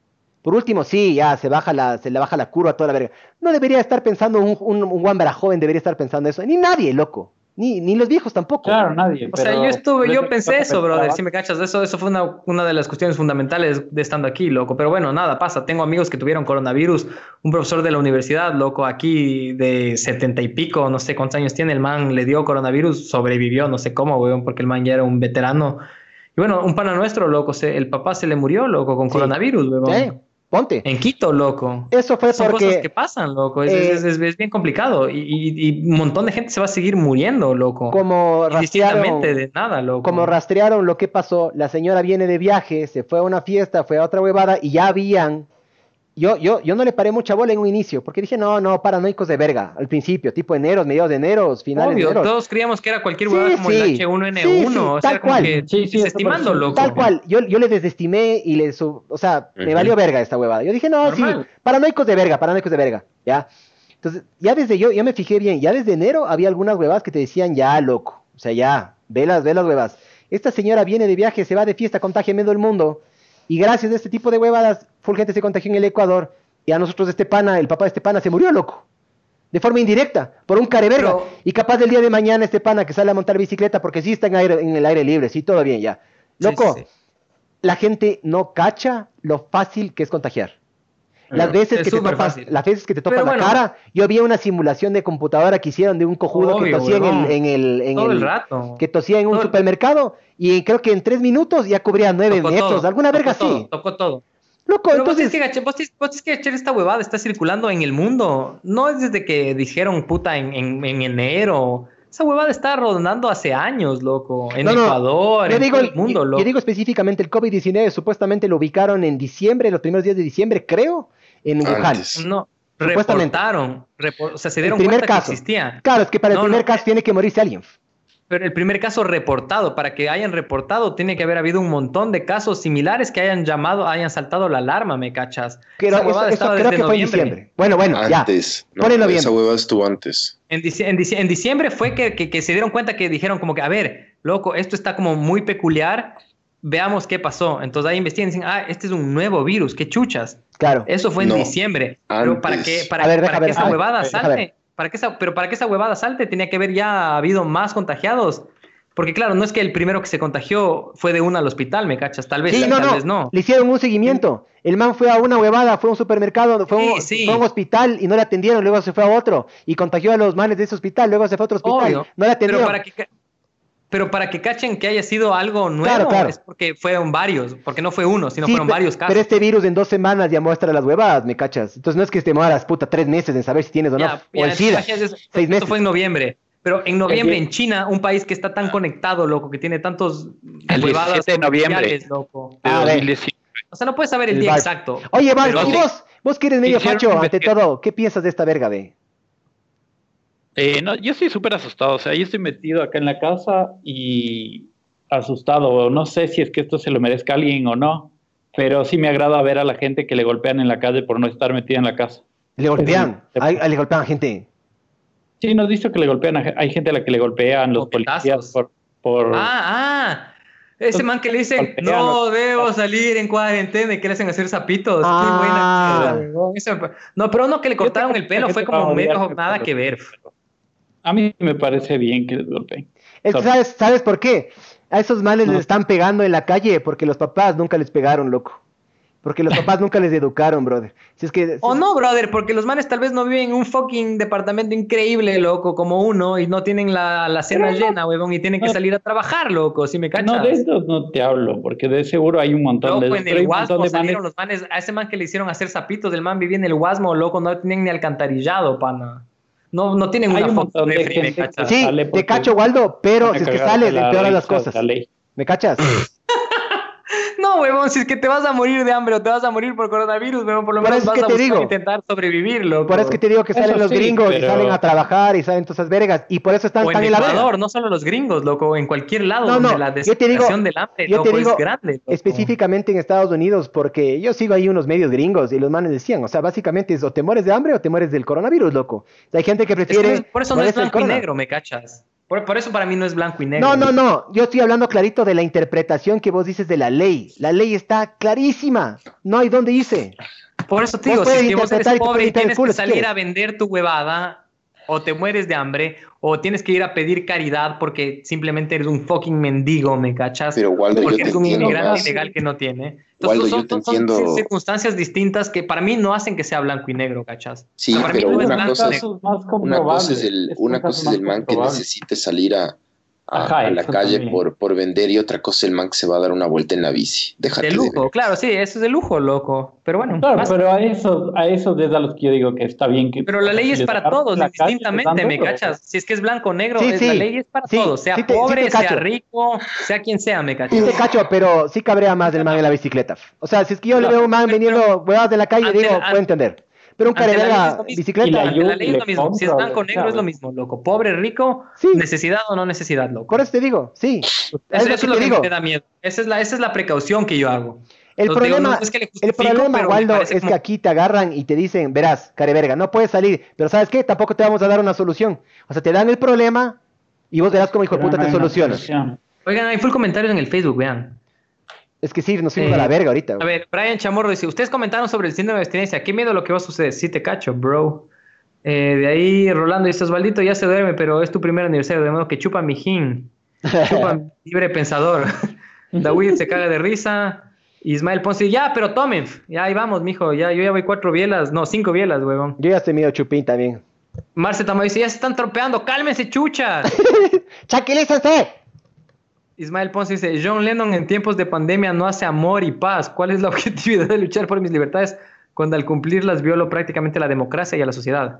por último, sí, ya se baja la, se le baja la curva a toda la verga. No debería estar pensando un, un, un joven, debería estar pensando eso. Ni nadie, loco. Ni, ni los viejos tampoco. Claro, nadie. O sea, yo estuve, yo pensé eso, pero- brother, si me cachas, eso, eso fue una, una de las cuestiones fundamentales de estando aquí, loco. Pero bueno, nada, pasa. Tengo amigos que tuvieron coronavirus, un profesor de la universidad, loco, aquí de setenta y pico, no sé cuántos años tiene, el man le dio coronavirus, sobrevivió, no sé cómo, weón, porque el man ya era un veterano. Y bueno, un pana nuestro, loco, se- el papá se le murió, loco, con Sí. coronavirus, weón. Sí. Ponte. En Quito, loco. Eso fue Son porque... cosas que pasan, loco. Es, Eh, es- es- es bien complicado. Y, y- y un montón de gente se va a seguir muriendo, loco. Como rastrearon, de nada, loco. como rastrearon lo que pasó, la señora viene de viaje, se fue a una fiesta, fue a otra huevada y ya habían. Yo, yo, yo no le paré mucha bola en un inicio, porque dije, no, no, paranoicos de verga, al principio, tipo enero, mediados de enero, finales Obvio, de enero. todos creíamos que era cualquier Sí, huevada como sí. el H1N1, Sí, sí, o sea, tal como cual. que Sí, sí, desestimando, loco. Tal cual, yo, yo le desestimé y le sub, o sea, me valió verga esta huevada. Yo dije, no, Normal. sí, paranoicos de verga, paranoicos de verga, ya. Entonces, ya desde yo, yo me fijé bien, ya desde enero había algunas huevadas que te decían, ya, loco, o sea, ya, ve las, ve las huevas. Esta señora viene de viaje, se va de fiesta, contagia medio el mundo, y gracias a este tipo de huevadas, full gente se contagió en el Ecuador, y a nosotros este pana, el papá de este pana se murió, loco. De forma indirecta, por un careverga. Pero- Y capaz del día de mañana este pana que sale a montar bicicleta porque sí está en, aire, en el aire libre, sí, todo bien ya. Sí, Loco, sí, sí. la gente no cacha lo fácil que es contagiar. Las veces, Es que te topas, fácil. las veces que te topas Pero la cara, yo vi una simulación de computadora que hicieron de un cojudo que tosía en el, en el, en Todo el- el rato. que tosía en un Todo supermercado y creo que en tres minutos ya cubría nueve Tocó metros, todo, alguna verga tocó así. todo, tocó todo. Loco, Pero entonces, vos tienes que, vos tienes- vos tienes que echar esta huevada, está circulando en el mundo. No es desde que dijeron puta en, en, en enero. Esa huevada está rondando hace años, loco. En No, no, Ecuador, yo en digo, todo el mundo, yo, loco. yo digo específicamente el COVID-19, supuestamente lo ubicaron en diciembre, los primeros días de diciembre, creo, en Wuhan. Antes. No, Supuestamente. reportaron, repor- o sea, se El dieron primer cuenta caso. que existía. Claro, es que para el No, primer no, caso tiene que morirse alguien. Pero el primer caso reportado, para que hayan reportado, tiene que haber habido un montón de casos similares que hayan llamado, hayan saltado la alarma, ¿me cachas? Pero Esa eso, eso estaba creo desde que fue en diciembre. Bueno, bueno, ya. Antes. No, Ponle noviembre. esa hueva estuvo antes. En, dici- en dici- en diciembre fue que, que- que se dieron cuenta que dijeron como que, a ver, loco, esto está como muy peculiar, veamos qué pasó. Entonces ahí investigan y dicen, ah, este es un nuevo virus, qué chuchas. Claro. Eso fue en No, diciembre. Pero para antes. que, para, A ver, para que esa ver, huevada salte, ver. para que esa, pero para que esa huevada salte tenía que haber ya habido más contagiados. Porque claro, no es que el primero que se contagió fue de una al hospital, ¿me cachas? Tal vez, Sí, no, tal no, vez no. Le hicieron un seguimiento. El man fue a una huevada, fue a un supermercado, fue, a un, Sí, sí. fue a un hospital y no le atendieron, luego se fue a otro y contagió a los manes de ese hospital, luego se fue a otro hospital, Obvio. no le Pero atendieron. para que pero para que cachen que haya sido algo nuevo Claro, claro. es porque fueron varios, porque no fue uno, sino Sí, fueron pe- varios casos. Pero este virus en dos semanas ya muestra las huevadas, ¿me cachas? Entonces no es que te demoras, puta, tres meses en saber si tienes o no. Ya, o ya, el SIDA, seis Esto meses. fue en noviembre. Pero en noviembre en China, un país que está tan conectado, loco, que tiene tantos El huevadas 17 de noviembre. loco. de A ver. 2019. O sea, no puedes saber el, El día vibe. exacto. Oye, Val, Pero ¿y vos? Vos que eres medio facho ante todo, ¿qué piensas de esta verga de? Eh, no, yo estoy súper asustado. O sea, yo estoy metido acá en la casa y asustado. No sé si es que esto se lo merezca a alguien o no, pero sí me agrada ver a la gente que le golpean en la calle por no estar metida en la casa. Le golpean, le golpean a gente. Sí, nos dicho que le golpean. a hay gente a la que le golpean los Golpetazos. policías por. por Ah, ah. Ese man que le dice, Golpean, no debo salir en cuarentena y que le hacen hacer zapitos. Ah. Qué buena No, pero no que le cortaron el pelo, fue como medio nada que ver. A mí me parece bien que les golpeen. Es que, ¿sabes, ¿sabes por qué? A esos males les están pegando en la calle porque los papás nunca les pegaron, loco. Porque los papás nunca les educaron, brother. Si es que... O no, brother, porque los manes tal vez no viven en un fucking departamento increíble, loco, como uno, y no tienen la, la cena no. llena, huevón, y tienen que salir a trabajar, loco, si me cachas. No, de estos no te hablo, porque de seguro hay un montón de Loco, esos, en el Guasmo de salieron manes- los manes, a ese man que le hicieron hacer zapitos, el man vivía en el Guasmo, loco, no tenían ni alcantarillado, pana. No, no tienen Hay una un montón de de gente. Sí, sale te cacho, Waldo, pero si es que sales, de la empeoran las cosas. la. ¿Me cachas? No, huevón, si es que te vas a morir de hambre o te vas a morir por coronavirus, huevón, por lo menos vas a buscar digo. intentar sobrevivir, loco. Por eso es que te digo que Eso salen los sí, gringos y salen a trabajar y salen todas esas vergas. Y por eso están O tan en en la verga. Ecuador, no solo los gringos, loco, en cualquier lado No, donde no, la yo te digo, desesperación del hambre, yo te loco, digo es grande. loco. específicamente en Estados Unidos, porque yo sigo ahí unos medios gringos y los manes decían, o sea, básicamente es o te mueres de hambre o te mueres del coronavirus, loco. O sea, hay gente que Es que prefiere... por eso no es blanco y negro, me cachas. Por, por eso para mí no es blanco y negro. No, no, no, yo estoy hablando clarito de la interpretación que vos dices de la ley. La ley está clarísima, no hay dónde irse. Por eso te digo, si vos eres pobre y tienes que salir a vender tu huevada, o te mueres de hambre, o tienes que ir a pedir caridad porque simplemente eres un fucking mendigo, ¿me cachas? Pero, Waldo, yo porque te eres un inmigrante ilegal que no tiene. Waldo, Entonces yo son, te son- son entiendo. circunstancias distintas que para mí no hacen que sea blanco y negro, ¿cachas? Sí, O sea, para mí pero no es una cosa es-. Más Una cosa es el, es una cosa es el man que necesite salir a, a, Ajá, a la eso calle por, por vender y otra cosa el man que se va a dar una vuelta en la bici. Déjate De de lujo, claro, sí, eso es de lujo, loco. Pero bueno, Claro, más- pero a esos, a esos es a los que yo digo que está bien que... pero la ley es para todos, indistintamente, ¿me cachas? Si es que es blanco o negro, Sí, es- sí. la ley es para Sí, todos, sea sí te- pobre, sea rico, sea quien sea, ¿me cachas? Sí te cacho, pero sí cabrea más del man en la bicicleta. O sea, si es que yo le Claro, veo a un man pero- vendiendo huevadas de la calle, ante digo, puedo entender. Pero un la mismo. bicicleta. Y la Ante la yo ley es lo le mismo. Si es blanco o negro es lo mismo, loco. Pobre, rico, Sí. necesidad o no necesidad, loco. Por eso te digo, sí. Eso, Es lo eso es lo te que digo. me da miedo. Esa es la, esa es la precaución que yo hago. El digo, problema, no es que le el problema, Waldo, es como- que aquí te agarran y te dicen, verás, careverga, no puedes salir, pero ¿sabes qué? Tampoco te vamos a dar una solución. O sea, te dan el problema y vos verás cómo hijo de puta no te solucionas. Oigan, hay full comentarios en el Facebook, vean. Es que sí, nos fuimos Eh, a la verga ahorita. A ver, Brian Chamorro dice, ustedes comentaron sobre el síndrome de abstinencia. ¿Qué miedo lo que va a suceder? Sí te cacho, bro. Eh, de ahí, Rolando dice, Osvaldito ya se duerme, pero es tu primer aniversario, de modo que chupa mijín. Chupa libre pensador. David se caga de risa. Ismael Ponce, ya, pero tomen. Ya ahí vamos, mijo. Ya, yo ya voy cuatro bielas. No, cinco bielas, huevón. Yo ya estoy medio chupín también. Marce Tamayo dice, ya se están tropeando. Cálmense, chuchas. ¡Tranquilízate! Ismael Ponce dice, John Lennon en tiempos de pandemia no hace amor y paz. ¿Cuál es la objetividad de luchar por mis libertades cuando al cumplirlas violo prácticamente la democracia y a la sociedad?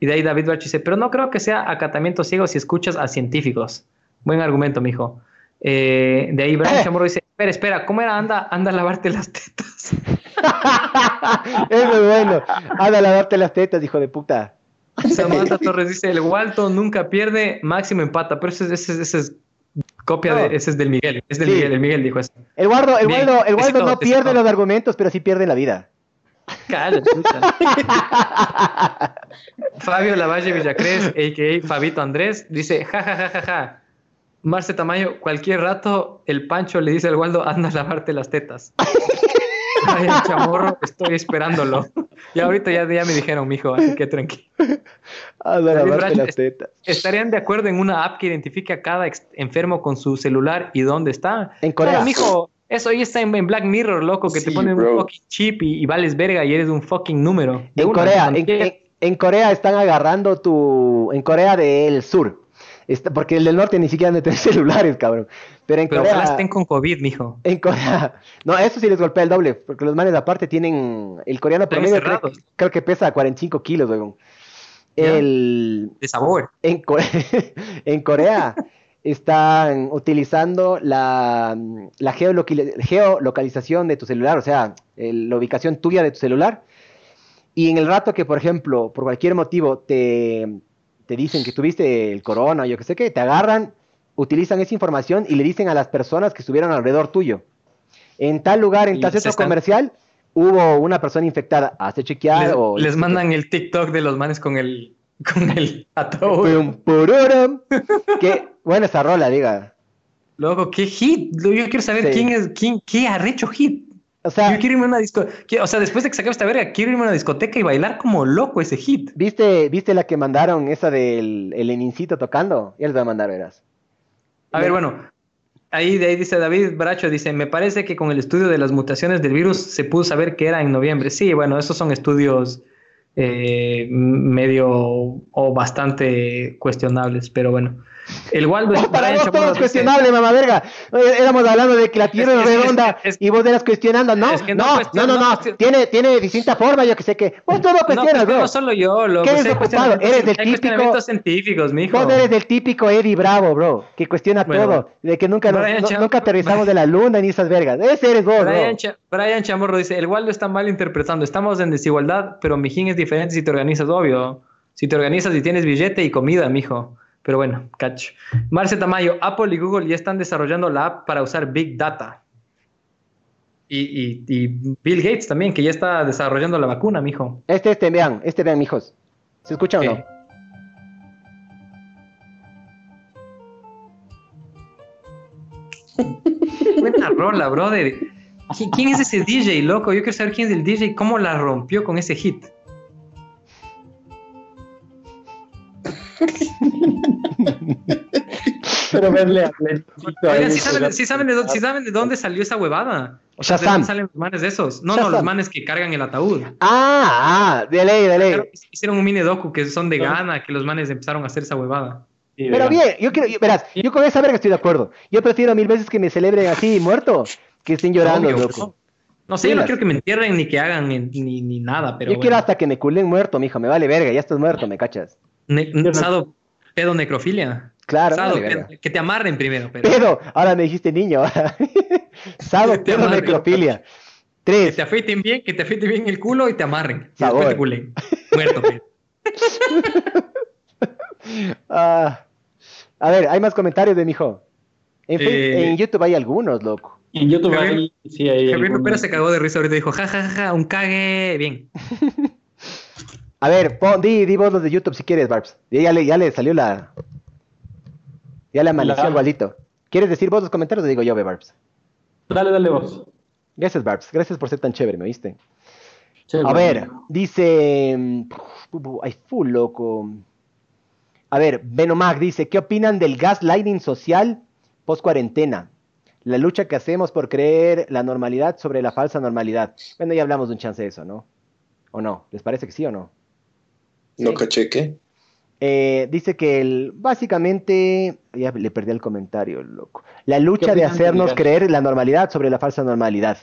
Y de ahí David Barch dice, pero no creo que sea acatamiento ciego si escuchas a científicos. Buen argumento, mijo. Eh, de ahí Brian Chamorro dice, espera, espera, ¿cómo era? Anda, anda a lavarte las tetas. Es muy bueno. Anda a lavarte las tetas, hijo de puta. Samantha Torres dice, el Walton nunca pierde, máximo empata. Pero ese, es- ese, es- ese es copia No. de, ese es del Miguel. Es del Sí. Miguel, el Miguel dijo eso. El Waldo, el Bien, Waldo, el Waldo besito, no pierde los argumentos, pero sí pierde la vida. Chucha. Fabio Lavalle Villacrés, a.k.a. Fabito Andrés, dice, ja, ja, ja, ja, ja. Marce Tamayo, cualquier rato el Pancho le dice al Waldo, anda a lavarte las tetas. Ay, chamorro, estoy esperándolo. Y ahorita ya, ya me dijeron, mijo, así que tranquilo. A David las tetas. ¿Estarían de acuerdo en una app que identifique a cada enfermo con su celular y dónde está? En Corea. Mijo, eso ahí está en, en Black Mirror, loco, que te Sí, ponen bro. un fucking chip y, y vales verga y eres un fucking número. En una, Corea, en- en Corea están agarrando tu. En Corea del Sur. Está- porque el del norte ni siquiera han de tener celulares, cabrón. Pero en Pero ojalá Corea. estén con COVID, mijo. En Corea. No, eso sí les golpea el doble. Porque los manes aparte tienen. El coreano promedio creo, creo que pesa 45 kilos, weón. El. De sabor. En Corea, en Corea están utilizando la, la geolocalización de tu celular, o sea, el- la ubicación tuya de tu celular. Y en el rato que, por ejemplo, por cualquier motivo te, te dicen que tuviste el corona o yo que sé qué, te agarran, utilizan esa información y le dicen a las personas que estuvieron alrededor tuyo. En tal lugar, en tal centro están- comercial, hubo una persona infectada. ¿Hace chequear Les, o...? les mandan el TikTok de los manes con el, con el ataúd. Qué buena esa rola, diga. Loco, qué hit. Yo quiero saber Sí. quién es, quién, qué arrecho hit. O sea, Yo quiero irme a una disco, que- o sea, después de que saque esta verga, quiero irme a una discoteca y bailar como loco ese hit. ¿viste, ¿viste la que mandaron, esa del el Lenincito tocando? Ya les voy a mandar, verás. A ver, bueno, ahí de ahí dice David Bracho, dice, me parece que con el estudio de las mutaciones del virus se pudo saber que era en noviembre. Sí, bueno, esos son estudios eh, medio o bastante cuestionables, pero bueno. El Waldo Para Brian vos todo es cuestionable, mamá verga. Éramos hablando de que la tierra Es redonda es- y vos eras cuestionando. No, que no no, no, no, no no. Tiene, tiene distinta forma, yo que sé que. Vos todo No, cuestionas, pues, bro. no solo yo, loco. ¿Qué eres ocupado? Eres del típico- científicos, mijo. Vos eres del típico Eddie Bravo, bro, que cuestiona Bueno. todo, de que nunca, nos- no- nunca aterrizamos de la luna ni esas vergas. Ese eres vos, Brian, bro. Cha- Brian Chamorro dice, el Waldo está mal interpretando, estamos en desigualdad, pero mijín es diferente si te organizas, obvio. Si te organizas y tienes billete y comida, mijo. Pero bueno, cacho. Marce Tamayo, Apple y Google ya están desarrollando la app para usar Big Data. Y, y- y Bill Gates también, que ya está desarrollando la vacuna, mijo. Este, este, vean, este, vean, mijos. ¿Se escucha o no? ¿Qué? Buena rola, brother. ¿Qui- ¿Quién es ese DJ, loco? Yo quiero saber quién es el DJ, cómo la rompió con ese hit. Pero verle a Oigan, ¿sí saben, sí saben de, dónde, sí saben de dónde salió esa huevada? O sea, ¿de Shazam. dónde salen los manes de esos? No, no, los manes que cargan el ataúd. Ah, ah, de ley, de ley. Hicieron un mini docu que son de Ghana, que los manes empezaron a hacer esa huevada. Pero bien, yo quiero, yo- verás, yo con esa verga estoy de acuerdo. Yo prefiero mil veces que me celebren así, muerto, que estén llorando, Obvio, loco. No sé, yo no quiero que me entierren ni que hagan ni, ni, nada, pero yo quiero hasta que me culen muerto, mijo, me vale verga, ya estás muerto, ¿me cachas? Ne- Sado, pedo necrofilia. Claro, Sado, pedo- que te amarren primero, pero Pedo, ahora me dijiste niño. Sado, pedo, amarren. necrofilia. que Tres, te afeiten bien, que te afeiten bien el culo y te amarren. Y Sabor. después te culen. Muerto, ah, a ver, hay más comentarios de mijo. En, Face- Eh, en YouTube hay algunos, loco. En YouTube ahí sí hay. Javier se cagó de risa ahorita y dijo, ja, ja, ja, ja, un cague. Bien. A ver, pon, di, di vos los de YouTube si quieres, Barbs. Ya, le, ya le salió la... Ya le amaneció La- el gualdito. ¿Quieres decir vos los comentarios o digo yo, ve, Barbs? Dale, dale vos. Gracias, Barbs. Gracias por ser tan chévere, ¿me oíste? Chévere. A ver, dice. mm, Ay, full loco. A ver, Benomag dice: ¿Qué opinan del gaslighting social post cuarentena? La lucha que hacemos por creer la normalidad sobre la falsa normalidad. Bueno, ya hablamos de un chance de eso, ¿no? ¿O no? ¿Les parece que sí o no? No caché qué. Eh, dice que el, básicamente, ya le perdí el comentario, loco. La lucha de hacernos creer la normalidad sobre la falsa normalidad.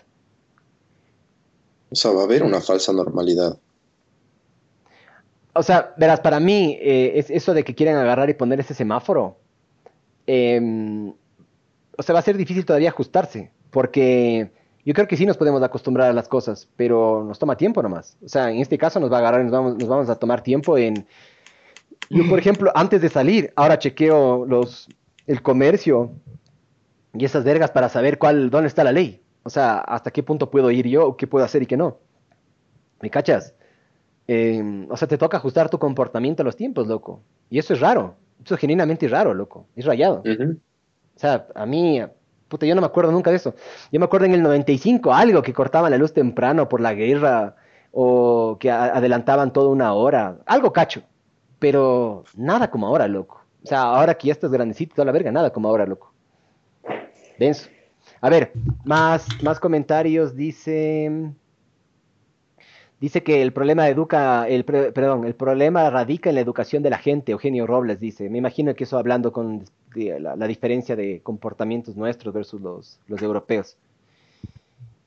O sea, va a haber una falsa normalidad. O sea, verás, para mí, eh, es eso de que quieren agarrar y poner ese semáforo, em, o sea, va a ser difícil todavía ajustarse, porque yo creo que sí nos podemos acostumbrar a las cosas, pero nos toma tiempo nomás. O sea, en este caso nos va a agarrar, nos vamos, nos vamos a tomar tiempo en... Yo, por ejemplo, antes de salir, ahora chequeo los, el comercio y esas vergas para saber cuál, dónde está la ley. O sea, hasta qué punto puedo ir yo, qué puedo hacer y qué no. ¿Me cachas? Eh, o sea, te toca ajustar tu comportamiento a los tiempos, loco. Y eso es raro. Eso es genuinamente raro, loco. Es rayado. Ujú. O sea, a mí, puta, yo no me acuerdo nunca de eso. Yo me acuerdo en el 95, algo que cortaban la luz temprano por la guerra o que adelantaban toda una hora. Algo cacho. Pero nada como ahora, loco. O sea, ahora que ya estás grandecito, toda la verga, nada como ahora, loco. Denso. A ver, más, más comentarios. Dice. Dice que el problema educa, el, problema radica en la educación de la gente, Eugenio Robles dice. Me imagino que eso hablando con la, diferencia de comportamientos nuestros versus los, los europeos.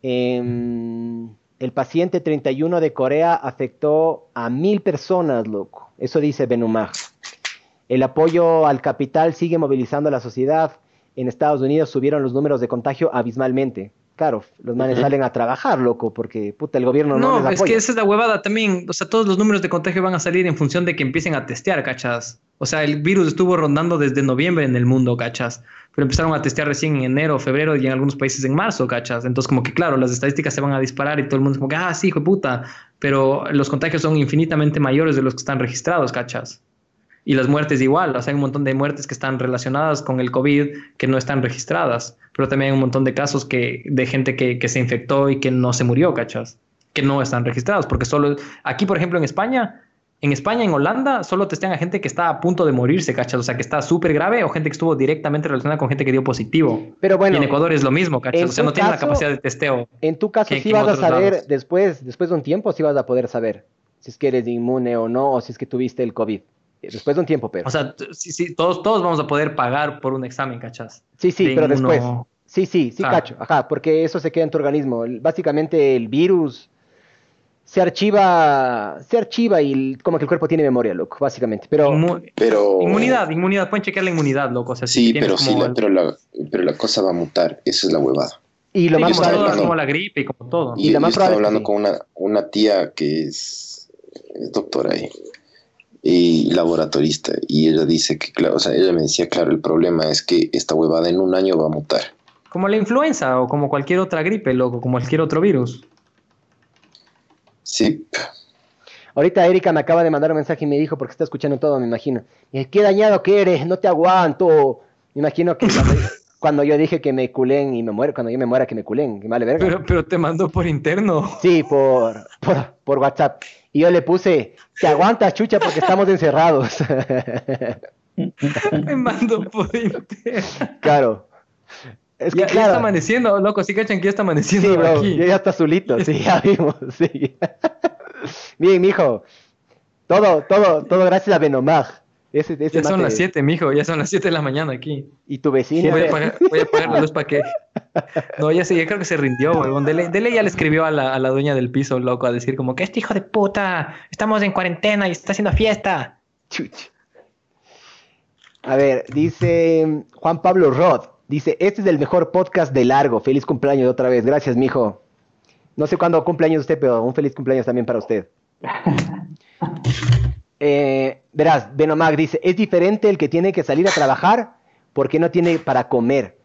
Em, el paciente 31 de Corea afectó a mil personas, loco. Eso dice Benumag. El apoyo al capital sigue movilizando a la sociedad. En Estados Unidos subieron los números de contagio abismalmente. Claro, los manes salen a trabajar, loco, porque puta, el gobierno no, No, les es apoya. que esa es la huevada también. O sea, todos los números de contagio van a salir en función de que empiecen a testear, ¿cachas? O sea, el virus estuvo rondando desde noviembre en el mundo, ¿cachas? Pero empezaron a testear recién en enero, febrero y en algunos países en marzo, ¿cachas? Entonces, como que claro, las estadísticas se van a disparar y todo el mundo es como que, ah, sí, hijo de puta. Pero los contagios son infinitamente mayores de los que están registrados, ¿cachas? Y las muertes igual, o sea, hay un montón de muertes que están relacionadas con el COVID que no están registradas, pero también hay un montón de casos que, de gente que, que se infectó y que no se murió, ¿cachas? Que no están registrados, porque solo, aquí por ejemplo en España, en España, en Holanda, solo testean a gente que está a punto de morirse, ¿cachas? O sea, que está súper grave o gente que estuvo directamente relacionada con gente que dio positivo. Pero bueno, y en Ecuador es lo mismo, ¿cachas? O sea, no tu tienen la capacidad de testeo. En tu caso, que- sí que vas a saber lados. después, después de un tiempo, sí vas a poder saber si es que eres inmune o no, o si es que tuviste el COVID. Después de un tiempo, pero. O sea, sí, sí, todos, todos vamos a poder pagar por un examen, ¿cachas? sí, sí, de pero inmuno- después. Sí, sí, sí, Ah. cacho. Ajá, porque eso se queda en tu organismo. El- Básicamente el virus se archiva, se archiva y el- como que el cuerpo tiene memoria, loco, básicamente. Pero Inmu- Pero. Inmunidad, inmunidad, pueden chequear la inmunidad, loco. O sea, Sí, pero, sí, la, el- pero, la, pero la cosa va a mutar. Esa es la huevada. y lo Sí, más probable hablando- como la gripe y como todo. Y, lo más yo estaba hablando sí. con una, una tía que es, es doctora ahí y laboratorista. Y ella dice que, claro, o sea, ella me decía, claro, el problema es que esta huevada en un año va a mutar. Como la influenza o como cualquier otra gripe, loco, como cualquier otro virus. Sí, ahorita Erika me acaba de mandar un mensaje y me dijo, porque está escuchando todo, me imagino. Y, Qué dañado que eres, no te aguanto. Me imagino que cuando, cuando yo dije que me culen y me muero, cuando yo me muera que me culen, que vale verga. Pero, pero te mandó por interno. Sí, por, por, por WhatsApp. Y yo le puse, te aguantas, chucha, porque estamos encerrados. Me mandó por claro. Es que ya, ya claro. está amaneciendo, loco. Sí, cachan que ya está amaneciendo Sí, bro, aquí. ya, está azulito, sí, ya vimos, sí. Bien, mijo. Todo, todo, todo gracias a Benomag. Ese, ese Ya son las 7, mijo, ya son las 7 de la mañana aquí. Y tu vecina. Voy a apagar, voy a apagar la luz para que. No, ya sé, ya creo que se rindió, huevón. Dele, Dele ya le escribió a la, a la dueña del piso, loco, a decir como que este hijo de puta, estamos en cuarentena y está haciendo fiesta. A ver, dice Juan Pablo Rod. Dice, este es el mejor podcast de largo. Feliz cumpleaños otra vez. Gracias, mijo. No sé cuándo cumpleaños usted, pero un feliz cumpleaños también para usted. Eh, verás, Benomag dice, es diferente el que tiene que salir a trabajar porque no tiene para comer.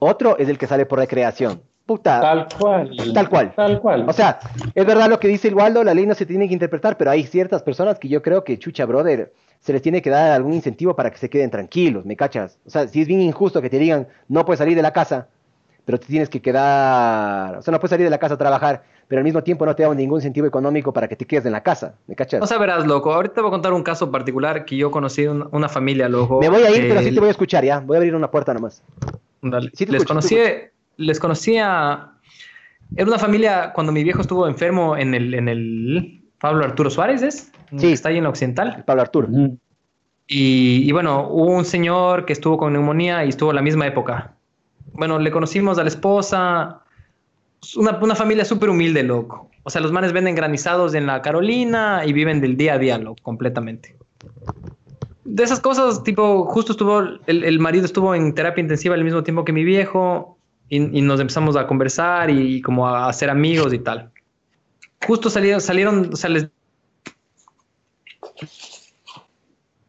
Otro es el que sale por recreación. Puta. Tal cual. Tal cual. Tal cual. O sea, es verdad lo que dice el Waldo, la ley no se tiene que interpretar, pero hay ciertas personas que yo creo que, chucha, brother, se les tiene que dar algún incentivo para que se queden tranquilos, ¿me cachas? O sea, si es bien injusto que te digan, no puedes salir de la casa, pero te tienes que quedar, o sea, no puedes salir de la casa a trabajar, pero al mismo tiempo no te dan ningún incentivo económico para que te quedes en la casa, ¿me cachas? O sea, verás, loco, ahorita te voy a contar un caso particular que yo conocí una, una familia, loco. Me voy a ir, pero sí te voy a escuchar, ¿ya? Voy a abrir una puerta nomás. Dale. Sí te les escucho, conocí, te les conocía. Era una familia cuando mi viejo estuvo enfermo en el, en el Pablo Arturo Suárez, ¿es? Sí. Que está ahí en la Occidental. Pablo Arturo. Y, y bueno, hubo un señor que estuvo con neumonía y estuvo a la misma época. Bueno, le conocimos a la esposa. Una, una familia súper humilde, loco. O sea, los manes venden granizados en la Carolina y viven del día a día, loco, completamente. De esas cosas, tipo, justo estuvo, el, el marido estuvo en terapia intensiva al mismo tiempo que mi viejo y, y nos empezamos a conversar y, como a hacer amigos y tal. Justo salieron, salieron, o sea, les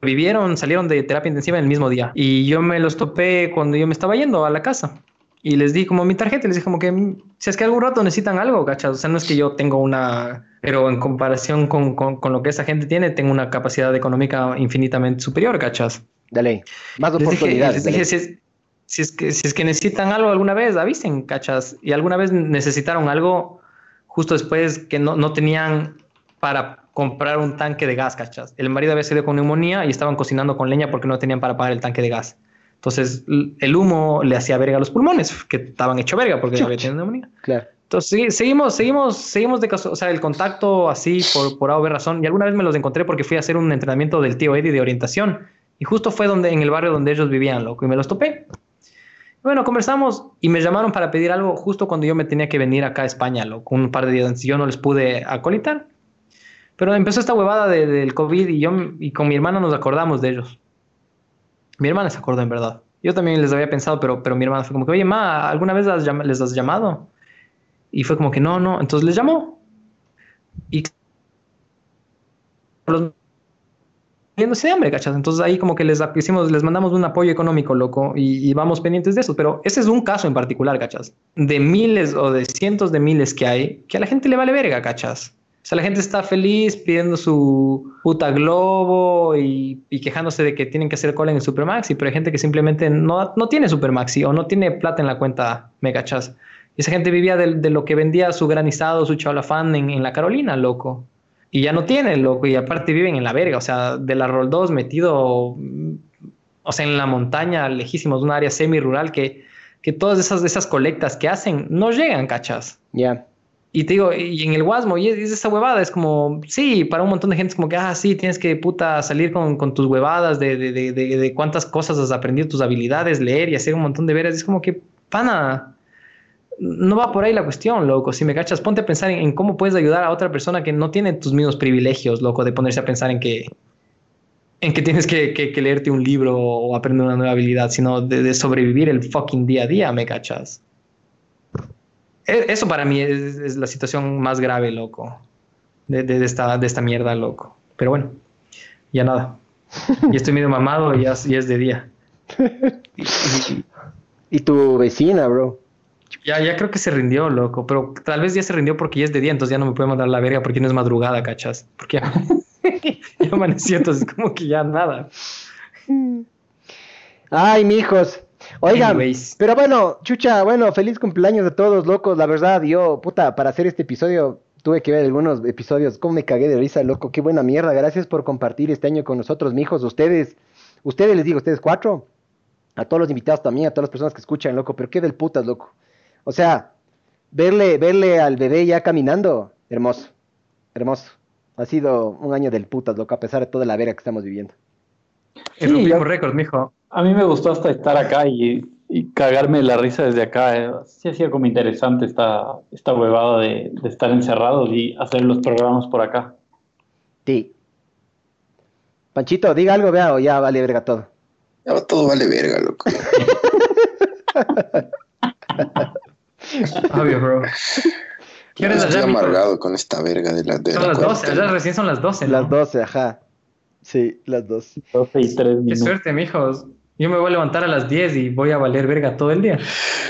vivieron, salieron de terapia intensiva en el mismo día. Y yo me los topé cuando yo me estaba yendo a la casa. Y les di como mi tarjeta, les dije como que mm, si es que algún rato necesitan algo, ¿cachas? O sea, no es que yo tengo una, pero en comparación con, con, con lo que esa gente tiene, tengo una capacidad económica infinitamente superior, ¿cachas? Dale, más Les dije, oportunidades. les dije, dale. si es, si, es que, si es que necesitan algo alguna vez, avisen, ¿cachas? Y alguna vez necesitaron algo justo después que no, no tenían para comprar un tanque de gas, ¿cachas? El marido había salido con neumonía y estaban cocinando con leña porque no tenían para pagar el tanque de gas. Entonces, el humo le hacía verga a los pulmones, que estaban hecho verga porque había tenido neumonía. Claro. Entonces, sí, seguimos, seguimos, seguimos de caso, o sea, el contacto así por, por A o B razón. Y alguna vez me los encontré porque fui a hacer un entrenamiento del tío Eddie de orientación. Y justo fue donde, en el barrio donde ellos vivían, loco, y me los topé. Bueno, conversamos y me llamaron para pedir algo justo cuando yo me tenía que venir acá a España, loco, un par de días antes. Yo no les pude acolitar. Pero empezó esta huevada de- del COVID y yo y con mi hermana nos acordamos de ellos. Mi hermana se acordó en verdad. Yo también les había pensado, pero, pero mi hermana fue como que, oye, ma, ¿alguna vez llam- les has llamado? Y fue como que no, no. Entonces les llamó. Y los muriéndose de hambre, ¿cachas? Entonces ahí como que les hicimos, les mandamos un apoyo económico, loco, y, y vamos pendientes de eso. Pero ese es un caso en particular, ¿cachas? De miles o de cientos de miles que hay, que a la gente le vale verga, ¿cachas? Sea, la gente está feliz pidiendo su puta globo y, quejándose de que tienen que hacer cola en el Supermaxi, pero hay gente que simplemente no, no tiene Supermaxi o no tiene plata en la cuenta, ¿me cachas? Y esa gente vivía de, de lo que vendía su granizado, su chaulafán en, en la Carolina, loco. Y ya no tiene, loco, y aparte viven en la verga, o sea, de la Roll 2 metido, mm, o sea, en la montaña, lejísimos, un área semi-rural que, que todas esas, esas colectas que hacen no llegan, cachas. Ya. Y te digo, y en el Guasmo, y es, es esa huevada, es como, sí, para un montón de gente es como que, ah, sí, tienes que puta salir con, con tus huevadas de, de, de, de, cuántas cosas has aprendido, tus habilidades, leer y hacer un montón de veras. Es como que, pana, no va por ahí la cuestión, loco. Si me cachas, ponte a pensar en, cómo puedes ayudar a otra persona que no tiene tus mismos privilegios, loco, de ponerse a pensar en que, en que tienes que, que, leerte un libro o aprender una nueva habilidad, sino de sobrevivir el fucking día a día, me cachas. E- Eso para mí es, es la situación más grave, loco. De, de- de esta, de esta mierda, loco. Pero bueno, ya nada. Ya estoy medio mamado y ya, es- ya es de día. Y tu vecina, bro. Ya, ya creo que se rindió, loco. Pero tal vez ya se rindió porque ya es de día, entonces ya no me puede mandar la verga porque no es madrugada, cachas. Porque ya, ya amaneció, entonces como que ya nada. Ay, mijos. Oigan, Anyways. pero bueno, chucha, bueno, feliz cumpleaños a todos, locos. La verdad, yo, puta, para hacer este episodio tuve que ver algunos episodios. Cómo me cagué de risa, loco. Qué buena mierda. Gracias por compartir este año con nosotros, mijos. Ustedes, ustedes les digo, ustedes cuatro. A todos los invitados también, a todas las personas que escuchan, loco. Pero qué del putas, loco. O sea, verle, verle al bebé ya caminando, hermoso. Hermoso. Ha sido un año del putas, loco, a pesar de toda la vera que estamos viviendo. Sí, rompimos yo- récord, mijo. A mí me gustó hasta estar acá y, y cagarme de la risa desde acá. Sí ha sido como interesante esta, esta huevada de, de estar encerrados y hacer los programas por acá. Sí. Panchito, diga algo, vea, o ya vale verga todo. Ya todo vale verga, loco. Obvio, bro. ¿Qué hora es Estoy allá, amargado con esta verga de la de Son la las 12, cuarentena. allá recién son las 12, ¿no? Las 12, ajá. Sí, las 12. 12 y 3 Qué minutos. suerte, mijos. Yo me voy a levantar a las 10 y voy a valer verga todo el día.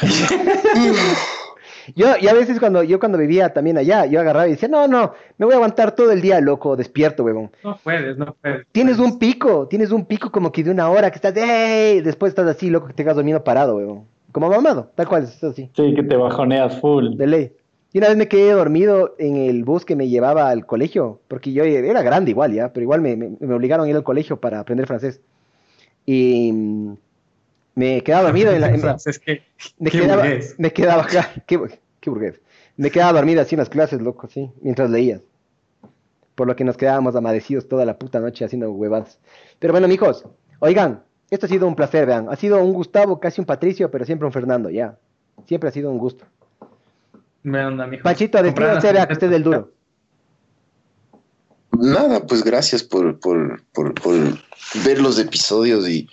Yo, y a veces cuando yo cuando vivía también allá, yo agarraba y decía, no, no, me voy a aguantar todo el día, loco, despierto, huevón. No puedes, no puedes. Tienes un pico, tienes un pico como que de una hora que estás, ¡ey! Después estás así, loco, que te quedas dormido parado, huevón. Como mamado, tal cual, es así. Sí, que te bajoneas full. De ley. Y una vez me quedé dormido en el bus que me llevaba al colegio, porque yo era grande igual ya, pero igual me, me- me obligaron a ir al colegio para aprender francés. Y me quedaba dormido en la... en- me, quedaba, burgués. me quedaba acá, qué, qué burgués. Me quedaba dormido así en las clases, loco, sí, mientras leías. Por lo que nos quedábamos amadecidos toda la puta noche haciendo huevadas. Pero bueno, mijos, oigan, esto ha sido un placer, vean. Ha sido un Gustavo, casi un Patricio, pero siempre un Fernando, ya. Siempre ha sido un gusto. Me onda, mijo. Comprar despídase, vea que usted es el duro. Nada, pues gracias por, por, por, por ver los episodios y,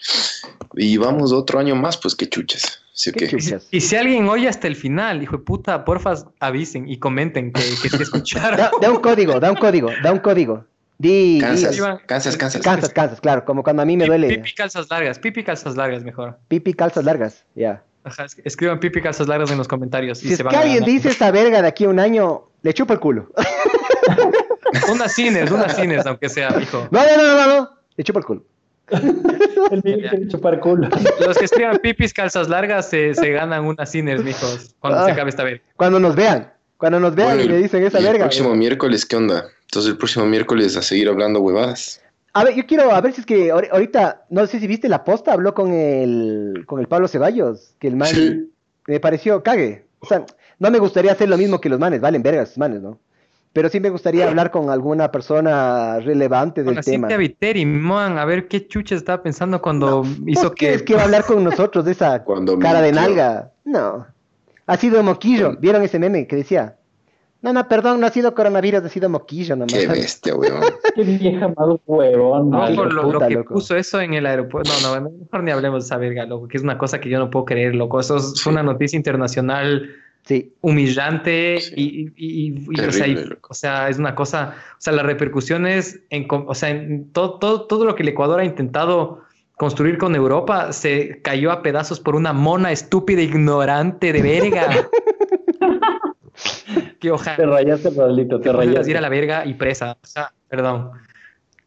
y vamos otro año más, pues qué chuches. ¿Sí Qué qué? Y si, y alguien oye hasta el final, hijo de puta, porfa, avisen y comenten que, que sí escucharon. Da, da un código, da un código, da un código. Di, di- Cansas, Iván. cansas, cansas. cansas, cansas, claro, como cuando a mí me duele. Pipi calzas largas, pipi calzas largas mejor. Pipi, calzas largas, ya. Ajá, es- escriban pipi calzas largas en los comentarios. y Si es se van que alguien dice esta verga de aquí a un año, le chupo el culo. Unas cines, unas cines, aunque sea, hijo. No, no, no, no, no, le chupo el culo. El mío quiere chupar culo. Los que escriban pipis calzas largas se, se ganan unas cines, mijos, cuando Ah. se acabe esta vez. Cuando nos vean, cuando nos vean Bueno, y le dicen esa y verga. El próximo miércoles, ¿qué onda? Entonces el próximo miércoles a seguir hablando huevadas. A ver, yo quiero, a ver si es que ahori- ahorita, no sé si viste la posta, habló con el, con el Pablo Ceballos, que el man Sí. me pareció cague. O sea, no me gustaría hacer lo mismo que los manes, valen vergas, los manes, ¿no? Pero sí me gustaría hablar con alguna persona relevante Con del la tema. Viteri, man, a ver qué chucha estaba pensando cuando hizo ¿Vos que... crees que va a hablar con nosotros de esa Cuando cara de nalga? No. Ha sido moquillo. ¿Vieron ese meme que decía? No, no, perdón, no ha sido coronavirus, ha sido moquillo nomás. Qué bestia, weón. Qué vieja más huevón. No, por lo, de lo puta, que loco. puso eso en el aeropuerto. No, no, mejor ni hablemos de esa verga, loco, que es una cosa que yo no puedo creer, loco. Eso es fue una noticia internacional Sí. humillante Sí. y, y- y- y, o, sea, y- o sea, es una cosa, o sea, las repercusiones en, com- o sea, en todo, todo, todo lo que el Ecuador ha intentado construir con Europa se cayó a pedazos por una mona estúpida, ignorante de verga. que Te ojalá rayaste, Pablito, te rayaste. ir a la verga y presa. O sea, perdón.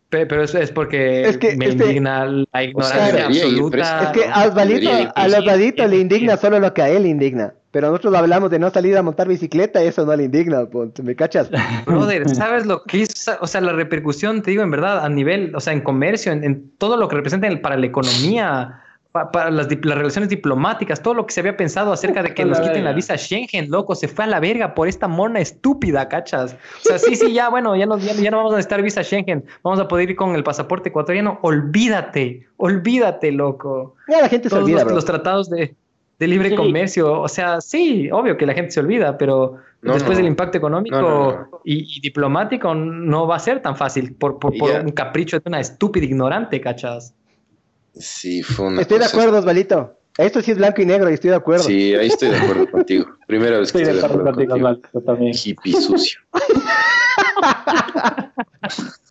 Pe- Pero eso es porque Es que me este- indigna la ignorancia debería ir absoluta. Es que a Osvalito, a. Osvalito le indigna solo lo que a él le indigna. Pero nosotros hablamos de no salir a montar bicicleta, eso no le indigna, ¿me cachas? Brother, ¿sabes lo que es? O sea, la repercusión, te digo, en verdad, a nivel, o sea, en comercio, en, en todo lo que representa en- para la economía, pa- para las, relaciones diplomáticas, todo lo que se había pensado acerca de que nos quiten la visa Schengen, loco, se fue a la verga por esta mona estúpida, ¿cachas? O sea, sí, sí, ya, bueno, ya no, ya, ya no vamos a necesitar visa Schengen, vamos a poder ir con el pasaporte ecuatoriano, olvídate, olvídate, loco. Ya la gente se Todos olvida, los, bro. los tratados de, de libre Sí. comercio, o sea, sí, obvio que la gente se olvida, pero No, después no. del impacto económico No, no, no. Y, y diplomático no va a ser tan fácil por, por, un capricho de una estúpida ignorante, ¿cachas? Sí, fue una Estoy de acuerdo, Osvalito. Esto sí es blanco y negro y estoy de acuerdo. Sí, ahí estoy de acuerdo contigo. Primera vez que Estoy estoy de acuerdo acuerdo contigo, también. Hippie sucio.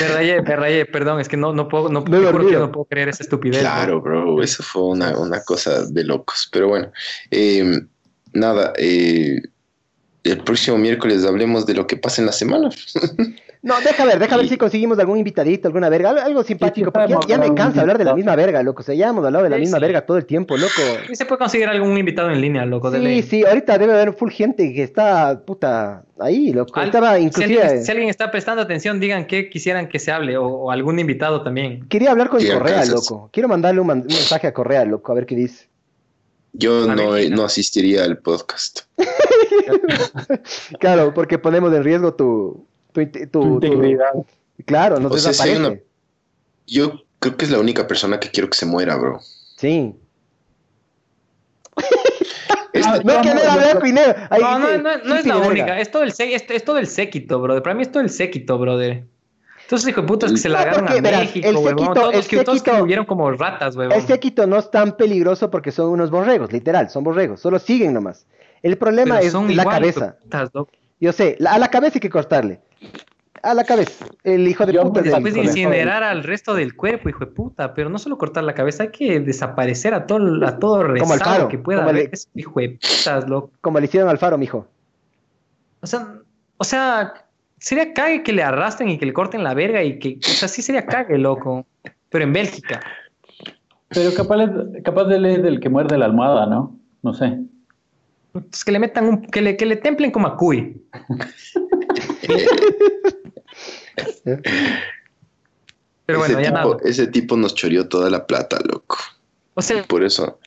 Me rayé, me rayé, perdón, es que no, no puedo, no, no puedo creer esa estupidez. Claro, bro, eso fue una, una cosa de locos. Pero bueno, eh, nada, eh, el próximo miércoles hablemos de lo que pasa en la semana. No, deja ver, deja ver si conseguimos algún invitadito, alguna verga, algo, simpático, porque ya, ya me cansa de hablar de la misma verga, loco. O sea, ya hemos hablado de la Sí, misma sí. verga todo el tiempo, loco. Y se puede conseguir algún invitado en línea, loco. de Sí, ley. sí, ahorita debe haber full gente que está, puta, ahí, loco. Al- Estaba si, inclusive... alguien, si alguien está prestando atención, digan qué quisieran que se hable o, o algún invitado también. Quería hablar con Correa, loco. Quiero mandarle un, man- un mensaje a Correa, loco, a ver qué dice. Yo no, no asistiría al podcast. Claro, porque ponemos en riesgo tu... Tu, inte- tu- Tu tu- integridad. Claro, nos O sea, si una- Yo creo que es la única persona que quiero que se muera, bro. Sí. Este- no, que no No, no, no, no es la única. Es todo el, es, es todo el séquito, brother. Para mí es todo el séquito, brother. Entonces, hijo de putas que se No, largaron porque, a verás, México, el huevón. séquito- Todos, el que, todos que séquito- murieron como ratas, huevón. El séquito no es tan peligroso porque son unos borregos, literal, son borregos, solo siguen nomás. El problema Pero es son la igual, cabeza. Yo sé, la- a la cabeza hay que cortarle. A la cabeza. El hijo de Yo puta Después de incinerar al resto del cuerpo, hijo de puta. Pero no solo cortar la cabeza, hay que desaparecer a todo, a todo Como rezado Faro, que pueda como el- haber. Ese hijo de putas, loco. Como le hicieron al faro, mijo. O sea, o sea, sería cague que le arrastren y que le corten la verga y que, o sea, sí sería cague, loco. Pero en Bélgica. Pero capaz, capaz de él es del que muerde la almohada, ¿no? No sé. Entonces, que le metan un, que le, que le templen como a Cuy. Pero ese, bueno, ya tipo, nada. ese tipo nos choreó toda la plata, loco. O sea, Por eso.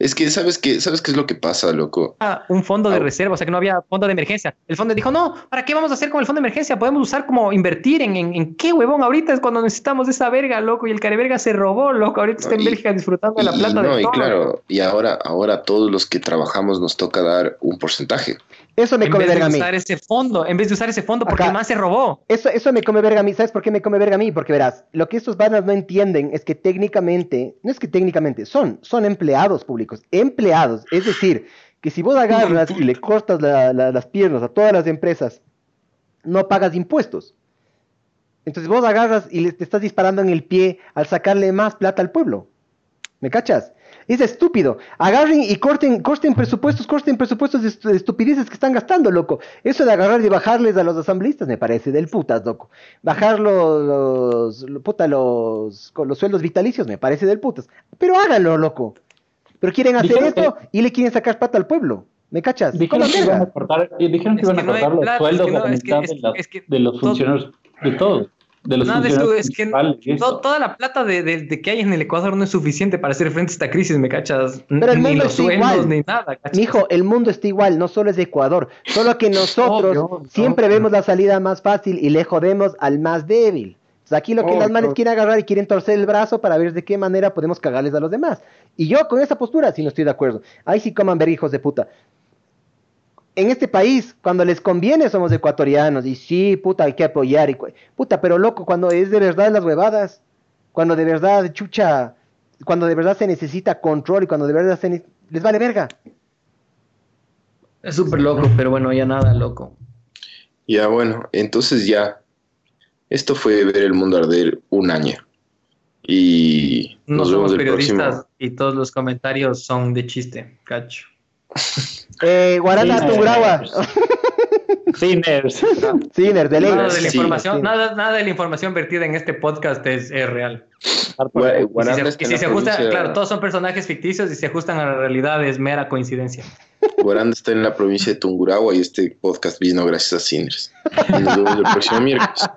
Es que, ¿sabes qué? ¿Sabes qué es lo que pasa, loco? un fondo de reserva, o sea que no había fondo de emergencia. El fondo dijo, no, ¿para qué vamos a hacer con el fondo de emergencia? Podemos usar como invertir en, en, en qué huevón. Ahorita es cuando necesitamos de esa verga, loco. Y el careverga se robó, loco. Ahorita está en y- Bélgica disfrutando de la Y, plata no, de y todo. claro, y ahora, ahora todos los que trabajamos nos toca dar un porcentaje. Eso me en come vez de verga a mí. usar ese fondo, en vez de usar ese fondo, porque Acá. el man se robó. Eso, eso me come verga a mí. ¿Sabes por qué me come verga a mí? Porque verás, lo que estos vanas no entienden es que técnicamente, no es que técnicamente, son, son empleados públicos, empleados. Es decir, que si vos agarras y le cortas la- la- las piernas a todas las empresas, no pagas impuestos. Entonces vos agarras y le te estás disparando en el pie al sacarle más plata al pueblo. ¿Me cachas? Es estúpido. Agarren y corten, corten presupuestos, corten presupuestos de estu- de estupideces que están gastando, loco. Eso de agarrar y bajarles a los asambleístas me parece del putas, loco. Bajar los, los, lo- puta, los, con los sueldos vitalicios me parece del putas. Pero háganlo, loco. Pero quieren hacer Dijeron esto y le quieren sacar plata al pueblo. ¿Me cachas? Dijeron que iban a cortar, y dijeron que Es iban que a cortar los plata, sueldos es que a no, la es que- mitad es- de, los todo- funcionarios, de todos. De los Nada de funcionarios eso, es que to- toda la plata de, de- de que hay en el Ecuador no es suficiente para hacer frente a esta crisis, ¿me cachas? Pero el ni mundo los está sueldos, igual. ni nada, ¿cachas? Mijo, el mundo está igual, no solo es de Ecuador. Solo que nosotros Obvio, siempre obvio. vemos la salida más fácil y le jodemos al más débil. Aquí lo que Obvio. las manes quieren agarrar y quieren torcer el brazo para ver de qué manera podemos cagarles a los demás. Y yo con esa postura sí no estoy de acuerdo. Ahí sí coman ver hijos de puta. En este país, cuando les conviene, somos ecuatorianos. Y sí, puta, hay que apoyar. Y, puta, pero loco, cuando es de verdad las huevadas, cuando de verdad, chucha, cuando de verdad se necesita control y cuando de verdad se les vale verga. Es súper loco, pero bueno, ya nada, loco. Ya bueno, entonces ya. Esto fue ver el mundo arder un año. Y No nos somos el periodistas próximo. y todos los comentarios son de chiste, cacho. Eh, Guarana Tungurahua. Sinners. Ciner, de ley. Nada de la información, sí. nada, nada de la información vertida en este podcast es, es real. Y Guaranda si se, está y en si la se ajusta, provincia- claro, todos son personajes ficticios y se ajustan a la realidad, es mera coincidencia. Guaranda está en la provincia de Tungurahua y este podcast vino gracias a Sinners. Y nos vemos el próximo miércoles.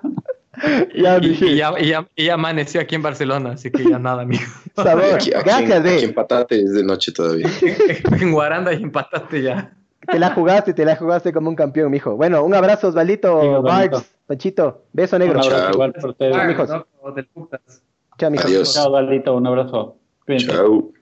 Ya, Y, ya, y, ya, y ya amaneció aquí en Barcelona, así que ya nada, amigo. sabor. Aquí, aquí en, Gracias, aquí de. en Patate es de noche todavía. en Guaranda y empataste ya. Te la jugaste, te la jugaste como un campeón, mijo. Bueno, un abrazo, Osvaldito. Barbs, Panchito. Beso negro. Un abrazo Chao. igual por ustedes. Chao, mijos. No, del putas. Chao, mijos. Adiós. Chao, Daldito, un abrazo. Cuídense. Chao.